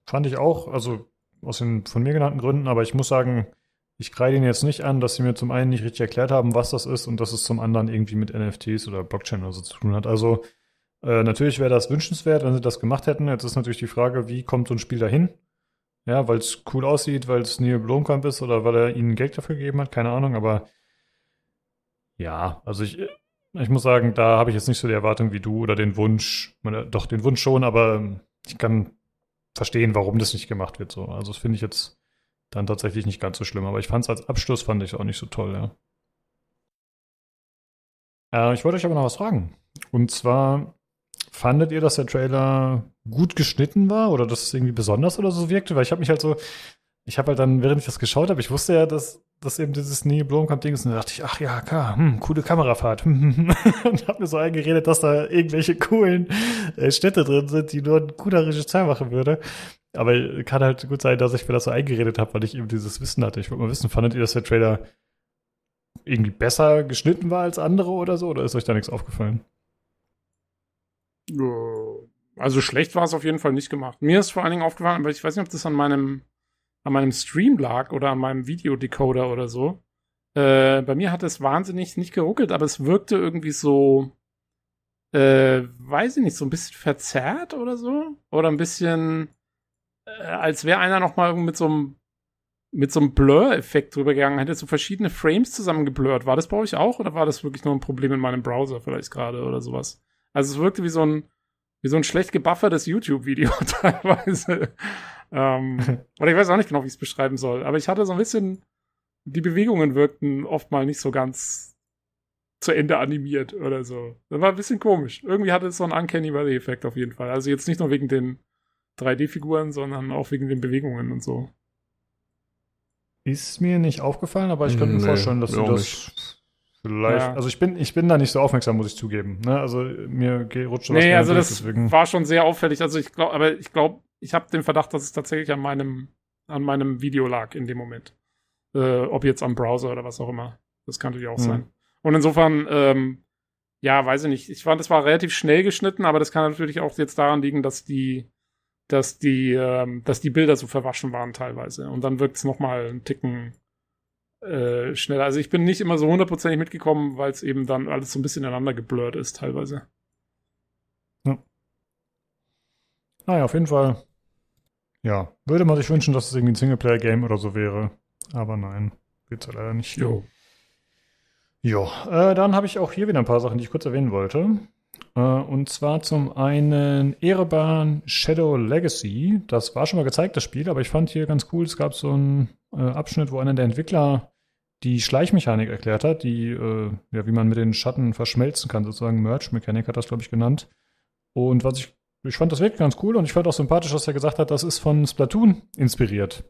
A: Fand ich auch, also aus den von mir genannten Gründen, aber ich muss sagen, ich kreide ihnen jetzt nicht an, dass sie mir zum einen nicht richtig erklärt haben, was das ist und dass es zum anderen irgendwie mit NFTs oder Blockchain oder so zu tun hat. Also äh, natürlich wäre das wünschenswert, wenn sie das gemacht hätten. Jetzt ist natürlich die Frage, wie kommt so ein Spiel dahin? Ja, weil es cool aussieht, weil es Neil Blomkamp ist oder weil er ihnen Geld dafür gegeben hat, keine Ahnung, aber ja, also ich, ich muss sagen, da habe ich jetzt nicht so die Erwartung wie du oder den Wunsch, meine, doch den Wunsch schon, aber ich kann verstehen, warum das nicht gemacht wird. So. Also das finde ich jetzt dann tatsächlich nicht ganz so schlimm. Aber ich fand es als Abschluss fand ich auch nicht so toll, ja. Äh, ich wollte euch aber noch was fragen. Und zwar, fandet ihr, dass der Trailer gut geschnitten war oder dass es irgendwie besonders oder so wirkte? Weil ich habe mich halt so, ich habe halt dann, während ich das geschaut habe, ich wusste ja, dass das eben dieses Neil Blomkamp-Ding ist. Und da dachte ich, ach ja, klar, hm, coole Kamerafahrt. und habe mir so eingeredet, dass da irgendwelche coolen äh, Städte drin sind, die nur ein guter Regisseur machen würde. Aber kann halt gut sein, dass ich mir das so eingeredet habe, weil ich eben dieses Wissen hatte. Ich wollte mal wissen, fandet ihr, dass der Trailer irgendwie besser geschnitten war als andere oder so? Oder ist euch da nichts aufgefallen?
C: Also schlecht war es auf jeden Fall nicht gemacht. Mir ist vor allen Dingen aufgefallen, aber ich weiß nicht, ob das an meinem an meinem Stream lag oder an meinem Videodecoder oder so. Äh, bei mir hat es wahnsinnig nicht geruckelt, aber es wirkte irgendwie so, äh, weiß ich nicht, so ein bisschen verzerrt oder so. Oder ein bisschen, als wäre einer noch mal mit so einem mit so einem Blur-Effekt drüber gegangen, hätte so verschiedene Frames zusammengeblurrt. War das bei euch auch oder war das wirklich nur ein Problem in meinem Browser vielleicht gerade oder sowas? Also es wirkte wie so ein, wie so ein schlecht gebuffertes YouTube-Video teilweise. ähm, oder ich weiß auch nicht genau, wie ich es beschreiben soll. Aber ich hatte so ein bisschen, die Bewegungen wirkten oft mal nicht so ganz zu Ende animiert oder so. Das war ein bisschen komisch. Irgendwie hatte es so einen Uncanny Valley-Effekt auf jeden Fall. Also jetzt nicht nur wegen den 3D-Figuren, sondern auch wegen den Bewegungen und so.
A: Ist mir nicht aufgefallen, aber ich könnte mir
B: Nee,
A: vorstellen, dass
B: mir
A: du das
B: nicht.
A: vielleicht.
C: Ja.
A: Also ich bin, ich bin da nicht so aufmerksam, muss ich zugeben. Ne? Also mir rutscht
C: Nee, also
A: durch,
C: das
A: deswegen.
C: war schon sehr auffällig. Also ich glaube, aber ich glaube, ich habe den Verdacht, dass es tatsächlich an meinem, an meinem Video lag in dem Moment. Äh, ob jetzt am Browser oder was auch immer. Das kann natürlich auch
A: Hm.
C: sein. Und insofern, ähm, ja, weiß ich nicht. Ich fand, es war relativ schnell geschnitten, aber das kann natürlich auch jetzt daran liegen, dass die, dass die, ähm, dass die Bilder so verwaschen waren teilweise. Und dann wirkt es nochmal einen Ticken äh, schneller. Also ich bin nicht immer so hundertprozentig mitgekommen, weil es eben dann alles so ein bisschen ineinander geblurrt ist teilweise.
A: Naja, auf jeden Fall. Ja, würde man sich wünschen, dass es irgendwie ein Singleplayer-Game oder so wäre. Aber nein, geht's ja leider nicht.
C: Jo.
A: Jo, äh, dann habe ich auch hier wieder ein paar Sachen, die ich kurz erwähnen wollte. Äh, und zwar zum einen Ereban Shadow Legacy. Das war schon mal gezeigt, das Spiel, aber ich fand hier ganz cool, es gab so einen äh, Abschnitt, wo einer der Entwickler die Schleichmechanik erklärt hat, die, äh, ja, wie man mit den Schatten verschmelzen kann, sozusagen Merge-Mechanik hat das, glaube ich, genannt. Und was ich, ich fand das wirklich ganz cool und ich fand auch sympathisch, dass er gesagt hat, das ist von Splatoon inspiriert.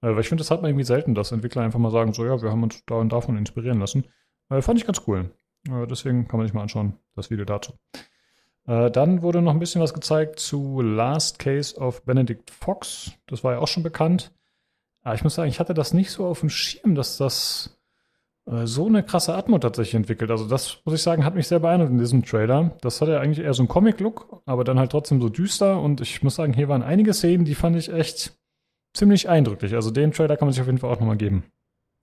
A: Weil ich finde, das hat man irgendwie selten, dass Entwickler einfach mal sagen, so ja, wir haben uns da und davon inspirieren lassen. Fand ich ganz cool. Äh, deswegen kann man sich mal anschauen, das Video dazu. Äh, dann wurde noch ein bisschen was gezeigt zu Last Case of Benedict Fox. Das war ja auch schon bekannt. Aber ich muss sagen, ich hatte das nicht so auf dem Schirm, dass das äh, so eine krasse Atmo tatsächlich entwickelt. Also das, muss ich sagen, hat mich sehr beeindruckt in diesem Trailer. Das hatte ja eigentlich eher so einen Comic-Look, aber dann halt trotzdem so düster. Und ich muss sagen, hier waren einige Szenen, die fand ich echt ziemlich eindrücklich. Also den Trailer kann man sich auf jeden Fall auch nochmal geben.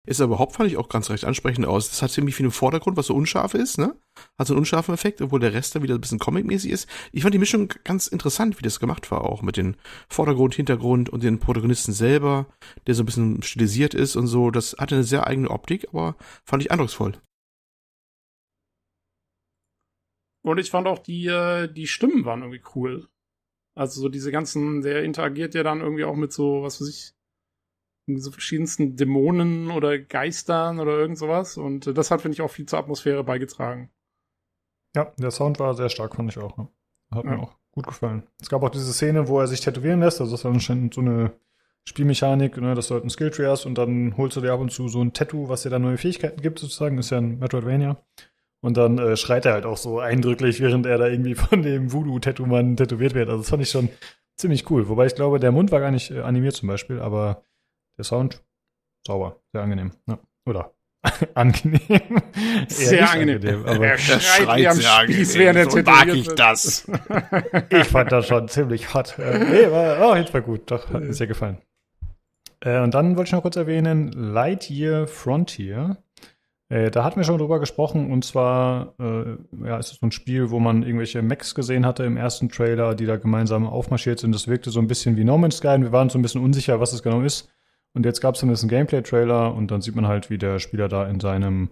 B: Ist aber überhaupt, fand ich auch ganz recht ansprechend aus. Das hat ziemlich viel im Vordergrund, was so unscharf ist, ne? Hat so einen unscharfen Effekt, obwohl der Rest da wieder ein bisschen comic-mäßig ist. Ich fand die Mischung ganz interessant, wie das gemacht war auch. Mit dem Vordergrund, Hintergrund und den Protagonisten selber, der so ein bisschen stilisiert ist und so. Das hatte eine sehr eigene Optik, aber fand ich eindrucksvoll.
C: Und ich fand auch die, äh, die Stimmen waren irgendwie cool. Also so diese ganzen, der interagiert ja dann irgendwie auch mit so, was weiß ich, so verschiedensten Dämonen oder Geistern oder irgend sowas. Und äh, das hat, finde ich, auch viel zur Atmosphäre beigetragen.
A: Ja, der Sound war sehr stark, fand ich auch. Ne? Hat
C: Ja.
A: mir auch gut gefallen. Es gab auch diese Szene, wo er sich tätowieren lässt. Also das war anscheinend so eine Spielmechanik, ne, dass du halt einen Skilltree hast und dann holst du dir ab und zu so ein Tattoo, was dir dann neue Fähigkeiten gibt, sozusagen. Ist ja ein Metroidvania. Und dann äh, schreit er halt auch so eindrücklich, während er da irgendwie von dem Voodoo-Tattoo-Mann tätowiert wird. Also das fand ich schon ziemlich cool. Wobei ich glaube, der Mund war gar nicht äh, animiert zum Beispiel, aber der Sound sauber, sehr angenehm. Ja. Oder angenehm.
C: Sehr
A: nicht
C: angenehm.
A: aber
C: Er schreit wie am Spieß, während er
B: so mag ich
C: wird.
B: das.
A: ich fand das schon ziemlich hot. Äh, nee, war oh, jetzt war gut. Doch, hat mir sehr gefallen. Äh, und dann wollte ich noch kurz erwähnen, Lightyear Frontier. Äh, da hatten wir schon drüber gesprochen und zwar äh, ja, ist es so ein Spiel, wo man irgendwelche Mechs gesehen hatte im ersten Trailer, die da gemeinsam aufmarschiert sind. Das wirkte so ein bisschen wie No Man's Sky und wir waren so ein bisschen unsicher, was es genau ist. Und jetzt gab es dann einen Gameplay-Trailer und dann sieht man halt, wie der Spieler da in seinem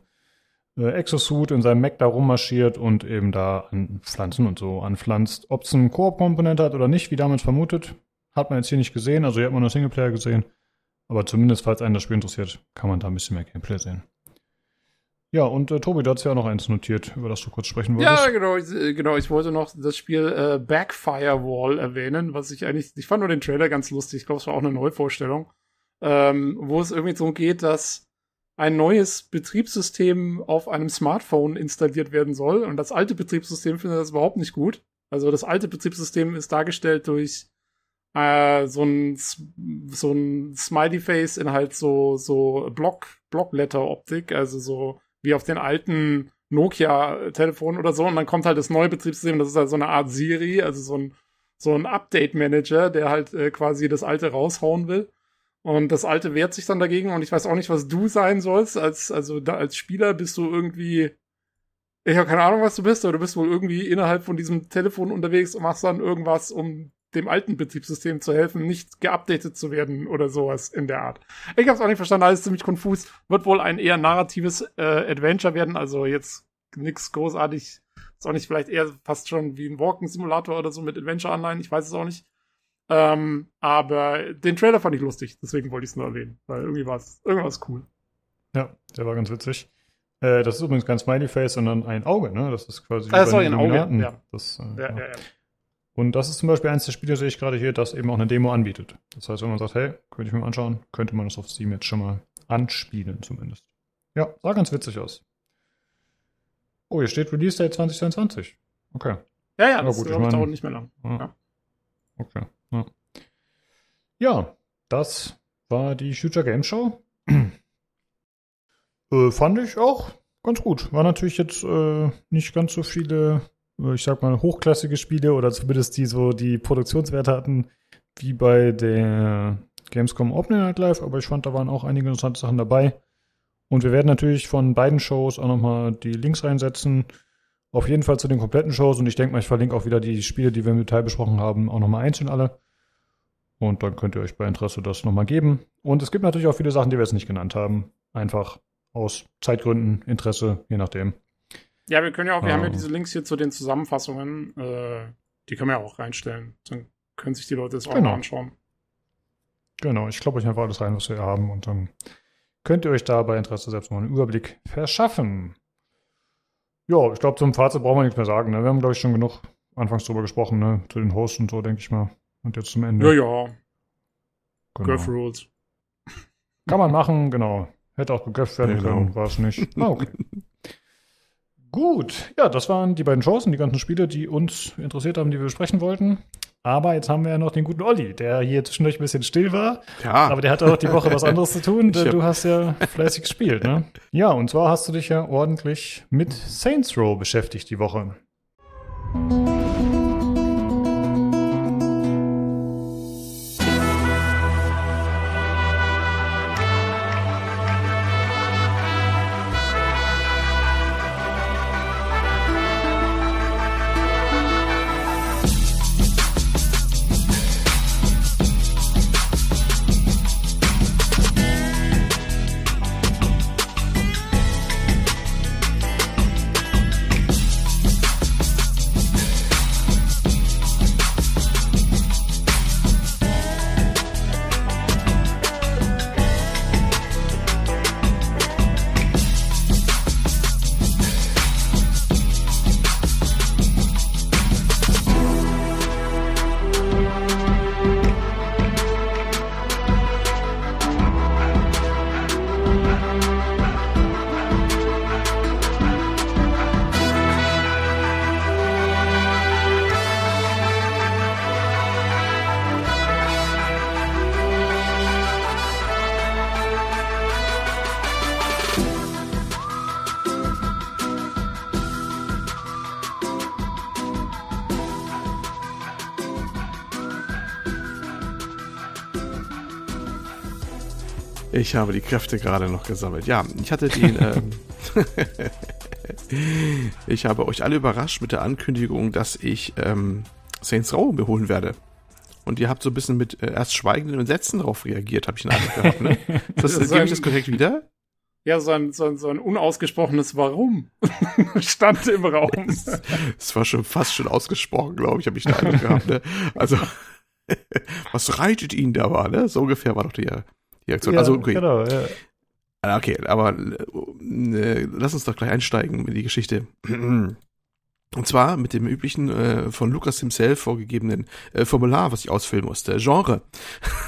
A: äh, Exosuit, in seinem Mech da rummarschiert und eben da an Pflanzen und so anpflanzt. Ob es eine Koop-Komponente hat oder nicht, wie damals vermutet, hat man jetzt hier nicht gesehen. Also hier hat man nur Singleplayer gesehen. Aber zumindest, falls einen das Spiel interessiert, kann man da ein bisschen mehr Gameplay sehen. Ja, und äh, Tobi, du hast ja auch noch eins notiert, über das du kurz sprechen wolltest.
C: Ja, genau, ich, äh, genau. Ich wollte noch das Spiel äh, Backfire erwähnen, was ich eigentlich, ich fand nur den Trailer ganz lustig. Ich glaube, es war auch eine Neuvorstellung, ähm, wo es irgendwie so geht, dass ein neues Betriebssystem auf einem Smartphone installiert werden soll. Und das alte Betriebssystem findet das überhaupt nicht gut. Also das alte Betriebssystem ist dargestellt durch äh, so ein so ein Smiley Face in halt so so Block Blockletter Optik, also so wie auf den alten Nokia Telefonen oder so und dann kommt halt das neue Betriebssystem, das ist halt so eine Art Siri, also so ein so ein Update Manager, der halt äh, quasi das alte raushauen will. Und das alte wehrt sich dann dagegen und ich weiß auch nicht, was du sein sollst als also da, als Spieler bist du irgendwie ich habe keine Ahnung, was du bist, aber du bist wohl irgendwie innerhalb von diesem Telefon unterwegs und machst dann irgendwas, um dem alten Betriebssystem zu helfen, nicht geupdatet zu werden oder sowas in der Art. Ich habe es auch nicht verstanden, alles ziemlich konfus. Wird wohl ein eher narratives äh, Adventure werden, also jetzt nix großartig. Ist auch nicht vielleicht eher fast schon wie ein Walking-Simulator oder so mit Adventure-Anleihen, ich weiß es auch nicht. Ähm, aber den Trailer fand ich lustig, deswegen wollte ich es nur erwähnen, weil irgendwie war es irgendwas cool.
A: Ja, der war ganz witzig. Äh, das ist übrigens kein Smiley Face, sondern ein Auge, ne? Das ist quasi
C: ah, sorry, ein Auge, ja.
A: Das, äh,
C: ja, ja, ja.
A: Und das ist zum Beispiel eins der Spiele, sehe ich gerade hier, das eben auch eine Demo anbietet. Das heißt, wenn man sagt, hey, könnte ich mir mal anschauen, könnte man das auf Steam jetzt schon mal anspielen zumindest. Ja, sah ganz witzig aus. Oh, hier steht Release Date 2022. Okay.
C: Ja, ja, das gut, ich mein, dauert nicht mehr lang. Ja.
A: Okay. Ja. ja, das war die Future Game Show. äh, fand ich auch ganz gut. War natürlich jetzt äh, nicht ganz so viele, äh, ich sag mal, hochklassige Spiele oder zumindest die so die Produktionswerte hatten wie bei der Gamescom Open Night Live, aber ich fand, da waren auch einige interessante Sachen dabei. Und wir werden natürlich von beiden Shows auch nochmal die Links reinsetzen. Auf jeden Fall zu den kompletten Shows und ich denke mal, ich verlinke auch wieder die Spiele, die wir im Detail besprochen haben, auch nochmal einzeln alle. Und dann könnt ihr euch bei Interesse das nochmal geben. Und es gibt natürlich auch viele Sachen, die wir jetzt nicht genannt haben. Einfach aus Zeitgründen, Interesse, je nachdem.
C: Ja, wir können ja auch, wir ähm, haben ja diese Links hier zu den Zusammenfassungen, äh, die können wir ja auch reinstellen. Dann können sich die Leute das auch genau. mal anschauen.
A: Genau, ich glaube euch einfach alles rein, was wir haben und dann könnt ihr euch da bei Interesse selbst mal einen Überblick verschaffen. Ja, ich glaube, zum Fazit brauchen wir nichts mehr sagen. Ne? Wir haben, glaube ich, schon genug anfangs drüber gesprochen, ne? Zu den Hosts und so, denke ich mal. Und jetzt zum Ende.
C: Ja, ja. Genau. Golf Rules.
A: Kann man machen, genau. Hätte auch gegöpft werden genau. können, war es nicht. Ah, okay. Gut, ja, das waren die beiden Chancen, die ganzen Spiele, die uns interessiert haben, die wir besprechen wollten. Aber jetzt haben wir ja noch den guten Olli, der hier zwischendurch ein bisschen still war. Ja. Aber der hat auch die Woche was anderes zu tun. Du hast ja fleißig gespielt, ne? Ja, und zwar hast du dich ja ordentlich mit Saints Row beschäftigt die Woche.
B: Ich habe die Kräfte gerade noch gesammelt. Ja, ich hatte den. ähm, ich habe euch alle überrascht mit der Ankündigung, dass ich ähm, Saints Row beholen werde. Und ihr habt so ein bisschen mit äh, erst schweigenden Entsetzen darauf reagiert, habe ich einen Eindruck gehabt. Ne? Das, das, gebe ich das korrekt wieder?
C: Ja, so ein, so ein, so ein unausgesprochenes Warum stand im Raum.
B: Es war schon fast schon ausgesprochen, glaube ich, habe ich den Eindruck gehabt. Ne? Also, was reitet ihn da war, ne? So ungefähr war doch der, die Aktion. Ja, also, okay. Genau, ja. Ah, okay, aber äh, lass uns doch gleich einsteigen in die Geschichte. Und zwar mit dem üblichen äh, von Lucas himself vorgegebenen äh, Formular, was ich ausfüllen musste. Genre.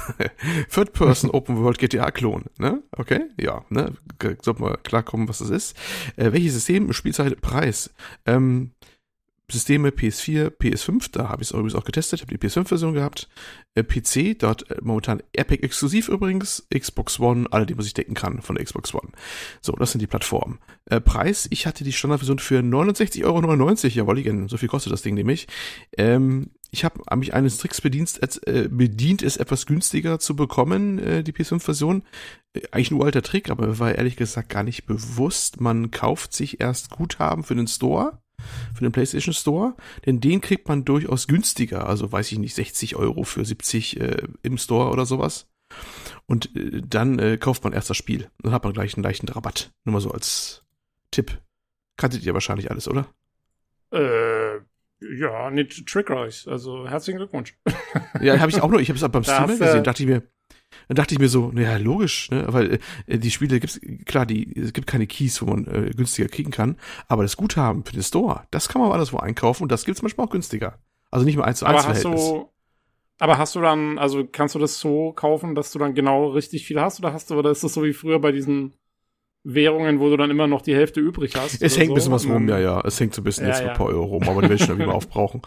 B: Third Person Open World GTA Klon. Ne? Okay? Ja, ne? Sollte mal klarkommen, was das ist. Äh, welches System? Spielzeit, Preis. Ähm, Systeme PS4, PS5, da habe ich es übrigens auch getestet, habe die PS5-Version gehabt. Äh, PC, dort äh, momentan Epic exklusiv übrigens, Xbox One, alle, die man sich denken kann von der Xbox One. So, das sind die Plattformen. Äh, Preis, ich hatte die Standardversion für 69,99 Euro, jawohl, so viel kostet das Ding nämlich. Ähm, ich habe mich eines Tricks bedient, äh, bedient, es etwas günstiger zu bekommen, äh, die PS5-Version. Äh, eigentlich ein alter Trick, aber war ehrlich gesagt gar nicht bewusst. Man kauft sich erst Guthaben für den Store für den PlayStation Store, denn den kriegt man durchaus günstiger, also weiß ich nicht, 60 Euro für 70 äh, im Store oder sowas. Und äh, dann äh, kauft man erst das Spiel. Dann hat man gleich einen leichten Rabatt. Nur mal so als Tipp. Kanntet ihr wahrscheinlich alles, oder?
C: Äh, ja, nicht trickreich. Also herzlichen Glückwunsch.
B: Ja, habe ich auch noch. Ich habe es beim Streamer gesehen. Dachte ich mir, dann dachte ich mir so, naja, logisch, ne? Weil äh, die Spiele gibt's klar, die es gibt keine Keys, wo man äh, günstiger kriegen kann, aber das Guthaben für den Store, das kann man alles wo einkaufen und das gibt's manchmal auch günstiger. Also nicht mehr eins zu eins Verhältnis.
C: du, aber hast du dann, also kannst du das so kaufen, dass du dann genau richtig viel hast, oder hast du, oder ist das so wie früher bei diesen Währungen, wo du dann immer noch die Hälfte übrig hast?
B: Es hängt
C: so?
B: ein bisschen was rum,
C: dann-
B: ja, ja. Es hängt so ein bisschen
C: Ja,
B: jetzt
C: ja.
B: ein paar Euro rum, aber die will ich schon irgendwie mal aufbrauchen.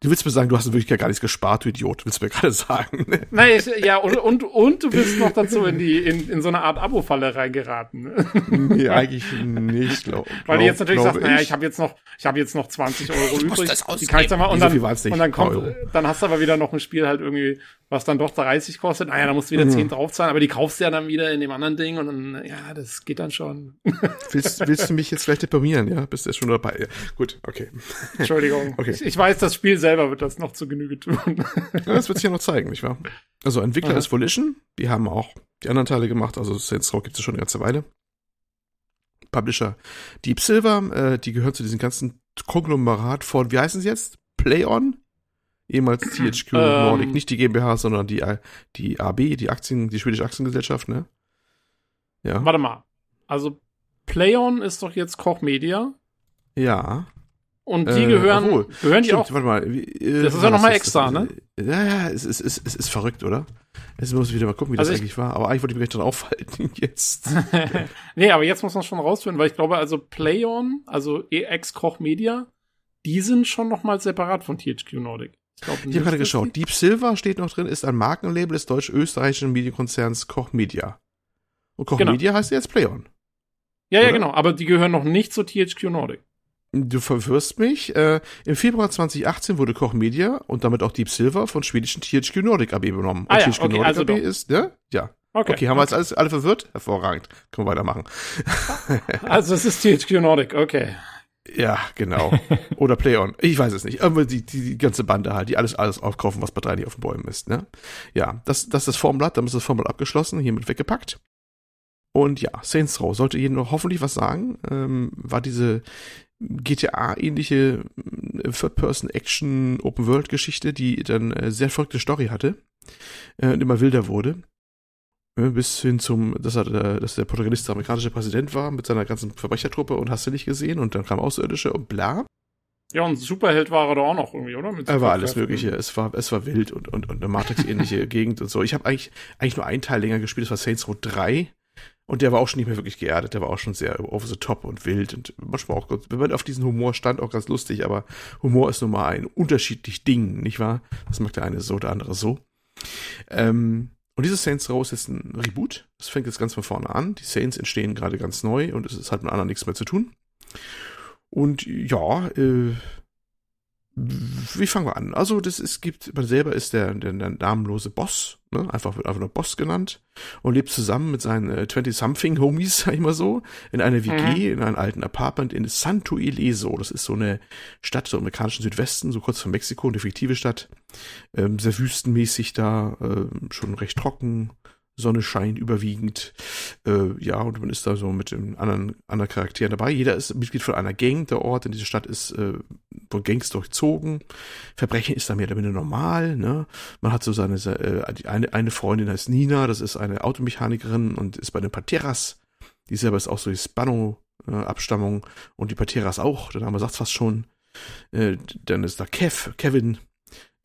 B: Du willst mir sagen, du hast in Wirklichkeit gar nichts gespart, du Idiot. Willst du mir gerade sagen? ne?
C: Nein, ich, ja, und, und, und du bist noch dazu in die, in, in so eine Art Abo-Falle reingeraten.
B: nee, eigentlich nicht, glaub,
C: Weil die jetzt natürlich
B: glaube
C: sagst, naja,
B: ich.
C: ich habe jetzt noch, ich habe jetzt noch 20 Euro
B: Ich muss
C: übrig.
B: das
C: die kann ich dann mal, und.
B: So
C: dann,
B: nicht,
C: und dann kommt,
B: Euro.
C: dann hast du aber wieder noch ein Spiel halt irgendwie, was dann doch 30 kostet. Naja, dann musst du wieder
B: Mhm.
C: 10 draufzahlen, aber die kaufst du ja dann wieder in dem anderen Ding und dann, ja, das geht dann schon.
B: Willst, willst du mich jetzt gleich deprimieren, ja? Bist du jetzt schon dabei? Ja. Gut, okay.
C: Entschuldigung.
B: Okay.
C: Ich, ich weiß, das Spiel selber wird das noch zu Genüge tun.
B: Ja, das wird sich ja noch zeigen, nicht wahr? Also Entwickler
C: Aha.
B: ist Volition, die haben auch die anderen Teile gemacht, also Saints Row gibt es schon eine ganze Weile. Publisher Deep Silver, äh, die gehört zu diesem ganzen Konglomerat von, wie heißen sie jetzt? PlayOn? Ehemals THQ
C: Ähm.
B: Nordic, nicht die GmbH, sondern die, die AB, die Aktien, die schwedische Aktiengesellschaft, ne? Ja.
C: Warte mal. Also, PlayOn ist doch jetzt Koch Media.
B: Ja.
C: Und die gehören-
B: obwohl,
C: gehören die
B: stimmt,
C: auch-
B: Warte mal. äh,
C: Das ist ja
B: war
C: noch mal
B: jetzt?
C: extra,
B: Das-
C: ne?
B: Ja, ja, es ist, es, ist, es ist verrückt, oder? Jetzt muss ich wieder mal gucken, wie das
C: Also ich-
B: eigentlich war. Aber eigentlich wollte ich mich dran aufhalten jetzt.
C: nee, aber jetzt muss man schon rausfinden, weil ich glaube, also PlayOn, also ex-Koch Media, die sind schon noch mal separat von THQ Nordic. Ich, glaub
B: Ich habe gerade geschaut. Deep Silver steht noch drin, ist ein Markenlabel des deutsch-österreichischen Medienkonzerns Koch Media. Und Koch
C: Genau.
B: Media heißt jetzt PlayOn.
C: Ja, ja,
B: oder?
C: genau. Aber die gehören noch nicht zu THQ Nordic.
B: Du verwirrst mich. Äh, Im Februar 2018 wurde Koch Media und damit auch Deep Silver von schwedischen THQ Nordic AB übernommen.
C: Ah
B: und
C: ja,
B: THQ
C: okay,
B: Nordic
C: also
B: AB
C: doch.
B: ist, ne? Ja.
C: Okay,
B: Okay, haben wir jetzt alles alle verwirrt? Hervorragend. Können wir weitermachen.
C: Also es ist THQ Nordic, okay.
B: Ja, genau. Oder Play-On. Ich weiß es nicht. Aber die, die, die ganze Bande halt, die alles, alles aufkaufen, was bei drei nicht auf den Bäumen ist, ne? Ja, das, das ist das Formblatt, damit ist das Formblatt abgeschlossen, hiermit weggepackt. Und ja, Saints Row sollte jedem noch hoffentlich was sagen. Ähm, war diese GTA-ähnliche äh, Third-Person-Action-Open-World-Geschichte, die dann äh, sehr verrückte Story hatte äh, und immer wilder wurde. Äh, Bis hin zum, dass, er, dass der Protagonist der amerikanische Präsident war mit seiner ganzen Verbrechertruppe und hast du nicht gesehen und dann kam Außerirdische und bla.
C: Ja, und Superheld war er da auch noch irgendwie, oder?
B: Er war alles. Mögliche. Es war, es war wild und, und, und eine Matrix-ähnliche Gegend und so. Ich habe eigentlich, eigentlich nur einen Teil länger gespielt, das war Saints Row 3. Und der war auch schon nicht mehr wirklich geerdet. Der war auch schon sehr over the top und wild und manchmal auch, wenn man auf diesen Humor stand, auch ganz lustig. Aber Humor ist nun mal ein unterschiedlich Ding, nicht wahr? Das mag der eine so, der andere so. Ähm, und dieses Saints Row ist jetzt ein Reboot. Das fängt jetzt ganz von vorne an. Die Saints entstehen gerade ganz neu und es hat mit anderen nichts mehr zu tun. Und ja, äh, wie fangen wir an? Also, das ist, gibt, man selber ist der, der, der namenlose Boss, ne? Einfach, wird einfach nur Boss genannt und lebt zusammen mit seinen äh, 20-something-Homies, sag ich mal so, in einer WG, in einem alten Apartment in Santo Ileso. Das ist so eine Stadt so im amerikanischen Südwesten, so kurz vor Mexiko, eine fiktive Stadt. Ähm, sehr wüstenmäßig da, ähm, schon recht trocken, Sonne scheint überwiegend. Äh, ja, und man ist da so mit den anderen, anderen Charakteren dabei. Jeder ist Mitglied von einer Gang. Der Ort in dieser Stadt ist äh, von Gangs durchzogen. Verbrechen ist da mehr oder weniger normal. Ne? Man hat so seine, äh, eine, eine Freundin heißt Nina, das ist eine Automechanikerin und ist bei den Pateras. Die selber ist auch so die Spano-Abstammung und die Pateras auch. Der Name sagt fast schon. Äh, dann ist da Kev, Kevin,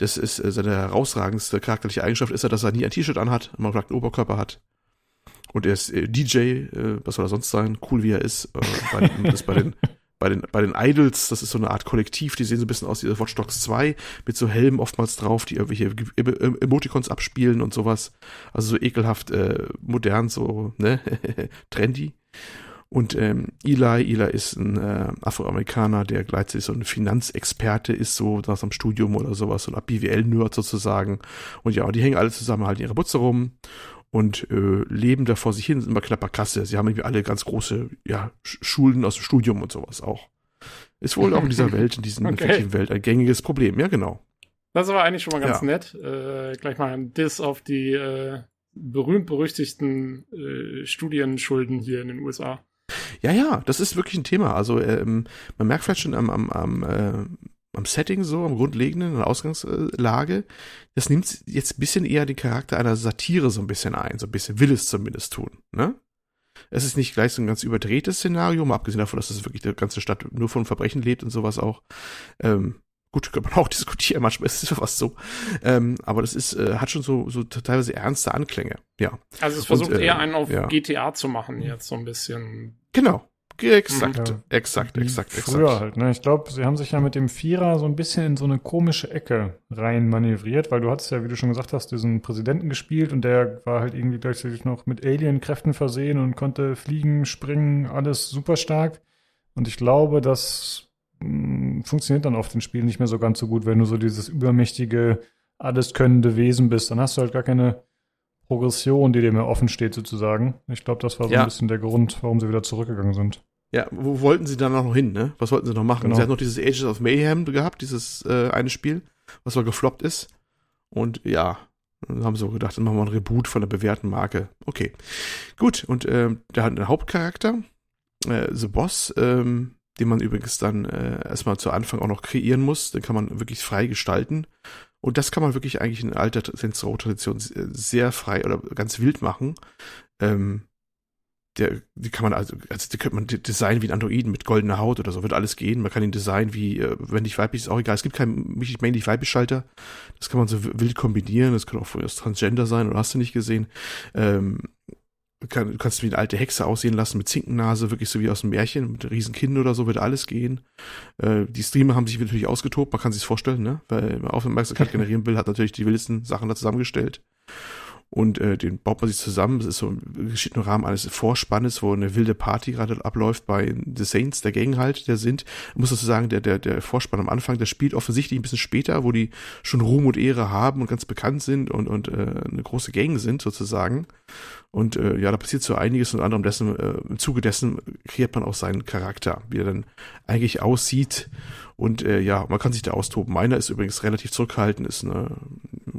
B: das ist äh, seine herausragendste charakterliche Eigenschaft, ist er, dass er nie ein T-Shirt anhat, immer einen Oberkörper hat. Und er ist äh, DJ, äh, was soll er sonst sein, cool wie er ist. Bei, das bei den, bei den, bei den Idols, das ist so eine Art Kollektiv, die sehen so ein bisschen aus wie Watch Dogs 2, mit so Helmen oftmals drauf, die irgendwelche Em- Em- Emoticons abspielen und sowas. Also so ekelhaft äh, modern, so, ne, trendy. Und ähm, Eli, Eli ist ein äh, Afroamerikaner, der gleichzeitig so ein Finanzexperte ist, so nach seinem Studium oder sowas, so ein BWL-Nerd sozusagen. Und ja, die hängen alle zusammen halt in ihrer Butze rum und äh, leben da vor sich hin, sind immer knapper Kasse. Sie haben irgendwie alle ganz große ja, Sch- Schulden aus dem Studium und sowas auch. Ist wohl auch in dieser Welt, in dieser
C: Okay.
B: fiktiven Welt ein gängiges Problem. Ja, genau.
C: Das ist aber eigentlich schon mal ganz
B: Ja.
C: nett. Äh, gleich mal ein Diss auf die äh, berühmt-berüchtigten äh, Studienschulden hier in den USA.
B: Ja, ja, das ist wirklich ein Thema. Also ähm, man merkt vielleicht schon am, am, am, äh, am Setting so, am Grundlegenden, an der Ausgangslage, das nimmt jetzt ein bisschen eher den Charakter einer Satire so ein bisschen ein, so ein bisschen will es zumindest tun. Ne? Es ist nicht gleich so ein ganz überdrehtes Szenario, mal abgesehen davon, dass das wirklich die ganze Stadt nur von Verbrechen lebt und sowas auch. Ähm, gut, kann man auch diskutieren, manchmal ist es fast so. Ähm, aber das ist, äh, hat schon so, so teilweise ernste Anklänge, ja.
C: Also es versucht
B: Und, äh,
C: eher einen auf
B: ja.
C: GTA zu machen jetzt so ein bisschen.
B: Genau. Exakt,
A: Ja.
B: exakt, exakt, exakt.
A: Früher halt, ne? Ich glaube, sie haben sich ja mit dem Vierer so ein bisschen in so eine komische Ecke rein manövriert, weil du hattest ja, wie du schon gesagt hast, diesen Präsidenten gespielt und der war halt irgendwie gleichzeitig noch mit Alien-Kräften versehen und konnte fliegen, springen, alles super stark. Und ich glaube, das mh, funktioniert dann auf den Spielen nicht mehr so ganz so gut, wenn du so dieses übermächtige, alles könnende Wesen bist. Dann hast du halt gar keine Progression, die dir mehr offen steht, sozusagen. Ich glaube, das war so
B: Ja.
A: ein bisschen der Grund, warum sie wieder zurückgegangen sind.
B: Ja, wo wollten sie dann auch noch hin, ne? Was wollten sie noch machen?
A: Genau.
B: Sie hatten noch dieses Ages of Mayhem gehabt, dieses äh, eine Spiel, was mal gefloppt ist. Und ja, dann haben sie so gedacht, dann machen wir ein Reboot von der bewährten Marke. Okay. Gut, und ähm, der hat einen Hauptcharakter, äh, The Boss, ähm, den man übrigens dann äh, erstmal zu Anfang auch noch kreieren muss. Den kann man wirklich frei gestalten. Und das kann man wirklich eigentlich in alter Saints Row Tradition sehr frei oder ganz wild machen. Ähm, der, die kann man also, also die könnte man de- designen wie ein Androiden mit goldener Haut oder so, wird alles gehen. Man kann ihn designen wie, äh, wenn nicht weiblich, ist auch egal. Es gibt keinen männlich weiblich Schalter. Das kann man so wild kombinieren. Das kann auch vorher Transgender sein oder hast du nicht gesehen. Ähm, kann, du kannst wie eine alte Hexe aussehen lassen mit Zinkennase, wirklich so wie aus einem Märchen, mit Riesenkinn oder so, wird alles gehen. Äh, die Streamer haben sich natürlich ausgetobt, man kann sich's vorstellen, ne? Weil man Aufmerksamkeit generieren will, hat natürlich die wildesten Sachen da zusammengestellt. Und äh, den baut man sich zusammen. Das ist so geschieht im Rahmen eines Vorspannes, wo eine wilde Party gerade abläuft bei The Saints, der Gang halt, der sind. Ich muss dazu sagen, der, der, der Vorspann am Anfang, der spielt offensichtlich ein bisschen später, wo die schon Ruhm und Ehre haben und ganz bekannt sind und, und äh, eine große Gang sind, sozusagen. Und äh, ja, da passiert so einiges und anderem dessen, äh, im Zuge dessen kreiert man auch seinen Charakter, wie er dann eigentlich aussieht. Und äh, ja, man kann sich da austoben. Meiner ist übrigens relativ zurückhaltend, ist eine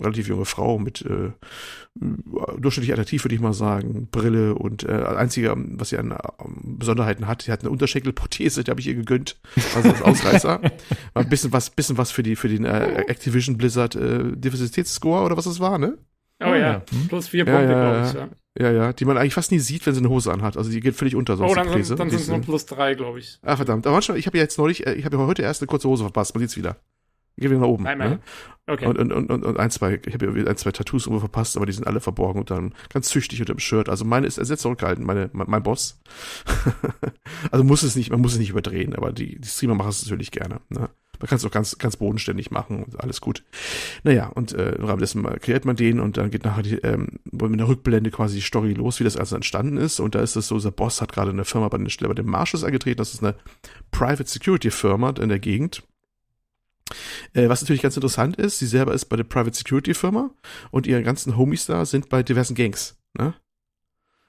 B: relativ junge Frau mit äh, durchschnittlich attraktiv, würde ich mal sagen, Brille und äh, einzige, was sie an ähm, Besonderheiten hat, sie hat eine Unterschenkelprothese, die habe ich ihr gegönnt, also als Ausreißer. War ein bisschen was, bisschen was für die für den äh, Activision Blizzard äh, Diversitätsscore oder was es war, ne?
C: Oh ja, plus vier Punkte, glaube ich. Ja.
B: Ja, ja, die man eigentlich fast nie sieht, wenn sie eine Hose anhat. Also die geht völlig unter. sonst
C: Oh, dann, sind- dann sind es nur plus drei, glaube ich.
B: Ah, verdammt. Aber manchmal, ich habe ja jetzt neulich, äh, ich habe ja heute erst eine kurze Hose verpasst. Man sieht's wieder. Ich gehe wieder nach oben.
C: Nein, nein.
B: Ne?
C: Okay.
B: Und, und, und, und, und ein, zwei, ich habe ja ein, zwei Tattoos irgendwo verpasst, aber die sind alle verborgen und dann ganz züchtig unter dem Shirt. Also meine ist sehr zurückgehalten, meine, mein, mein Boss. also muss es nicht, man muss es nicht überdrehen, aber die, die Streamer machen es natürlich gerne. Ne? Man kann es auch ganz, ganz bodenständig machen und alles gut. Naja, und äh, im Rahmen dessen kreiert man den und dann geht nachher die, ähm, mit einer Rückblende quasi die Story los, wie das also entstanden ist. Und da ist es so, unser Boss hat gerade eine Firma bei den, bei den Marshalls angetreten. Das ist eine Private Security Firma in der Gegend. Äh, was natürlich ganz interessant ist, sie selber ist bei der Private Security Firma und ihre ganzen Homies da sind bei diversen Gangs. Ne?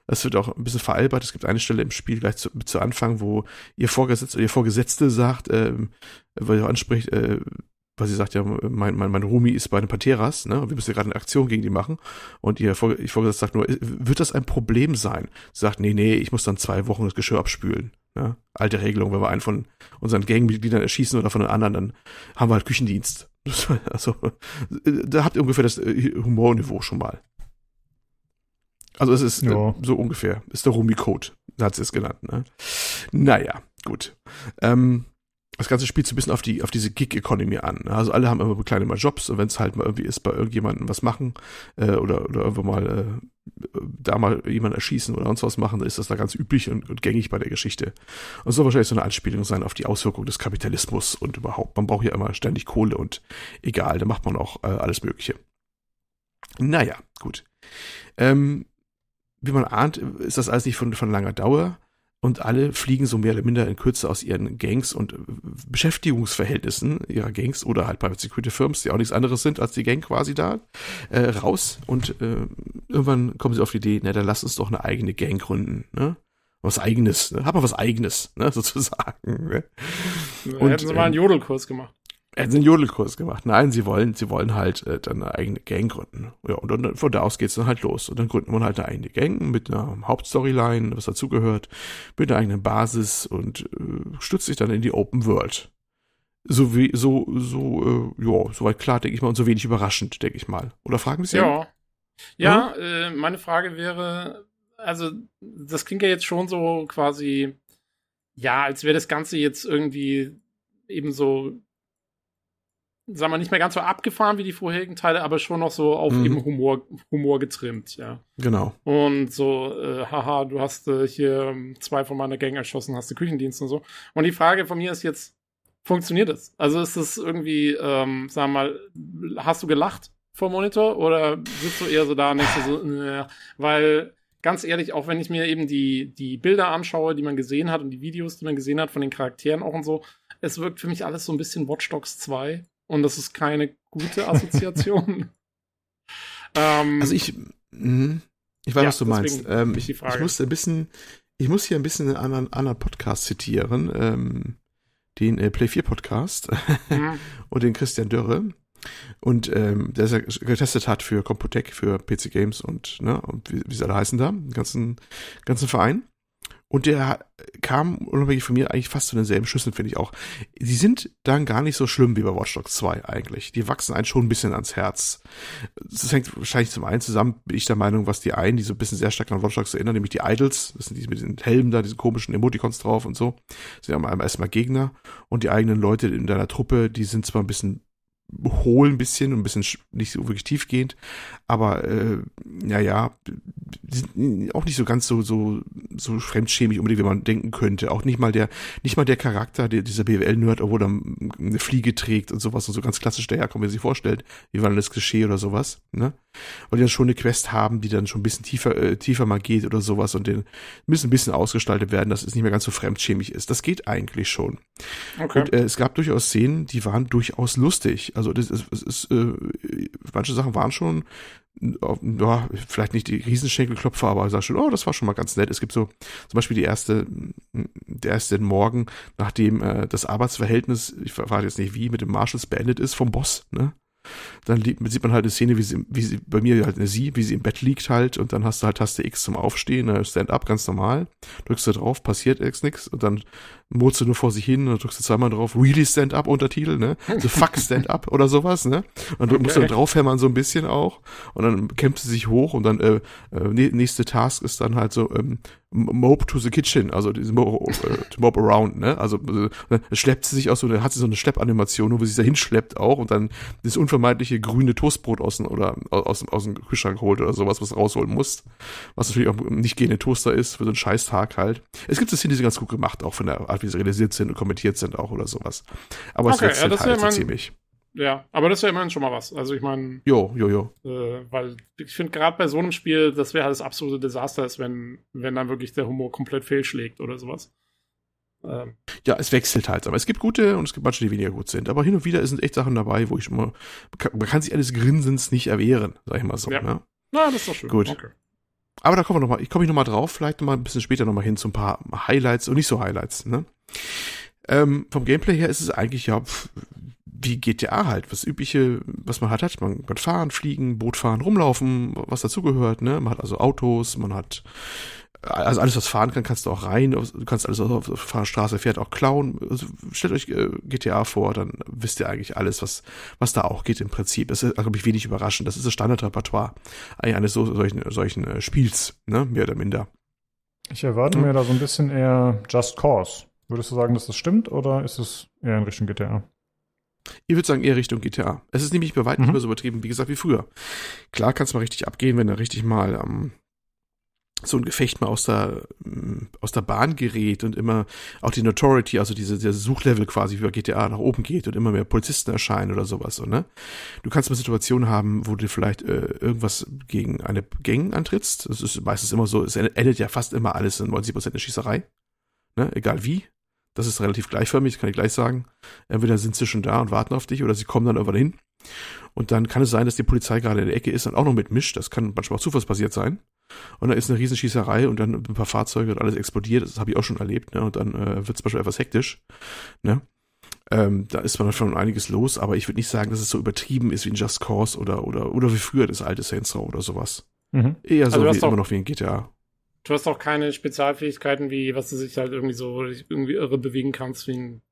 B: Das wird auch ein bisschen veralbert. Es gibt eine Stelle im Spiel gleich zu, zu Anfang, wo ihr Vorgesetzte, ihr Vorgesetzte sagt, ähm, weil ihr anspricht, äh, weil sie sagt ja, mein, mein, mein Rumi ist bei den Pateras, ne? Wir müssen ja gerade eine Aktion gegen die machen. Und ihr, ihr Vorgesetzte sagt nur, wird das ein Problem sein? Sie sagt, nee, nee, ich muss dann zwei Wochen das Geschirr abspülen. Ne? Alte Regelung, wenn wir einen von unseren Gangmitgliedern erschießen oder von den anderen, dann haben wir halt Küchendienst. Also, da habt ihr ungefähr das äh, Humorniveau schon mal. Also es ist
A: Ja.
B: äh, so ungefähr, ist der Rumi-Code, hat sie es genannt. Ne? Naja, gut. Ähm, das Ganze spielt so ein bisschen auf die auf diese Gig-Economy an. ne? Also alle haben immer kleine mal Jobs und wenn es halt mal irgendwie ist, bei irgendjemandem was machen äh, oder oder irgendwo mal äh, da mal jemanden erschießen oder sonst was machen, dann ist das da ganz üblich und, und gängig bei der Geschichte. Und es soll wahrscheinlich so eine Anspielung sein auf die Auswirkungen des Kapitalismus und überhaupt. Man braucht ja immer ständig Kohle und egal, da macht man auch äh, alles Mögliche. Naja, gut. Ähm, wie man ahnt, ist das alles nicht von, von langer Dauer und alle fliegen so mehr oder minder in Kürze aus ihren Gangs und äh, Beschäftigungsverhältnissen ihrer Gangs oder halt Private Security Firms, die auch nichts anderes sind als die Gang quasi da, äh, raus und äh, irgendwann kommen sie auf die Idee, na dann lass uns doch eine eigene Gang gründen, ne? Was eigenes, ne? Hat man was eigenes, ne, sozusagen. Ne?
C: Und, hätten sie mal einen ähm, Jodelkurs gemacht.
B: Hätten sie einen Jodelkurs gemacht. Nein, sie wollen, sie wollen halt äh, dann eine eigene Gang gründen. Ja, und dann, von da aus geht's dann halt los. Und dann gründen wir halt eine eigene Gang mit einer Hauptstoryline, was dazugehört, mit einer eigenen Basis und äh, stützt sich dann in die Open World. So wie, so, so, äh, ja, soweit klar, denke ich mal, und so wenig überraschend, denke ich mal. Oder fragen Sie?
C: Ja. Ja, hm? äh, meine Frage wäre, also, das klingt ja jetzt schon so quasi, ja, als wäre das Ganze jetzt irgendwie eben so sagen wir, nicht mehr ganz so abgefahren wie die vorherigen Teile, aber schon noch so auf mhm. eben Humor, Humor getrimmt, ja.
B: Genau.
C: Und so, äh, haha, du hast äh, hier ähm, zwei von meiner Gang erschossen, hast du Küchendienst und so. Und die Frage von mir ist jetzt, funktioniert das? Also ist das irgendwie, ähm, sag mal, hast du gelacht vor Monitor oder sitzt du eher so da und denkst du so, äh, weil ganz ehrlich, auch wenn ich mir eben die, die Bilder anschaue, die man gesehen hat und die Videos, die man gesehen hat von den Charakteren auch und so, es wirkt für mich alles so ein bisschen Watch Dogs 2 und das ist keine gute Assoziation.
B: ähm, also ich, mh, ich weiß, ja, was du meinst. Ähm, ich, ich muss ein bisschen, ich muss hier ein bisschen einen anderen, anderen Podcast zitieren, ähm, den äh, Play 4 Podcast mhm. und den Christian Dörre. Und ähm, der es getestet hat für Computec, für PC Games und, ne, und wie, wie sie alle heißen da, den ganzen, ganzen Verein. Und der kam unabhängig von mir eigentlich fast zu denselben Schüssen, finde ich auch. Die sind dann gar nicht so schlimm wie bei Watch Dogs 2 eigentlich. Die wachsen einen schon ein bisschen ans Herz. Das hängt wahrscheinlich zum einen zusammen, bin ich der Meinung, was die einen, die so ein bisschen sehr stark an Watch Dogs erinnern, nämlich die Idols, das sind die mit diesen Helmen da, diese komischen Emoticons drauf und so. Das sind ja erstmal Gegner. Und die eigenen Leute in deiner Truppe, die sind zwar ein bisschen hohl ein bisschen und ein bisschen nicht so wirklich tiefgehend, aber äh, ja, ja, auch nicht so ganz so so so fremdschämig unbedingt, wie man denken könnte. Auch nicht mal der nicht mal der Charakter, der dieser BWL-Nerd, obwohl er eine Fliege trägt und sowas und so ganz klassisch daherkommt, wie man sich vorstellt, wie war das Klischee oder sowas, ne? Weil die dann schon eine Quest haben, die dann schon ein bisschen tiefer äh, tiefer mal geht oder sowas und den müssen ein bisschen ausgestaltet werden, dass es nicht mehr ganz so fremdschämig ist. Das geht eigentlich schon. Okay. Und äh, es gab durchaus Szenen, die waren durchaus lustig. Also das ist, es ist äh, manche Sachen waren schon ja, vielleicht nicht die Riesenschenkelklopfer, aber sag schon, oh, das war schon mal ganz nett. Es gibt so zum Beispiel die erste, der erste Morgen, nachdem äh, das Arbeitsverhältnis, ich verrate jetzt nicht wie, mit dem Marshalls beendet ist vom Boss, ne? Dann sieht man halt eine Szene, wie sie, wie sie, bei mir halt eine sie, wie sie im Bett liegt halt und dann hast du halt Taste X zum Aufstehen, ne, Stand-up ganz normal, drückst du drauf, passiert X nix und dann murzt du nur vor sich hin und drückst du zweimal drauf, really Stand-up Untertitel, ne, so fuck Stand-up oder sowas, ne, und du musst dann draufhämmern so ein bisschen auch und dann kämpft sie sich hoch und dann, äh, äh nächste Task ist dann halt so, ähm, Mope to the Kitchen, also diese Mope, äh, Mope around, ne? Also äh, schleppt sie sich aus so, hat sie so eine Schleppanimation, wo sie sich da hinschleppt auch und dann das unvermeidliche grüne Toastbrot aus dem, oder aus, aus dem Kühlschrank holt oder sowas, was rausholen muss. Was natürlich auch nicht gehende Toaster ist, für so einen Scheißtag halt. Es gibt das Szenen, die sind ganz gut gemacht, auch von der Art, wie sie realisiert sind und kommentiert sind auch oder sowas. Aber
C: okay,
B: es
C: ja, das halt so ziemlich. Ja, aber das wäre immerhin schon mal was. Also ich meine.
B: Jo, jo, jo.
C: Äh, weil ich finde gerade bei so einem Spiel, das wäre halt das absolute Desaster ist, wenn, wenn dann wirklich der Humor komplett fehlschlägt oder sowas.
B: Ähm. Ja, es wechselt halt. Aber es gibt gute und es gibt manche, die weniger gut sind. Aber hin und wieder sind echt Sachen dabei, wo ich immer. Man kann sich eines Grinsens nicht erwehren, sag ich mal so. Ja, ne?
C: Na, das ist doch schön.
B: Gut. Okay. Aber da kommen wir noch mal, ich komme ich noch mal drauf, vielleicht noch mal ein bisschen später noch mal hin zu ein paar Highlights und nicht so Highlights, ne? Ähm, vom Gameplay her ist es eigentlich ja wie GTA halt, was übliche, was man halt hat. Man kann fahren, fliegen, Boot fahren, rumlaufen, was dazugehört, ne? Man hat also Autos, man hat also alles, was fahren kann, kannst du auch rein. Du kannst alles, was auf der Fahrstraße fährt, auch klauen. Also stellt euch äh, GTA vor, dann wisst ihr eigentlich alles, was, was da auch geht im Prinzip. Das ist, glaube ich, wenig überraschend. Das ist das Standardrepertoire eines so, solchen, solchen äh, Spiels, ne? Mehr oder minder.
A: Ich erwarte hm. mir da so ein bisschen eher Just Cause. Würdest du sagen, dass das stimmt oder ist es eher in Richtung GTA?
B: Ich würde sagen eher Richtung GTA. Es ist nämlich bei weitem mhm. nicht mehr so übertrieben, wie gesagt, wie früher. Klar kann es mal richtig abgehen, wenn er richtig mal ähm, so ein Gefecht mal aus der, mm, aus der Bahn gerät und immer auch die Notoriety, also diese, dieser Suchlevel quasi bei GTA nach oben geht und immer mehr Polizisten erscheinen oder sowas, so, ne? Du kannst mal Situationen haben, wo du vielleicht äh, irgendwas gegen eine Gang antrittst. Das ist meistens immer so, es endet ja fast immer alles in 90% der Schießerei. Ne? Egal wie. Das ist relativ gleichförmig, kann ich gleich sagen. Entweder sind sie schon da und warten auf dich oder sie kommen dann irgendwann hin. Und dann kann es sein, dass die Polizei gerade in der Ecke ist und auch noch mitmischt. Das kann manchmal auch zufallspassiert sein. Und da ist eine Riesenschießerei und dann ein paar Fahrzeuge und alles explodiert. Das habe ich auch schon erlebt. Ne? Und dann äh, wird es manchmal etwas hektisch. Ne? Ähm, da ist man schon einiges los, aber ich würde nicht sagen, dass es so übertrieben ist wie in Just Cause oder, oder, oder wie früher das alte Saints Row oder sowas.
A: Mhm.
B: Eher so
C: Also
B: wie,
C: doch-
B: immer noch wie in GTA.
C: Du hast auch keine Spezialfähigkeiten, wie was du sich halt irgendwie so irgendwie irre bewegen kannst, wie ein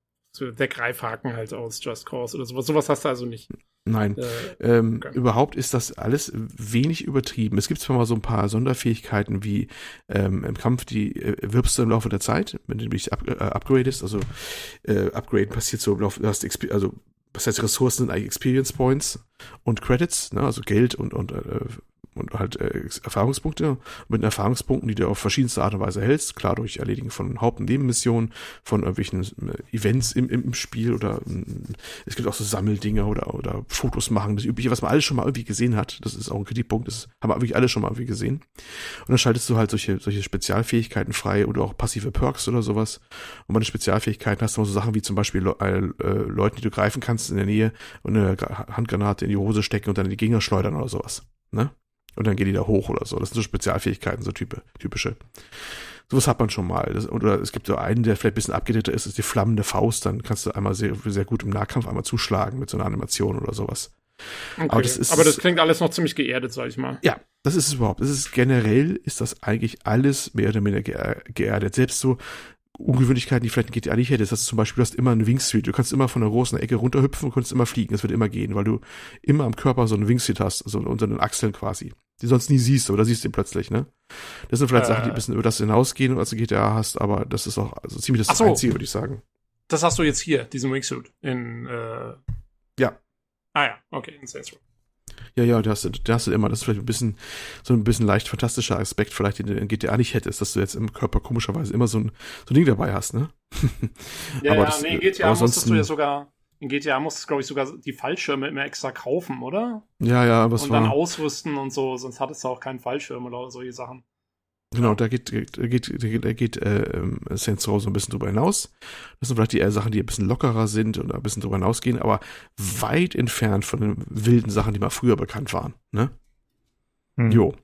C: der Greifhaken halt aus Just Cause oder sowas. Sowas hast du also nicht.
B: Nein.
C: Äh,
B: ähm, Überhaupt ist das alles wenig übertrieben. Es gibt zwar mal so ein paar Sonderfähigkeiten wie ähm, im Kampf, die äh, wirbst du im Laufe der Zeit, wenn du dich up, äh, upgradest. Also äh, Upgrade passiert so im Laufe, du hast also was heißt Ressourcen sind eigentlich Experience Points und Credits, ne, also Geld und und äh, und halt äh, Erfahrungspunkte. Und mit den Erfahrungspunkten, die du auf verschiedenste Art und Weise hältst, klar durch Erledigen von Haupt- und Nebenmissionen, von irgendwelchen äh, Events im, im, Spiel oder äh, es gibt auch so Sammeldinger oder, oder Fotos machen, das Übliche, was man alles schon mal irgendwie gesehen hat. Das ist auch ein Kritikpunkt, das haben wir wirklich alle schon mal irgendwie gesehen. Und dann schaltest du halt solche, solche Spezialfähigkeiten frei oder auch passive Perks oder sowas. Und bei den Spezialfähigkeiten hast du so Sachen wie zum Beispiel Le äh, Leuten, die du greifen kannst in der Nähe und eine Gra- Handgranate in die Hose stecken und dann in die Gegner schleudern oder sowas. Ne? Und dann geht die da hoch oder so. Das sind so Spezialfähigkeiten, so type, typische. Sowas hat man schon mal. Das, oder es gibt so einen, der vielleicht ein bisschen abgedrehter ist, ist die flammende Faust. Dann kannst du einmal sehr, sehr gut im Nahkampf einmal zuschlagen mit so einer Animation oder sowas.
C: Okay.
B: Aber das ist-
C: Aber das klingt alles noch ziemlich geerdet, sag ich mal.
B: Ja, das ist es überhaupt. Das ist generell ist das eigentlich alles mehr oder minder geer- geerdet. Selbst so Ungewöhnlichkeiten, die vielleicht ein GTA nicht hättest, dass du zum Beispiel, du hast immer eine Wingsuit. Du kannst immer von einer großen Ecke runterhüpfen und kannst immer fliegen. Das wird immer gehen, weil du immer am Körper so eine Wingsuit hast, so unter den Achseln quasi. Die sonst nie siehst, da siehst du ihn plötzlich, ne? Das sind vielleicht
C: Äh.
B: Sachen, die ein bisschen über das hinausgehen, was du GTA hast, aber das ist auch also ziemlich das
C: so.
B: Einzige, würde ich sagen.
C: Das hast du jetzt hier, diesen Wingsuit. In, äh,
B: Ja.
C: ah ja, okay, in Saints Row.
B: Ja, ja, da hast du, da hast du immer, das ist vielleicht ein bisschen, so ein bisschen leicht fantastischer Aspekt, vielleicht, den du in GTA nicht hättest, dass du jetzt im Körper komischerweise immer so ein, so ein Ding dabei hast, ne?
C: Ja,
B: Aber
C: ja,
B: das,
C: nee, in
B: äh,
C: GTA
B: aber
C: musstest du ja sogar, in GTA musstest du, glaube ich, sogar die Fallschirme immer extra kaufen, oder?
B: Ja, ja, was
C: und
B: war.
C: dann ausrüsten und so, sonst hattest du auch keinen Fallschirm oder solche Sachen.
B: Genau, da geht, da geht, da geht, da geht äh, Saints Row so ein bisschen drüber hinaus. Das sind vielleicht die eher Sachen, die ein bisschen lockerer sind oder ein bisschen drüber hinausgehen, aber weit entfernt von den wilden Sachen, die mal früher bekannt waren. Ne?
A: Hm.
B: Jo.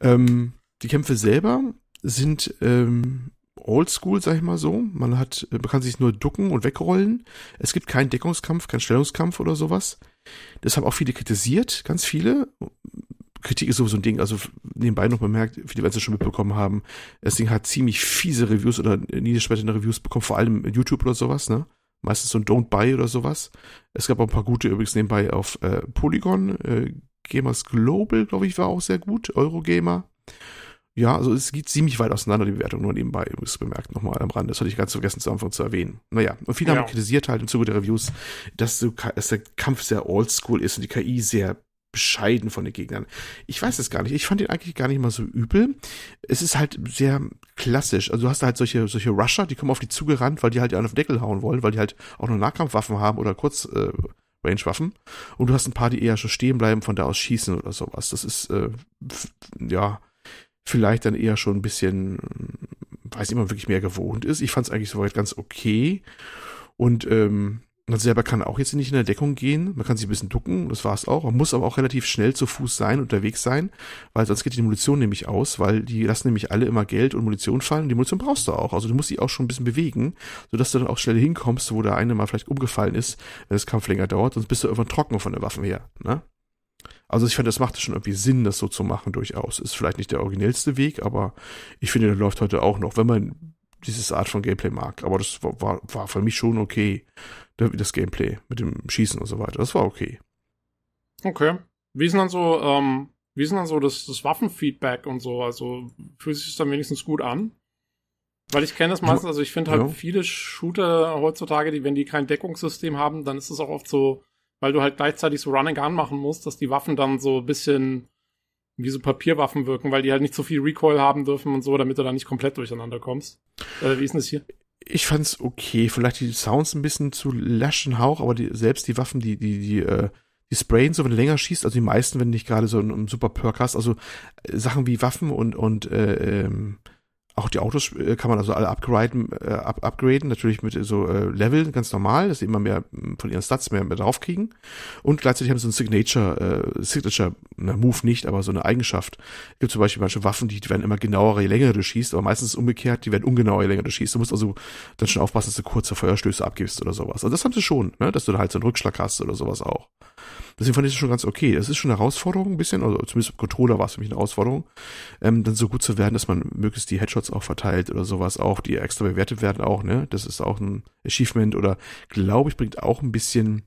B: Ähm, die Kämpfe selber sind ähm, oldschool, sag ich mal so. Man hat, man kann sich nur ducken und wegrollen. Es gibt keinen Deckungskampf, keinen Stellungskampf oder sowas. Das haben auch viele kritisiert, ganz viele. Kritik ist sowieso ein Ding, also nebenbei noch bemerkt, viele werden es schon mitbekommen haben, das Ding hat ziemlich fiese Reviews oder niederschmetternde Reviews bekommen, vor allem YouTube oder sowas, ne? Meistens so ein Don't Buy oder sowas. Es gab auch ein paar gute übrigens nebenbei auf äh, Polygon, äh, Gamers Global, glaube ich, war auch sehr gut, Eurogamer. Ja, also es geht ziemlich weit auseinander, die Bewertung, nur nebenbei übrigens bemerkt, nochmal am Rande. Das hatte ich ganz vergessen zu Anfang zu erwähnen. Naja, und viele
C: Ja.
B: haben kritisiert halt im Zuge der Reviews, dass, so, dass der Kampf sehr oldschool ist und die KI sehr bescheiden von den Gegnern. Ich weiß es gar nicht. Ich fand ihn eigentlich gar nicht mal so übel. Es ist halt sehr klassisch. Also du hast halt solche, solche Rusher, die kommen auf die zugerannt, weil die halt einen auf den Deckel hauen wollen, weil die halt auch nur Nahkampfwaffen haben oder kurz äh, Range-Waffen. Und du hast ein paar, die eher schon stehen bleiben, von da aus schießen oder sowas. Das ist, äh, ja, vielleicht dann eher schon ein bisschen, weiß nicht, man wirklich mehr gewohnt ist. Ich fand es eigentlich soweit ganz okay. Und ähm, man selber kann auch jetzt nicht in der Deckung gehen. Man kann sich ein bisschen ducken, das war's auch. Man muss aber auch relativ schnell zu Fuß sein, unterwegs sein, weil sonst geht die Munition nämlich aus, weil die lassen nämlich alle immer Geld und Munition fallen. Die Munition brauchst du auch. Also du musst dich auch schon ein bisschen bewegen, sodass du dann auch schnell hinkommst, wo der eine mal vielleicht umgefallen ist, wenn das Kampf länger dauert, sonst bist du irgendwann trocken von den Waffen her. Ne? Also ich finde, das macht schon irgendwie Sinn, das so zu machen durchaus. Ist vielleicht nicht der originellste Weg, aber ich finde, der läuft heute auch noch, wenn man dieses Art von Gameplay mag. Aber das war, war, war für mich schon okay, der- das Gameplay mit dem Schießen und so weiter. Das war okay.
C: Okay. Wie ist denn dann so, ähm, wie ist dann so das, das Waffenfeedback und so? Also fühlt sich das dann wenigstens gut an? Weil ich kenne das meistens, also ich finde halt
B: Ja.
C: viele Shooter heutzutage, die, wenn die kein Deckungssystem haben, dann ist es auch oft so, weil du halt gleichzeitig so Run and Gun machen musst, dass die Waffen dann so ein bisschen wie so Papierwaffen wirken, weil die halt nicht so viel Recoil haben dürfen und so, damit du da nicht komplett durcheinander kommst. Äh, wie ist denn das hier?
B: Ich fand's okay. Vielleicht die Sounds ein bisschen zu laschen Hauch, aber die, selbst die Waffen, die, die, die, äh, die sprayen so, wenn du länger schießt, also die meisten, wenn du nicht gerade so einen, einen super Perk hast, also äh, Sachen wie Waffen und, und äh, ähm, Auch die Autos äh, kann man also alle upgraden, äh, up, upgraden, natürlich mit so äh, Level, ganz normal, dass sie immer mehr mh, von ihren Stats mehr, mehr draufkriegen. Und gleichzeitig haben sie so ein Signature, äh, Signature, na, Move nicht, aber so eine Eigenschaft. Es gibt zum Beispiel manche Waffen, die, die werden immer genauer, je länger du schießt, aber meistens umgekehrt, die werden ungenauer, je länger du schießt. Du musst also dann schon aufpassen, dass du kurze Feuerstöße abgibst oder sowas. Also das haben sie schon, ne? dass du da halt so einen Rückschlag hast oder sowas auch. Deswegen fand ich das schon ganz okay. Das ist schon eine Herausforderung ein bisschen, also zumindest im Controller war es für mich eine Herausforderung, ähm, dann so gut zu werden, dass man möglichst die Headshots auch verteilt oder sowas auch, die extra bewertet werden auch, ne? Das ist auch ein Achievement oder glaube ich bringt auch ein bisschen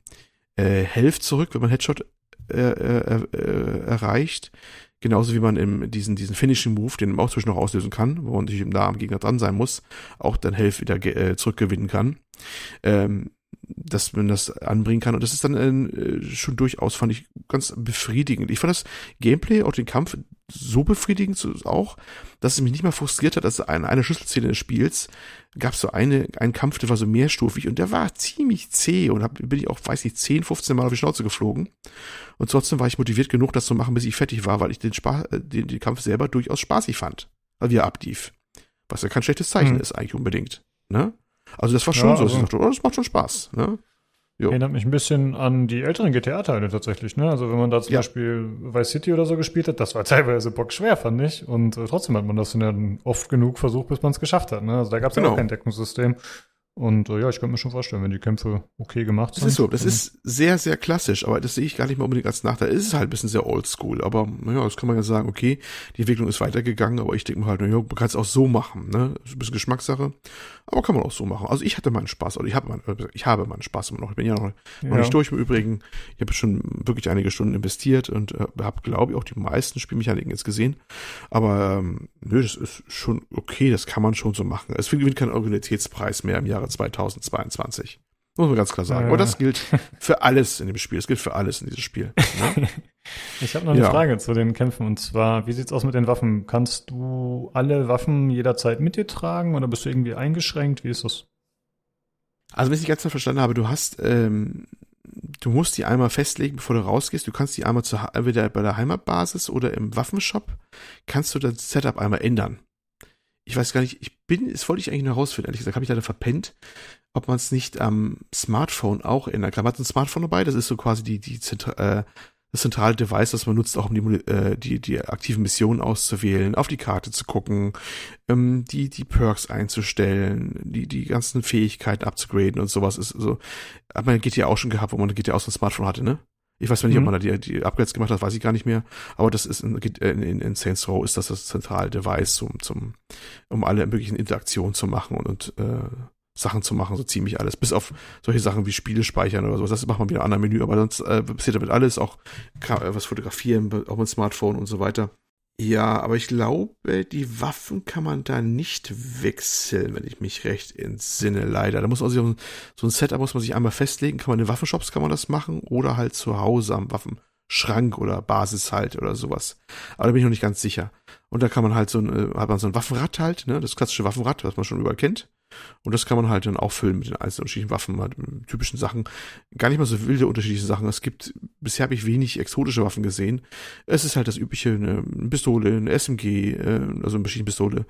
B: äh, Health zurück, wenn man Headshot äh, äh, äh, erreicht. Genauso wie man im, diesen, diesen Finishing Move, den man auch zwischen noch auslösen kann, wo man natürlich nah am Gegner dran sein muss, auch dann Health wieder äh, zurückgewinnen kann. Ähm, dass man das anbringen kann. Und das ist dann äh, schon durchaus, fand ich, ganz befriedigend. Ich fand das Gameplay, auch den Kampf, so befriedigend auch, dass es mich nicht mal frustriert hat, dass in einer Schlüsselszene des Spiels gab es so eine, einen Kampf, der war so mehrstufig und der war ziemlich zäh und hab, bin ich auch, weiß nicht, 10, 15 Mal auf die Schnauze geflogen. Und trotzdem war ich motiviert genug, das zu machen, bis ich fertig war, weil ich den, Spaß, äh, den, den Kampf selber durchaus spaßig fand. Wie er ablief. Was ja kein schlechtes Zeichen
A: Mhm.
B: ist, eigentlich unbedingt. Ne? Also das war schon
A: Ja,
B: so, dass ich
A: also-
B: dachte, oh, das macht schon Spaß. Ne? Jo.
A: Erinnert mich ein bisschen an die älteren GTA-Teile tatsächlich, ne? Also wenn man da zum
B: Ja.
A: Beispiel Vice City oder so gespielt hat, das war teilweise bockschwer, fand ich. Und äh, trotzdem hat man das dann oft genug versucht, bis man es geschafft hat. Ne? Also da gab es ja
B: Genau.
A: auch kein Deckungssystem. Und äh, ja, ich könnte mir schon vorstellen, wenn die Kämpfe okay gemacht
B: Das
A: sind.
B: ist so, das ist sehr, sehr klassisch, aber das sehe ich gar nicht mal unbedingt als Nachteil. Es ist halt ein bisschen sehr oldschool, aber naja, das kann man ja sagen, okay, die Entwicklung ist weitergegangen, aber ich denke mir halt, naja, man kann es auch so machen, ne? Das ist ein bisschen Geschmackssache, aber kann man auch so machen. Also ich hatte meinen Spaß, oder ich habe meinen, ich habe meinen Spaß immer noch. Ich bin ja noch, noch
A: Ja.
B: nicht durch im Übrigen. Ich habe schon wirklich einige Stunden investiert und äh, habe, glaube ich, auch die meisten Spielmechaniken jetzt gesehen. Aber ähm, nö, das ist schon okay, das kann man schon so machen. Es gewinnt keinen Originalitätspreis mehr im Jahre 2022. Muss man ganz klar sagen.
A: Ja.
B: Aber das gilt für alles in dem Spiel. Es gilt für alles in diesem Spiel. Ne?
A: Ich habe noch eine
B: Ja.
A: Frage zu den Kämpfen und zwar, wie sieht's aus mit den Waffen? Kannst du alle Waffen jederzeit mit dir tragen oder bist du irgendwie eingeschränkt? Wie ist das?
B: Also, wenn ich die ganze Zeit verstanden habe, du hast, ähm, du musst die einmal festlegen, bevor du rausgehst. Du kannst die einmal zu, entweder bei der Heimatbasis oder im Waffenshop, kannst du das Setup einmal ändern. Ich weiß gar nicht, ich bin, das wollte ich eigentlich noch rausfinden, ehrlich gesagt, habe ich leider verpennt, ob man es nicht am Smartphone auch ändern kann. Man hat ein Smartphone dabei, das ist so quasi die, die Zentra äh, das zentrale Device, das man nutzt, auch um die, äh, die, die aktiven Missionen auszuwählen, auf die Karte zu gucken, ähm, die, die Perks einzustellen, die, die ganzen Fähigkeiten abzugraden und sowas ist so. Hat man GTA auch schon gehabt, wo man GTA aus dem Smartphone hatte, ne? Ich weiß nicht, ob
A: Mhm.
B: man da die, die Upgrades gemacht hat, weiß ich gar nicht mehr. Aber das ist in, in, in, in Saints Row ist das das zentrale Device, zum, zum, um alle möglichen Interaktionen zu machen und, und äh, Sachen zu machen, so ziemlich alles. Bis auf solche Sachen wie Spiele speichern oder sowas. Das macht man wieder in einem anderen Menü, aber sonst äh, passiert damit alles, auch äh, was fotografieren, auch mit Smartphone und so weiter. Ja, aber ich glaube, die Waffen kann man da nicht wechseln, wenn ich mich recht entsinne, leider. Da muss man sich so ein Setup muss man sich einmal festlegen, kann man in Waffenshops kann man das machen oder halt zu Hause am Waffenschrank oder Basis halt oder sowas. Aber da bin ich noch nicht ganz sicher. Und da kann man halt so ein, äh, hat man so ein Waffenrad halt, ne, das klassische Waffenrad, was man schon überall kennt. Und das kann man halt dann auffüllen mit den einzelnen unterschiedlichen Waffen, halt, typischen Sachen. Gar nicht mal so wilde unterschiedliche Sachen. Es gibt, bisher habe ich wenig exotische Waffen gesehen. Es ist halt das übliche, eine Pistole, eine SMG, äh, also eine Maschinenpistole,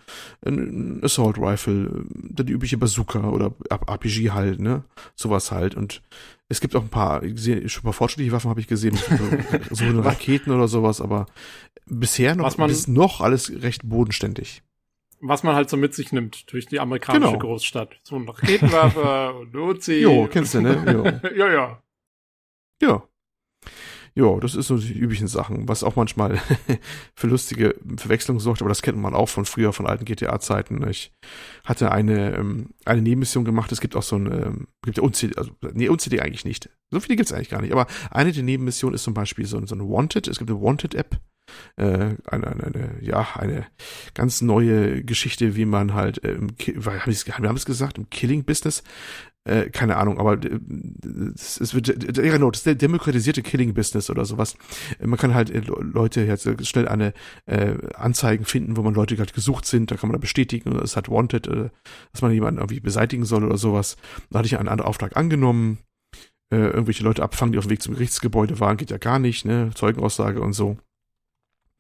B: ein Assault Rifle, äh, dann die übliche Bazooka oder RPG halt, ne? Sowas halt. Und es gibt auch ein paar, ich sehe, schon ein paar fortschrittliche Waffen habe ich gesehen, so, Raketen oder sowas, aber bisher noch,
C: Was man-
B: bis noch alles recht bodenständig.
C: Was man halt so mit sich nimmt durch die amerikanische
B: Genau.
C: Großstadt. So ein Raketenwerfer und Uzi.
B: Jo, kennst du, ne? Jo.
C: ja, ja.
B: Ja. Ja, das ist so die üblichen Sachen, was auch manchmal für lustige Verwechslungen sorgt, aber das kennt man auch von früher, von alten GTA-Zeiten. Ich hatte eine, ähm, eine Nebenmission gemacht, es gibt auch so ein, ähm, gibt ja unzählige, also, nee, unzählige eigentlich nicht. So viele gibt's eigentlich gar nicht, aber eine der Nebenmissionen ist zum Beispiel so, ein- so eine Wanted, es gibt eine Wanted-App, äh, eine, eine, eine, ja, eine ganz neue Geschichte, wie man halt, äh, im, haben es wir haben es gesagt, im Killing-Business, äh, keine Ahnung, aber äh, es es wird, genau, das demokratisierte Killing-Business oder sowas. Äh, Man kann halt äh, Le- Leute jetzt schnell eine äh, Anzeigen finden, wo man Leute gerade gesucht sind, da kann man da bestätigen, es hat Wanted, äh, dass man jemanden irgendwie beseitigen soll oder sowas. Da hatte ich einen anderen Auftrag angenommen, äh, irgendwelche Leute abfangen, die auf dem Weg zum Gerichtsgebäude waren, geht ja gar nicht, ne, Zeugenaussage und so.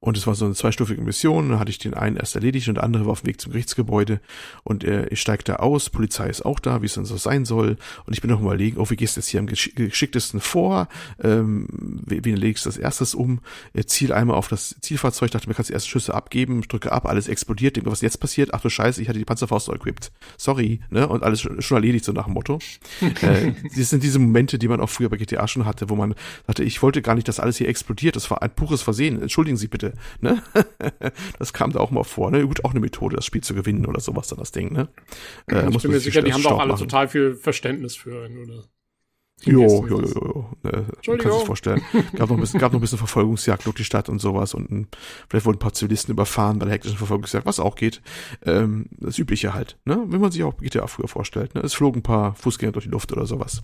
B: Und es war so eine zweistufige Mission. Da hatte ich den einen erst erledigt und der andere war auf dem Weg zum Gerichtsgebäude. Und äh, ich steige da aus, Polizei ist auch da, wie es dann so sein soll. Und ich bin noch mal überlegen, oh, wie gehst du jetzt hier am gesch geschicktesten vor? Ähm, wen legst du als erstes um? Äh, Ziel einmal auf das Zielfahrzeug, dachte mir, kannst du erste Schüsse abgeben, drücke ab, alles explodiert, denke, was jetzt passiert? Ach du Scheiße, ich hatte die Panzerfaust equipped. Sorry, ne? Und alles schon, schon erledigt, so nach dem Motto. äh, das sind diese Momente, die man auch früher bei GTA schon hatte, wo man dachte, ich wollte gar nicht, dass alles hier explodiert. Das war ein pures Versehen. Entschuldigen Sie bitte. Ne? das kam da auch mal vor. Ne? Gut, auch eine Methode, das Spiel zu gewinnen oder sowas, dann das Ding. Ne?
C: Äh, ich bin mir sicher, die haben da auch alle machen. total viel Verständnis für. Wenn du
B: Jo, jo, jo, jo. Äh, man kann sich vorstellen. Gab noch ein bisschen, gab noch ein bisschen Verfolgungsjagd durch die Stadt und sowas und ein, vielleicht wurden ein paar Zivilisten überfahren bei der hektischen Verfolgungsjagd, was auch geht. Ähm, das Übliche halt, ne? Wenn man sich auch GTA früher vorstellt, ne? Es flogen ein paar Fußgänger durch die Luft oder sowas.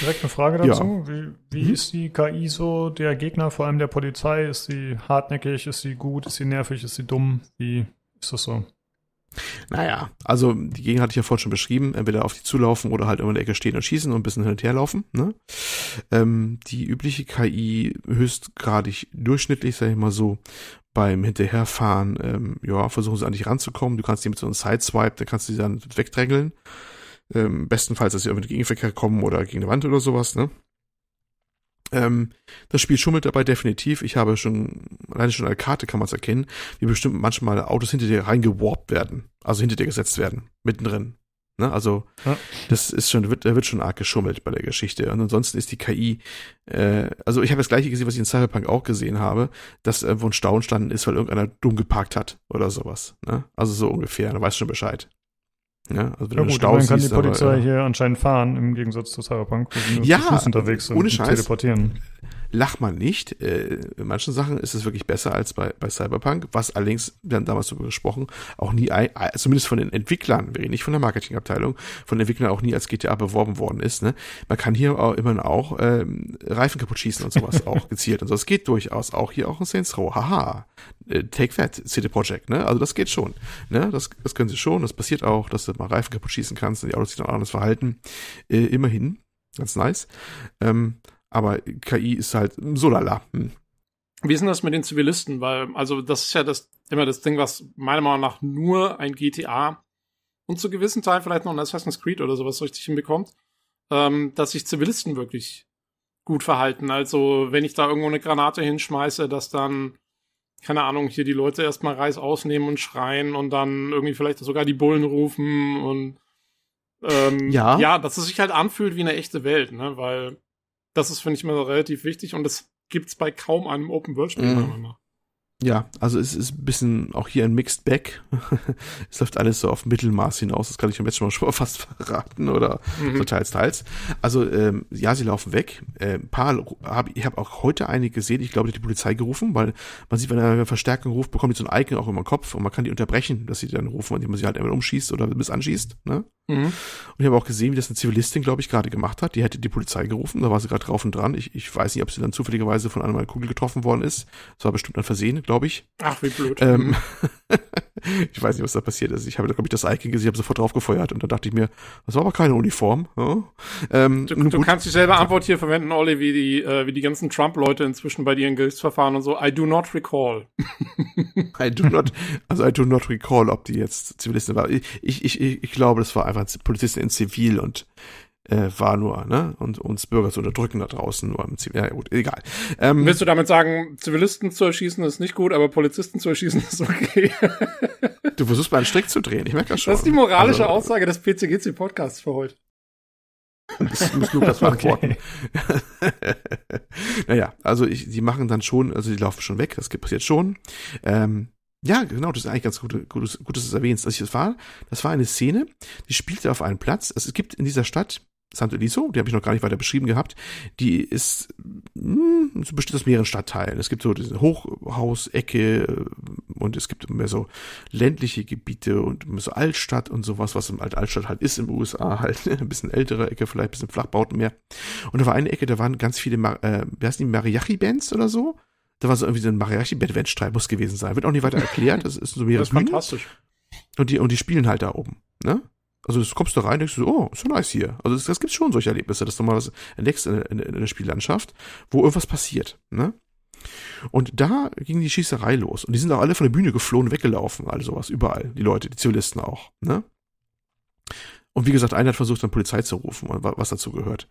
A: Direkt eine Frage dazu. Ja. Wie, wie hm? ist die KI so der Gegner, vor allem der Polizei? Ist sie hartnäckig? Ist sie gut? Ist sie nervig? Ist sie dumm? Wie ist das so?
B: Naja, also die Gegend hatte ich ja vorhin schon beschrieben, entweder auf die zulaufen oder halt immer in der Ecke stehen und schießen und ein bisschen hin und her laufen. Ne? Ähm, die übliche KI höchstgradig durchschnittlich, sag ich mal so, beim Hinterherfahren, ähm, ja, versuchen sie an dich ranzukommen. Du kannst die mit so einem Sideswipe, da kannst du sie dann wegdrängeln. Ähm, bestenfalls, dass sie irgendwie in den Gegenverkehr kommen oder gegen eine Wand oder sowas, ne? Ähm, das Spiel schummelt dabei definitiv. Ich habe schon, alleine schon an der Karte kann man es erkennen, wie bestimmt manchmal Autos hinter dir reingewarpt werden. Also hinter dir gesetzt werden. Mittendrin. Ne? Also, ja. das ist schon, wird, da wird schon arg geschummelt bei der Geschichte. Und ansonsten ist die KI, äh, also ich habe das gleiche gesehen, was ich in Cyberpunk auch gesehen habe, dass irgendwo ein Stau entstanden ist, weil irgendeiner dumm geparkt hat oder sowas. Ne? Also so ungefähr, da weißt du schon Bescheid.
A: Ja, also wenn ja, du gut, Stau kann die Polizei aber, ja. hier anscheinend fahren, im Gegensatz zu Cyberpunk, wo sie nur
B: ja,
A: unterwegs sind
B: ohne Scheiß.
A: teleportieren
B: lach mal nicht. Äh, in manchen Sachen ist es wirklich besser als bei, bei Cyberpunk, was allerdings, wir haben damals darüber gesprochen, auch nie, zumindest von den Entwicklern, wir reden nicht von der Marketingabteilung, von den Entwicklern auch nie als GTA beworben worden ist. Ne? Man kann hier auch immerhin auch ähm, Reifen kaputt schießen und sowas auch gezielt und so. Es geht durchaus auch hier auch in Saints Row. Haha. Äh, Take that, City Project, ne? Also das geht schon. Ne? Das, das können sie schon. Das passiert auch, dass du mal Reifen kaputt schießen kannst und die Autos sich dann auch anders verhalten. Äh, immerhin. Ganz nice. Ähm, aber KI ist halt so lala. Hm.
C: Wie ist denn das mit den Zivilisten? Weil, also, das ist ja das, immer das Ding, was meiner Meinung nach nur ein GTA und zu gewissen Teil vielleicht noch ein Assassin's Creed oder sowas richtig hinbekommt, ähm, dass sich Zivilisten wirklich gut verhalten. Also, wenn ich da irgendwo eine Granate hinschmeiße, dass dann, keine Ahnung, hier die Leute erstmal Reis ausnehmen und schreien und dann irgendwie vielleicht sogar die Bullen rufen und ähm, ja. ja, dass es sich halt anfühlt wie eine echte Welt, ne? Weil das ist, finde ich, immer relativ wichtig und das gibt's bei kaum einem Open-World-Spiel,
B: mhm. Ja, also es ist ein bisschen auch hier ein Mixed Bag. es läuft alles so auf Mittelmaß hinaus, das kann ich jetzt schon mal fast verraten oder mhm. so teils, teils. Also ähm, ja, sie laufen weg. Äh, ein paar hab, ich habe auch heute einige gesehen, ich glaube, die, die Polizei gerufen, weil man sieht, wenn er eine Verstärkung ruft, bekommt die so ein Icon auch immer im Kopf und man kann die unterbrechen, dass sie dann rufen, indem man sie halt einmal umschießt oder bis anschießt. Ne? Mhm. Und ich habe auch gesehen, wie das eine Zivilistin, glaube ich, gerade gemacht hat. Die hätte die Polizei gerufen, da war sie gerade drauf und dran. Ich, ich weiß nicht, ob sie dann zufälligerweise von einer Kugel getroffen worden ist. Das war bestimmt ein Versehen, glaube ich.
C: Ach, wie blöd.
B: Ähm, ich weiß nicht, was da passiert ist. Ich habe, glaube ich, das Icon gesehen, habe sofort drauf gefeuert und dann dachte ich mir, das war aber keine Uniform. Ja?
C: Ähm, du, du kannst dieselbe Antwort hier verwenden, Olli, wie die, äh, wie die ganzen Trump-Leute inzwischen bei dir in Gerichtsverfahren und so. I do not recall.
B: I do not, also I do not recall, ob die jetzt Zivilisten war. Ich, ich, ich, ich glaube, das war einfach Polizisten in Zivil und äh, war nur, ne? Und uns Bürger zu unterdrücken da draußen nur im Zivil. Ja, gut, egal.
C: Ähm, Willst du damit sagen, Zivilisten zu erschießen ist nicht gut, aber Polizisten zu erschießen ist okay?
B: du versuchst mal einen Strick zu drehen, ich merke das schon.
C: Das ist die moralische also, Aussage des PCGC-Podcasts für heute.
B: Das muss Lukas beantworten. naja, also ich, die machen dann schon, also die laufen schon weg, das passiert schon. Ähm, ja, genau, das ist eigentlich ganz gut, gut, gut dass du es erwähnst. Also das war, das war eine Szene, die spielte auf einem Platz. Also es gibt in dieser Stadt Santo Eliso, die habe ich noch gar nicht weiter beschrieben gehabt, die ist mh, hm, besteht aus mehreren Stadtteilen. Es gibt so diese Hochhausecke äh, und es gibt mehr so ländliche Gebiete und so Altstadt und sowas, was im Alt Altstadt halt ist im USA halt, ein bisschen ältere Ecke, vielleicht ein bisschen Flachbauten mehr. Und da war eine Ecke, da waren ganz viele, äh, wie heißen die, Mariachi-Bands oder so? Da war so irgendwie so ein Mariachi-Bandstreit muss gewesen sein. Wird auch nicht weiter erklärt. Das ist so mehrere
C: Das ist fantastisch.
B: Und die, und die spielen halt da oben, ne? Also du kommst da rein, denkst du, oh, ist so nice hier. Also das, das gibt schon solche Erlebnisse, dass du mal was entdeckst in, in, in der Spiellandschaft, wo irgendwas passiert, ne? Und da ging die Schießerei los. Und die sind auch alle von der Bühne geflohen, weggelaufen, all sowas, überall. Die Leute, die Zivilisten auch, ne? Und wie gesagt, einer hat versucht, dann Polizei zu rufen, was dazu gehört.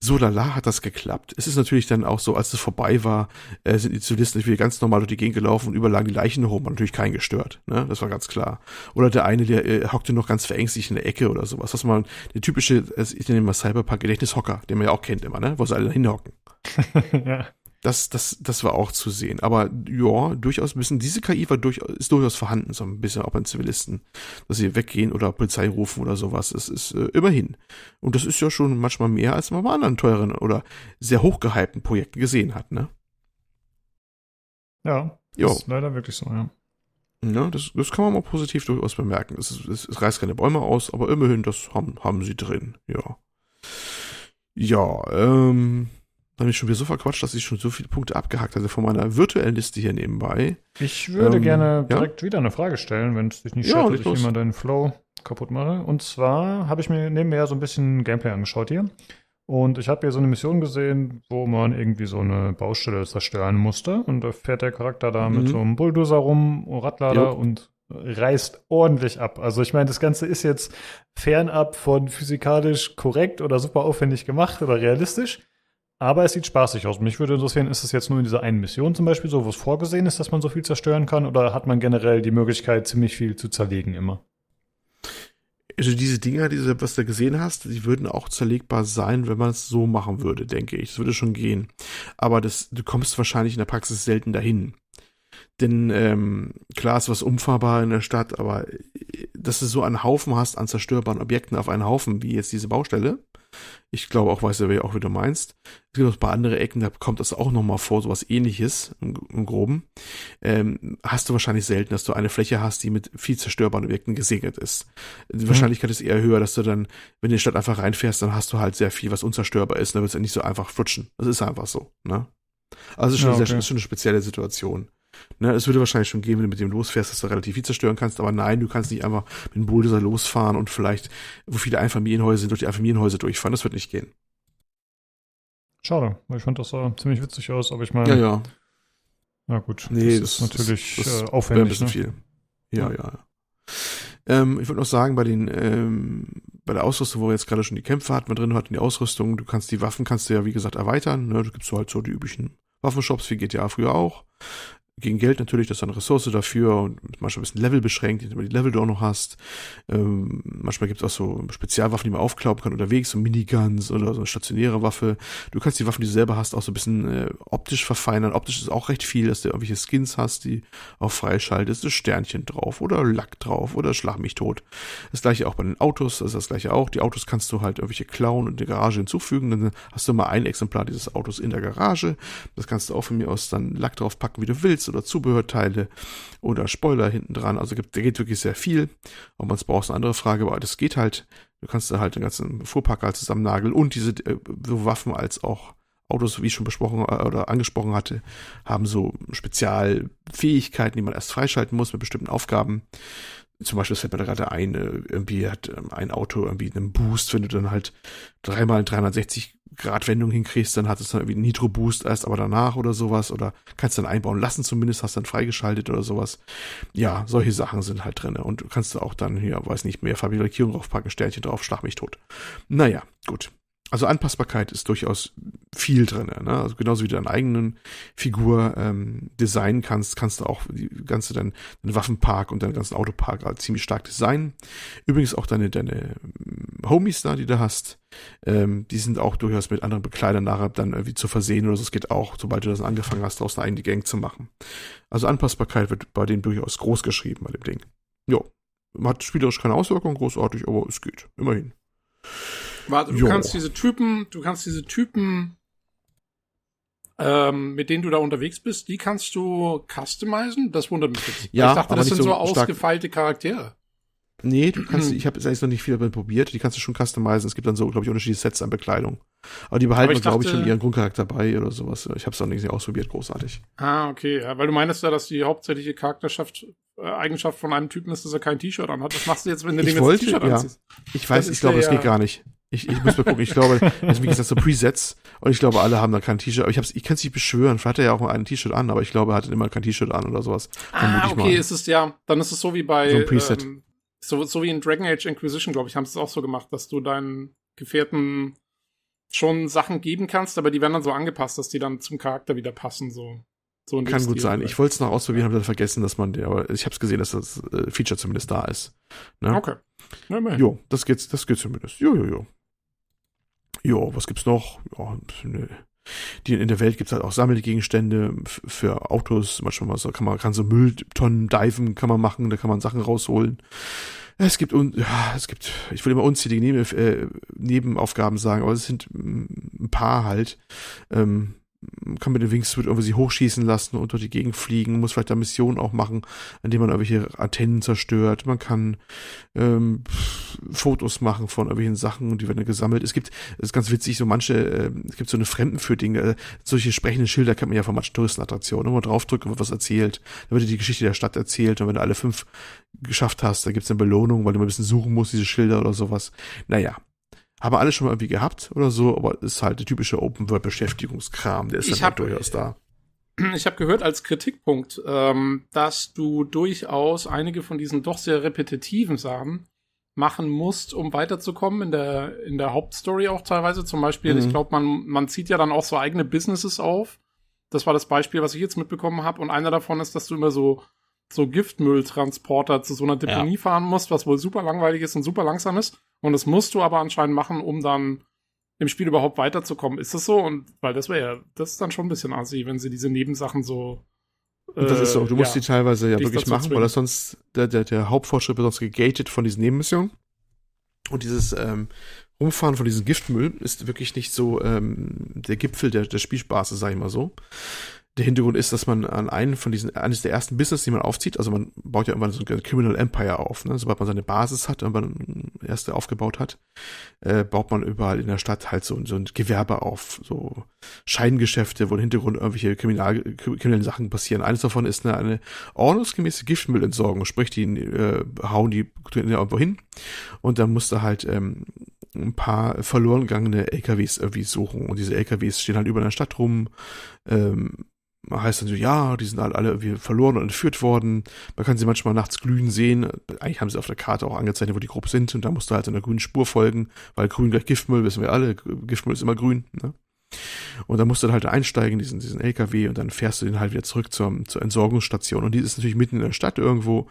B: So lala hat das geklappt. Es ist natürlich dann auch so, als es vorbei war, äh, sind die Zivilisten wieder ganz normal durch die Gegend gelaufen und überall die Leichen herum, hat natürlich keinen gestört. Ne? Das war ganz klar. Oder der eine, der äh, hockte noch ganz verängstigt in der Ecke oder sowas. Was man, der typische, ich nenne mal Cyberpunk-Gedächtnishocker, den man ja auch kennt immer, ne? Wo sie alle hinhocken. ja. Das, das, das war auch zu sehen. Aber ja, durchaus ein bisschen, diese KI war durch, ist durchaus vorhanden, so ein bisschen auch bei Zivilisten, dass sie weggehen oder Polizei rufen oder sowas. Das ist äh, immerhin. Und das ist ja schon manchmal mehr, als man bei anderen teuren oder sehr hochgehypten Projekten gesehen hat, ne?
A: Ja, jo. ist leider wirklich so, ja.
B: Ja, das, das kann man mal positiv durchaus bemerken. Es, es, es reißt keine Bäume aus, aber immerhin, das haben, haben sie drin, ja. Ja, ähm, habe ich schon wieder so verquatscht, dass ich schon so viele Punkte abgehakt hatte von meiner virtuellen Liste hier nebenbei.
A: Ich würde ähm, gerne direkt ja? wieder eine Frage stellen, wenn es dich nicht stört, ja, dass ich immer deinen Flow kaputt mache. Und zwar habe ich mir nebenher so ein bisschen Gameplay angeschaut hier. Und ich habe hier so eine Mission gesehen, wo man irgendwie so eine Baustelle zerstören musste. Und da fährt der Charakter da mhm. mit so einem Bulldozer rum, Radlader jo. und reißt ordentlich ab. Also ich meine, das Ganze ist jetzt fernab von physikalisch korrekt oder super aufwendig gemacht oder realistisch. Aber es sieht spaßig aus. Mich würde interessieren, ist es jetzt nur in dieser einen Mission zum Beispiel so, wo es vorgesehen ist, dass man so viel zerstören kann, oder hat man generell die Möglichkeit, ziemlich viel zu zerlegen immer?
B: Also diese Dinger, diese, was du gesehen hast, die würden auch zerlegbar sein, wenn man es so machen würde, denke ich. Das würde schon gehen. Aber das, du kommst wahrscheinlich in der Praxis selten dahin. Denn ähm, klar ist was umfahrbar in der Stadt, aber äh, dass du so einen Haufen hast an zerstörbaren Objekten auf einen Haufen, wie jetzt diese Baustelle, ich glaube auch, weiß ja auch, wie du meinst. Es gibt auch ein paar andere Ecken, da kommt das auch nochmal vor, sowas ähnliches im, im Groben. Ähm, hast du wahrscheinlich selten, dass du eine Fläche hast, die mit viel zerstörbaren Objekten gesegnet ist. Die mhm. Wahrscheinlichkeit ist eher höher, dass du dann, wenn du in die Stadt einfach reinfährst, dann hast du halt sehr viel, was unzerstörbar ist, und dann wird es ja nicht so einfach flutschen. Das ist einfach so, ne? Also es ist schon, ja, okay. sehr, ist schon eine spezielle Situation. Ne, es würde wahrscheinlich schon gehen, wenn du mit dem losfährst, dass du relativ viel zerstören kannst, aber nein, du kannst nicht einfach mit dem Bulldozer losfahren und vielleicht, wo viele Einfamilienhäuser sind, durch die Einfamilienhäuser durchfahren. Das wird nicht gehen.
A: Schade, weil ich fand das sah ziemlich witzig aus, aber ich meine.
B: Ja, ja.
A: Na gut, nee, das, das ist natürlich das, das äh, aufwendig. Ein bisschen
B: ne? viel. Ja, ja. ja. Ähm, ich würde noch sagen, bei den, ähm, bei der Ausrüstung, wo wir jetzt gerade schon die Kämpfe hatten, wir drin hatten die Ausrüstung, du kannst die Waffen, kannst du ja, wie gesagt, erweitern, ne? Du gibst so halt so die üblichen Waffenshops, wie GTA früher auch gegen Geld natürlich, das ist eine Ressource dafür und manchmal ein bisschen Level beschränkt, indem du die Level du auch noch hast. Ähm, manchmal gibt es auch so Spezialwaffen, die man aufklauben kann unterwegs, so Miniguns oder so eine stationäre Waffe. Du kannst die Waffen, die du selber hast, auch so ein bisschen äh, optisch verfeinern. Optisch ist auch recht viel, dass du irgendwelche Skins hast, die auch freischaltest, ist Sternchen drauf oder Lack drauf oder Schlag mich tot. Das gleiche auch bei den Autos, das ist das gleiche auch. Die Autos kannst du halt irgendwelche klauen und der Garage hinzufügen, dann hast du mal ein Exemplar dieses Autos in der Garage. Das kannst du auch von mir aus dann Lack drauf packen, wie du willst oder Zubehörteile oder Spoiler hinten dran. Also gibt, da geht wirklich sehr viel. Ob man es braucht, ist eine andere Frage, aber das geht halt. Du kannst da halt den ganzen Fuhrpacker halt zusammennageln und diese äh, Waffen als auch Autos, wie ich schon besprochen äh, oder angesprochen hatte, haben so Spezialfähigkeiten, die man erst freischalten muss mit bestimmten Aufgaben. Zum Beispiel, das fällt mir gerade ein, äh, irgendwie hat ähm, ein Auto irgendwie einen Boost, wenn du dann halt dreimal 360 Grad Wendung hinkriegst, dann hat es dann irgendwie einen Nitro Boost erst aber danach oder sowas oder kannst dann einbauen lassen zumindest, hast dann freigeschaltet oder sowas. Ja, solche Sachen sind halt drinne und du kannst auch dann hier, weiß nicht, mehr Farbierlackierung draufpacken, Sternchen drauf, schlag mich tot. Naja, gut. Also Anpassbarkeit ist durchaus viel drin. Ne? Also genauso wie du deine eigenen Figur ähm, designen kannst, kannst du auch die ganze dein, deinen Waffenpark und deinen ganzen Autopark halt ziemlich stark designen. Übrigens auch deine deine ähm, Homies da, die du hast, ähm, die sind auch durchaus mit anderen Bekleidern nachher dann irgendwie zu versehen oder so. Es geht auch, sobald du das angefangen hast, daraus eine eigene Gang zu machen. Also Anpassbarkeit wird bei dem durchaus groß geschrieben bei dem Ding. Jo, hat spielerisch keine Auswirkungen großartig, aber es geht immerhin.
C: Warte, du jo. kannst diese Typen, du kannst diese Typen, ähm, mit denen du da unterwegs bist, die kannst du customizen? Das wundert mich jetzt.
B: Ja,
C: ich dachte, das sind so,
B: so
C: ausgefeilte Charaktere.
B: Nee, du kannst, ich habe jetzt eigentlich noch nicht viel damit probiert, die kannst du schon customizen. Es gibt dann so, glaube ich, unterschiedliche Sets an Bekleidung. Aber die behalten, glaube ich, schon ihren Grundcharakter bei oder sowas. Ich habe es noch nicht ausprobiert, großartig.
C: Ah, okay. Ja, weil du meinst ja, dass die hauptsächliche Charakterschaft, äh, Eigenschaft von einem Typen ist, dass er kein T-Shirt anhat. Was machst du jetzt, wenn du
B: ich
C: dem
B: wollte, jetzt ein T-Shirt ja. anziehst? Ich weiß, ich glaube, das geht gar nicht. Ich, ich muss mal gucken. Ich glaube, also wie gesagt, so Presets. Und ich glaube, alle haben da kein T-Shirt. Aber ich, hab's, ich kann es nicht beschwören. Vielleicht hat er ja auch mal ein T-Shirt an, aber ich glaube, er hatte immer kein T-Shirt an oder sowas.
C: Ah, okay, ist es ja. Dann ist es so wie bei.
B: So ein Preset.
C: Ähm, so, so wie in Dragon Age Inquisition, glaube ich, haben sie es auch so gemacht, dass du deinen Gefährten schon Sachen geben kannst, aber die werden dann so angepasst, dass die dann zum Charakter wieder passen. So. So
B: Kann gut
C: Stil
B: sein. Ich wollte es noch ausprobieren, habe dann vergessen, dass man, aber ich habe es gesehen, dass das äh, Feature zumindest da ist. Ne?
C: Okay. Ja.
B: Jo, das geht, das geht zumindest. Jo, jo, jo. Jo, was gibt's noch? Ja, nö. Die, in der Welt gibt's halt auch Sammelgegenstände für Autos. Manchmal mal so, kann man kann so Mülltonnen diven, kann man machen, da kann man Sachen rausholen. Es gibt, un, ja, es gibt, ich will immer unzählige Neben, äh, Nebenaufgaben sagen, aber es sind ein paar halt. Ähm, kann mit dem Wingsuit irgendwie sie hochschießen lassen und durch die Gegend fliegen, muss vielleicht da Missionen auch machen, indem man irgendwelche Antennen zerstört. Man kann ähm, Fotos machen von irgendwelchen Sachen die werden gesammelt. Es gibt, es ist ganz witzig, so manche, äh, es gibt so eine Fremdenführdinge, äh, solche sprechenden Schilder kennt man ja von manchen Touristenattraktionen. Wenn man draufdrückt wird was erzählt, dann wird dir die Geschichte der Stadt erzählt und wenn du alle fünf geschafft hast, dann gibt's eine Belohnung, weil du mal ein bisschen suchen musst, diese Schilder oder sowas. Naja. Haben wir alle schon mal irgendwie gehabt oder so, aber ist halt der typische Open-World-Beschäftigungskram, der ist
C: Ich
B: halt durchaus da.
C: Ich habe gehört als Kritikpunkt, ähm, dass du durchaus einige von diesen doch sehr repetitiven Sachen machen musst, um weiterzukommen in der in der Hauptstory auch teilweise. Zum Beispiel,
B: Mhm.
C: ich glaube, man man zieht ja dann auch so eigene Businesses auf. Das war das Beispiel, was ich jetzt mitbekommen habe. Und einer davon ist, dass du immer so so Giftmülltransporter zu so einer Deponie fahren musst, was wohl super langweilig ist und super langsam ist. Und das musst du aber anscheinend machen, um dann im Spiel überhaupt weiterzukommen. Ist das so? Und weil das wäre ja, das ist dann schon ein bisschen assi, wenn sie diese Nebensachen so.
B: Und das ist so, du musst
C: ja,
B: die teilweise ja wirklich machen, weil
C: zwingen.
B: das sonst, der, der, der Hauptfortschritt wird sonst gegatet von diesen Nebenmissionen. Und dieses ähm, Rumfahren von diesem Giftmüll ist wirklich nicht so ähm, der Gipfel der, der Spielspaße, sag ich mal so. Der Hintergrund ist, dass man an einen von diesen, eines der ersten Business, die man aufzieht, also man baut ja irgendwann so ein Criminal Empire auf, ne? Sobald man seine Basis hat, irgendwann erste aufgebaut hat, äh, baut man überall in der Stadt halt so, so ein Gewerbe auf, so Scheingeschäfte, wo im Hintergrund irgendwelche Kriminal, kriminellen Sachen passieren. Eines davon ist eine, eine ordnungsgemäße Giftmüllentsorgung, sprich, die äh, hauen die irgendwo hin und dann musst du halt ähm, ein paar verloren gegangene LKWs irgendwie suchen und diese LKWs stehen halt über der Stadt rum, ähm, heißt dann so, ja, die sind alle, alle irgendwie verloren und entführt worden. Man kann sie manchmal nachts glühen sehen. Eigentlich haben sie auf der Karte auch angezeichnet, wo die grob sind und da musst du halt einer grünen Spur folgen, weil grün gleich Giftmüll, wissen wir alle, Giftmüll ist immer grün. Ne? Und dann musst du dann halt einsteigen, diesen, diesen LKW, und dann fährst du den halt wieder zurück zur, zur Entsorgungsstation. Und die ist natürlich mitten in der Stadt irgendwo.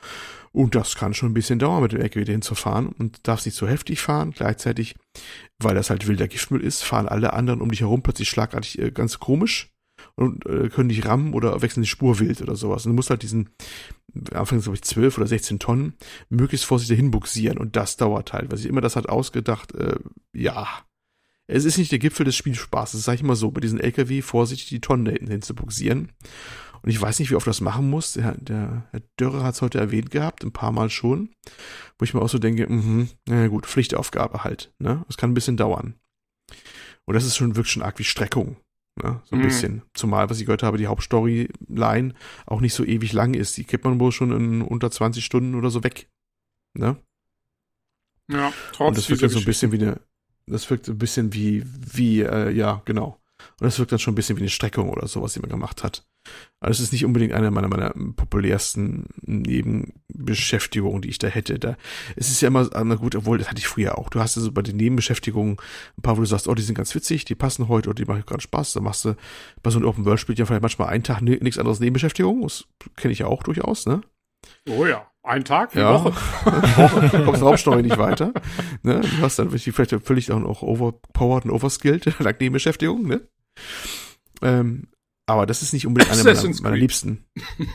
B: Und das kann schon ein bisschen dauern, mit dem LKW dahin zu fahren. Und darfst nicht so heftig fahren. Gleichzeitig, weil das halt wilder Giftmüll ist, fahren alle anderen um dich herum plötzlich schlagartig äh, ganz komisch und äh, können dich rammen oder wechseln die Spur wild oder sowas. Und du musst halt diesen, anfangs glaube ich 12 oder 16 Tonnen, möglichst vorsichtig hinbuxieren. Und das dauert halt. Weil sich immer das hat ausgedacht, äh, ja, es ist nicht der Gipfel des Spielspaßes, sag ich mal so, bei diesen LKW vorsichtig die Tonnen da hinten hin zu buxieren. Und ich weiß nicht, wie oft das machen muss. Der, der Herr Dörrer hat es heute erwähnt gehabt, ein paar Mal schon. Wo ich mir auch so denke, mhm, na gut, Pflichtaufgabe halt. Ne? Das kann ein bisschen dauern. Und das ist schon wirklich schon arg wie Streckung. Ne? So ein
C: Mhm.
B: bisschen. Zumal, was ich gehört habe, die Hauptstoryline auch nicht so ewig lang ist. Die kriegt man wohl schon in unter 20 Stunden oder so weg. Ne?
C: Ja,
B: Und
C: trotz
B: das wirkt dann so ein bisschen wie eine, das wirkt ein bisschen wie, wie, äh, ja, genau. Und das wirkt dann schon ein bisschen wie eine Streckung oder sowas, die man gemacht hat. Also es ist nicht unbedingt eine meiner, meiner populärsten Nebenbeschäftigungen, die ich da hätte. Da, es ist ja immer, na gut, obwohl, das hatte ich früher auch. Du hast also bei den Nebenbeschäftigungen ein paar, wo du sagst, oh, die sind ganz witzig, die passen heute oder die machen gerade Spaß. Da machst du, bei so einem Open World spielt ja vielleicht manchmal einen Tag ni- nichts anderes Nebenbeschäftigung. Das kenne ich ja auch durchaus, ne?
C: Oh ja, ein Tag, eine
B: Ja,
C: Woche.
B: Woche. kommst Hauptstory nicht weiter. Ne? Du hast dann wirklich vielleicht völlig auch noch overpowered und overskilled, dank Nebenbeschäftigung, ne? Ähm, aber das ist nicht unbedingt eine meiner, meiner. Liebsten.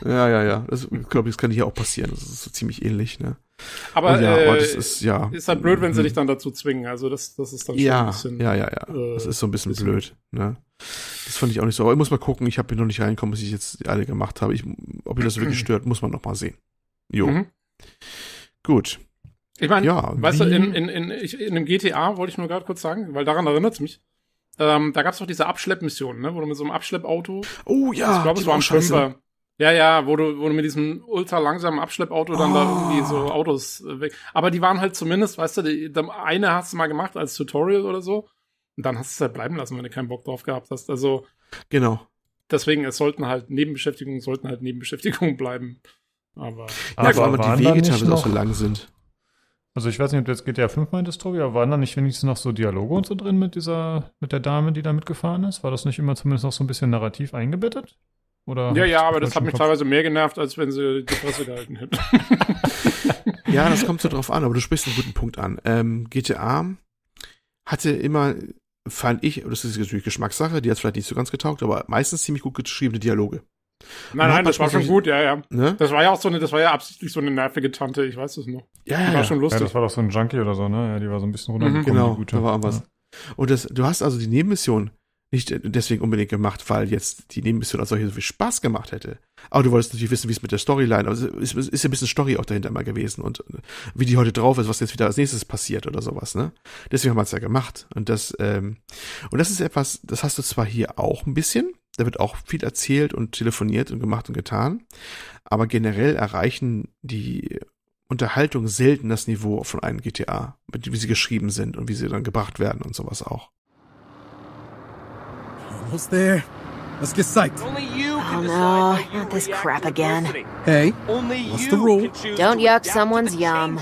B: Ja, ja, ja. Das, ich glaube, das kann hier auch passieren. Das ist so ziemlich ähnlich, ne?
C: Aber,
B: Und ja,
C: äh,
B: aber das ist, ja.
C: ist halt blöd, wenn sie
B: Mhm.
C: dich dann dazu zwingen. Also das, das ist dann schon
B: Ja,
C: ein bisschen.
B: ja, ja, ja.
C: äh,
B: Das ist so ein bisschen blöd, ne? Das fand ich auch nicht so. Aber ich muss mal gucken. Ich habe hier noch nicht reinkommen, bis ich jetzt alle gemacht habe. Ich, ob mich das wirklich stört, muss man noch mal sehen. Jo.
C: Mhm.
B: Gut.
C: Ich meine,
B: Ja,
C: weißt du, in, in, in, ich, in dem GTA wollte ich nur gerade kurz sagen, weil daran erinnert es mich. Ähm, da gab es doch diese Abschleppmission, ne, wo du mit so einem Abschleppauto.
B: Oh ja,
C: ich glaube, es
B: war
C: ein. Fünfer. Ja, ja, wo du, wo du mit diesem ultra langsamen Abschleppauto dann da irgendwie so Autos äh, weg. Aber die waren halt zumindest, weißt du, die, die eine hast du mal gemacht als Tutorial oder so. Und dann hast du es halt bleiben lassen, wenn du keinen Bock drauf gehabt hast. Also.
B: Genau.
C: Deswegen, es sollten halt Nebenbeschäftigungen, sollten halt Nebenbeschäftigungen bleiben. Aber,
B: ja,
A: Aber
B: vor allem die
A: da
B: Wege teilweise auch so lang sind.
A: Also ich weiß nicht, ob du jetzt GTA 5 meintest, Tobi, aber waren da nicht wenigstens noch so Dialoge und so drin mit dieser, mit der Dame, die da mitgefahren ist? War das nicht immer zumindest noch so ein bisschen narrativ eingebettet? Oder
C: ja, ja, aber das hat mich
A: Kopf?
C: teilweise mehr genervt, als wenn sie die Presse gehalten hätten.
B: Ja, das kommt so drauf an, aber du sprichst einen guten Punkt an. Ähm, GTA hatte immer, fand ich, das ist natürlich Geschmackssache, die hat vielleicht nicht so ganz getaugt, aber meistens ziemlich gut geschriebene Dialoge.
C: Nein, nein, das war schon gut, ja, ja.
B: Ne?
C: Das war ja auch so eine, das war ja absichtlich so eine nervige Tante, ich weiß es noch.
B: Ja,
C: Die
B: ja,
C: war
B: ja.
C: schon
A: Ja,
C: lustig.
A: das war doch so ein Junkie oder so, ne? Ja, die war so ein bisschen runtergekommen,
B: Genau,
A: die gute.
B: da war irgendwas.
A: Ja.
B: Und das, du hast also die Nebenmission nicht deswegen unbedingt gemacht, weil jetzt die Nebenmission als solche so viel Spaß gemacht hätte. Aber du wolltest natürlich wissen, wie es mit der Storyline, also es ist, ist ja ein bisschen Story auch dahinter mal gewesen und äh, wie die heute drauf ist, was jetzt wieder als nächstes passiert oder sowas, ne? Deswegen haben wir es ja gemacht. Und das, ähm, und das ist etwas, das hast du zwar hier auch ein bisschen, da wird auch viel erzählt und telefoniert und gemacht und getan, aber generell erreichen die Unterhaltung selten das Niveau von einem GTA, mit wie sie geschrieben sind und wie sie dann gebracht werden und sowas auch.
U: Almost there. Let's get psyched.
J: Oh no, not this crap again.
U: Hey,
V: Only
U: what's
V: you
U: the rule?
V: can
J: Don't yuck someone's yum.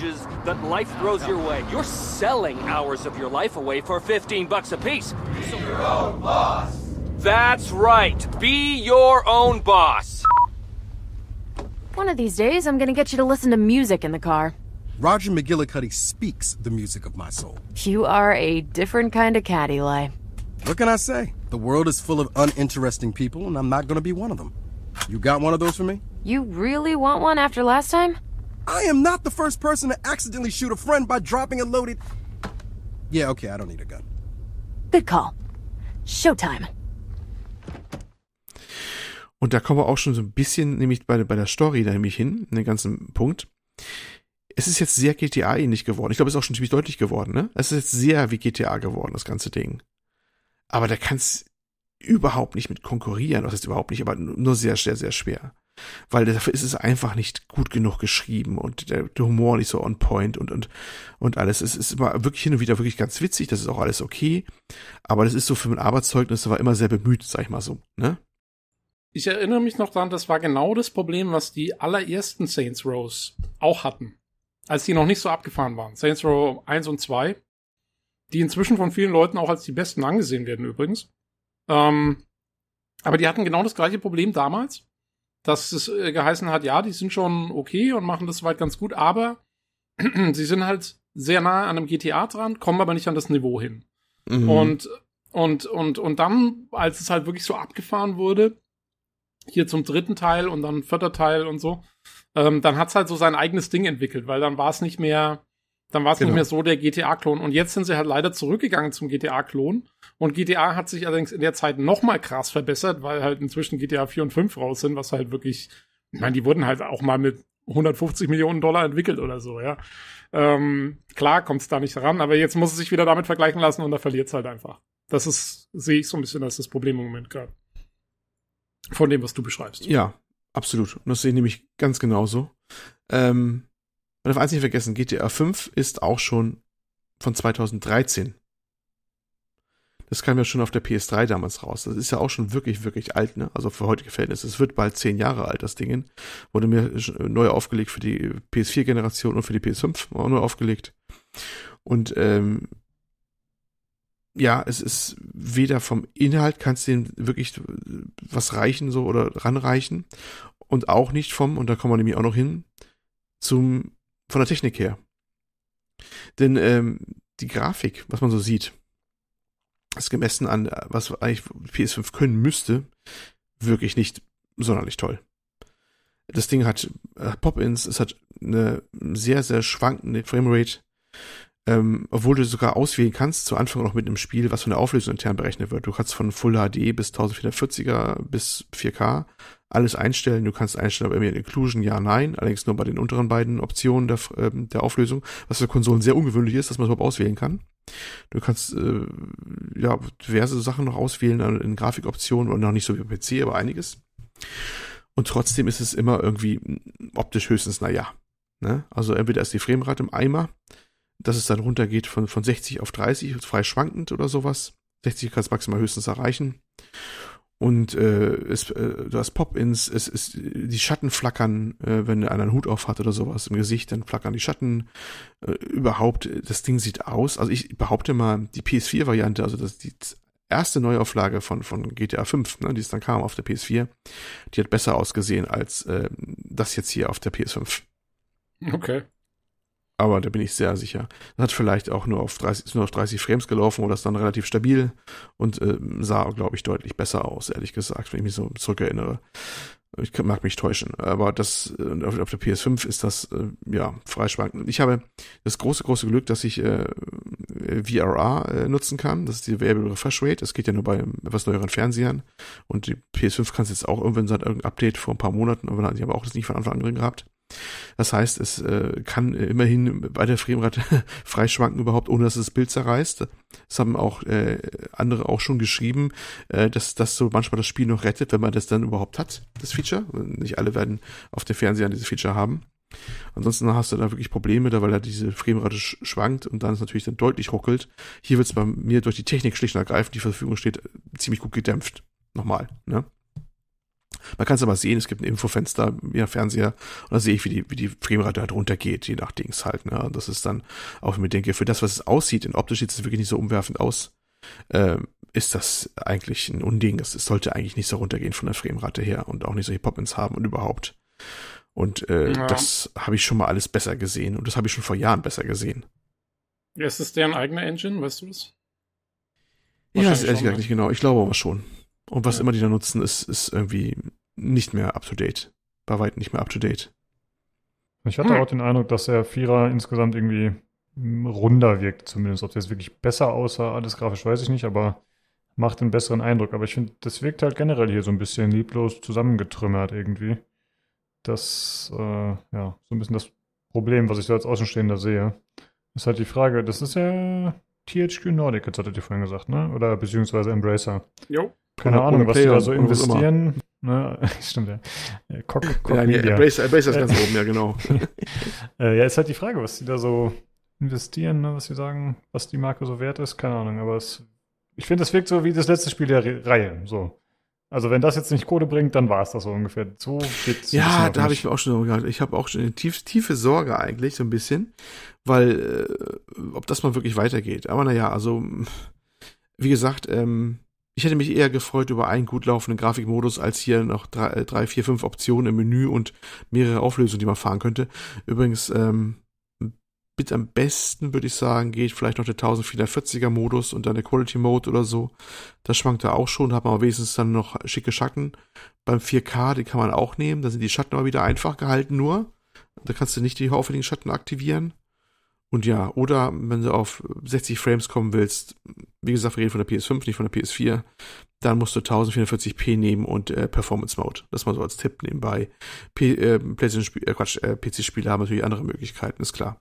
V: That life throws your way. You're selling hours of your life away for 15 bucks a piece. your own boss. That's right. Be your own boss.
J: One of these days, I'm gonna get you to listen to music in the car.
U: Roger McGillicuddy speaks the music of my soul.
J: You are a different kind of cat, Eli.
U: What can I say? The world is full of uninteresting people, and I'm not going to be one of them. You got one of those for me?
J: You really want one after last time?
U: I am not the first person to accidentally shoot a friend by dropping a loaded. Yeah, okay, I don't need a gun.
J: Good call. Showtime.
B: Und da kommen wir auch schon so ein bisschen, nämlich bei, bei der Story da nämlich hin, in den ganzen Punkt. Es ist jetzt sehr GTA-ähnlich geworden. Ich glaube, es ist auch schon ziemlich deutlich geworden, ne? Es ist jetzt sehr wie GTA geworden, das ganze Ding. Aber da kann's überhaupt nicht mit konkurrieren. Das ist überhaupt nicht, aber nur sehr, sehr, sehr schwer. Weil dafür ist es einfach nicht gut genug geschrieben und der, der Humor nicht so on point und, und, und alles. Es ist immer wirklich hin und wieder wirklich ganz witzig, das ist auch alles okay. Aber das ist so für mein Arbeitszeugnis, war immer sehr bemüht, sag ich mal so, ne?
C: Ich erinnere mich noch daran, das war genau das Problem, was die allerersten Saints Rows auch hatten. Als die noch nicht so abgefahren waren. Saints Row 1 und 2. Die inzwischen von vielen Leuten auch als die besten angesehen werden übrigens. Ähm, aber die hatten genau das gleiche Problem damals. Dass es äh, geheißen hat, ja, die sind schon okay und machen das soweit ganz gut, aber sie sind halt sehr nah an einem GTA dran, kommen aber nicht an das Niveau hin.
B: Mhm.
C: Und, und, und, und dann, als es halt wirklich so abgefahren wurde, hier zum dritten Teil und dann vierter Teil und so, ähm, dann hat's halt so sein eigenes Ding entwickelt, weil dann war es nicht mehr, dann war es
B: Genau.
C: nicht mehr so der GTA-Klon. Und jetzt sind sie halt leider zurückgegangen zum GTA-Klon. Und GTA hat sich allerdings in der Zeit noch mal krass verbessert, weil halt inzwischen GTA 4 und 5 raus sind, was halt wirklich, ich meine, die wurden halt auch mal mit 150 Millionen Dollar entwickelt oder so, ja. Ähm, klar kommt's da nicht ran, aber jetzt muss es sich wieder damit vergleichen lassen und da verliert's halt einfach. Das ist, sehe ich so ein bisschen als das Problem im Moment gerade. Von dem, was du beschreibst.
B: Ja, absolut. Und das sehe ich nämlich ganz genauso. Ähm, man darf eins nicht vergessen, GTA 5 ist auch schon von 2013. Das kam ja schon auf der PS3 damals raus. Das ist ja auch schon wirklich, wirklich alt, ne? Also für heutige Verhältnisse. Es wird bald zehn Jahre alt, das Ding. Wurde mir schon neu aufgelegt für die PS4-Generation und für die PS5 auch neu aufgelegt. Und ähm, ja, es ist weder vom Inhalt kannst du dem wirklich was reichen so oder ranreichen und auch nicht vom, und da kommen wir nämlich auch noch hin, zum, von der Technik her. Denn ähm, die Grafik, was man so sieht, ist gemessen an, was eigentlich PS5 können müsste, wirklich nicht sonderlich toll. Das Ding hat äh, Pop-ins, es hat eine sehr, sehr schwankende Framerate, ähm, obwohl du sogar auswählen kannst, zu Anfang noch mit einem Spiel, was von der Auflösung intern berechnet wird. Du kannst von Full HD bis 1440er bis 4K alles einstellen. Du kannst einstellen, ob irgendwie Inclusion ja, nein, allerdings nur bei den unteren beiden Optionen der, ähm, der Auflösung, was für Konsolen sehr ungewöhnlich ist, dass man es überhaupt auswählen kann. Du kannst äh, ja diverse Sachen noch auswählen in Grafikoptionen und noch nicht so wie PC, aber einiges. Und trotzdem ist es immer irgendwie optisch höchstens, naja. Ne? Also entweder ist die Framerate im Eimer, dass es dann runtergeht von, von 60 auf 30, frei schwankend oder sowas. 60 kann es maximal höchstens erreichen. Und äh, es, äh, du hast Pop-Ins, es ist die Schatten flackern, äh, wenn einer einen Hut auf hat oder sowas im Gesicht, dann flackern die Schatten. Äh, überhaupt, das Ding sieht aus. Also ich behaupte mal, die PS4-Variante, also das die erste Neuauflage von, von GTA 5, ne, die es dann kam auf der PS4, die hat besser ausgesehen als äh, das jetzt hier auf der PS5.
C: Okay.
B: Aber da bin ich sehr sicher. Das hat vielleicht auch nur auf 30, ist nur auf 30 Frames gelaufen oder ist dann relativ stabil und äh, sah, glaube ich, deutlich besser aus, ehrlich gesagt, wenn ich mich so zurückerinnere. Ich mag mich täuschen, aber das äh, auf, auf der PS5 ist das äh, ja freischwankend. Ich habe das große, große Glück, dass ich äh, VRR äh, nutzen kann. Das ist die Variable Refresh Rate. Das geht ja nur bei etwas neueren Fernsehern. Und die PS5 kann es jetzt auch irgendwann seit irgendein Update vor ein paar Monaten, aber die haben auch das nicht von Anfang an drin gehabt. Das heißt, es äh, kann immerhin bei der Framerate freischwanken überhaupt, ohne dass das Bild zerreißt. Das haben auch äh, andere auch schon geschrieben, äh, dass das so manchmal das Spiel noch rettet, wenn man das dann überhaupt hat, das Feature. Nicht alle werden auf den Fernsehern dieses Feature haben. Ansonsten hast du da wirklich Probleme, da weil da diese Framerate sch schwankt und dann ist natürlich dann deutlich ruckelt. Hier wird es bei mir durch die Technik schlicht und ergreifend, die zur Verfügung steht, ziemlich gut gedämpft. Nochmal, ne? Man kann es aber sehen, es gibt ein Infofenster via Fernseher und da sehe ich, wie die, wie die Framerate halt runtergeht, je nach Dings halt. Ne? Und das ist dann auch, wenn ich denke, für das, was es aussieht, in optisch sieht es wirklich nicht so umwerfend aus, äh, ist das eigentlich ein Unding. Es, es sollte eigentlich nicht so runtergehen von der Framerate her und auch nicht solche Pop-ins haben und überhaupt. Und äh, ja. das habe ich schon mal alles besser gesehen und das habe ich schon vor Jahren besser gesehen.
C: Ist das deren eigener Engine, weißt du das?
B: Ich weiß es ehrlich gesagt nicht genau. Ich glaube aber schon. Und was ja. immer die da nutzen, ist, ist irgendwie nicht mehr up to date. Bei weitem nicht mehr up to date.
A: Ich hatte hm. auch den Eindruck, dass der Vierer insgesamt irgendwie runder wirkt, zumindest. Ob der jetzt wirklich besser aussah, alles grafisch weiß ich nicht, aber macht einen besseren Eindruck. Aber ich finde, das wirkt halt generell hier so ein bisschen lieblos zusammengetrümmert irgendwie. Das, äh, ja, so ein bisschen das Problem, was ich so als Außenstehender sehe. Ist halt die Frage, das ist ja THQ Nordic, jetzt hattet ihr vorhin gesagt, ne? Oder beziehungsweise Embracer.
C: Jo.
A: Keine Ahnung, was die da so investieren. Ne? Stimmt, ja.
B: Cock, Cock ja, nee, Embracer, Embracer ist ganz oben, ja, genau.
A: Äh, ja, ist halt die Frage, was die da so investieren, ne? was sie sagen, was die Marke so wert ist. Keine Ahnung, aber es, ich finde, es wirkt so wie das letzte Spiel der Re Reihe. So. Also wenn das jetzt nicht Kohle bringt, dann war es das so ungefähr. So geht's.
B: Ja, da habe ich mir auch schon gedacht. Ich habe auch schon eine tief, tiefe Sorge eigentlich so ein bisschen, weil äh, ob das mal wirklich weitergeht. Aber naja, also wie gesagt, ähm, ich hätte mich eher gefreut über einen gut laufenden Grafikmodus, als hier noch drei, äh, drei, vier, fünf Optionen im Menü und mehrere Auflösungen, die man fahren könnte. Übrigens, ähm, mit am besten, würde ich sagen, geht vielleicht noch der 1440er Modus und dann der Quality Mode oder so. Das schwankt da auch schon, hat man aber wenigstens dann noch schicke Schatten. Beim 4K, die kann man auch nehmen, da sind die Schatten aber wieder einfach gehalten nur. Da kannst du nicht die aufwendigen Schatten aktivieren. Und ja, oder wenn du auf 60 Frames kommen willst, wie gesagt, wir reden von der PS5, nicht von der PS4, dann musst du 1440p nehmen und äh, Performance Mode. Das mal so als Tipp nebenbei. P äh, PlayStation äh, Quatsch, äh, PC-Spiele haben natürlich andere Möglichkeiten, ist klar.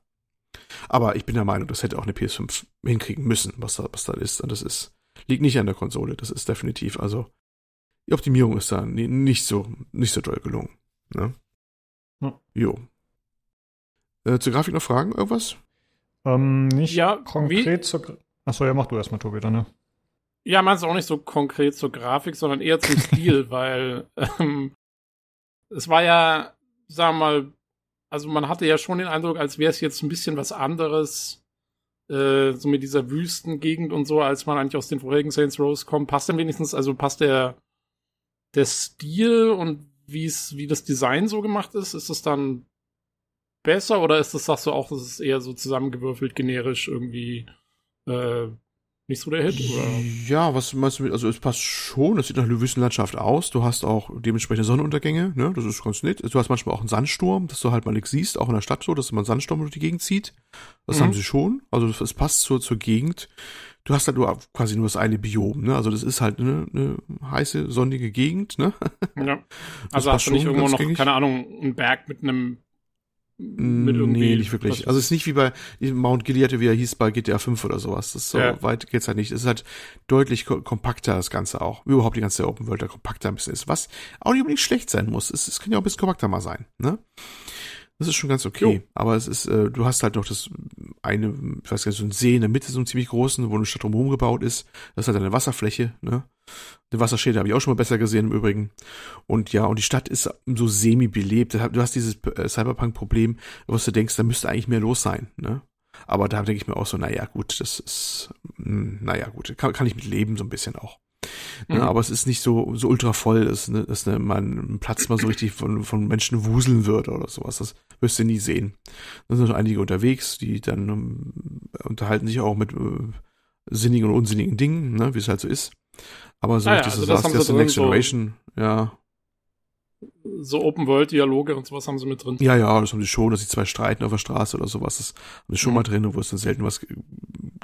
B: Aber ich bin der Meinung, das hätte auch eine PS5 hinkriegen müssen, was da, was da ist. Und das ist, liegt nicht an der Konsole, das ist definitiv, also, die Optimierung ist da nicht so, nicht so doll gelungen. Ne? Hm. Jo. Äh, zur Grafik noch Fragen? Irgendwas?
A: Ähm, nicht ja, konkret zur. Achso, ja, mach du erstmal, Tobi, dann, ne?
C: Ja, meinst auch nicht so konkret zur Grafik, sondern eher zum Stil, weil ähm, es war ja, sagen wir mal, also man hatte ja schon den Eindruck, als wäre es jetzt ein bisschen was anderes, äh, so mit dieser Wüstengegend und so, als man eigentlich aus den vorherigen Saints Rose kommt. Passt denn wenigstens, also passt der, der Stil und wie es, wie das Design so gemacht ist, ist es dann besser oder ist das, sagst du auch, das ist eher so zusammengewürfelt, generisch irgendwie äh, nicht so der Hit? Oder?
B: Ja, was meinst du mit, also es passt schon, es sieht nach einer Wüstenlandschaft aus, du hast auch dementsprechende Sonnenuntergänge, ne, das ist ganz nett. Du hast manchmal auch einen Sandsturm, dass du halt mal nichts siehst, auch in der Stadt so, dass man einen Sandsturm durch die Gegend zieht. Das mhm. haben sie schon, also es passt zur, zur Gegend. Du hast halt nur quasi nur das eine Biom, ne? Also das ist halt eine, eine heiße, sonnige Gegend, ne?
C: Ja. Also hast du nicht irgendwo noch, keine Ahnung, einen Berg mit einem mit irgendwie.
B: Nee, nicht wirklich. Also es ist nicht wie bei Mount Gilead, wie er hieß bei GTA 5 oder sowas. Das ist so
C: Ja.
B: weit geht's halt nicht. Es ist halt deutlich ko kompakter, das Ganze auch. Wie überhaupt die ganze Open World da kompakter ein bisschen ist. Was auch nicht unbedingt schlecht sein muss. Es, es kann ja auch ein bisschen kompakter mal sein, ne? Das ist schon ganz okay.
C: Jo.
B: Aber es ist, äh, du hast halt noch das eine, ich weiß gar nicht, so ein See in der Mitte, so einen ziemlich großen, wo eine Stadt drumherum gebaut ist. Das ist halt eine Wasserfläche, ne? Den Wasserschädel habe ich auch schon mal besser gesehen im Übrigen. Und ja, und die Stadt ist so semi-belebt. Du hast dieses äh, Cyberpunk-Problem, wo du denkst, da müsste eigentlich mehr los sein, ne? Aber da denke ich mir auch so, naja, gut, das ist, mh, naja, gut, kann, kann ich mit leben, so ein bisschen auch. Ne,
C: Mhm.
B: aber es ist nicht so, so ultra voll, dass, ne, dass ne, man ein Platz mal so richtig von, von Menschen wuseln würde oder sowas. Das wirst du nie sehen. Da sind noch einige unterwegs, die dann ähm, unterhalten sich auch mit äh, sinnigen und unsinnigen Dingen, ne, wie es halt so ist. Aber so
C: Ah ja, also
B: so
C: das haben
B: das ist
C: sie
B: die
C: drin,
B: Next
C: so-
B: Generation, ja.
C: So Open-World-Dialoge und sowas haben sie mit drin.
B: Ja, ja, das haben sie schon, dass sie zwei streiten auf der Straße oder sowas. Das haben sie schon
C: Mhm.
B: mal drin, wo es dann selten was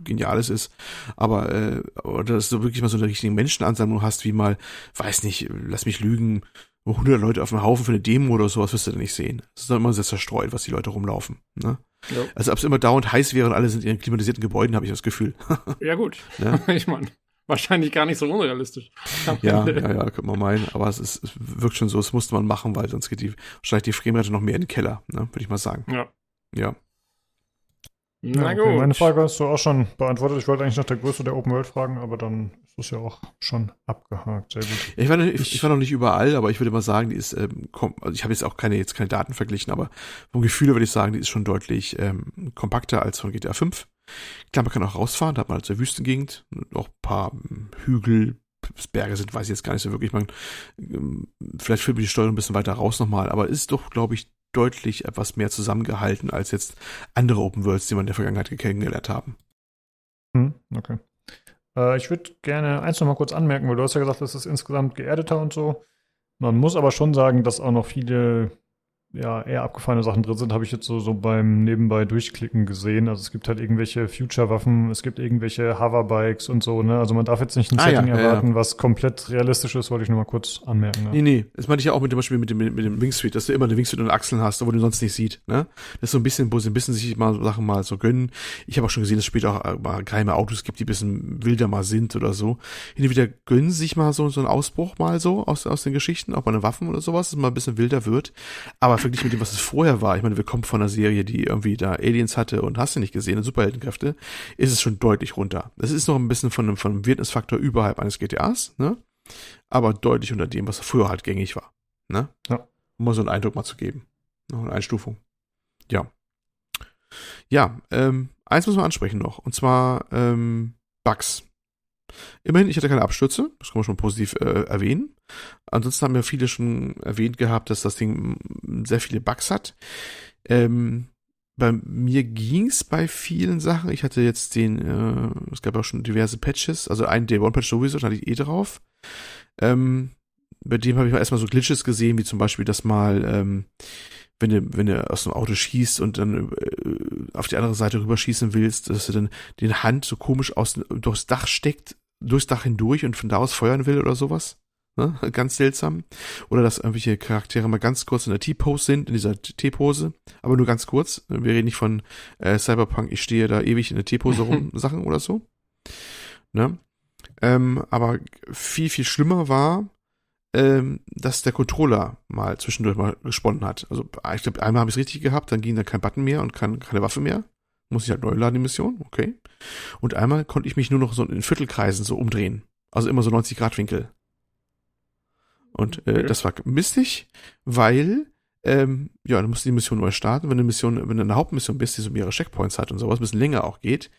B: Geniales ist. Aber, äh, aber dass du wirklich mal so eine richtige Menschenansammlung hast, wie mal, weiß nicht, lass mich lügen, 100 Leute auf einem Haufen für eine Demo oder sowas wirst du da nicht sehen. Es ist dann immer sehr zerstreut, was die Leute rumlaufen. Ne?
C: Ja.
B: Also ob es immer dauernd heiß wäre und alle sind in ihren klimatisierten Gebäuden, habe ich das Gefühl.
C: Ja, gut.
B: Ja.
C: Ich meine, wahrscheinlich gar nicht so unrealistisch.
B: Ja, ja, ja, könnte man meinen. Aber es, ist, es wirkt schon so, es musste man machen, weil sonst geht die, wahrscheinlich die Framerate noch mehr in den Keller, ne? würde ich mal sagen.
C: Ja.
B: Ja.
C: Na
A: Ja,
C: gut.
A: okay, Meine Frage hast du auch schon beantwortet. Ich wollte eigentlich nach der Größe der Open World fragen, aber dann ist es ja auch schon abgehakt. Sehr gut.
B: Ich war, noch, ich, ich war noch nicht überall, aber ich würde mal sagen, die ist, ähm, kom also ich habe jetzt auch keine, jetzt keine Daten verglichen, aber vom Gefühl würde ich sagen, die ist schon deutlich ähm, kompakter als von GTA 5. Klar, man kann auch rausfahren, da hat man halt so eine Wüstengegend, auch ein paar ähm, Hügel, Berge sind, weiß ich jetzt gar nicht so wirklich. Man, ähm, vielleicht führt man die Steuerung ein bisschen weiter raus nochmal, aber ist doch, glaube ich, deutlich etwas mehr zusammengehalten als jetzt andere Open Worlds, die man in der Vergangenheit kennengelernt haben.
A: Hm, okay. Äh, ich würde gerne eins noch mal kurz anmerken, weil du hast ja gesagt, das ist insgesamt geerdeter und so. Man muss aber schon sagen, dass auch noch viele ja, eher abgefahrene Sachen drin sind, habe ich jetzt so, so beim nebenbei durchklicken gesehen. Also es gibt halt irgendwelche Future-Waffen, es gibt irgendwelche Hoverbikes und so, ne? Also man darf jetzt nicht ein
B: Ah, ja,
A: Setting
B: ja, ja.
A: erwarten, was komplett realistisch ist, wollte ich nur mal kurz anmerken.
B: Nee,
A: Ne?
B: nee. Das meinte ich ja auch mit dem Beispiel mit dem, mit dem Wingsuit, dass du immer eine Wingsuit und Achseln hast, wo du sonst nicht sieht, ne? Das ist so ein bisschen, wo sie ein bisschen sich mal Sachen mal so gönnen. Ich habe auch schon gesehen, dass es später auch äh, mal geheime Autos gibt, die ein bisschen wilder mal sind oder so. Hin und wieder gönnen sich mal so, so einen Ausbruch mal so aus, aus den Geschichten, auch bei den Waffen oder sowas, dass es mal ein bisschen wilder wird. Aber verglichen mit dem, was es vorher war, ich meine, wir kommen von einer Serie, die irgendwie da Aliens hatte und hast du nicht gesehen, Superheldenkräfte, ist es schon deutlich runter. Das ist noch ein bisschen von einem, von einem Weirdness-Faktor überhalb eines GTAs, ne? aber deutlich unter dem, was früher halt gängig war. Ne?
A: Ja.
B: Um mal so einen Eindruck mal zu geben. Noch eine Einstufung. Ja. Ja, ähm, eins muss man ansprechen noch, und zwar ähm, Bugs. Immerhin, ich hatte keine Abstürze, das kann man schon positiv äh, erwähnen. Ansonsten haben ja viele schon erwähnt gehabt, dass das Ding mm, sehr viele Bugs hat. Ähm, bei mir ging's bei vielen Sachen. Ich hatte jetzt den, äh, es gab auch schon diverse Patches, also einen Day One Patch sowieso, da hatte ich eh drauf. Ähm, bei dem habe ich mal erstmal so Glitches gesehen, wie zum Beispiel, dass mal, ähm, wenn du, wenn du aus dem Auto schießt und dann äh, auf die andere Seite rüberschießen willst, dass du dann den Hand so komisch aus, durchs Dach steckt, durchs Dach hindurch und von da aus feuern will oder sowas. Ne? Ganz seltsam. Oder dass irgendwelche Charaktere mal ganz kurz in der T-Pose sind, in dieser T-Pose, aber nur ganz kurz. Wir reden nicht von äh, Cyberpunk, ich stehe da ewig in der T-Pose rum, Sachen oder so. Ne? Ähm, aber viel, viel schlimmer war, ähm, dass der Controller mal zwischendurch mal gesponnen hat. Also ich glaube, einmal habe ich es richtig gehabt, dann ging da kein Button mehr und kein, keine Waffe mehr. Muss ich halt neu laden, die Mission, okay. Und einmal konnte ich mich nur noch so in Viertelkreisen so umdrehen. Also immer so 90 Grad Winkel. Und äh,
C: Okay.
B: das war mistig, weil ähm, ja, dann musst du die Mission neu starten. Wenn du eine Mission, wenn du in der Hauptmission bist, die so mehrere Checkpoints hat und sowas, ein bisschen länger auch geht,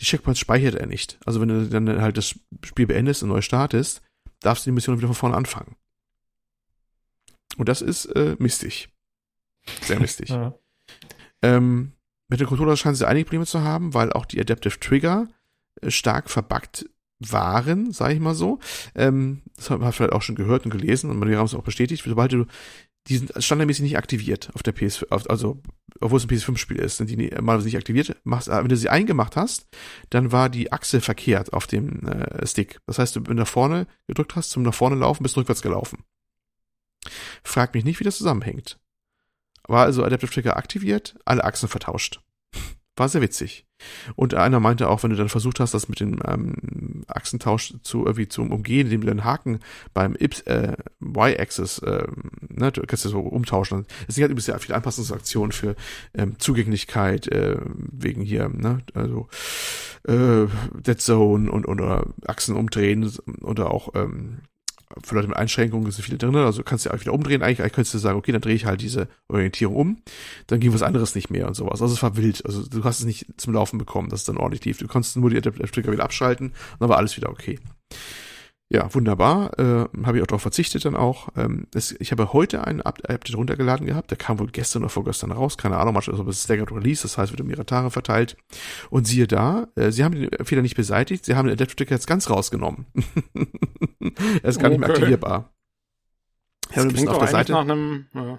B: die Checkpoints speichert er nicht. Also wenn du dann halt das Spiel beendest und neu startest, darfst du die Mission wieder von vorne anfangen. Und das ist äh, mistig. Sehr mistig.
A: Ja.
B: Ähm, mit dem Controller scheinen sie einige Probleme zu haben, weil auch die Adaptive Trigger äh, stark verbuggt waren, sage ich mal so. Ähm, das hat man vielleicht auch schon gehört und gelesen und wir haben es auch bestätigt. Sobald du die sind standardmäßig nicht aktiviert auf der PS, auf, also obwohl es ein PS5-Spiel ist, sind die normalerweise nicht aktiviert. Machst, äh, wenn du sie eingemacht hast, dann war die Achse verkehrt auf dem äh, Stick. Das heißt, wenn du nach vorne gedrückt hast, zum nach vorne laufen, bist du rückwärts gelaufen. Frag mich nicht, wie das zusammenhängt. War also Adaptive Trigger aktiviert, alle Achsen vertauscht. War sehr witzig. Und einer meinte auch, wenn du dann versucht hast, das mit dem ähm, Achsentausch zu irgendwie zu umgehen, indem du den Haken beim äh, Y-Axis, äh, ne, du kannst ja so umtauschen. Es sind halt übrigens sehr viele Anpassungsaktionen für ähm, Zugänglichkeit, äh, wegen hier, ne, also äh, Dead Zone und oder Achsen umdrehen oder auch ähm, für Leute mit Einschränkungen sind viele drin, also kannst du ja auch wieder umdrehen. Eigentlich, eigentlich könntest du sagen, okay, dann drehe ich halt diese Orientierung um, dann ging was anderes nicht mehr und sowas. Also es war wild. Also du hast es nicht zum Laufen bekommen, dass es dann ordentlich lief. Du konntest nur die Trigger wieder abschalten und dann war alles wieder okay. Ja, wunderbar. Äh, habe ich auch darauf verzichtet dann auch. Ähm, es, ich habe heute einen Update runtergeladen gehabt. Der kam wohl gestern oder vorgestern raus. Keine Ahnung, manchmal ist es Staggered Release. Das heißt, wird um ihre Tage verteilt. Und siehe da, äh, sie haben den Fehler nicht beseitigt. Sie haben den Adapter jetzt ganz rausgenommen. er ist gar okay. nicht mehr aktivierbar.
C: Ich habe ein bisschen auf der Seite. Nach einem, ja.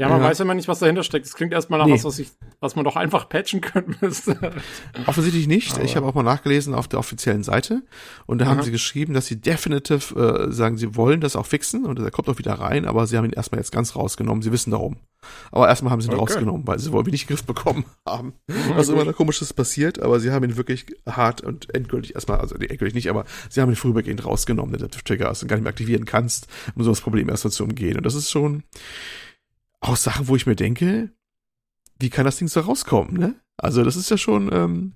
C: Ja, man ja. weiß immer nicht, was dahinter steckt. Das klingt erstmal nach nee. was, was, ich, was man doch einfach patchen könnte.
B: Offensichtlich nicht. Aber ich habe auch mal nachgelesen auf der offiziellen Seite und da Aha. haben sie geschrieben, dass sie definitiv äh, sagen, sie wollen das auch fixen und er kommt auch wieder rein, aber sie haben ihn erstmal jetzt ganz rausgenommen. Sie wissen darum. Aber erstmal haben sie ihn okay. rausgenommen, weil sie wohl wenig Griff bekommen haben. Was immer da komisches passiert, aber sie haben ihn wirklich hart und endgültig erstmal, also endgültig nicht, aber sie haben ihn vorübergehend rausgenommen, der Trigger und gar nicht mehr aktivieren kannst, um so das Problem erstmal zu umgehen. Und das ist schon auch Sachen, wo ich mir denke, wie kann das Ding so rauskommen, ne? Also das ist ja schon, ähm,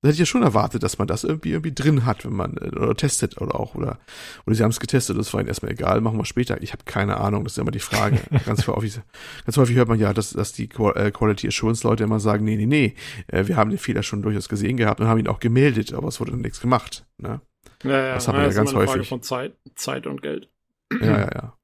B: da hätte ich ja schon erwartet, dass man das irgendwie irgendwie drin hat, wenn man äh, oder testet oder auch oder oder sie haben es getestet, das war ihnen erstmal egal, machen wir später. Ich habe keine Ahnung, das ist immer die Frage. ganz häufig, ganz häufig hört man ja, dass dass die äh, Quality Assurance Leute immer sagen, nee, nee, nee, äh, wir haben den Fehler schon durchaus gesehen gehabt und haben ihn auch gemeldet, aber es wurde dann nichts gemacht, ne?
C: Ja, ja, das haben wir ja ganz häufig. Frage von Zeit, Zeit und Geld.
B: Ja, ja, ja.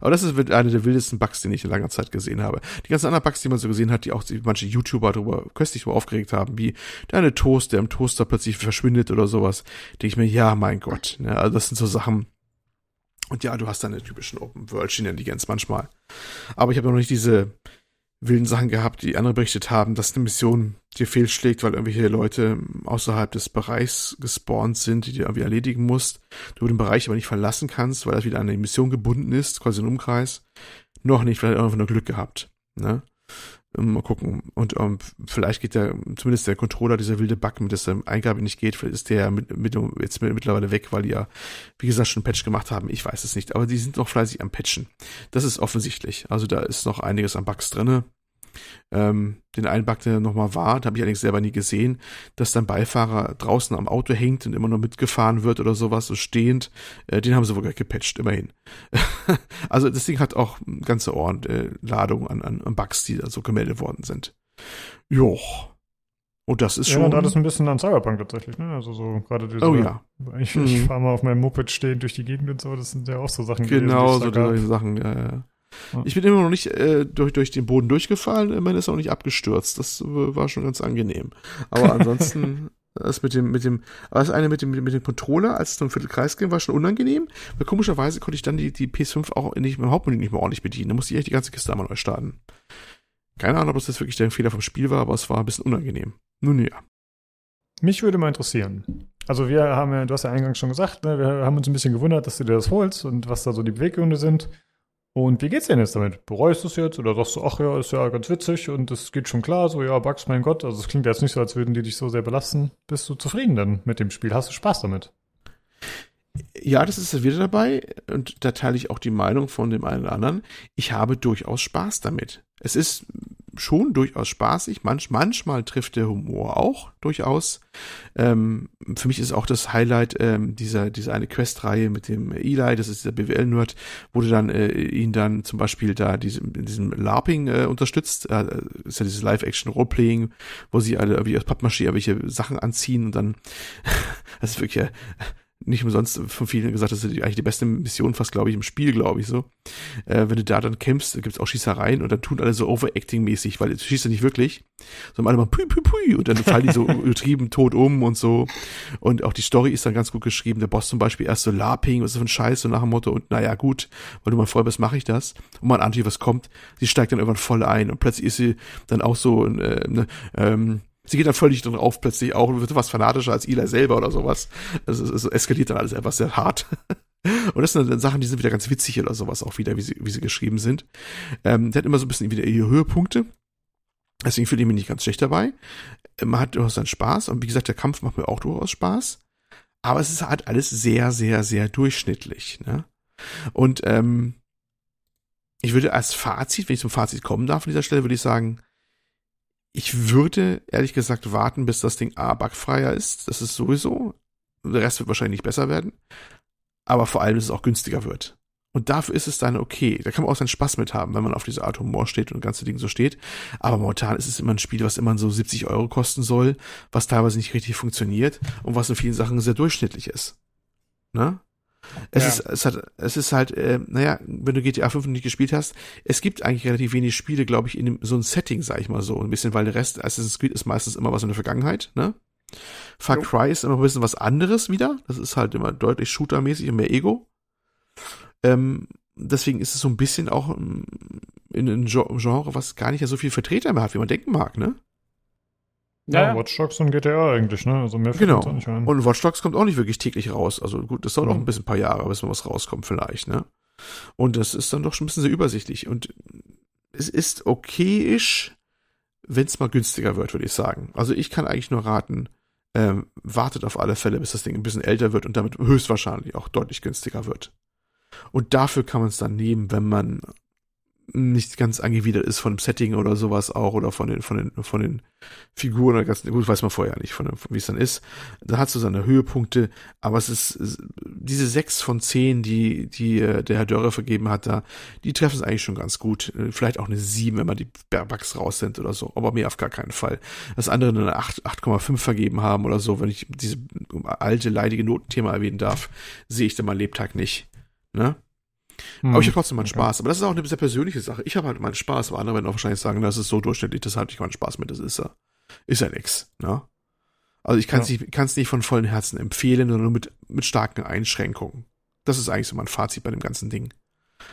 B: Aber das ist eine der wildesten Bugs, die ich in langer Zeit gesehen habe. Die ganzen anderen Bugs, die man so gesehen hat, die auch die manche YouTuber darüber köstlich darüber aufgeregt haben, wie deine Toast, der im Toaster plötzlich verschwindet oder sowas, denke ich mir, ja, mein Gott. Ne? Also das sind so Sachen. Und ja, du hast deine typischen Open-World-Shenanigans manchmal. Aber ich habe noch nicht diese wilden Sachen gehabt, die andere berichtet haben, dass eine Mission dir fehlschlägt, weil irgendwelche Leute außerhalb des Bereichs gespawnt sind, die du irgendwie erledigen musst. Du den Bereich aber nicht verlassen kannst, weil das wieder an eine Mission gebunden ist, quasi ein Umkreis. Noch nicht, vielleicht einfach nur Glück gehabt. Ne? Ähm, mal gucken. Und um, ähm, vielleicht geht der, zumindest der Controller, dieser wilde Bug, mit der Eingabe nicht geht, vielleicht ist der mit, mit, jetzt mittlerweile weg, weil die ja, wie gesagt, schon einen Patch gemacht haben. Ich weiß es nicht. Aber die sind noch fleißig am Patchen. Das ist offensichtlich. Also da ist noch einiges an Bugs drinne. Ähm, den einen Bug, der nochmal war, da habe ich allerdings selber nie gesehen, dass dann Beifahrer draußen am Auto hängt und immer noch mitgefahren wird oder sowas, so stehend. Äh, den haben sie wohl gepatcht, immerhin. also das Ding hat auch ganze Ohren, äh, Ladung an, an, an Bugs, die da so gemeldet worden sind. Joch. Und das ist
A: ja,
B: schon.
A: Ja, da ist ein bisschen an Cyberpunk tatsächlich, ne? Also so gerade diese.
B: Oh ja.
A: Ich, ich mhm. fahre mal auf meinem Moped stehen durch die Gegend und so, das sind ja auch so Sachen.
B: Genau, gewesen, so solche Sachen, ja, ja. Ich bin immer noch nicht äh, durch, durch den Boden durchgefallen, immerhin ist auch nicht abgestürzt. Das äh, war schon ganz angenehm. Aber ansonsten, das mit dem, mit dem, das eine mit dem, mit dem Controller, als es zum Viertelkreis ging, war schon unangenehm. Weil komischerweise konnte ich dann die, die PS5 auch nicht, im Hauptmenü nicht mehr ordentlich bedienen. Da musste ich echt die ganze Kiste einmal neu starten. Keine Ahnung, ob das jetzt wirklich der Fehler vom Spiel war, aber es war ein bisschen unangenehm. Nun ja.
A: Mich würde mal interessieren. Also wir haben ja, du hast ja eingangs schon gesagt, ne, wir haben uns ein bisschen gewundert, dass du dir das holst und was da so die Beweggründe sind. Und wie geht's denn jetzt damit? Bereust du es jetzt oder sagst du, ach ja, ist ja ganz witzig und es geht schon klar, so ja, Bugs, mein Gott, also es klingt jetzt nicht so, als würden die dich so sehr belasten. Bist du zufrieden dann mit dem Spiel? Hast du Spaß damit?
B: Ja, das ist wieder dabei und da teile ich auch die Meinung von dem einen oder anderen. Ich habe durchaus Spaß damit. Es ist schon durchaus spaßig. Manch, manchmal trifft der Humor auch durchaus. Ähm, für mich ist auch das Highlight ähm, dieser, dieser eine Questreihe mit dem Eli, das ist dieser BWL-Nerd, du dann äh, ihn dann zum Beispiel da diesem, diesem LARPing äh, unterstützt. Äh, ist ja dieses Live-Action-Roleplaying, wo sie alle irgendwie aus Pappmaché irgendwelche Sachen anziehen und dann, das ist wirklich, äh, nicht umsonst von vielen gesagt, das ist eigentlich die beste Mission fast, glaube ich, im Spiel, glaube ich so. Äh, wenn du da dann kämpfst, gibt's auch Schießereien und dann tun alle so Overacting-mäßig, weil du schießt ja nicht wirklich, sondern alle mal pui, pui, pui und dann fallen die so übertrieben tot um und so. Und auch die Story ist dann ganz gut geschrieben. Der Boss zum Beispiel erst so LARPing, was ist für ein Scheiß, so nach dem Motto und naja, gut, weil du mein Freund bist, mache ich das. Und man ahnt, was kommt. Sie steigt dann irgendwann voll ein und plötzlich ist sie dann auch so, äh, ne, ähm, Sie geht dann völlig drauf plötzlich auch und wird was fanatischer als Eli selber oder sowas. Also es, es eskaliert dann alles etwas sehr hart. Und das sind dann Sachen, die sind wieder ganz witzig oder sowas auch wieder, wie sie, wie sie geschrieben sind. Ähm, der hat immer so ein bisschen wieder ihre Höhepunkte. Deswegen fühle ich mich nicht ganz schlecht dabei. Man hat durchaus seinen Spaß. Und wie gesagt, der Kampf macht mir auch durchaus Spaß. Aber es ist halt alles sehr, sehr, sehr durchschnittlich. Ne? Und ähm, ich würde als Fazit, wenn ich zum Fazit kommen darf an dieser Stelle, würde ich sagen, ich würde ehrlich gesagt warten, bis das Ding A bugfreier ist. Das ist sowieso. Der Rest wird wahrscheinlich nicht besser werden. Aber vor allem, dass es auch günstiger wird. Und dafür ist es dann okay. Da kann man auch seinen Spaß mit haben, wenn man auf diese Art Humor steht und das ganze Ding so steht. Aber momentan ist es immer ein Spiel, was immer so 70 Euro kosten soll, was teilweise nicht richtig funktioniert und was in vielen Sachen sehr durchschnittlich ist. Ne? Es ja. ist, es hat, es ist halt, äh, naja, wenn du GTA 5 nicht gespielt hast, es gibt eigentlich relativ wenig Spiele, glaube ich, in dem, so ein Setting, sag ich mal so, ein bisschen, weil der Rest Assassin's Creed ist meistens immer was in der Vergangenheit, ne? Far Cry ist immer ein bisschen was anderes wieder. Das ist halt immer deutlich shootermäßig und mehr Ego. Ähm, deswegen ist es so ein bisschen auch ähm, in einem Genre, was gar nicht so viel Vertreter mehr hat, wie man denken mag, ne?
A: Ja, ja, Watch Dogs und GTA eigentlich, ne? Also mehr
B: genau. nicht ein. Und Watch Dogs kommt auch nicht wirklich täglich raus. Also gut, das dauert mhm. auch ein bisschen ein paar Jahre, bis mal was rauskommt vielleicht, ne? Und das ist dann doch schon ein bisschen sehr übersichtlich. Und es ist okayisch, wenn es mal günstiger wird, würde ich sagen. Also ich kann eigentlich nur raten, ähm, wartet auf alle Fälle, bis das Ding ein bisschen älter wird und damit höchstwahrscheinlich auch deutlich günstiger wird. Und dafür kann man es dann nehmen, wenn man nicht ganz angewidert ist von dem Setting oder sowas auch oder von den von den von den Figuren oder ganz gut weiß man vorher nicht von, von wie es dann ist. Da hat so seine Höhepunkte aber es ist diese sechs von zehn die die äh, der Herr Dörrer vergeben hat da die treffen es eigentlich schon ganz gut. Vielleicht auch eine sieben wenn man die Bugs raus sind oder so aber mehr auf gar keinen Fall. Das andere eine acht 8,5 vergeben haben oder so wenn ich diese alte leidige Notenthema erwähnen darf sehe ich da mal Lebtag nicht ne hm. Aber ich habe trotzdem meinen okay. Spaß. Aber das ist auch eine sehr persönliche Sache. Ich habe halt meinen Spaß, aber andere werden auch wahrscheinlich sagen, das ist so durchschnittlich, das habe ich keinen Spaß mit, das ist ja, ist ja nix, ne? Also ich kann es ja. nicht, kann's nicht von vollen Herzen empfehlen, sondern nur mit, mit starken Einschränkungen. Das ist eigentlich so mein Fazit bei dem ganzen Ding.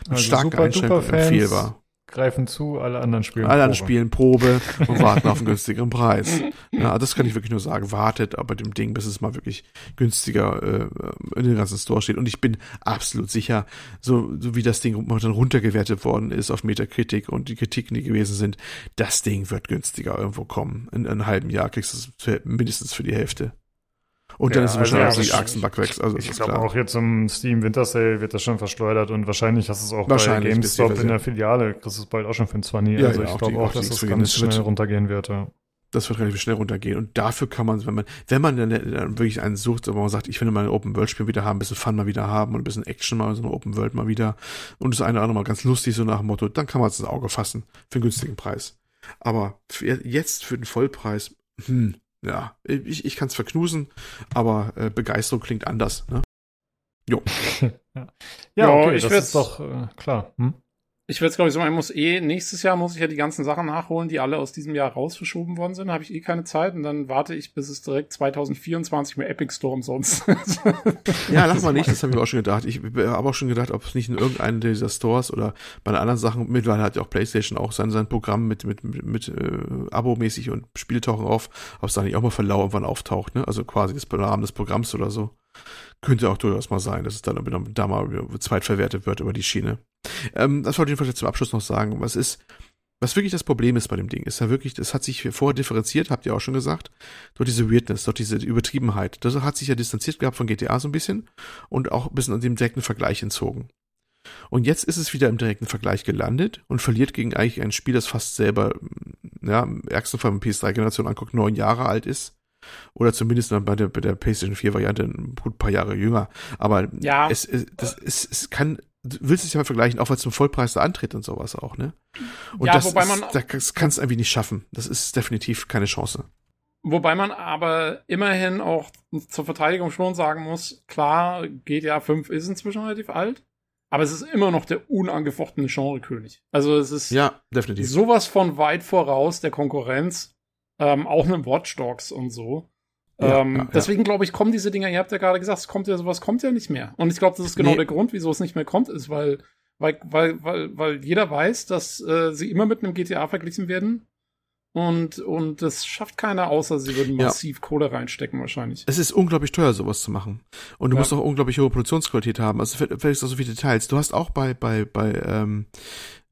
B: Mit also starken Einschränkungen empfehlbar
A: greifen zu, alle anderen spielen
B: Alle anderen spielen Probe und warten auf einen günstigeren Preis. Ja, das kann ich wirklich nur sagen. Wartet aber dem Ding, bis es mal wirklich günstiger äh, in den ganzen Store steht. Und ich bin absolut sicher, so, so wie das Ding dann runtergewertet worden ist auf Metacritic und die Kritiken, die gewesen sind, das Ding wird günstiger irgendwo kommen. In, in einem halben Jahr kriegst du es mindestens für die Hälfte. Und dann ja, ist es wahrscheinlich also, auch die Achsenback weg. Also
A: ich glaube auch jetzt im Steam Winter Sale wird das schon verschleudert und wahrscheinlich hast du es auch bei GameStop in der Filiale, kriegst du es bald auch schon für ein 20. Ja, also ja, ich glaube auch, auch, dass das ganz schnell wird, runtergehen wird. Ja.
B: Das wird relativ schnell runtergehen. Und dafür kann man, wenn man, wenn man dann, wirklich einen sucht, wo man sagt, ich will mal ein Open World Spiel wieder haben, ein bisschen Fun mal wieder haben und ein bisschen Action mal, so eine Open World mal wieder und das eine oder andere mal ganz lustig, so nach dem Motto, dann kann man es ins Auge fassen für einen günstigen Preis. Aber für, jetzt für den Vollpreis, hm, ja, ich, ich kann es verknusen, aber äh, Begeisterung klingt anders. Ne?
A: Jo. ja, ja, okay, ich das ist doch äh, klar. Hm?
C: Ich würde es, glaube ich, so machen, ich muss eh, nächstes Jahr muss ich ja die ganzen Sachen nachholen, die alle aus diesem Jahr raus verschoben worden sind. Habe ich eh keine Zeit und dann warte ich, bis es direkt 2024 mit Epic Store umsonst
B: Ja, lass mal nicht, das habe ich auch schon gedacht. Ich habe auch schon gedacht, ob es nicht in irgendeinem dieser Stores oder bei anderen Sachen, mittlerweile hat ja auch PlayStation auch sein, sein Programm mit, mit, mit, mit äh, Abo-mäßig und Spiele tauchen auf, ob es da nicht auch mal verlau irgendwann auftaucht, ne? Also quasi das Rahmen des Programms oder so. Könnte auch durchaus mal sein, dass es dann da mal zweitverwertet wird über die Schiene. Ähm, das wollte ich jedenfalls zum Abschluss noch sagen. Was ist, was wirklich das Problem ist bei dem Ding, ist ja wirklich, das hat sich vorher differenziert, habt ihr auch schon gesagt, durch diese Weirdness, durch diese Übertriebenheit. Das hat sich ja distanziert gehabt von GTA so ein bisschen und auch ein bisschen an dem direkten Vergleich entzogen. Und jetzt ist es wieder im direkten Vergleich gelandet und verliert gegen eigentlich ein Spiel, das fast selber, ja, im ärgsten Fall mit PS3-Generation anguckt, neun Jahre alt ist oder zumindest bei der, bei der PlayStation 4 Variante ein gut paar Jahre jünger. Aber ja. es, es, das, es, es kann, du willst es ja mal vergleichen, auch weil es zum Vollpreis da antritt und sowas auch, ne? Und ja, das, wobei man, ist, das kannst du irgendwie nicht schaffen. Das ist definitiv keine Chance.
C: Wobei man aber immerhin auch zur Verteidigung schon sagen muss, klar, GTA 5 ist inzwischen relativ alt, aber es ist immer noch der unangefochtene Genrekönig. Also es ist
B: ja, definitiv.
C: sowas von weit voraus der Konkurrenz ähm, auch einem Watch Dogs und so. Ja, ähm, ja, deswegen glaube ich, kommen diese Dinger, ihr habt ja gerade gesagt, es kommt ja sowas kommt ja nicht mehr. Und ich glaube, das ist genau nee. der Grund, wieso es nicht mehr kommt, ist, weil, weil, weil, weil, weil jeder weiß, dass äh, sie immer mit einem GTA verglichen werden. Und, und das schafft keiner, außer sie würden
B: Ja.
C: massiv Kohle reinstecken wahrscheinlich.
B: Es ist unglaublich teuer, sowas zu machen. Und du
C: Ja.
B: musst auch unglaublich hohe Produktionsqualität haben. Also vielleicht auch so viele Details. Du hast auch bei, bei, bei, ähm,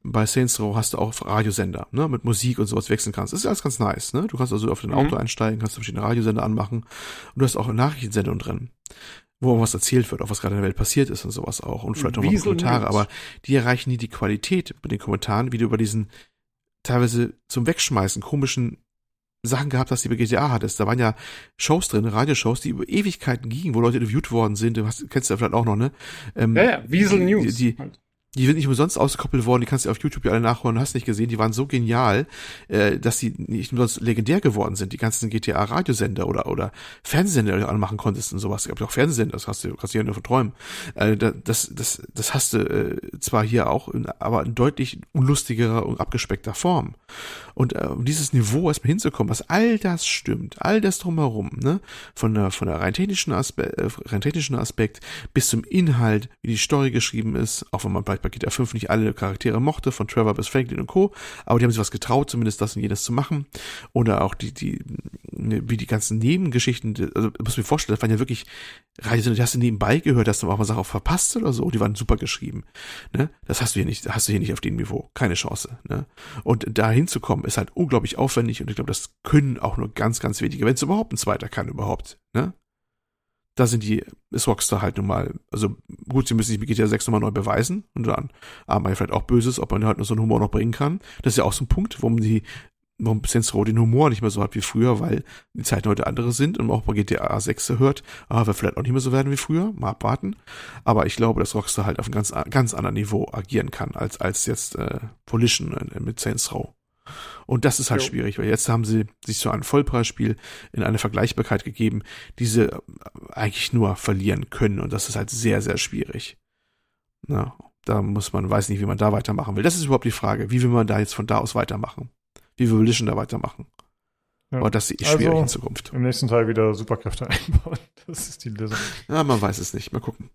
B: bei Saints Row hast du auch Radiosender, ne, mit Musik und sowas wechseln kannst. Das ist alles ganz nice, ne? Du kannst also auf dein
C: Mhm.
B: Auto einsteigen, kannst verschiedene Radiosender anmachen. Und du hast auch Nachrichtensendungen drin, wo irgendwas erzählt wird, auch was gerade in der Welt passiert ist und sowas auch. Und vielleicht auch mal Kommentare. Aber die erreichen nie die Qualität bei den Kommentaren, wie du über diesen teilweise zum Wegschmeißen komischen Sachen gehabt hast, die bei GTA hattest. Da waren ja Shows drin, Radioshows, die über Ewigkeiten gingen, wo Leute interviewt worden sind. Du hast, kennst du ja vielleicht auch noch, ne? Ähm,
C: Ja, ja, Wiesel News.
B: Die, die, die sind nicht umsonst ausgekoppelt worden, die kannst du auf YouTube ja alle nachholen, hast nicht gesehen, die waren so genial, äh, dass die nicht umsonst legendär geworden sind, die ganzen GTA-Radiosender oder, oder Fernsehsender, die du anmachen konntest und sowas. Es gab ja auch Fernsehsender, das hast du, kannst du ja nur von träumen. Äh, da- das, das, das hast du äh, zwar hier auch, in, aber in deutlich unlustigerer und abgespeckter Form. Und äh, um dieses Niveau erstmal hinzukommen, was all das stimmt, all das drumherum, ne, von der, von der rein technischen, Aspe äh, rein technischen Aspekt bis zum Inhalt, wie die Story geschrieben ist, auch wenn man vielleicht bei GTA 5 nicht alle Charaktere mochte, von Trevor bis Franklin und Co., aber die haben sich was getraut, zumindest das und jenes zu machen. Oder auch die, die, ne, wie die ganzen Nebengeschichten, also, muss mir vorstellen, das waren ja wirklich Reise, die hast du nebenbei gehört, hast du auch mal Sachen verpasst oder so, die waren super geschrieben. Ne? Das hast du hier nicht, hast du hier nicht auf dem Niveau. Keine Chance. Ne? Und da hinzukommen, ist halt unglaublich aufwendig und ich glaube, das können auch nur ganz, ganz wenige, wenn es überhaupt ein zweiter kann überhaupt. Ne? Da sind die, ist Rockstar halt nun mal, also gut, sie müssen sich mit GTA 6 nochmal neu beweisen und dann haben wir vielleicht auch Böses, ob man halt nur so einen Humor noch bringen kann. Das ist ja auch so ein Punkt, warum die, warum Saints Row den Humor nicht mehr so hat wie früher, weil die Zeiten heute andere sind und auch bei GTA 6 hört, ah, wir vielleicht auch nicht mehr so werden wie früher, mal abwarten. Aber ich glaube, dass Rockstar halt auf einem ganz, ganz anderen Niveau agieren kann, als, als jetzt äh, Volition äh, mit Saints Row. Und das ist halt
C: Jo.
B: schwierig, weil jetzt haben sie sich so ein Vollpreisspiel in eine Vergleichbarkeit gegeben, die sie äh, eigentlich nur verlieren können. Und das ist halt sehr, sehr schwierig. Na, da muss man, weiß nicht, wie man da weitermachen will. Das ist überhaupt die Frage. Wie will man da jetzt von da aus weitermachen? Wie will Volition da weitermachen?
A: Ja.
B: Aber das ist schwierig
A: Also,
B: in Zukunft.
A: Im nächsten Teil wieder Superkräfte einbauen. Das ist die Lösung.
B: Ja, man weiß es nicht. Mal gucken.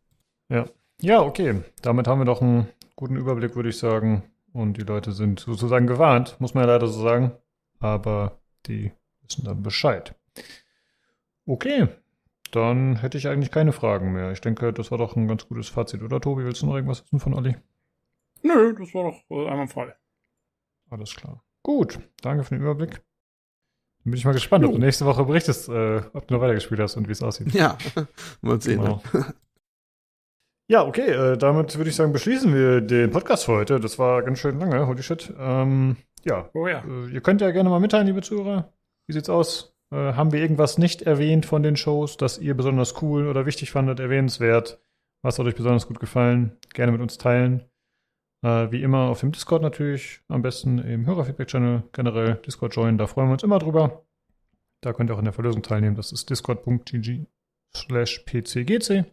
A: Ja. Ja, okay. Damit haben wir doch einen guten Überblick, würde ich sagen. Und die Leute sind sozusagen gewarnt, muss man ja leider so sagen. Aber die wissen dann Bescheid. Okay. Dann hätte ich eigentlich keine Fragen mehr. Ich denke, das war doch ein ganz gutes Fazit, oder Tobi? Willst du noch irgendwas wissen von Olli?
C: Nö, das war doch äh, einwandfrei.
A: Alles klar. Gut, danke für den Überblick. Dann bin ich mal gespannt, ob du nächste Woche berichtest, äh, ob du noch weitergespielt hast und wie es aussieht.
B: Ja, mal sehen.
A: Genau. Ja, okay, äh, damit würde ich sagen, beschließen wir den Podcast für heute. Das war ganz schön lange, holy shit. Ähm, ja,
C: Oh ja.
A: äh, ihr könnt ja gerne mal mitteilen, liebe Zuhörer. Wie sieht's aus? Äh, haben wir irgendwas nicht erwähnt von den Shows, das ihr besonders cool oder wichtig fandet, erwähnenswert? Was hat euch besonders gut gefallen? Gerne mit uns teilen. Äh, wie immer auf dem Discord natürlich, am besten im Hörerfeedback-Channel generell Discord joinen, da freuen wir uns immer drüber. Da könnt ihr auch in der Verlosung teilnehmen. Das ist discord.gg slash pcgc.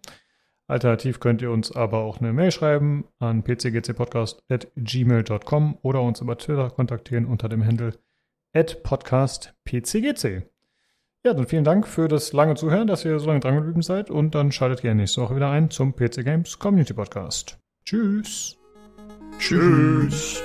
A: Alternativ könnt ihr uns aber auch eine Mail schreiben an pcgcpodcast.gmail.com oder uns über Twitter kontaktieren unter dem Handle podcastpcgc. Ja, dann vielen Dank für das lange Zuhören, dass ihr so lange dran geblieben seid und dann schaltet gerne nächste Woche wieder ein zum PC Games Community Podcast. Tschüss.
B: Tschüss.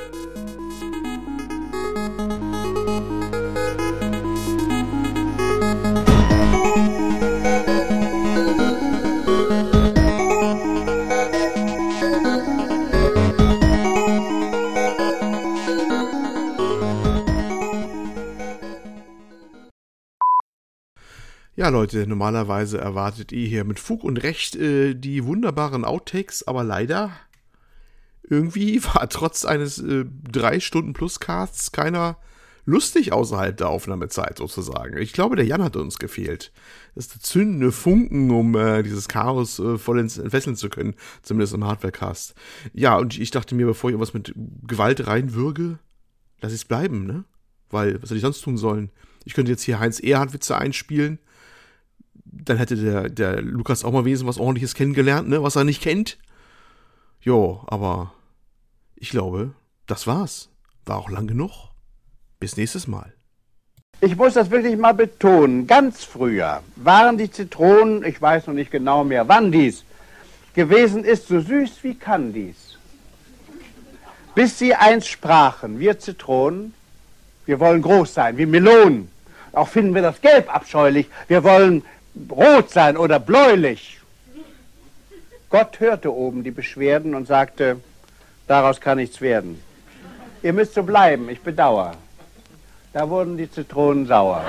B: Ja, Leute, normalerweise erwartet ihr hier mit Fug und Recht äh, die wunderbaren Outtakes, aber leider irgendwie war trotz eines äh, drei Stunden plus Casts keiner lustig außerhalb der Aufnahmezeit sozusagen. Ich glaube, der Jan hat uns gefehlt. Das ist der zündende Funken, um äh, dieses Chaos äh, vollends entfesseln zu können, zumindest im Hardwarecast. Ja, und ich dachte mir, bevor ich was mit Gewalt reinwürge, lass ich es bleiben, ne? Weil, was hätte ich sonst tun sollen? Ich könnte jetzt hier Heinz Erhard-Witze einspielen. Dann hätte der, der Lukas auch mal wesentlich was ordentliches kennengelernt, ne? Was er nicht kennt. Jo, aber ich glaube, das war's. War auch lang genug. Bis nächstes Mal.
W: Ich muss das wirklich mal betonen. Ganz früher waren die Zitronen, ich weiß noch nicht genau mehr, wann dies gewesen ist, so süß wie Candies. Bis sie eins sprachen, wir Zitronen, Wir wollen groß sein, wie Melonen. Auch finden wir das Gelb abscheulich. Wir wollen rot sein oder bläulich. Gott hörte oben die Beschwerden und sagte, daraus kann nichts werden. Ihr müsst so bleiben, ich bedauere. Da wurden die Zitronen sauer.